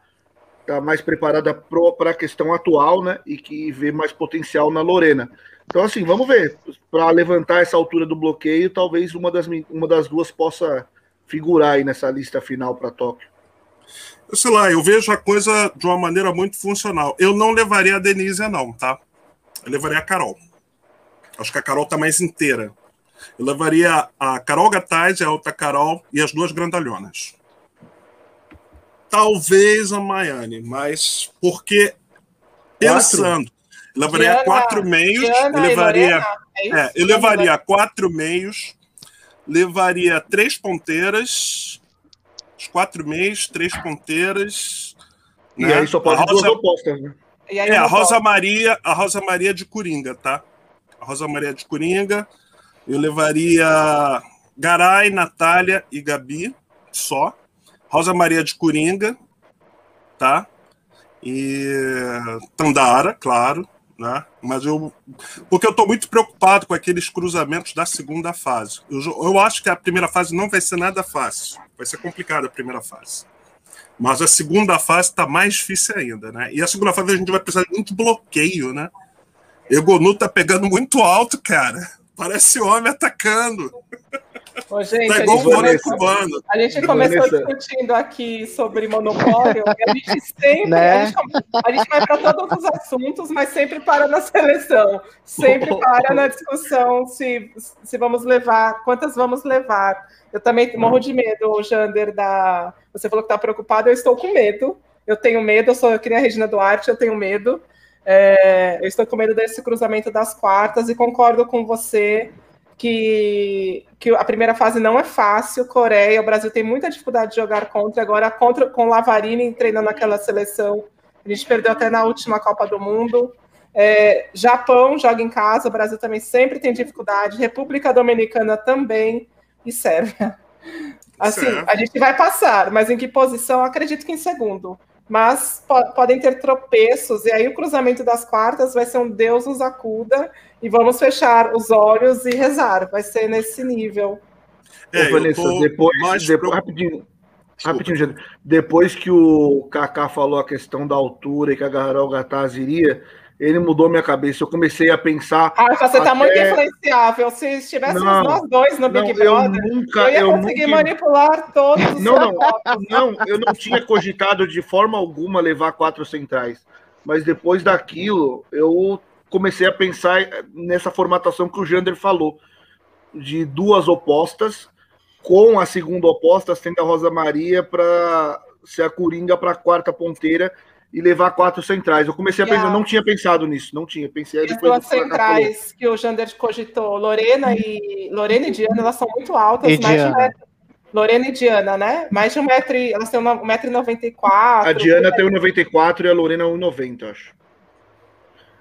Speaker 3: tá mais preparada para a questão atual, né? E que vê mais potencial na Lorena. Então, assim, vamos ver. Para levantar essa altura do bloqueio, talvez uma das, uma das duas possa figurar aí nessa lista final para Tóquio.
Speaker 5: Sei lá, eu vejo a coisa de uma maneira muito funcional. Eu não levaria a Denise, não, tá? Eu levaria a Carol. Acho que a Carol tá mais inteira. Eu levaria a Carol Gataz a outra Carol e as duas grandalhonas. Talvez a Maiane, mas porque pensando, eu levaria
Speaker 1: Diana-
Speaker 5: quatro meios,
Speaker 1: Diana
Speaker 5: eu
Speaker 1: e
Speaker 5: levaria
Speaker 1: é isso?
Speaker 5: é, eu levaria quatro meios, levaria três ponteiras, os quatro meios, três ponteiras.
Speaker 3: E
Speaker 5: né?
Speaker 3: aí só pode
Speaker 5: a
Speaker 3: duas
Speaker 5: Rosa,
Speaker 3: opostas, né?
Speaker 5: É, a Rosa. Maria, a Rosa Maria de Coringa, tá? A Rosa Maria de Coringa. Eu levaria Garay, Natália e Gabi, só. Rosa Maria de Coringa, tá? E Tandara, claro, né? Mas eu. Porque eu tô muito preocupado com aqueles cruzamentos da segunda fase. Eu, eu acho que a primeira fase não vai ser nada fácil. Vai ser complicada a primeira fase. Mas a segunda fase está mais difícil ainda, né? E a segunda fase a gente vai precisar de muito bloqueio, né? Egonu tá pegando muito alto, cara. Parece homem atacando.
Speaker 1: Ô, gente,
Speaker 5: tá
Speaker 1: a
Speaker 5: igual
Speaker 1: gente
Speaker 5: o
Speaker 1: começou-
Speaker 5: cubano.
Speaker 1: A gente começou
Speaker 3: Vanessa.
Speaker 1: discutindo aqui sobre monopólio e a gente sempre.
Speaker 6: Né?
Speaker 1: A, gente, a gente vai para todos os assuntos, mas sempre para na seleção. Sempre para na discussão se, se vamos levar, quantas vamos levar. Eu também morro de medo, Jander, da. Você falou que está preocupado, eu estou com medo. Eu tenho medo, eu sou que nem a Regina Duarte, eu tenho medo. É, eu estou com medo desse cruzamento das quartas e concordo com você que, que a primeira fase não é fácil. Coreia, o Brasil tem muita dificuldade de jogar contra. Agora, contra com Lavarini treinando aquela seleção, a gente perdeu até na última Copa do Mundo. É, Japão joga em casa, o Brasil também sempre tem dificuldade. República Dominicana também e Sérvia. Assim,
Speaker 5: Certo.
Speaker 1: a gente vai passar, mas em que posição? Acredito que em segundo. Mas po- podem ter tropeços, e aí o cruzamento das quartas vai ser um Deus nos acuda, e vamos fechar os olhos e rezar. Vai ser nesse nível.
Speaker 5: É,
Speaker 3: Ô, Vanessa, depois,
Speaker 5: mais
Speaker 3: depois
Speaker 5: preocup-
Speaker 3: rapidinho,
Speaker 5: Desculpa.
Speaker 3: rapidinho, gente. depois que o Kaká falou a questão da altura e que a Garol Gataz iria, ele mudou minha cabeça. Eu comecei a pensar.
Speaker 1: Ah, você está
Speaker 3: Até-
Speaker 1: muito influenciável. Se estivéssemos
Speaker 3: Não,
Speaker 1: nós dois no
Speaker 3: Não,
Speaker 1: Big
Speaker 3: eu
Speaker 1: Brother,
Speaker 3: nunca,
Speaker 1: eu ia
Speaker 3: eu
Speaker 1: conseguir
Speaker 3: nunca,
Speaker 1: manipular todos os
Speaker 3: Não, não. não, eu não tinha cogitado de forma alguma levar quatro centrais. Mas depois daquilo, eu comecei a pensar nessa formatação que o Jander falou, de duas opostas, com a segunda oposta sendo a Rosa Maria para ser a Coringa para a quarta ponteira e levar quatro centrais. Eu comecei a
Speaker 1: E
Speaker 3: pensar, não tinha pensado nisso, não tinha. Pensei
Speaker 1: E as
Speaker 3: depois
Speaker 1: duas
Speaker 3: Kaká falou.
Speaker 1: centrais que o Jander cogitou, Lorena e Lorena e Diana, elas são muito altas,
Speaker 6: E
Speaker 1: mais de um
Speaker 6: Diana.
Speaker 1: metro. Lorena e Diana, né? Mais de um metro, e- elas têm um e noventa e quatro.
Speaker 3: A Diana tem 1,94 e a Lorena 1,90, acho.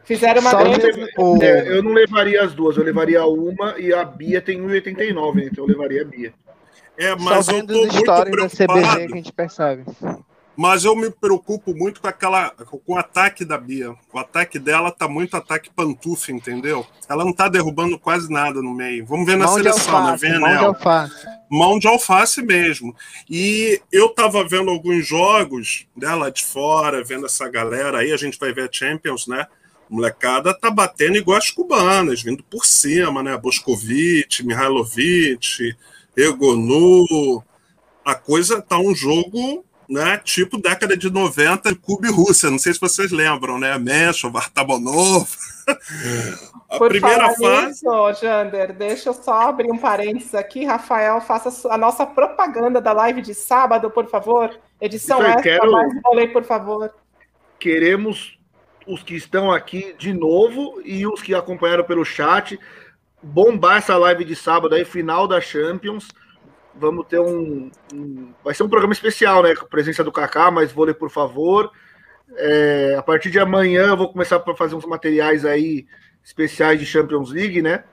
Speaker 1: Fizeram uma
Speaker 6: Só
Speaker 1: grande.
Speaker 6: mesmo o-
Speaker 3: É, eu não levaria as duas, eu levaria uma e a Bia tem 1,89, então eu levaria a Bia.
Speaker 5: É, mas
Speaker 6: Só
Speaker 5: eu
Speaker 6: vendo
Speaker 5: tô
Speaker 6: os
Speaker 5: muito
Speaker 6: stories da CBG que a gente percebe.
Speaker 5: Mas eu me preocupo muito com aquela com o ataque da Bia. O ataque dela tá muito ataque pantufa, entendeu? Ela não tá derrubando quase nada no meio. Vamos ver na
Speaker 6: Mão
Speaker 5: seleção, né?
Speaker 6: alface,
Speaker 5: Vendo
Speaker 6: mão de
Speaker 5: ela.
Speaker 6: alface.
Speaker 5: mão de alface mesmo. E eu tava vendo alguns jogos dela de fora, vendo essa galera aí, a gente vai ver a Champions, né? Molecada tá batendo igual as cubanas, vindo por cima, né? Boscovic, Mihailovic, Egonu. A coisa tá um jogo, né? Tipo década de 90 de Cuba e Rússia. Não sei se vocês lembram, né? Mencho, Vartabonov. A
Speaker 1: Por
Speaker 5: primeira
Speaker 1: falar
Speaker 5: fase.
Speaker 1: nisso, Jander, deixa eu só abrir um parênteses aqui. Rafael, faça a nossa propaganda da live de sábado, por favor. Edição extra,
Speaker 3: quero-
Speaker 1: mais vôlei, por favor.
Speaker 3: Queremos os que estão aqui de novo e os que acompanharam pelo chat bombar essa live de sábado aí, final da Champions. Vamos ter um, um- vai ser um programa especial, né? Com a presença do Kaká, mas vôlei, por favor. É, a partir de amanhã eu vou começar a fazer uns materiais aí especiais de Champions League, né?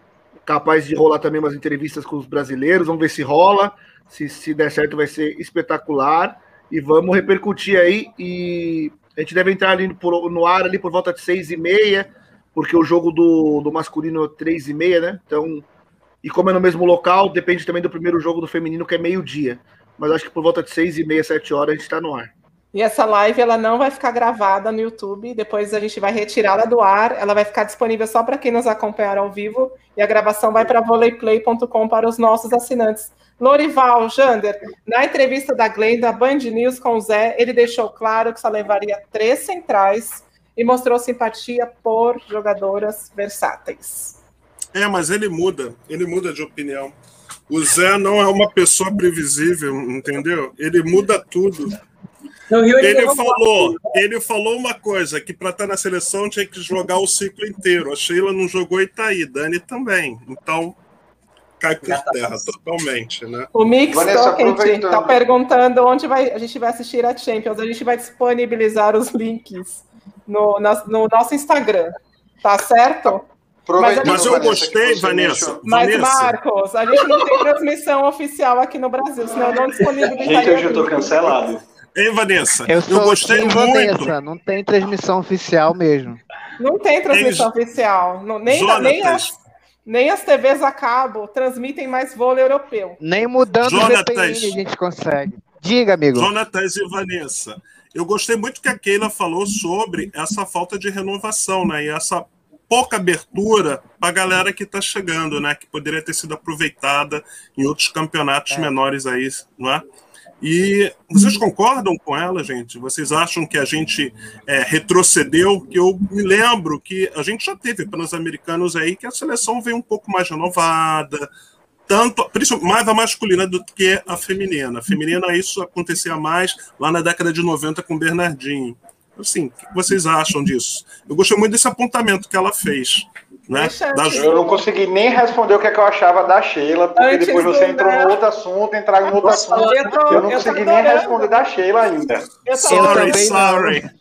Speaker 3: Capaz de rolar também umas entrevistas com os brasileiros. Vamos ver se rola. Se, se der certo, vai ser espetacular. E vamos repercutir aí. E a gente deve entrar ali por- no ar ali por volta de seis e meia, porque o jogo do, do masculino é três e meia, né? Então, e como é no mesmo local, depende também do primeiro jogo do feminino, que é meio-dia. Mas acho que por volta de seis e meia, sete horas, a gente está no ar.
Speaker 1: E essa live ela não vai ficar gravada no YouTube, depois a gente vai retirá-la do ar, ela vai ficar disponível só para quem nos acompanhar ao vivo, e a gravação vai para voleiplay.com para os nossos assinantes. Lorival, Jander, na entrevista da Glenn da Band News com o Zé, ele deixou claro que só levaria três centrais e mostrou simpatia por jogadoras versáteis.
Speaker 5: É, mas ele muda, ele muda de opinião. O Zé não é uma pessoa previsível, entendeu? Ele muda tudo.
Speaker 7: Ele
Speaker 5: falou, ele falou uma coisa, que para estar na seleção tinha que jogar o ciclo inteiro. A Sheila não jogou Itaí, Dani também. Então, cai por terra totalmente, né?
Speaker 1: O Mix está perguntando onde vai, a gente vai assistir a Champions. A gente vai disponibilizar os links no, na- no nosso Instagram. Tá certo?
Speaker 8: Aproveitando,
Speaker 5: Mas eu
Speaker 8: Vanessa,
Speaker 5: gostei, Vanessa.
Speaker 1: Mas. Marcos, a gente não tem transmissão oficial aqui no Brasil, senão eu não disponibilizaria.
Speaker 8: Gente, hoje eu
Speaker 1: tudo.
Speaker 8: cancelado.
Speaker 5: Hein, Vanessa?
Speaker 6: Eu sou
Speaker 5: gostei muito.
Speaker 6: Vanessa, não tem transmissão oficial mesmo.
Speaker 1: Não tem transmissão oficial. Não- nem, nem, as, nem as TVs a cabo transmitem mais vôlei europeu.
Speaker 6: Nem mudando o
Speaker 5: Jonatas.
Speaker 6: VPN a gente consegue. Diga, amigo.
Speaker 5: Jonatas e Vanessa. Eu gostei muito que a Keila falou sobre essa falta de renovação, né? E essa pouca abertura para a galera que está chegando, né? Que poderia ter sido aproveitada em outros campeonatos é. menores aí, não é? E vocês concordam com ela, gente? Vocês acham que a gente é, retrocedeu? Que eu me lembro que a gente já teve pelos americanos aí que a seleção veio um pouco mais renovada, tanto mais a masculina do que a feminina. A feminina isso acontecia mais lá na década de 90 com o Bernardinho. Assim, o que vocês acham disso? Eu gostei muito desse apontamento que ela fez. Né?
Speaker 8: Eu não consegui nem responder o que, é que eu achava da Sheila, porque Antes depois você entrou no outro assunto, entraram no outro assunto. Eu, tô, eu não eu consegui nem responder da Sheila ainda.
Speaker 5: Sorry, sorry.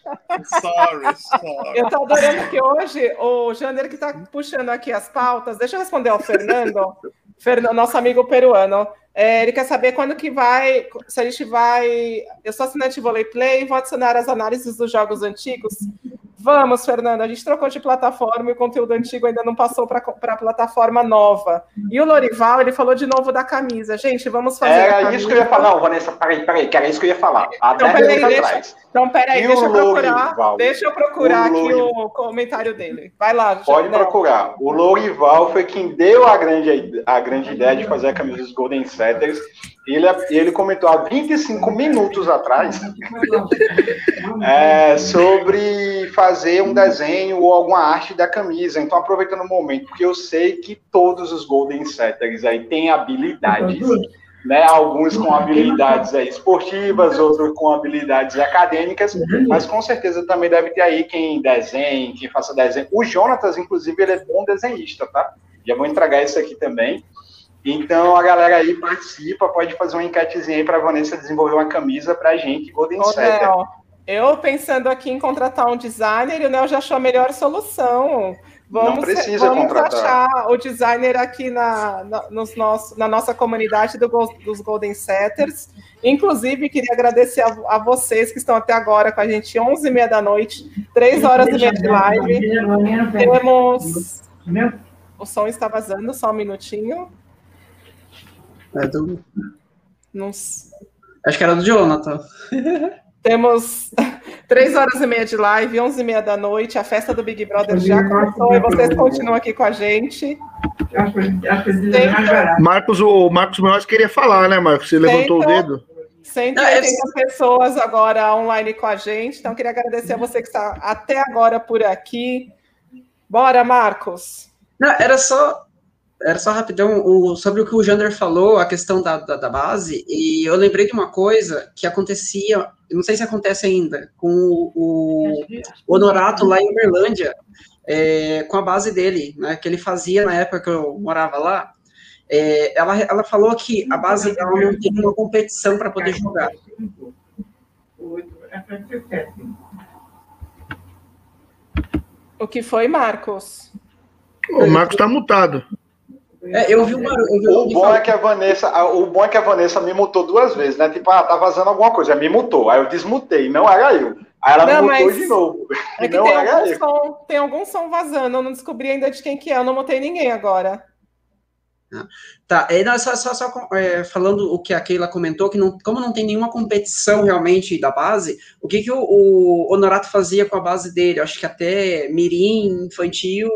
Speaker 5: sorry, sorry.
Speaker 1: Eu tô adorando que hoje o Jander que está puxando aqui as pautas, deixa eu responder ao Fernando, Fernando nosso amigo peruano. É, ele quer saber quando que vai, se a gente vai. Eu sou assinante de Volley Play, vou adicionar as análises dos jogos antigos. Vamos, Fernanda, a gente trocou de plataforma e o conteúdo antigo ainda não passou para a plataforma nova. E o Lorival, ele falou de novo da camisa. Gente, vamos fazer.
Speaker 8: Era isso que eu ia falar. Não, Vanessa, peraí, peraí, que era isso que eu ia falar. Há
Speaker 1: então, peraí, deixa, então, peraí, deixa eu procurar. Lorival, deixa eu procurar o aqui o comentário dele. Vai lá,
Speaker 8: Pode procurar. O Lorival foi quem deu a grande, a grande ideia de fazer a camisa dos Golden Setters ele, ele comentou há 25 minutos atrás é, sobre fazer um desenho ou alguma arte da camisa. Então, aproveitando o momento, porque eu sei que todos os Golden Setters aí têm habilidades, né? Alguns com habilidades aí esportivas, outros com habilidades acadêmicas, mas com certeza também deve ter aí quem desenhe, quem faça desenho. O Jonatas, inclusive, ele é bom desenhista, tá? Já vou entregar isso aqui também. Então a galera aí participa, pode fazer uma enquetezinha aí para a Vanessa desenvolver uma camisa para a gente, Golden Ô, Setter.
Speaker 1: eu pensando aqui em contratar um designer, o Nel já achou a melhor solução. Vamos, Não precisa vamos contratar. achar o designer aqui na, na, nos nosso, na nossa comunidade do, dos Golden Setters. Inclusive, queria agradecer a, a, vocês que estão até agora com a gente, 11h30 da noite, 3 horas e meia de live. Temos. O som está vazando, só um minutinho.
Speaker 7: É do... Não... Acho que era do Jonathan.
Speaker 1: Temos três horas e meia de live, onze e meia da noite. A festa do Big Brother já começou e vocês continuam aqui com a gente.
Speaker 3: Marcos, o Marcos Menores queria falar, né, Marcos? Você levantou o dedo.
Speaker 1: 180 pessoas agora online com a gente. Então, queria agradecer a você que está até agora por aqui. Bora, Marcos.
Speaker 7: Não, era só era só rapidão o, sobre o que o Jander falou, a questão da, da, da, base, e eu lembrei de uma coisa que acontecia, não sei se acontece ainda, com o, o Honorato lá em Uberlândia, é, com a base dele, né, que ele fazia na época que eu morava lá. É, ela, ela falou que a base dela não tinha uma competição para poder jogar.
Speaker 1: O que foi, Marcos?
Speaker 3: O Marcos está mutado.
Speaker 8: É, eu vi uma. Eu vi o, bom é que a Vanessa, o bom é que a Vanessa me mutou duas vezes, né? Tipo, ah, tá vazando alguma coisa, me mutou. Aí eu desmutei, não era eu. Aí ela não, me mutou de novo.
Speaker 1: É que não tem, era algum eu. Som, tem algum som vazando, eu não descobri ainda de quem que é, eu não mutei ninguém agora.
Speaker 7: Tá, é, não, só, só, só é, falando o que a Keila comentou, que não, como não tem nenhuma competição realmente da base, o que, que o, o Honorato fazia com a base dele? Eu acho que até mirim, infantil,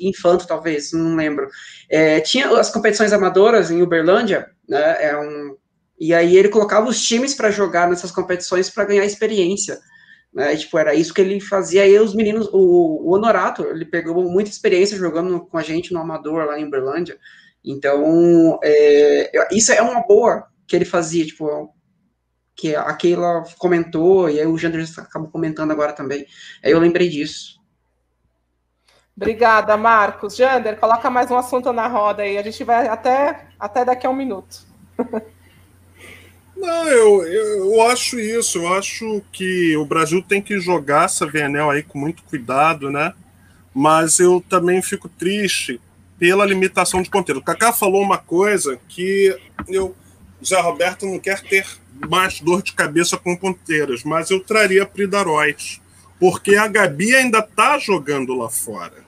Speaker 7: infanto, talvez, não lembro. É, tinha as competições amadoras em Uberlândia, né, é um, e aí ele colocava os times para jogar nessas competições para ganhar experiência. Né, e, tipo, era isso que ele fazia. E os meninos, o, o Honorato, ele pegou muita experiência jogando com a gente no Amador lá em Uberlândia. Então, é, isso é uma boa que ele fazia, tipo, que a Keila comentou, e aí o Jander acabou comentando agora também. Aí eu lembrei disso.
Speaker 1: Obrigada, Marcos. Jander, coloca mais um assunto na roda aí. A gente vai até, até daqui a um minuto.
Speaker 5: Não, eu, eu, eu, acho isso. Eu acho que o Brasil tem que jogar essa VNL aí com muito cuidado, né? Mas eu também fico triste pela limitação de ponteiro. O Kaká falou uma coisa que eu, Zé Roberto não quer ter mais dor de cabeça com ponteiras, mas eu traria Pridaróis, porque a Gabi ainda está jogando lá fora.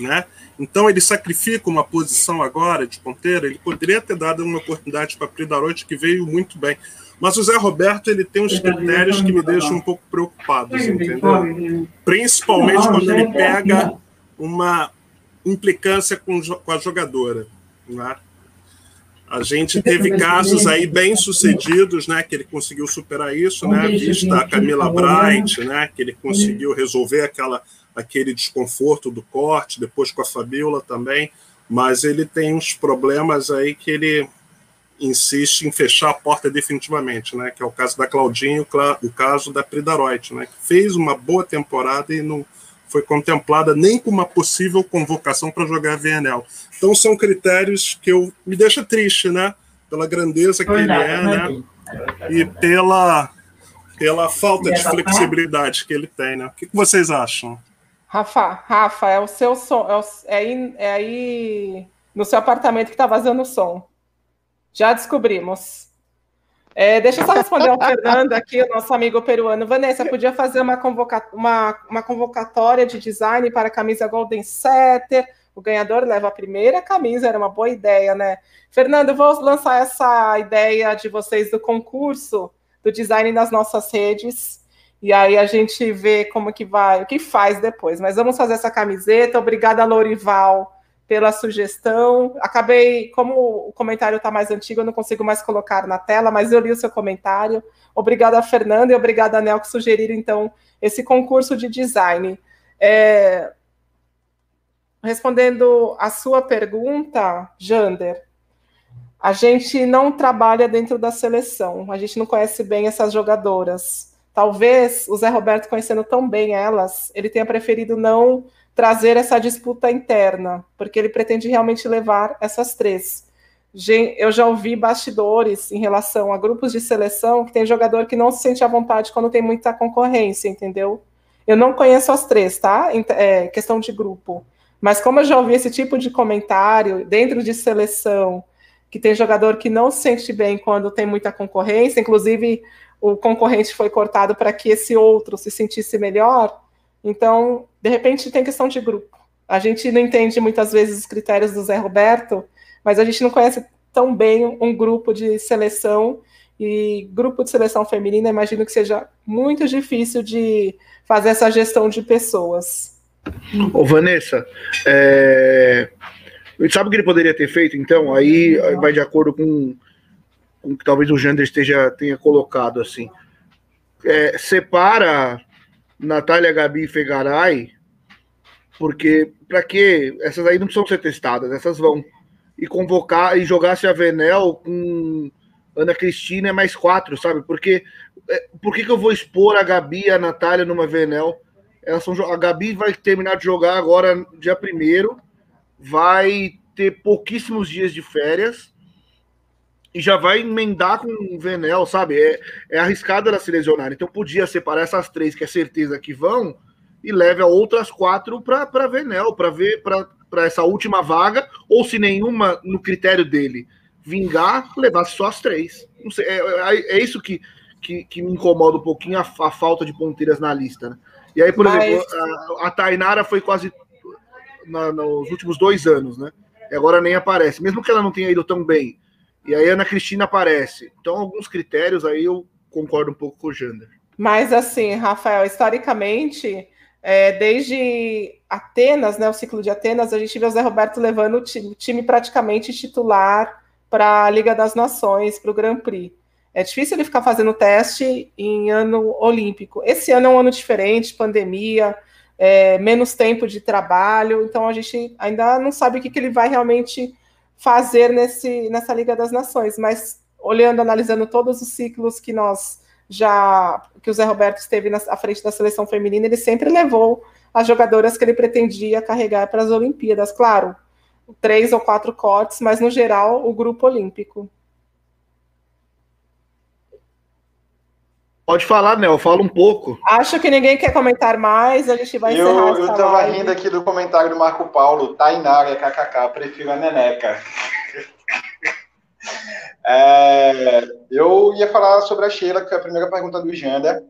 Speaker 5: Né? Então ele sacrifica uma posição agora de ponteira. Ele poderia ter dado uma oportunidade para Pridarote que veio muito bem. Mas o Zé Roberto ele tem uns critérios que me deixam um pouco preocupados, entendeu? Principalmente quando ele pega uma implicância com, com a jogadora. Né? A gente teve casos aí bem sucedidos, né, que ele conseguiu superar isso, né, vista a Camila Bright, né, que ele conseguiu resolver aquela, aquele desconforto do corte, depois com a Fabiola também, mas ele tem uns problemas aí que ele insiste em fechar a porta definitivamente, né, que é o caso da Claudinho, o caso da Pridaroit, né, que fez uma boa temporada e não foi contemplada nem com uma possível convocação para jogar VNL. Então são critérios que eu me deixa triste, né? Pela grandeza que ele é, né? E pela pela falta de flexibilidade que ele tem, né? O que vocês acham?
Speaker 1: Rafa, Rafa, é o seu som, é, o, é, aí, é aí no seu apartamento que está vazando o som. Já descobrimos. É, deixa eu só responder ao Fernando aqui, o nosso amigo peruano. Vanessa, podia fazer uma, convoca uma, uma convocatória de design para a camisa Golden Setter. O ganhador leva a primeira camisa, era uma boa ideia, né? Fernando, vou lançar essa ideia de vocês do concurso do design nas nossas redes. E aí a gente vê como que vai, o que faz depois. Mas vamos fazer essa camiseta. Obrigada, Lorival pela sugestão. Acabei, como o comentário está mais antigo, eu não consigo mais colocar na tela, mas eu li o seu comentário. Obrigada, Fernanda, e obrigada, Nel, que sugeriram, então, esse concurso de design. É... Respondendo a sua pergunta, Jander, a gente não trabalha dentro da seleção, a gente não conhece bem essas jogadoras. Talvez o Zé Roberto, conhecendo tão bem elas, ele tenha preferido não trazer essa disputa interna, porque ele pretende realmente levar essas três. Eu já ouvi bastidores em relação a grupos de seleção que tem jogador que não se sente à vontade quando tem muita concorrência, entendeu? Eu não conheço as três, tá? É questão de grupo. Mas como eu já ouvi esse tipo de comentário dentro de seleção, que tem jogador que não se sente bem quando tem muita concorrência, inclusive o concorrente foi cortado para que esse outro se sentisse melhor, então, de repente, tem questão de grupo. A gente não entende muitas vezes os critérios do Zé Roberto, mas a gente não conhece tão bem um grupo de seleção. E grupo de seleção feminina, imagino que seja muito difícil de fazer essa gestão de pessoas.
Speaker 3: Ô, Vanessa, é... sabe o que ele poderia ter feito, então? Aí vai de acordo com, com que talvez o Jander esteja tenha colocado assim. É, separa Natália, Gabi e Fegaray, porque para que essas aí não precisam ser testadas, essas vão e convocar e jogar se a Venel com Ana Cristina é mais quatro, sabe? Porque é, por que, que eu vou expor a Gabi e a Natália numa Venel? Elas são a Gabi vai terminar de jogar agora dia primeiro, vai ter pouquíssimos dias de férias e já vai emendar com o Venel, sabe? É, é arriscado ela se lesionar. Então podia separar essas três, que é certeza que vão, e leve a outras quatro para Venel, para ver para essa última vaga, ou se nenhuma no critério dele vingar, levasse só as três. Não sei, é, é, é isso que, que, que, me incomoda um pouquinho a, a, falta de ponteiras na lista. Né? E aí, por Mas... exemplo, a, a Tainara foi quase na, nos últimos dois anos, né? E agora nem aparece. Mesmo que ela não tenha ido tão bem, e aí a Ana Cristina aparece. Então, alguns critérios aí eu concordo um pouco com o Jander.
Speaker 1: Mas assim, Rafael, historicamente, é, desde Atenas, né, o ciclo de Atenas, a gente vê o Zé Roberto levando o time, time praticamente titular para a Liga das Nações, para o Grand Prix. É difícil ele ficar fazendo teste em ano olímpico. Esse ano é um ano diferente, pandemia, é, menos tempo de trabalho, então a gente ainda não sabe o que, que ele vai realmente fazer nesse, nessa Liga das Nações, mas olhando, analisando todos os ciclos que nós já que o Zé Roberto esteve na, à frente da seleção feminina, ele sempre levou as jogadoras que ele pretendia carregar para as Olimpíadas, claro, três ou quatro cortes, mas no geral o grupo olímpico.
Speaker 3: Pode falar, Nel, fala um pouco.
Speaker 1: Acho que ninguém quer comentar mais, a gente vai
Speaker 8: encerrar Eu, eu tava live. rindo aqui do comentário do Marco Paulo, Tainara, kkk, prefiro a Neneca. é, eu ia falar sobre a Sheila, que foi a primeira pergunta do Jander.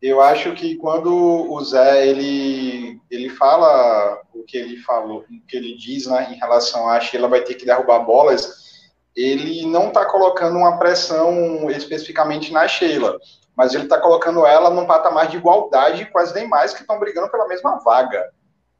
Speaker 8: eu acho que quando o Zé ele, ele fala o que ele falou, o que ele diz né, em relação a Sheila vai ter que derrubar bolas, ele não está colocando uma pressão especificamente na Sheila, mas ele está colocando ela num patamar de igualdade com as demais que estão brigando pela mesma vaga.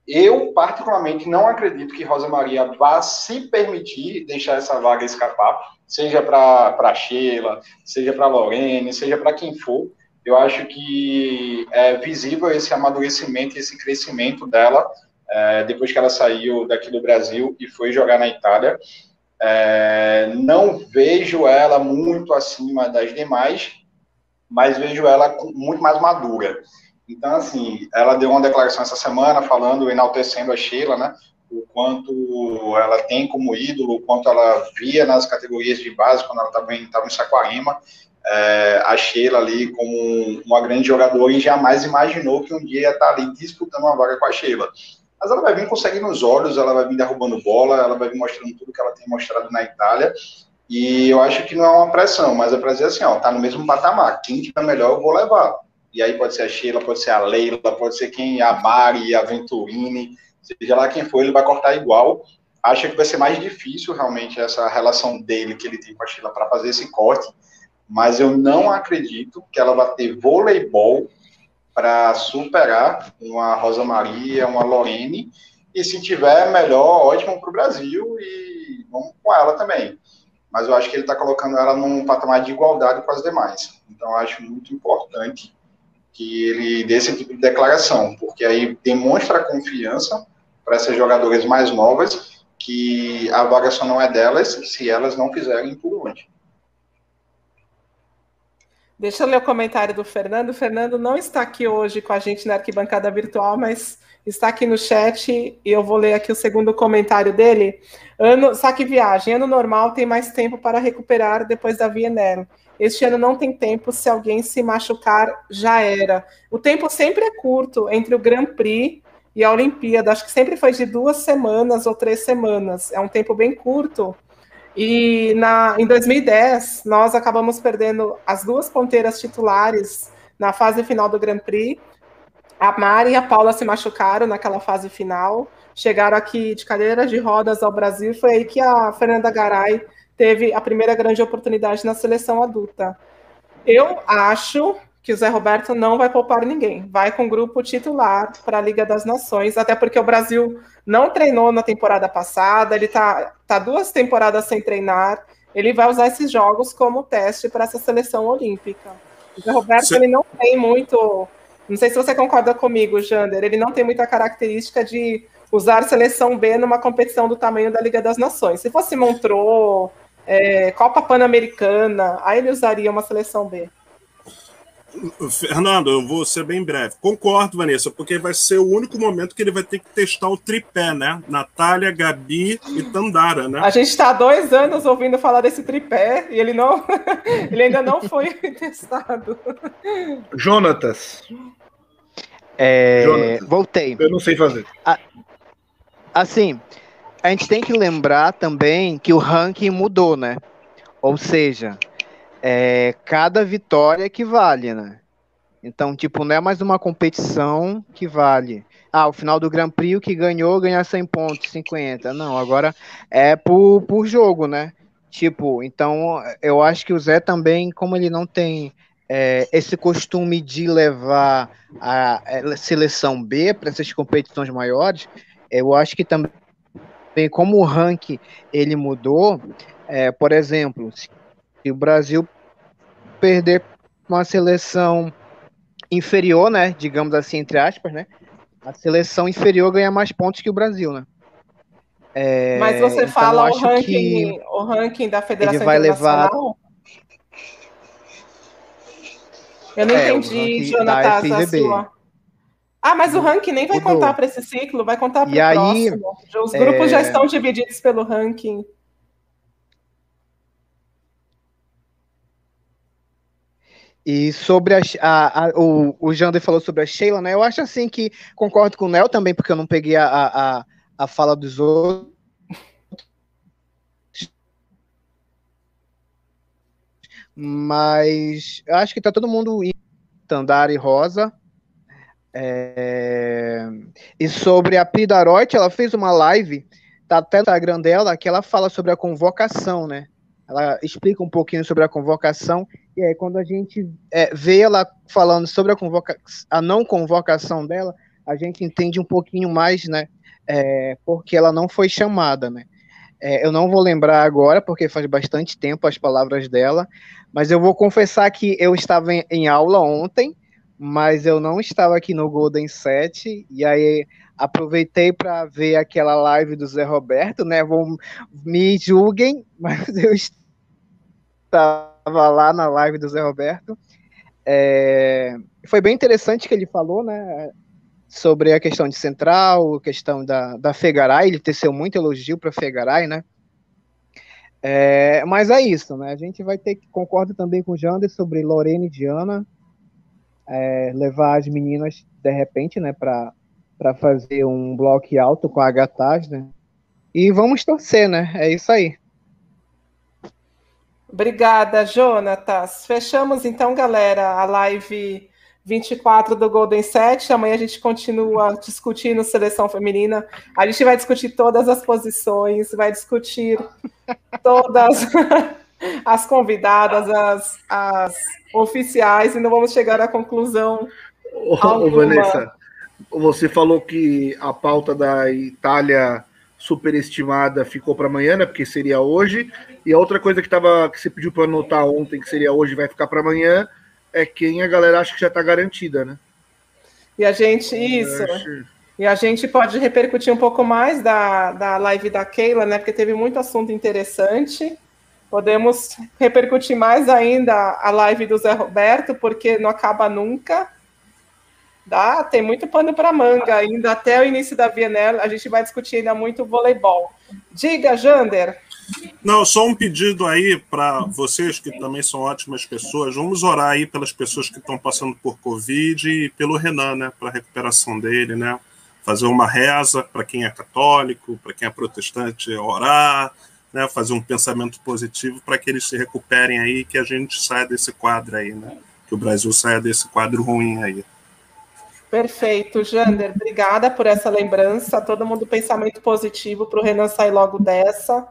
Speaker 8: Eu, particularmente, não acredito que Rosa Maria vá se permitir deixar essa vaga escapar, seja para Sheila, seja para Lorene, seja para quem for eu acho que é visível esse amadurecimento, esse crescimento dela é, depois que ela saiu daqui do Brasil e foi jogar na Itália. É, não vejo ela muito acima das demais, mas vejo ela muito mais madura. Então, assim, ela deu uma declaração essa semana falando, enaltecendo a Sheila, né? O quanto ela tem como ídolo, o quanto ela via nas categorias de base, quando ela estava em, em Saquarema, é, a Sheila ali como uma grande jogadora e jamais imaginou que um dia ia estar ali disputando uma vaga com a Sheila. Mas ela vai vir conseguindo os olhos, ela vai vir derrubando bola, ela vai vir mostrando tudo que ela tem mostrado na Itália. E eu acho que não é uma pressão, mas é para dizer assim, ó, tá no mesmo patamar. Quem tiver melhor, eu vou levar. E aí pode ser a Sheila, pode ser a Leila, pode ser quem, a Mari, a Venturini, seja lá quem for, ele vai cortar igual. Acho que vai ser mais difícil realmente essa relação dele que ele tem com a Sheila para fazer esse corte mas eu não acredito que ela vai ter voleibol para superar uma Rosa Maria, uma Lorene, e se tiver melhor, ótimo para o Brasil e vamos com ela também. Mas eu acho que ele está colocando ela num patamar de igualdade com as demais. Então acho muito importante que ele dê esse tipo de declaração, porque aí demonstra confiança para essas jogadoras mais novas que a vaga só não é delas se elas não fizerem por onde.
Speaker 1: Deixa eu ler o comentário do Fernando. O Fernando não está aqui hoje com a gente na arquibancada virtual, mas está aqui no chat e eu vou ler aqui o segundo comentário dele. Ano, saque viagem. Ano normal tem mais tempo para recuperar depois da Vienel. Este ano não tem tempo, se alguém se machucar, já era. O tempo sempre é curto entre o Grand Prix e a Olimpíada. Acho que sempre foi de duas semanas ou três semanas. É um tempo bem curto. E na, em 2010, nós acabamos perdendo as duas ponteiras titulares na fase final do Grand Prix. A Mari e a Paula se machucaram naquela fase final, chegaram aqui de cadeira de rodas ao Brasil. Foi aí que a Fernanda Garay teve a primeira grande oportunidade na seleção adulta. Eu acho que o Zé Roberto não vai poupar ninguém. Vai com o grupo titular para a Liga das Nações, até porque o Brasil não treinou na temporada passada, ele está tá duas temporadas sem treinar. Ele vai usar esses jogos como teste para essa seleção olímpica. O Zé Roberto ele não tem muito. Não sei se você concorda comigo, Jander. Ele não tem muita característica de usar seleção B numa competição do tamanho da Liga das Nações. Se fosse Montreux, é, Copa Pan-Americana, aí ele usaria uma seleção B.
Speaker 5: Fernando, eu vou ser bem breve. Concordo, Vanessa, porque vai ser o único momento que ele vai ter que testar o tripé, né? Natália, Gabi e Tandara, né?
Speaker 1: A gente está há dois anos ouvindo falar desse tripé e ele não, ele ainda não foi testado.
Speaker 3: Jonatas.
Speaker 6: É, Jonatas. Voltei.
Speaker 3: Eu não sei fazer.
Speaker 6: Assim, a gente tem que lembrar também que o ranking mudou, né? Ou seja, é, cada vitória que vale, né? Então, tipo, não é mais uma competição que vale. Ah, o final do Grand Prix, o que ganhou, ganha 100 pontos, 50. Não, agora é por, por jogo, né? Tipo, então, eu acho que o Zé também, como ele não tem é, esse costume de levar a, a seleção B para essas competições maiores, eu acho que também, como o ranking ele mudou, é, por exemplo, o Brasil perder uma seleção inferior, né? Digamos assim, entre aspas, né? A seleção inferior ganha mais pontos que o Brasil, né?
Speaker 1: É, Mas você então fala o ranking, o ranking da Federação
Speaker 6: ele vai levar...
Speaker 1: Eu não é, entendi, Jonathan. Ah, mas o ranking nem vai Mudou. contar para esse ciclo, vai contar para o próximo. Os grupos é... já estão divididos pelo ranking.
Speaker 6: E sobre a, a, a, o, o Jander falou sobre a Sheila, né? Eu acho assim que concordo com o Nel também, porque eu não peguei a, a, a fala dos outros. Mas acho que tá todo mundo Tandari Rosa. É... E sobre a Pidarote, ela fez uma live, tá até no Instagram dela, que ela fala sobre a convocação, né? Ela explica um pouquinho sobre a convocação, e aí quando a gente é, vê ela falando sobre a, convoca a não convocação dela, a gente entende um pouquinho mais, né? É, porque ela não foi chamada, né? É, eu não vou lembrar agora, porque faz bastante tempo as palavras dela, mas eu vou confessar que eu estava em, em aula ontem, mas eu não estava aqui no Golden 7, e aí aproveitei para ver aquela live do Zé Roberto, né? Vou, me julguem, mas eu estava lá na live do Zé Roberto. É, foi bem interessante que ele falou, né? Sobre a questão de central, a questão da, da Fegaray, ele teceu muito elogio para Fegaray, né? É, mas é isso, né? A gente vai ter que, concordo também com o Jander sobre Lorena e Diana, é, levar as meninas, de repente, né, para fazer um bloco alto com a Agataz, né? E vamos torcer, né? É isso aí.
Speaker 1: Obrigada, Jonatas. Fechamos então, galera, a live 24 do Golden Set. Amanhã a gente continua discutindo seleção feminina. A gente vai discutir todas as posições, vai discutir todas as convidadas, as, as oficiais, e não vamos chegar à conclusão.
Speaker 3: Ô, ô, Vanessa, você falou que a pauta da Itália superestimada ficou para amanhã, né? Porque seria hoje. E a outra coisa que, tava, que você pediu para anotar ontem, que seria hoje, vai ficar para amanhã, é quem a galera acha que já está garantida, né?
Speaker 1: E a gente, isso. E a gente pode repercutir um pouco mais da, da live da Keila, né? Porque teve muito assunto interessante. Podemos repercutir mais ainda a live do Zé Roberto, porque não acaba nunca. Dá, tem muito pano para manga ainda até o início da Bienal. A gente vai discutir ainda muito voleibol. Diga, Jander.
Speaker 5: Não, só um pedido aí para vocês que também são ótimas pessoas. Vamos orar aí pelas pessoas que estão passando por Covid e pelo Renan, né? Para recuperação dele, né? Fazer uma reza para quem é católico, para quem é protestante, orar, né? Fazer um pensamento positivo para que eles se recuperem aí, que a gente saia desse quadro aí, né? Que o Brasil saia desse quadro ruim aí.
Speaker 1: Perfeito, Jander. Obrigada por essa lembrança. Todo mundo pensamento positivo para o Renan sair logo dessa.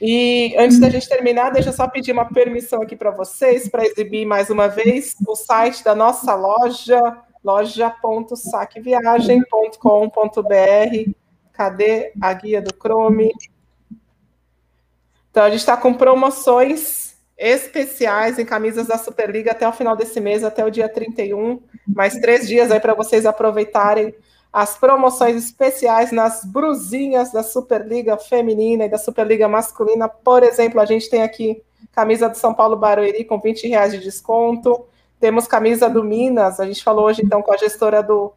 Speaker 1: E antes da gente terminar, deixa eu só pedir uma permissão aqui para vocês para exibir mais uma vez o site da nossa loja, loja.saqueviagem.com.br. Cadê a guia do Chrome? Então, a gente está com promoções especiais em camisas da Superliga até o final desse mês, até o dia 31. Mais três dias aí para vocês aproveitarem as promoções especiais nas brusinhas da Superliga Feminina e da Superliga Masculina. Por exemplo, a gente tem aqui camisa do São Paulo Barueri com 20 reais de desconto. Temos camisa do Minas, a gente falou hoje então com a gestora do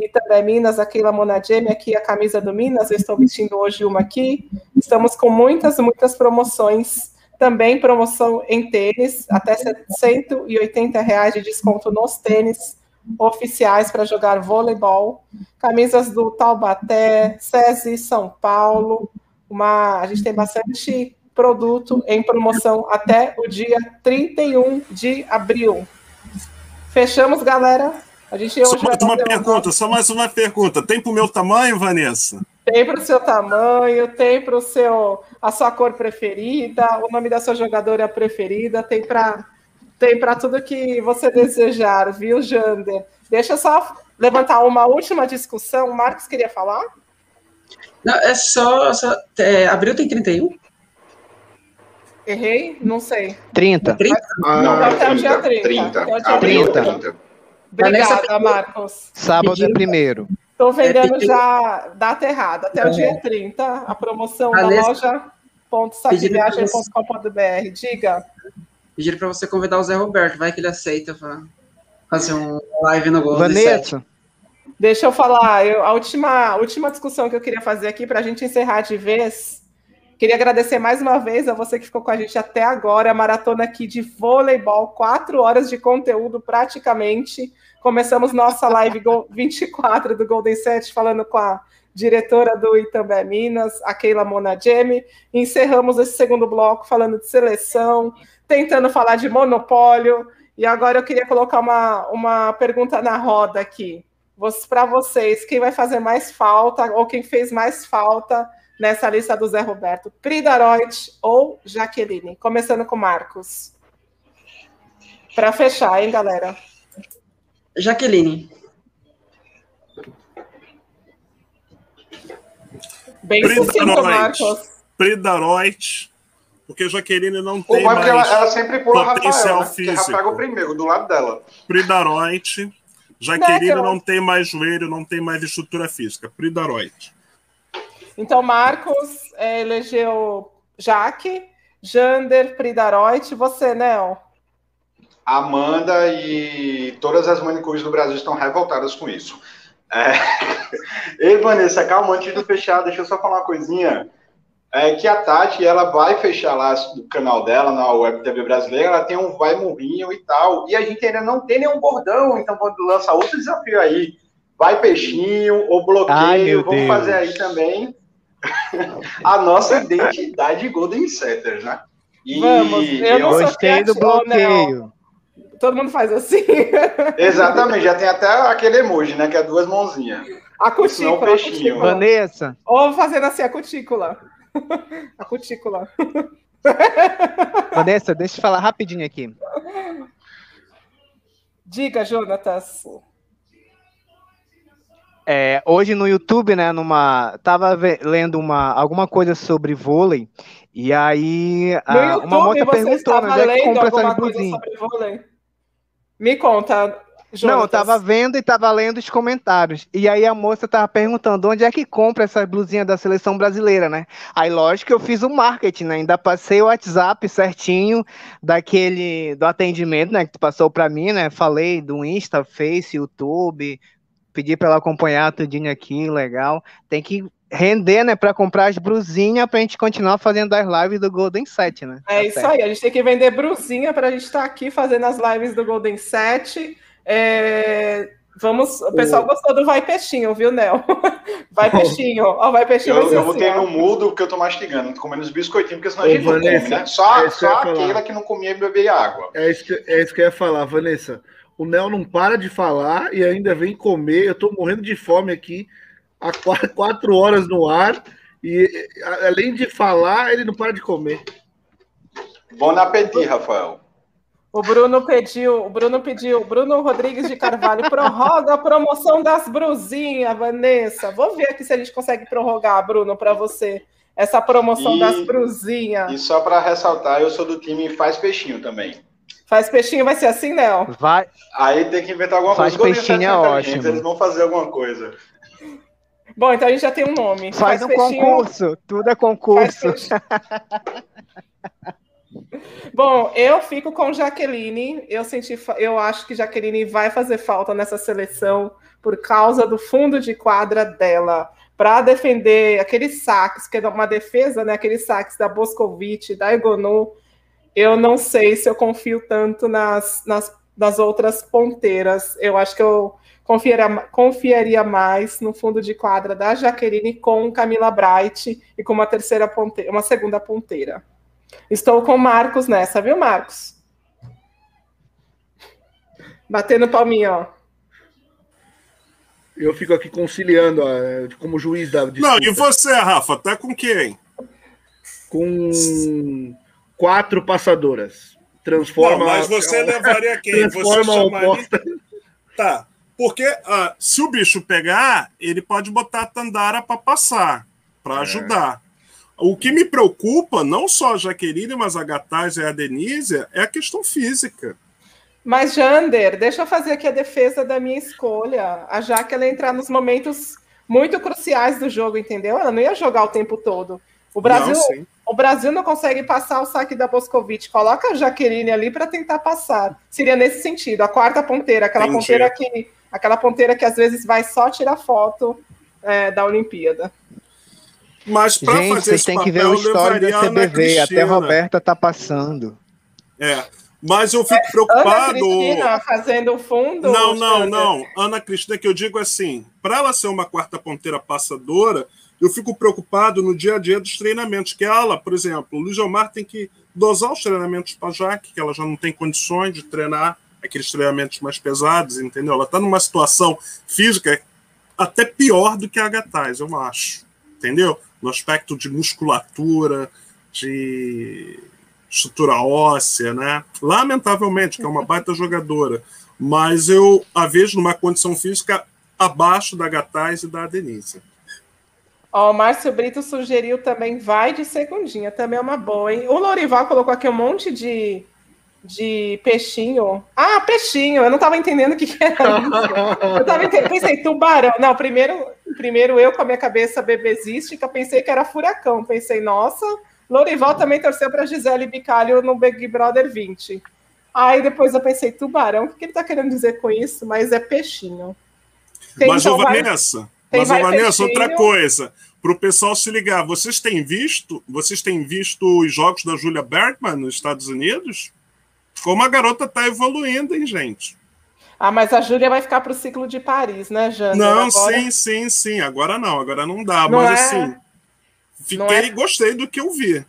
Speaker 1: Itambé Minas, a Keila Monagemi, aqui a camisa do Minas, eu estou vestindo hoje uma aqui. Estamos com muitas, muitas promoções. Também promoção em tênis, até 180 reais de desconto nos tênis oficiais para jogar voleibol, camisas do Taubaté, SESI São Paulo, uma, a gente tem bastante produto em promoção até o dia 31 de abril. Fechamos, galera. A gente
Speaker 5: hoje só mais uma pergunta, só mais uma pergunta. Tem para o meu tamanho, Vanessa?
Speaker 1: Tem para o seu tamanho, tem para o seu a sua cor preferida, o nome da sua jogadora preferida, tem para tem para tudo que você desejar, viu, Jander? Deixa eu só levantar uma última discussão. O Marcos queria falar?
Speaker 7: Não, é só. só é, abril tem 31?
Speaker 1: Errei? Não sei.
Speaker 6: 30.
Speaker 7: 30?
Speaker 1: Ah, não, até o dia 30. 30. Até o dia 30. 30. Obrigada, Marcos.
Speaker 6: Sábado é primeiro.
Speaker 1: Estou vendendo é, já data errada, até o dia 30, a promoção Vanessa, da. Diga.
Speaker 7: Pediram para você convidar o Zé Roberto, vai que ele aceita fazer um live no Golden
Speaker 6: Vanessa.
Speaker 1: Deixa eu falar, eu, a, última, a última discussão que eu queria fazer aqui para a gente encerrar de vez. Queria agradecer mais uma vez a você que ficou com a gente até agora, a maratona aqui de voleibol, quatro horas de conteúdo praticamente. Começamos nossa live 24 do Golden Set falando com a diretora do Itambé Minas, a Keila Monagemi. Encerramos esse segundo bloco falando de seleção, tentando falar de monopólio E agora eu queria colocar uma, uma pergunta na roda aqui. Para vocês, quem vai fazer mais falta ou quem fez mais falta nessa lista do Zé Roberto? Pridaroit ou Jaqueline? Começando com Marcos. Para fechar, hein, galera?
Speaker 7: Jaqueline.
Speaker 1: Bem sucinto, Marcos.
Speaker 5: Pridaroit, porque Jaqueline não tem mais
Speaker 8: ela, ela sempre pula
Speaker 5: potencial
Speaker 8: Rafael, né?
Speaker 5: físico.
Speaker 8: Que Rafael é o primeiro, do lado dela.
Speaker 5: Pridaroit. Jaqueline
Speaker 1: Não,
Speaker 5: não tem mais joelho, não tem mais estrutura física. Pridaroit.
Speaker 1: Então, Marcos é, elegeu Jaque, Jander, Pridaroit, você, Nel?
Speaker 8: Amanda e todas as manicures do Brasil estão revoltadas com isso. É... Ei, Vanessa, calma, antes de fechar, deixa eu só falar uma coisinha. É que a Tati, ela vai fechar lá o canal dela na Web TV brasileira, ela tem um vai morrinho e tal, e a gente ainda não tem nenhum bordão, então vamos lançar outro desafio aí. Vai peixinho ou
Speaker 6: Ai,
Speaker 8: bloqueio,
Speaker 6: meu
Speaker 8: vamos
Speaker 6: Deus.
Speaker 8: fazer aí também a nossa identidade Golden Setters, né? E
Speaker 1: Vamos, eu não
Speaker 6: Gostei do
Speaker 1: criativa, Nel. Todo mundo faz assim.
Speaker 8: Exatamente, já tem até aquele emoji, né? Que é duas mãozinhas.
Speaker 1: A
Speaker 8: Senão
Speaker 1: cutícula.
Speaker 8: peixinho.
Speaker 1: cutícula.
Speaker 6: Vanessa,
Speaker 1: Ou fazendo assim, a cutícula. A cutícula.
Speaker 6: Vanessa, deixa eu falar rapidinho aqui.
Speaker 1: Diga, Jonatas.
Speaker 6: É, hoje no YouTube, né, numa, tava lendo uma, alguma coisa sobre vôlei, e aí
Speaker 1: No
Speaker 6: a-
Speaker 1: YouTube,
Speaker 6: uma moça
Speaker 1: você
Speaker 6: perguntou,
Speaker 1: estava
Speaker 6: né, onde é que
Speaker 1: lendo
Speaker 6: compra essas
Speaker 1: alguma coisa
Speaker 6: blusinhas?
Speaker 1: Me conta, Jonatas.
Speaker 6: Não, eu tava vendo e tava lendo os comentários. E aí a moça tava perguntando onde é que compra essas blusinhas da seleção brasileira, né? Aí, lógico que eu fiz o marketing, né? Ainda passei o WhatsApp certinho daquele do atendimento, né? Que tu passou pra mim, né? Falei do Insta, Face, YouTube, pedi pra ela acompanhar tudinho aqui, legal. Tem que render, né? Pra comprar as blusinhas pra gente continuar fazendo as lives do Golden Set, né?
Speaker 1: É
Speaker 6: Tá
Speaker 1: isso
Speaker 6: certo.
Speaker 1: aí, a gente tem que vender brusinha para a gente estar aqui fazendo as lives do Golden Set. É, Vamos, o pessoal gostou do Vai Peixinho, viu, Nel? Vai Peixinho, ó, Vai Peixinho
Speaker 8: Eu, eu
Speaker 1: assim,
Speaker 8: botei
Speaker 1: ó.
Speaker 8: no mudo porque eu tô mastigando, tô comendo os biscoitinhos, porque senão a
Speaker 3: Ô,
Speaker 8: gente não come,
Speaker 3: Vanessa,
Speaker 8: né? Só,
Speaker 3: é que
Speaker 8: só aquela que não comia e bebia água.
Speaker 3: É isso, que, é isso que eu ia falar, Vanessa. O Nel não para de falar e ainda vem comer. Eu tô morrendo de fome aqui há quatro, horas no ar. E além de falar, ele não para de comer.
Speaker 8: Bom apetite, Rafael.
Speaker 1: O Bruno pediu, o Bruno pediu, o Bruno Rodrigues de Carvalho, prorroga a promoção das brusinhas, Vanessa. Vou ver aqui se a gente consegue prorrogar, Bruno, para você, essa promoção
Speaker 8: E-
Speaker 1: das brusinhas.
Speaker 8: E só pra ressaltar, eu sou do time Faz Peixinho também.
Speaker 1: Faz peixinho, vai ser assim, Nel?
Speaker 6: Vai,
Speaker 8: Aí tem que inventar alguma
Speaker 6: Faz
Speaker 8: coisa. Os
Speaker 6: Peixinho
Speaker 8: Golden
Speaker 6: é ótimo.
Speaker 8: Eles vão fazer alguma coisa.
Speaker 1: Bom, então a gente já tem um nome.
Speaker 6: faz um
Speaker 1: peixinho,
Speaker 6: concurso, tudo é
Speaker 1: faz
Speaker 6: concurso.
Speaker 1: Bom, eu fico com Jaqueline. Eu senti, eu acho que Jaqueline vai fazer falta nessa seleção por causa do fundo de quadra dela. Para defender aqueles saques, que é uma defesa, né? Aqueles saques da Boscovic, da Egonu. Eu não sei se eu confio tanto nas, nas, nas outras ponteiras. Eu acho que eu confiaria, confiaria mais no fundo de quadra da Jaqueline com Camila Bright e com uma terceira ponteira, uma segunda ponteira. Estou com o Marcos nessa, viu, Marcos? Batendo palminha, ó.
Speaker 3: Eu fico aqui conciliando ó, como juiz da
Speaker 5: Não,
Speaker 3: disputa,
Speaker 5: e você, Rafa, tá com quem?
Speaker 3: com quatro passadoras. Transforma.
Speaker 5: Não, mas você levaria quem? Você
Speaker 3: Transforma a
Speaker 5: chamaria...
Speaker 3: oposta.
Speaker 5: Tá, porque ah, se o bicho pegar, ele pode botar a Tandara para passar, para ajudar. O que me preocupa, não só a Jaqueline, mas a Gataz e a Denise, é a questão física.
Speaker 1: Mas, Jander, deixa eu fazer aqui a defesa da minha escolha. A Jaque ela ia entrar nos momentos muito cruciais do jogo, entendeu? Ela não ia jogar o tempo todo. O Brasil,
Speaker 5: Não,
Speaker 1: o Brasil não consegue passar o saque da Boscovic. Coloca a Jaqueline ali para tentar passar. Seria nesse sentido. A quarta ponteira, aquela
Speaker 5: Entendi.
Speaker 1: ponteira que, aquela ponteira que às vezes vai só tirar foto é, da Olimpíada.
Speaker 5: Mas para fazer
Speaker 6: vocês
Speaker 5: esse
Speaker 6: têm que ver o histórico da
Speaker 5: a Ana
Speaker 6: CBV. Até
Speaker 5: Cristina.
Speaker 6: Roberta tá passando.
Speaker 5: É, mas eu fico
Speaker 1: Ana
Speaker 5: preocupado.
Speaker 1: Cristina fazendo o fundo.
Speaker 5: Não, não, não. Ana Cristina, que eu digo assim, para ela ser uma quarta ponteira passadora, eu fico preocupado no dia a dia dos treinamentos, que ela, por exemplo, o Luiz Omar tem que dosar os treinamentos para Jaque, que ela já não tem condições de treinar aqueles treinamentos mais pesados, entendeu? Ela está numa situação física até pior do que a Gataz, eu acho, entendeu? No aspecto de musculatura, de estrutura óssea, né? Lamentavelmente, que é uma baita jogadora, mas eu a vejo numa condição física abaixo da Gataz e da Denise.
Speaker 1: Ó, o Márcio Brito sugeriu também vai de segundinha, também é uma boa, hein? O Lorival colocou aqui um monte de, de peixinho. Ah, peixinho, eu não estava entendendo o que, que era isso. Eu tava entendendo, pensei, tubarão. Não, primeiro, primeiro eu com a minha cabeça bebezística pensei que era furacão. Pensei, nossa, Lorival também torceu para Gisele Bicalho no Big Brother 20. Aí depois eu pensei, tubarão, o que ele está querendo dizer com isso? Mas é peixinho.
Speaker 5: Tem mas, ô, Vanessa, mas, Vanessa, outra coisa, para o pessoal se ligar, vocês têm visto, vocês têm visto os jogos da Julia Bergman nos Estados Unidos? Como a garota está evoluindo, hein, gente?
Speaker 1: Ah, mas a Júlia vai ficar para o ciclo de Paris, né, Jana?
Speaker 5: Não, agora... sim, sim, sim. Agora não, agora não dá. Não mas é... assim, fiquei é... gostei do que eu vi.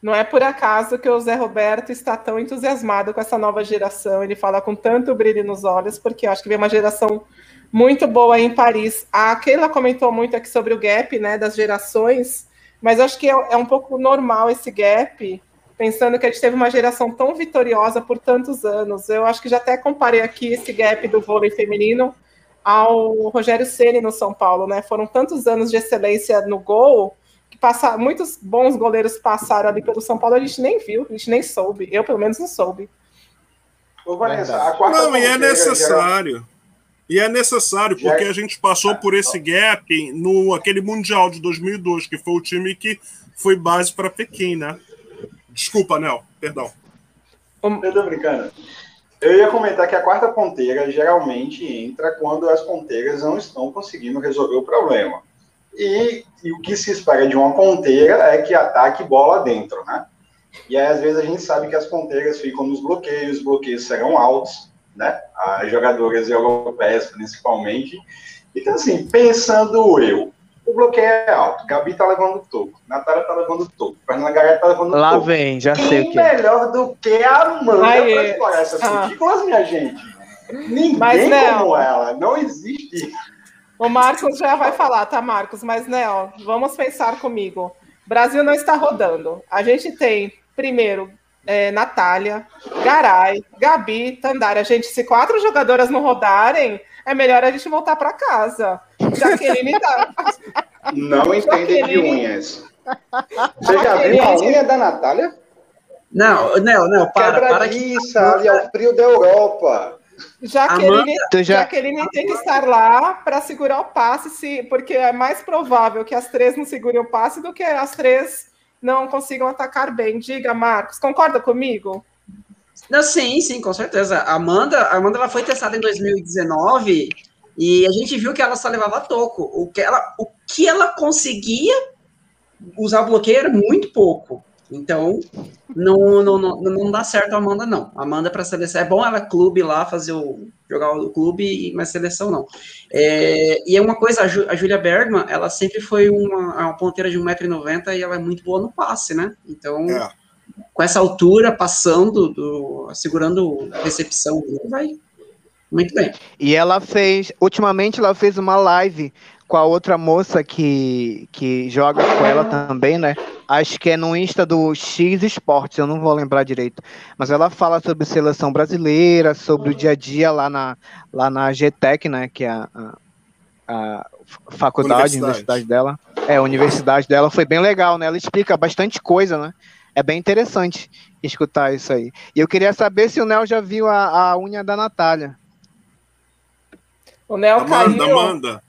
Speaker 1: Não é por acaso que o Zé Roberto está tão entusiasmado com essa nova geração. Ele fala com tanto brilho nos olhos, porque eu acho que vem uma geração muito boa em Paris. A Keila comentou muito aqui sobre o gap, né, das gerações, mas acho que é, é um pouco normal esse gap, pensando que a gente teve uma geração tão vitoriosa por tantos anos. Eu acho que já até comparei aqui esse gap do vôlei feminino ao Rogério Ceni no São Paulo, né? Foram tantos anos de excelência no gol que muitos bons goleiros passaram ali pelo São Paulo, a gente nem viu, a gente nem soube. Eu, pelo menos, não soube.
Speaker 5: Ô, Vanessa, a quarta não, e é necessário. E é necessário, porque a gente passou por esse gap no aquele Mundial de 2002, que foi o time que foi base para Pequim, né? Desculpa, Nel, perdão.
Speaker 8: Eu tô brincando. Eu ia comentar que a quarta ponteira geralmente entra quando as ponteiras não estão conseguindo resolver o problema. E, e, o que se espera de uma ponteira é que ataque bola dentro, né? E aí, às vezes, a gente sabe que as ponteiras ficam nos bloqueios, os bloqueios serão altos, né? As jogadoras europeias, principalmente. Então, assim, pensando eu, o bloqueio é alto, Gabi tá levando o topo, Natália tá levando o topo, Fernanda Gaia tá levando o
Speaker 6: Lá topo. Lá vem, já Quem sei o que.
Speaker 8: melhor do que a Amanda Aê. pra explorar essas ah. minha gente? Ninguém Mas, como ela, não existe.
Speaker 1: O Marcos já vai falar, tá, Marcos? Mas, né, ó, vamos pensar comigo. Brasil não está rodando. A gente tem, primeiro, é, Natália, Garay, Gabi, Tandara. Gente, se quatro jogadoras não rodarem, é melhor a gente voltar para casa. Jaqueline tá.
Speaker 8: Não entendem de unhas. Você já viu a unha da Natália?
Speaker 7: Não, não, não, para.
Speaker 8: Quebra disso, ali é o frio da Europa.
Speaker 1: Jaqueline, já... Jaqueline tem que estar lá para segurar o passe, se, porque é mais provável que as três não segurem o passe do que as três não consigam atacar bem. Diga, Marcos, concorda comigo?
Speaker 7: Não, sim, sim, com certeza. A Amanda, a Amanda ela foi testada em 2019 e a gente viu que ela só levava toco. O que ela, o que ela conseguia usar bloqueio era muito pouco. Então, não, não, não, não dá certo a Amanda, não. A Amanda para seleção é bom ela clube lá, fazer o jogar o clube, mas seleção não. É, e é uma coisa, a, Ju, a Julia Bergman, ela sempre foi uma, uma ponteira de 1,90m e ela é muito boa no passe, né? Então, é. Com essa altura, passando, do, segurando a recepção, vai muito bem.
Speaker 6: E ela fez, ultimamente ela fez uma live com a outra moça que, que joga com ela também, né? Acho que é no Insta do X Esportes, eu não vou lembrar direito. Mas ela fala sobre seleção brasileira, sobre o dia a dia lá na, lá na GTEC, né? Que é a, a, a faculdade, universidade. universidade dela. É, a universidade dela foi bem legal, né? Ela explica bastante coisa, né? É bem interessante escutar isso aí. E eu queria saber se o Nel já viu a, a unha da Natália.
Speaker 1: O Nel
Speaker 5: Amanda, caiu. Amanda.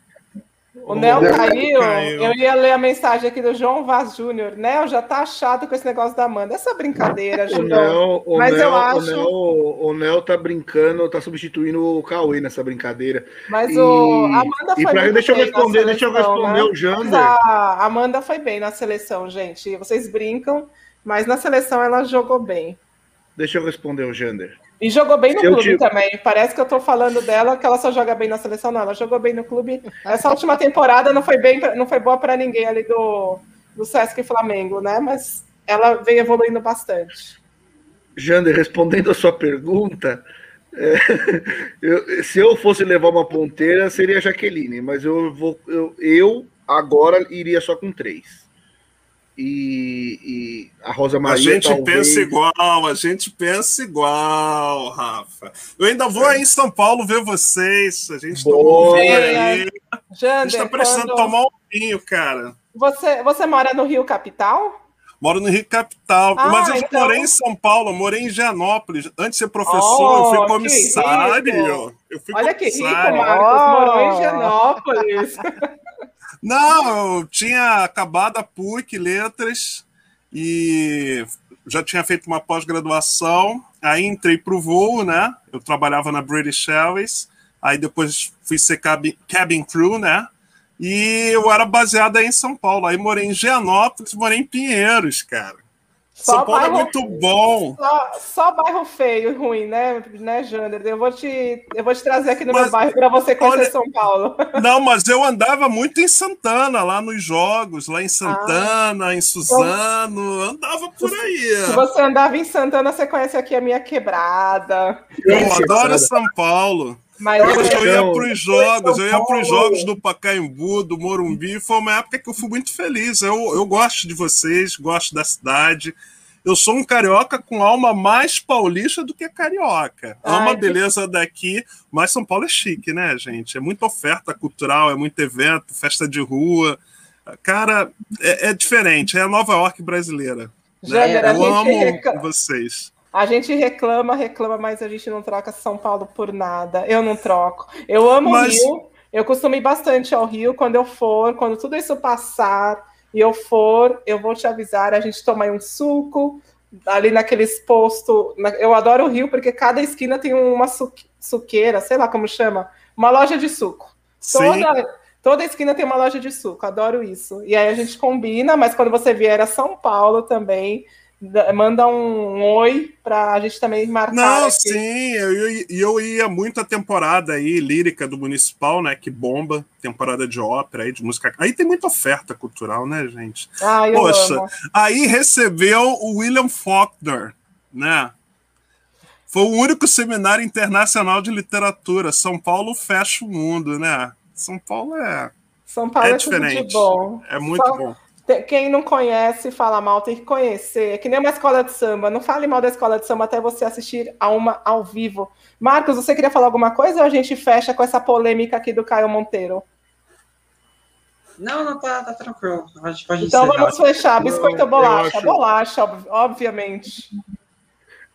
Speaker 1: O Nel caiu. caiu. Eu ia ler a mensagem aqui do João Vaz Júnior. Nel já tá chato com esse negócio da Amanda. Essa brincadeira, João. Mas
Speaker 3: Nel,
Speaker 1: eu acho.
Speaker 3: O Nel, o Nel tá brincando, tá substituindo o Cauê nessa brincadeira.
Speaker 1: Mas e, o Amanda foi. E pra,
Speaker 3: deixa eu responder, seleção, deixa eu responder né? o Jander.
Speaker 1: A Amanda foi bem na seleção, gente. Vocês brincam, mas na seleção ela jogou bem.
Speaker 3: Deixa eu responder o Jander.
Speaker 1: E jogou bem no clube te... também. Parece que eu tô falando dela que ela só joga bem na seleção, não. Ela jogou bem no clube. Essa última temporada não foi bem, não foi boa para ninguém ali do, do Sesc Flamengo, né? Mas ela vem evoluindo bastante.
Speaker 3: Jander, respondendo a sua pergunta, É, eu, se eu fosse levar uma ponteira, seria a Jaqueline, mas eu vou. Eu, eu agora iria só com três. E, e a Rosa Maria.
Speaker 5: A gente talvez... pensa igual, a gente pensa igual, Rafa. Eu ainda vou é. aí em São Paulo ver vocês. A gente tomou vinho aí. Jander, a gente está precisando quando... tomar um vinho, cara.
Speaker 1: Você, você mora no Rio Capital?
Speaker 5: Moro no Rio Capital, ah, mas eu então... morei em São Paulo, morei em Gianópolis. Antes de ser professor, oh, eu fui comissário. Eu fui
Speaker 1: Olha comissário. que rico, Marcos. Oh. Morou em Gianópolis.
Speaker 5: Não, eu tinha acabado a PUC, letras, e já tinha feito uma pós-graduação. Aí entrei para o voo, né? Eu trabalhava na British Airways. Aí depois fui ser cabin, cabin crew, né? E eu era baseado aí em São Paulo. Aí morei em Gianópolis, morei em Pinheiros, cara. Só São Paulo é bairro, é muito bom.
Speaker 1: Só, só, bairro feio e ruim, né, né, Jander? Eu vou te, eu vou te trazer aqui no mas, meu bairro para você conhecer olha, São Paulo.
Speaker 5: Não, mas eu andava muito em Santana, lá nos jogos, lá em Santana, ah, em Suzano, então, andava por aí.
Speaker 1: Se você andava em Santana, você conhece aqui a minha quebrada.
Speaker 5: Eu adoro São Paulo. Mas eu, ia para os jogos, eu ia para os jogos do Pacaembu, do Morumbi. Foi uma época que eu fui muito feliz. Eu, eu gosto de vocês, gosto da cidade. Eu sou um carioca com alma mais paulista do que carioca. Amo a beleza daqui, mas São Paulo é chique, né, gente? É muita oferta cultural, é muito evento, festa de rua. Cara, é, é diferente, é a Nova York brasileira. Né? Eu amo vocês.
Speaker 1: A gente reclama, reclama, mas a gente não troca São Paulo por nada. Eu não troco. Eu amo mas... o Rio. Eu costumo ir bastante ao Rio quando eu for, quando tudo isso passar e eu for, eu vou te avisar. A gente toma aí um suco ali naqueles postos. Eu adoro o Rio porque cada esquina tem uma suqueira, sei lá como chama, uma loja de suco. Toda, toda esquina tem uma loja de suco. Adoro isso. E aí a gente combina, mas quando você vier a São Paulo também manda um, oi para a gente também marcar.
Speaker 5: Não, aqui. sim, eu, eu ia muito a temporada aí, lírica do Municipal, né? Que bomba, temporada de ópera aí, de música. Aí tem muita oferta cultural, né, gente?
Speaker 1: Ah, eu Poxa, amo.
Speaker 5: aí recebeu o William Faulkner, né? Foi o único seminário internacional de literatura. São Paulo fecha o mundo, né? São Paulo é.
Speaker 1: São Paulo é, é diferente. bom.
Speaker 5: É muito Só... bom.
Speaker 1: Quem não conhece, fala mal, tem que conhecer. É que nem uma escola de samba. Não fale mal da escola de samba até você assistir a uma ao vivo. Marcos, você queria falar alguma coisa ou a gente fecha com essa polêmica aqui do Caio Monteiro?
Speaker 7: Não, não, tá, tá tranquilo.
Speaker 1: Pode, pode então vamos fechar. Biscoito ou bolacha? Acho... Bolacha, obviamente.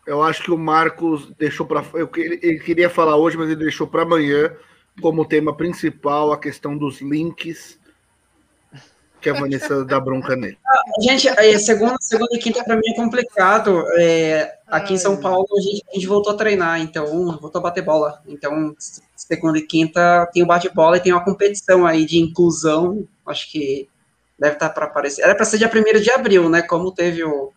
Speaker 3: Eu acho que o Marcos deixou para. Ele queria falar hoje, mas ele deixou para amanhã como tema principal a questão dos links que a Vanessa dá bronca nele.
Speaker 7: Gente, é, segunda, segunda e quinta para mim é complicado. É, aqui em São Paulo a gente, a gente, voltou a treinar, então voltou a bater bola. Então, segunda e quinta tem o bate-bola e tem uma competição aí de inclusão. Acho que deve estar tá para aparecer. Era para ser dia 1 de abril, né? Como teve o,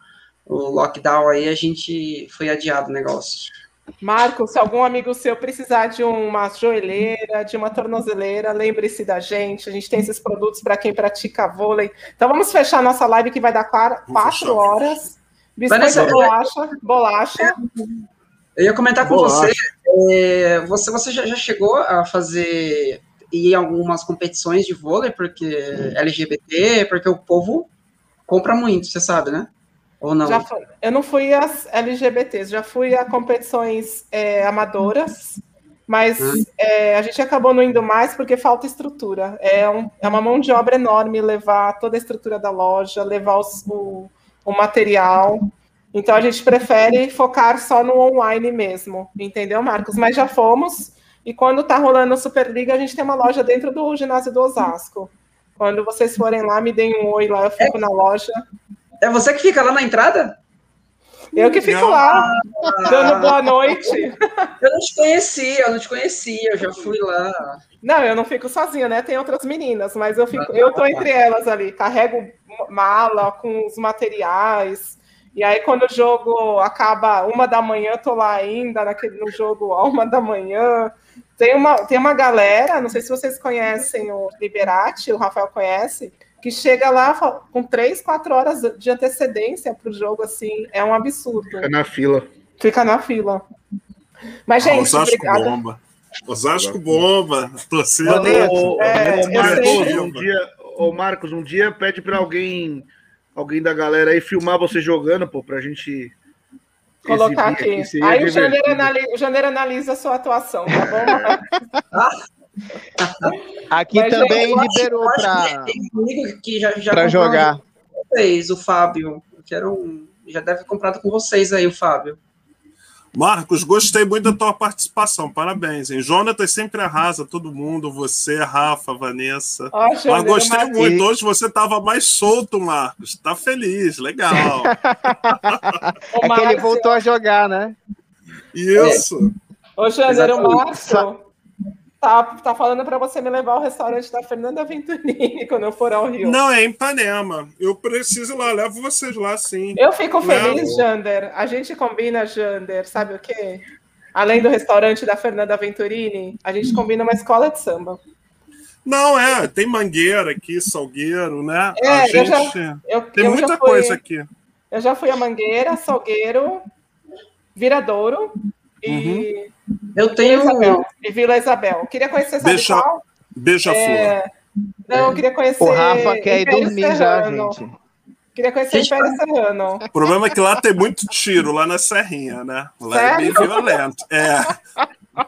Speaker 7: o lockdown aí, a gente foi adiado o negócio.
Speaker 1: Marco, se algum amigo seu precisar de uma joelheira, de uma tornozeleira, lembre-se da gente. A gente tem esses produtos para quem pratica vôlei. Então vamos fechar nossa live que vai dar quatro horas. Biscoito bolacha, bolacha.
Speaker 7: Eu ia comentar com bolacha. você. É, você você já, já, chegou a fazer ir em algumas competições de vôlei porque LGBT, porque o povo compra muito, você sabe, né? Ou não?
Speaker 1: Fui, eu não fui às LGBTs, já fui a competições é, amadoras, mas hum. é, a gente acabou não indo mais porque falta estrutura. É, um, é uma mão de obra enorme levar toda a estrutura da loja, levar os, o, o material. Então a gente prefere focar só no online mesmo, entendeu, Marcos? Mas já fomos, e quando tá rolando a Superliga, a gente tem uma loja dentro do ginásio do Osasco. Quando vocês forem lá, me deem um oi lá, eu fico é. na loja.
Speaker 7: É você que fica lá na entrada?
Speaker 1: Eu que fico não. lá, dando boa noite.
Speaker 7: Eu não te conhecia, eu não te conhecia, eu já fui lá.
Speaker 1: Não, eu não fico sozinha, né? Tem outras meninas, mas eu fico, eu tô entre elas ali, carrego mala com os materiais. E aí, quando o jogo acaba uma da manhã, tô lá ainda naquele, no jogo a uma da manhã. Tem uma, tem uma galera, não sei se vocês conhecem o Liberati, o Rafael conhece, que chega lá com três, quatro horas de antecedência para o jogo, assim, é um absurdo.
Speaker 3: Fica na fila.
Speaker 1: Fica na fila. Mas, gente,
Speaker 5: Osasco
Speaker 1: obrigada.
Speaker 5: bomba. Osasco bomba. Torcida.
Speaker 3: Ô,
Speaker 1: É,
Speaker 3: Marcos, um dia, ô, Marcos, um dia pede pra alguém, alguém da galera aí filmar você jogando, pô, pra gente
Speaker 1: Colocar aqui.
Speaker 3: seria
Speaker 1: Aí o Janeiro,
Speaker 3: divertido.
Speaker 1: anali- o Janeiro analisa a sua atuação, tá bom?
Speaker 6: Aqui
Speaker 1: Mas,
Speaker 6: também liberou
Speaker 7: que que já, já
Speaker 6: pra jogar.
Speaker 7: com vocês, o Fábio. Eu quero um. Já deve ter comprado com vocês aí, o Fábio.
Speaker 5: Marcos, gostei muito da tua participação. Parabéns, hein? Jonatas sempre arrasa todo mundo. Você, Rafa, Vanessa.
Speaker 1: Ó,
Speaker 5: Mas gostei
Speaker 1: Marcos.
Speaker 5: muito. Hoje você estava mais solto, Marcos. Tá feliz, legal.
Speaker 6: É que ele voltou a jogar, né?
Speaker 5: Isso.
Speaker 1: Ô, Janeiro, o. Márcio tá, tá falando para você me levar ao restaurante da Fernanda Venturini quando eu for ao Rio.
Speaker 5: Não, é em Ipanema. Eu preciso lá, levo vocês lá, sim.
Speaker 1: Eu fico feliz,
Speaker 5: Não.
Speaker 1: Jander. A gente combina, Jander, sabe o quê? Além do restaurante da Fernanda Venturini, a gente combina uma escola de samba.
Speaker 5: Não, é, tem Mangueira aqui, Salgueiro, né?
Speaker 1: É,
Speaker 5: a
Speaker 1: eu já-
Speaker 5: gente.
Speaker 1: Eu,
Speaker 5: Tem
Speaker 1: eu
Speaker 5: muita
Speaker 1: fui,
Speaker 5: coisa aqui.
Speaker 1: Eu já fui a Mangueira, Salgueiro, Viradouro e,
Speaker 5: Uhum.
Speaker 7: Eu
Speaker 1: Vila
Speaker 7: tenho.
Speaker 1: Isabel. E Vila Isabel. Queria conhecer, sabe
Speaker 5: Deixa-
Speaker 1: qual?
Speaker 5: Beija-flor.
Speaker 1: É, Não, eu queria conhecer.
Speaker 6: O Rafa quer ir dormir já,
Speaker 1: Serrano.
Speaker 6: gente.
Speaker 1: Queria conhecer
Speaker 7: Gente,
Speaker 1: Império Serrano.
Speaker 5: O problema é que lá tem muito tiro, lá na Serrinha, né? Lá é bem
Speaker 1: Sério?
Speaker 5: violento. É.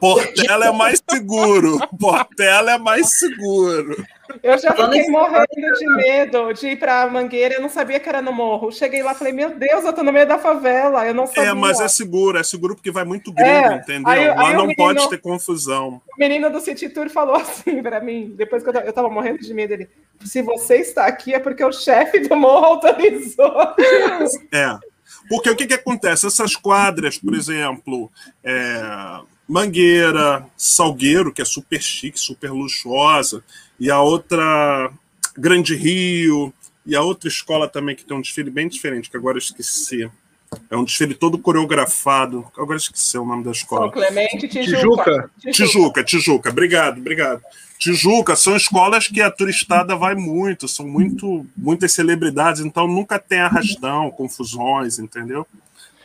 Speaker 5: Portela é mais seguro. Portela é mais seguro.
Speaker 1: Eu já
Speaker 7: Falando
Speaker 1: fiquei morrendo de medo de ir pra Mangueira, eu não sabia que era no morro. Cheguei lá e falei, meu Deus, eu tô no meio da favela, eu não sabia.
Speaker 5: É, mas é seguro, é seguro porque vai muito gringo,
Speaker 1: É,
Speaker 5: entendeu?
Speaker 1: aí-
Speaker 5: lá
Speaker 1: aí
Speaker 5: não
Speaker 1: menino-
Speaker 5: pode ter confusão.
Speaker 1: O menino do City Tour falou assim pra mim, depois que eu tava, eu tava morrendo de medo, ele, se você está aqui é porque o chefe do morro autorizou.
Speaker 5: É. Porque o que, que acontece? Essas quadras, por exemplo, é, Mangueira, Salgueiro, que é super chique, super luxuosa, e a outra, Grande Rio, e a outra escola também que tem um desfile bem diferente, que agora eu esqueci. É um desfile todo coreografado. Agora eu esqueci o nome da
Speaker 1: São
Speaker 5: escola.
Speaker 1: Clemente, Tijuca.
Speaker 3: Tijuca?
Speaker 5: Tijuca, Tijuca, obrigado, obrigado. Tijuca são escolas que a turistada vai muito, são muito, muitas celebridades, então nunca tem arrastão, confusões, entendeu?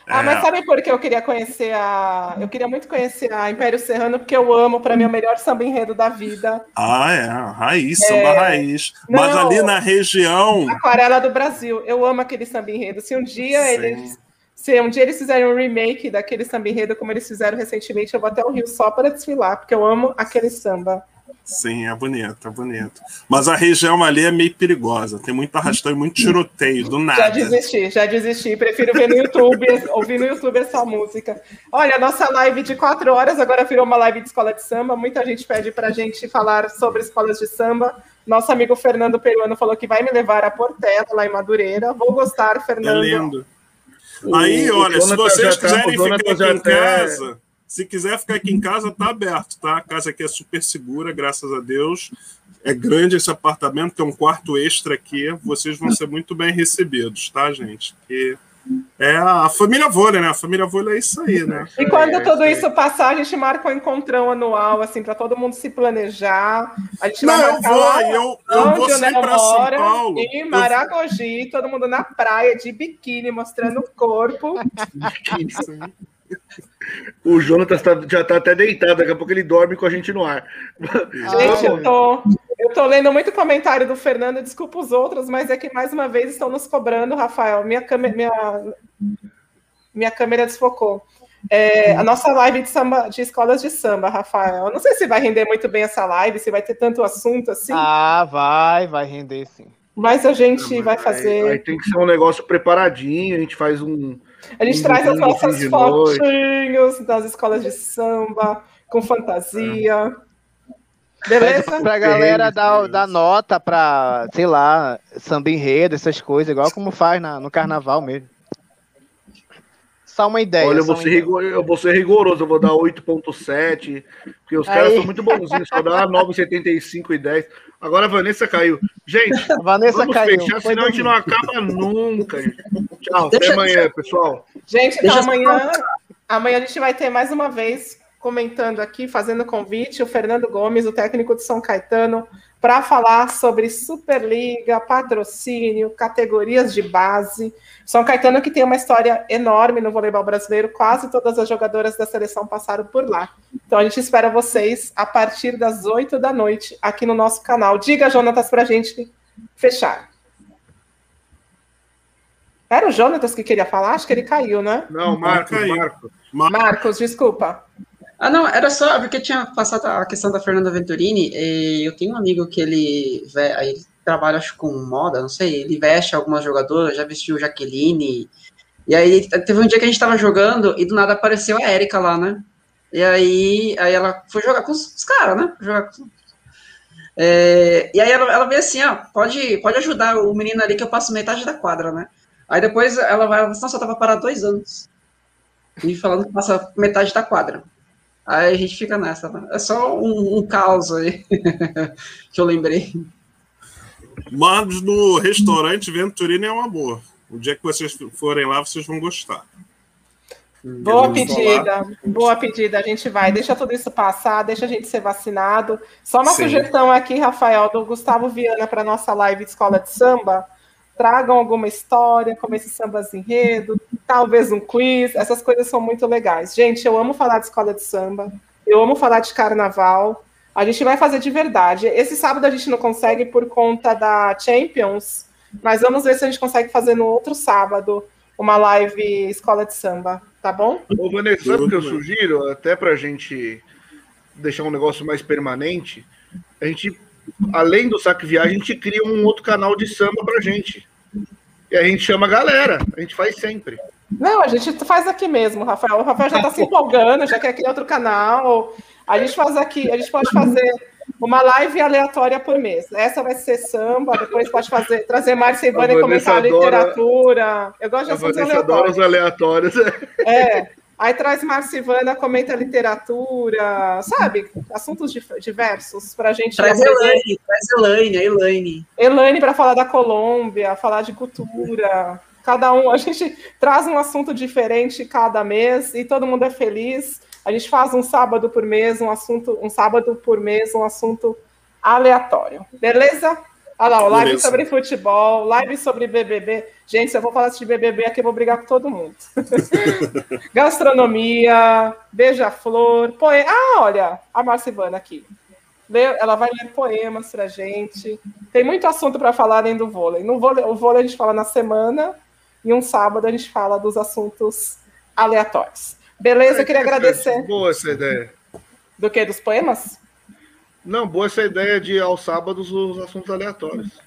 Speaker 1: Ah,
Speaker 5: É.
Speaker 1: mas sabe por que eu queria conhecer a. Eu queria muito conhecer a Império Serrano, porque eu amo, para mim, é o melhor samba enredo da vida.
Speaker 5: Ah, é, raiz, samba raiz.
Speaker 1: Não.
Speaker 5: Mas ali na região.
Speaker 1: Aquarela do Brasil. Eu amo aquele samba enredo. Se um dia
Speaker 5: Sim.
Speaker 1: eles. Se um dia eles fizerem um remake daquele samba enredo, como eles fizeram recentemente, eu vou até o Rio só para desfilar, porque eu amo aquele samba.
Speaker 5: Sim, é bonito, é bonito. Mas a região ali é meio perigosa. Tem muito arrastão e muito tiroteio, do
Speaker 1: Já
Speaker 5: nada.
Speaker 1: desisti, já desisti. Prefiro ver no YouTube, ouvir no YouTube essa música. Olha, nossa live de quatro horas agora virou uma live de escola de samba. Muita gente pede para a gente falar sobre escolas de samba. Nosso amigo Fernando Peruano falou que vai me levar a Portela, lá em Madureira. Vou gostar,
Speaker 5: É
Speaker 1: Fernando.
Speaker 5: lindo. Aí,
Speaker 3: O- o
Speaker 5: olha, se vocês
Speaker 3: já tá-
Speaker 5: quiserem ficar aqui
Speaker 3: já
Speaker 5: em casa, se quiser ficar aqui em casa, tá aberto, tá? A casa aqui é super segura, graças a Deus. É grande esse apartamento, tem um quarto extra aqui. Vocês vão ser muito bem recebidos, tá, gente? Que é a família vôlei, né? A família vôlei é isso aí, né?
Speaker 1: E quando
Speaker 3: É,
Speaker 1: tudo
Speaker 3: é.
Speaker 1: isso passar, a gente marca um encontrão anual, assim, para todo mundo se planejar. A gente
Speaker 5: Não,
Speaker 1: vai
Speaker 5: eu vou,
Speaker 1: lá
Speaker 5: eu, eu vou sair para São Paulo.
Speaker 1: Em
Speaker 5: Eu-
Speaker 1: Maragogi, todo mundo na praia, de biquíni, mostrando o corpo.
Speaker 3: O Jonathan tá- já tá até deitado, daqui a pouco ele dorme com a gente no ar.
Speaker 1: Gente, eu tô, eu tô lendo muito comentário do Fernando, desculpa os outros, mas é que mais uma vez estão nos cobrando, Rafael. Minha câmera, minha, minha câmera desfocou. É, a nossa live de, samba, de escolas de samba, Rafael. Eu não sei se vai render muito bem essa live, se vai ter tanto assunto assim,
Speaker 6: Ah, vai, vai render sim.
Speaker 1: mas a gente vai
Speaker 3: Aí,
Speaker 1: fazer.
Speaker 3: aí tem que ser um negócio preparadinho, a gente faz um.
Speaker 1: A gente traz as nossas fotinhos das escolas de samba, com fantasia. Beleza?
Speaker 6: Pra galera dar, dar nota pra, sei lá, samba enredo, essas coisas, igual como faz na, no carnaval mesmo. Só uma ideia.
Speaker 3: Olha, eu vou, ser
Speaker 6: ideia.
Speaker 3: rigor- eu vou ser rigoroso, eu vou dar 8,7, porque os
Speaker 6: Aí.
Speaker 3: caras são muito bonzinhos, só dá 9,75 e 10. Agora a Vanessa caiu. Gente,
Speaker 6: A Vanessa
Speaker 3: vamos
Speaker 6: caiu.
Speaker 3: fechar,
Speaker 6: Foi
Speaker 3: senão a gente não acaba nunca. gente. Tchau, até
Speaker 7: Deixa-
Speaker 3: amanhã, pessoal.
Speaker 1: Gente, então
Speaker 7: Deixa
Speaker 1: amanhã, amanhã a gente vai ter mais uma vez comentando aqui, fazendo convite, o Fernando Gomes, o técnico de São Caetano, para falar sobre Superliga, patrocínio, categorias de base. São Caetano que tem uma história enorme no voleibol brasileiro, quase todas as jogadoras da seleção passaram por lá. Então a gente espera vocês a partir das 8 da noite aqui no nosso canal. Diga, Jonatas, para a gente fechar. Era o Jonatas que queria falar? Acho que ele caiu, né?
Speaker 3: Não, Marcos, Marcos.
Speaker 1: Marcos, desculpa.
Speaker 7: Ah, não, era só porque tinha passado a questão da Fernanda Venturini. eu tenho um amigo que ele, ele trabalha, acho, com moda, não sei, ele veste algumas jogadoras, já vestiu Jaqueline. E aí teve um dia que a gente tava jogando e do nada apareceu a Érica lá, né? E aí, aí ela foi jogar com os, os caras, né? Jogar com... É, e aí ela, ela veio assim, ó, pode, pode ajudar o menino ali que eu passo metade da quadra, né? Aí depois ela vai, nossa, eu tava parada dois anos. E falando que passa metade da quadra. Aí a gente fica nessa. Né? É só um, um caos aí que eu lembrei.
Speaker 5: Mas no restaurante Venturini é uma boa. O dia que vocês forem lá, vocês vão gostar.
Speaker 1: Boa pedida, boa pedida. A gente vai. Deixa tudo isso passar, deixa a gente ser vacinado. Só uma Sim. sugestão aqui, Rafael, do Gustavo Viana para nossa live de escola de samba tragam alguma história, como esse sambas enredo, talvez um quiz, essas coisas são muito legais. Gente, eu amo falar de escola de samba, eu amo falar de carnaval, a gente vai fazer de verdade. Esse sábado a gente não consegue por conta da Champions, mas vamos ver se a gente consegue fazer no outro sábado uma live escola de samba, tá bom?
Speaker 3: Ô, Vanessa, sabe o que eu sugiro? Até para a gente deixar um negócio mais permanente, a gente, além do saque viagem, a gente cria um outro canal de samba pra gente. E a gente chama a galera, a gente faz sempre.
Speaker 1: Não, a gente faz aqui mesmo, Rafael. O Rafael já está se empolgando, já quer criar outro canal. A gente faz aqui, a gente pode fazer uma live aleatória por mês. Essa vai ser samba, depois pode fazer, trazer Márcia e Vânia comentar adora, literatura. Eu gosto de assuntos aleatórios.
Speaker 3: aleatórios.
Speaker 1: É. Aí traz Marcivana, comenta literatura, sabe? Assuntos diversos para a gente.
Speaker 7: Traz Elaine, traz Elaine, a Elaine.
Speaker 1: Elaine para falar da Colômbia, falar de cultura. Cada um, a gente traz um assunto diferente cada mês e todo mundo é feliz. A gente faz um sábado por mês, um assunto, um sábado por mês, um assunto aleatório. Beleza? Olha lá, live Beleza. sobre futebol, live sobre BBB. Gente, se eu vou falar de BBB aqui, eu vou brigar com todo mundo. Gastronomia, beija-flor, poema. Ah, olha, a Marcivana aqui. Ela vai ler poemas pra gente. Tem muito assunto para falar além do vôlei. No vôlei. O vôlei a gente fala na semana e um sábado a gente fala dos assuntos aleatórios. Beleza? Eu queria agradecer.
Speaker 3: Boa essa ideia.
Speaker 1: Do que? Dos poemas?
Speaker 3: Não, boa essa ideia de aos sábados os assuntos aleatórios.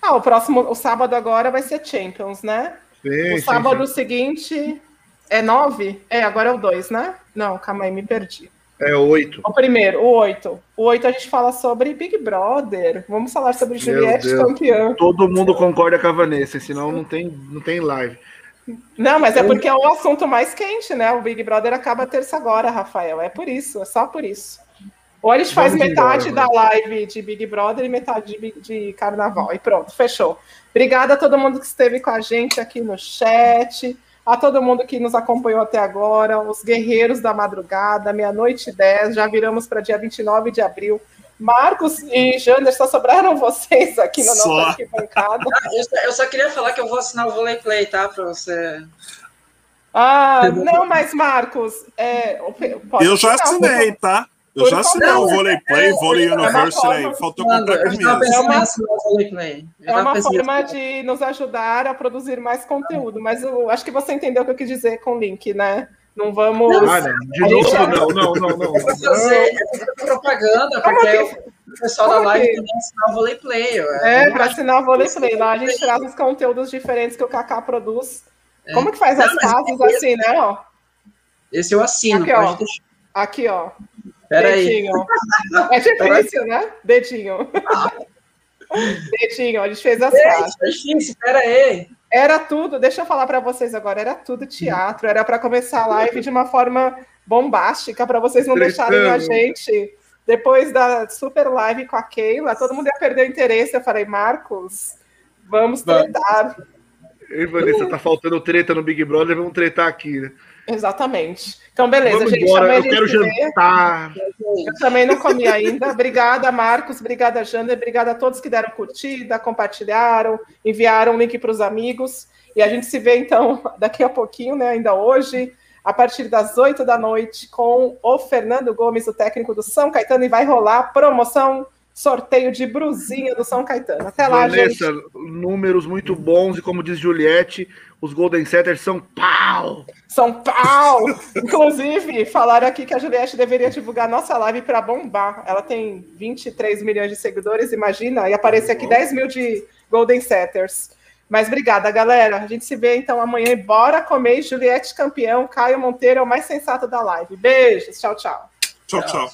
Speaker 1: Ah, o próximo, o sábado agora vai ser Champions, né?
Speaker 3: Sim,
Speaker 1: o sábado sim, sim. seguinte é nove? É, agora é o dois, né? Não, calma aí, me perdi.
Speaker 3: É o oito.
Speaker 1: O primeiro, o oito. O oito a gente fala sobre Big Brother. Vamos falar sobre Juliette campeã.
Speaker 3: Todo mundo concorda com a Vanessa, senão não tem, não tem live.
Speaker 1: Não, mas é porque é o assunto mais quente, né? O Big Brother acaba terça agora, Rafael. É por isso, é só por isso. Ou a gente faz metade embora, da live de Big Brother e metade de, de Carnaval. E pronto, fechou. Obrigada a todo mundo que esteve com a gente aqui no chat, a todo mundo que nos acompanhou até agora, os guerreiros da madrugada, meia-noite e dez, já viramos para dia 29 de abril. Marcos e Jander, só sobraram vocês aqui no nosso arquibancada.
Speaker 7: eu, só queria falar que eu vou assinar o Volley Play, tá? Para você.
Speaker 1: Ah, não, mas Marcos, é,
Speaker 5: eu já assinei, tá? Eu já assinei o Volley Play, é, Volley é University aí. Faltou comprar camisa.
Speaker 1: É uma, é uma forma de nos ajudar a produzir mais conteúdo, mas eu acho que você entendeu o que eu quis dizer com o link, né? Não vamos.
Speaker 3: Não, ah, não. De novo, não, não, não, não.
Speaker 7: É fazer propaganda, porque o pessoal da live tem que assinar o Volley Play.
Speaker 1: É, para assinar o Volley Play. Lá a gente traz os conteúdos diferentes que o Kaká produz. Como que faz as casas assim, né? Ó.
Speaker 7: Esse eu assino.
Speaker 1: Aqui, ó. Aqui, ó. Dedinho. É difícil, né? Dedinho. Dedinho, a gente fez as
Speaker 7: fases. É difícil, peraí.
Speaker 1: Era tudo, deixa eu falar para vocês agora, era tudo teatro, era para começar a live de uma forma bombástica, para vocês não deixarem a gente. Depois da super live com a Keila, todo mundo ia perder o interesse. Eu falei, Marcos, vamos tretar.
Speaker 3: Ei, Vanessa, tá faltando treta no Big Brother, vamos tretar aqui, né?
Speaker 1: Exatamente. Então, beleza,
Speaker 3: Vamos
Speaker 1: gente.
Speaker 3: embora, eu quero jantar.
Speaker 1: Eu também não comi ainda. Obrigada, Marcos. Obrigada, Jander. Obrigada a todos que deram curtida, compartilharam, enviaram o link para os amigos. E a gente se vê, então, daqui a pouquinho, né? Ainda hoje, a partir das 8 da noite, com o Fernando Gomes, o técnico do São Caetano, e vai rolar promoção, sorteio de brusinha do São Caetano. Até lá,
Speaker 3: Vanessa,
Speaker 1: gente.
Speaker 3: números muito bons e como diz Juliette, os Golden Setters são pau.
Speaker 1: São Paulo! Inclusive, falaram aqui que a Juliette deveria divulgar nossa live para bombar. Ela tem 23 milhões de seguidores, imagina, e aparecer aqui 10 mil de Golden Setters. Mas obrigada, galera. A gente se vê então amanhã e bora comer. Juliette campeão, Caio Monteiro é o mais sensato da live. Beijos, tchau, tchau.
Speaker 5: Tchau, tchau.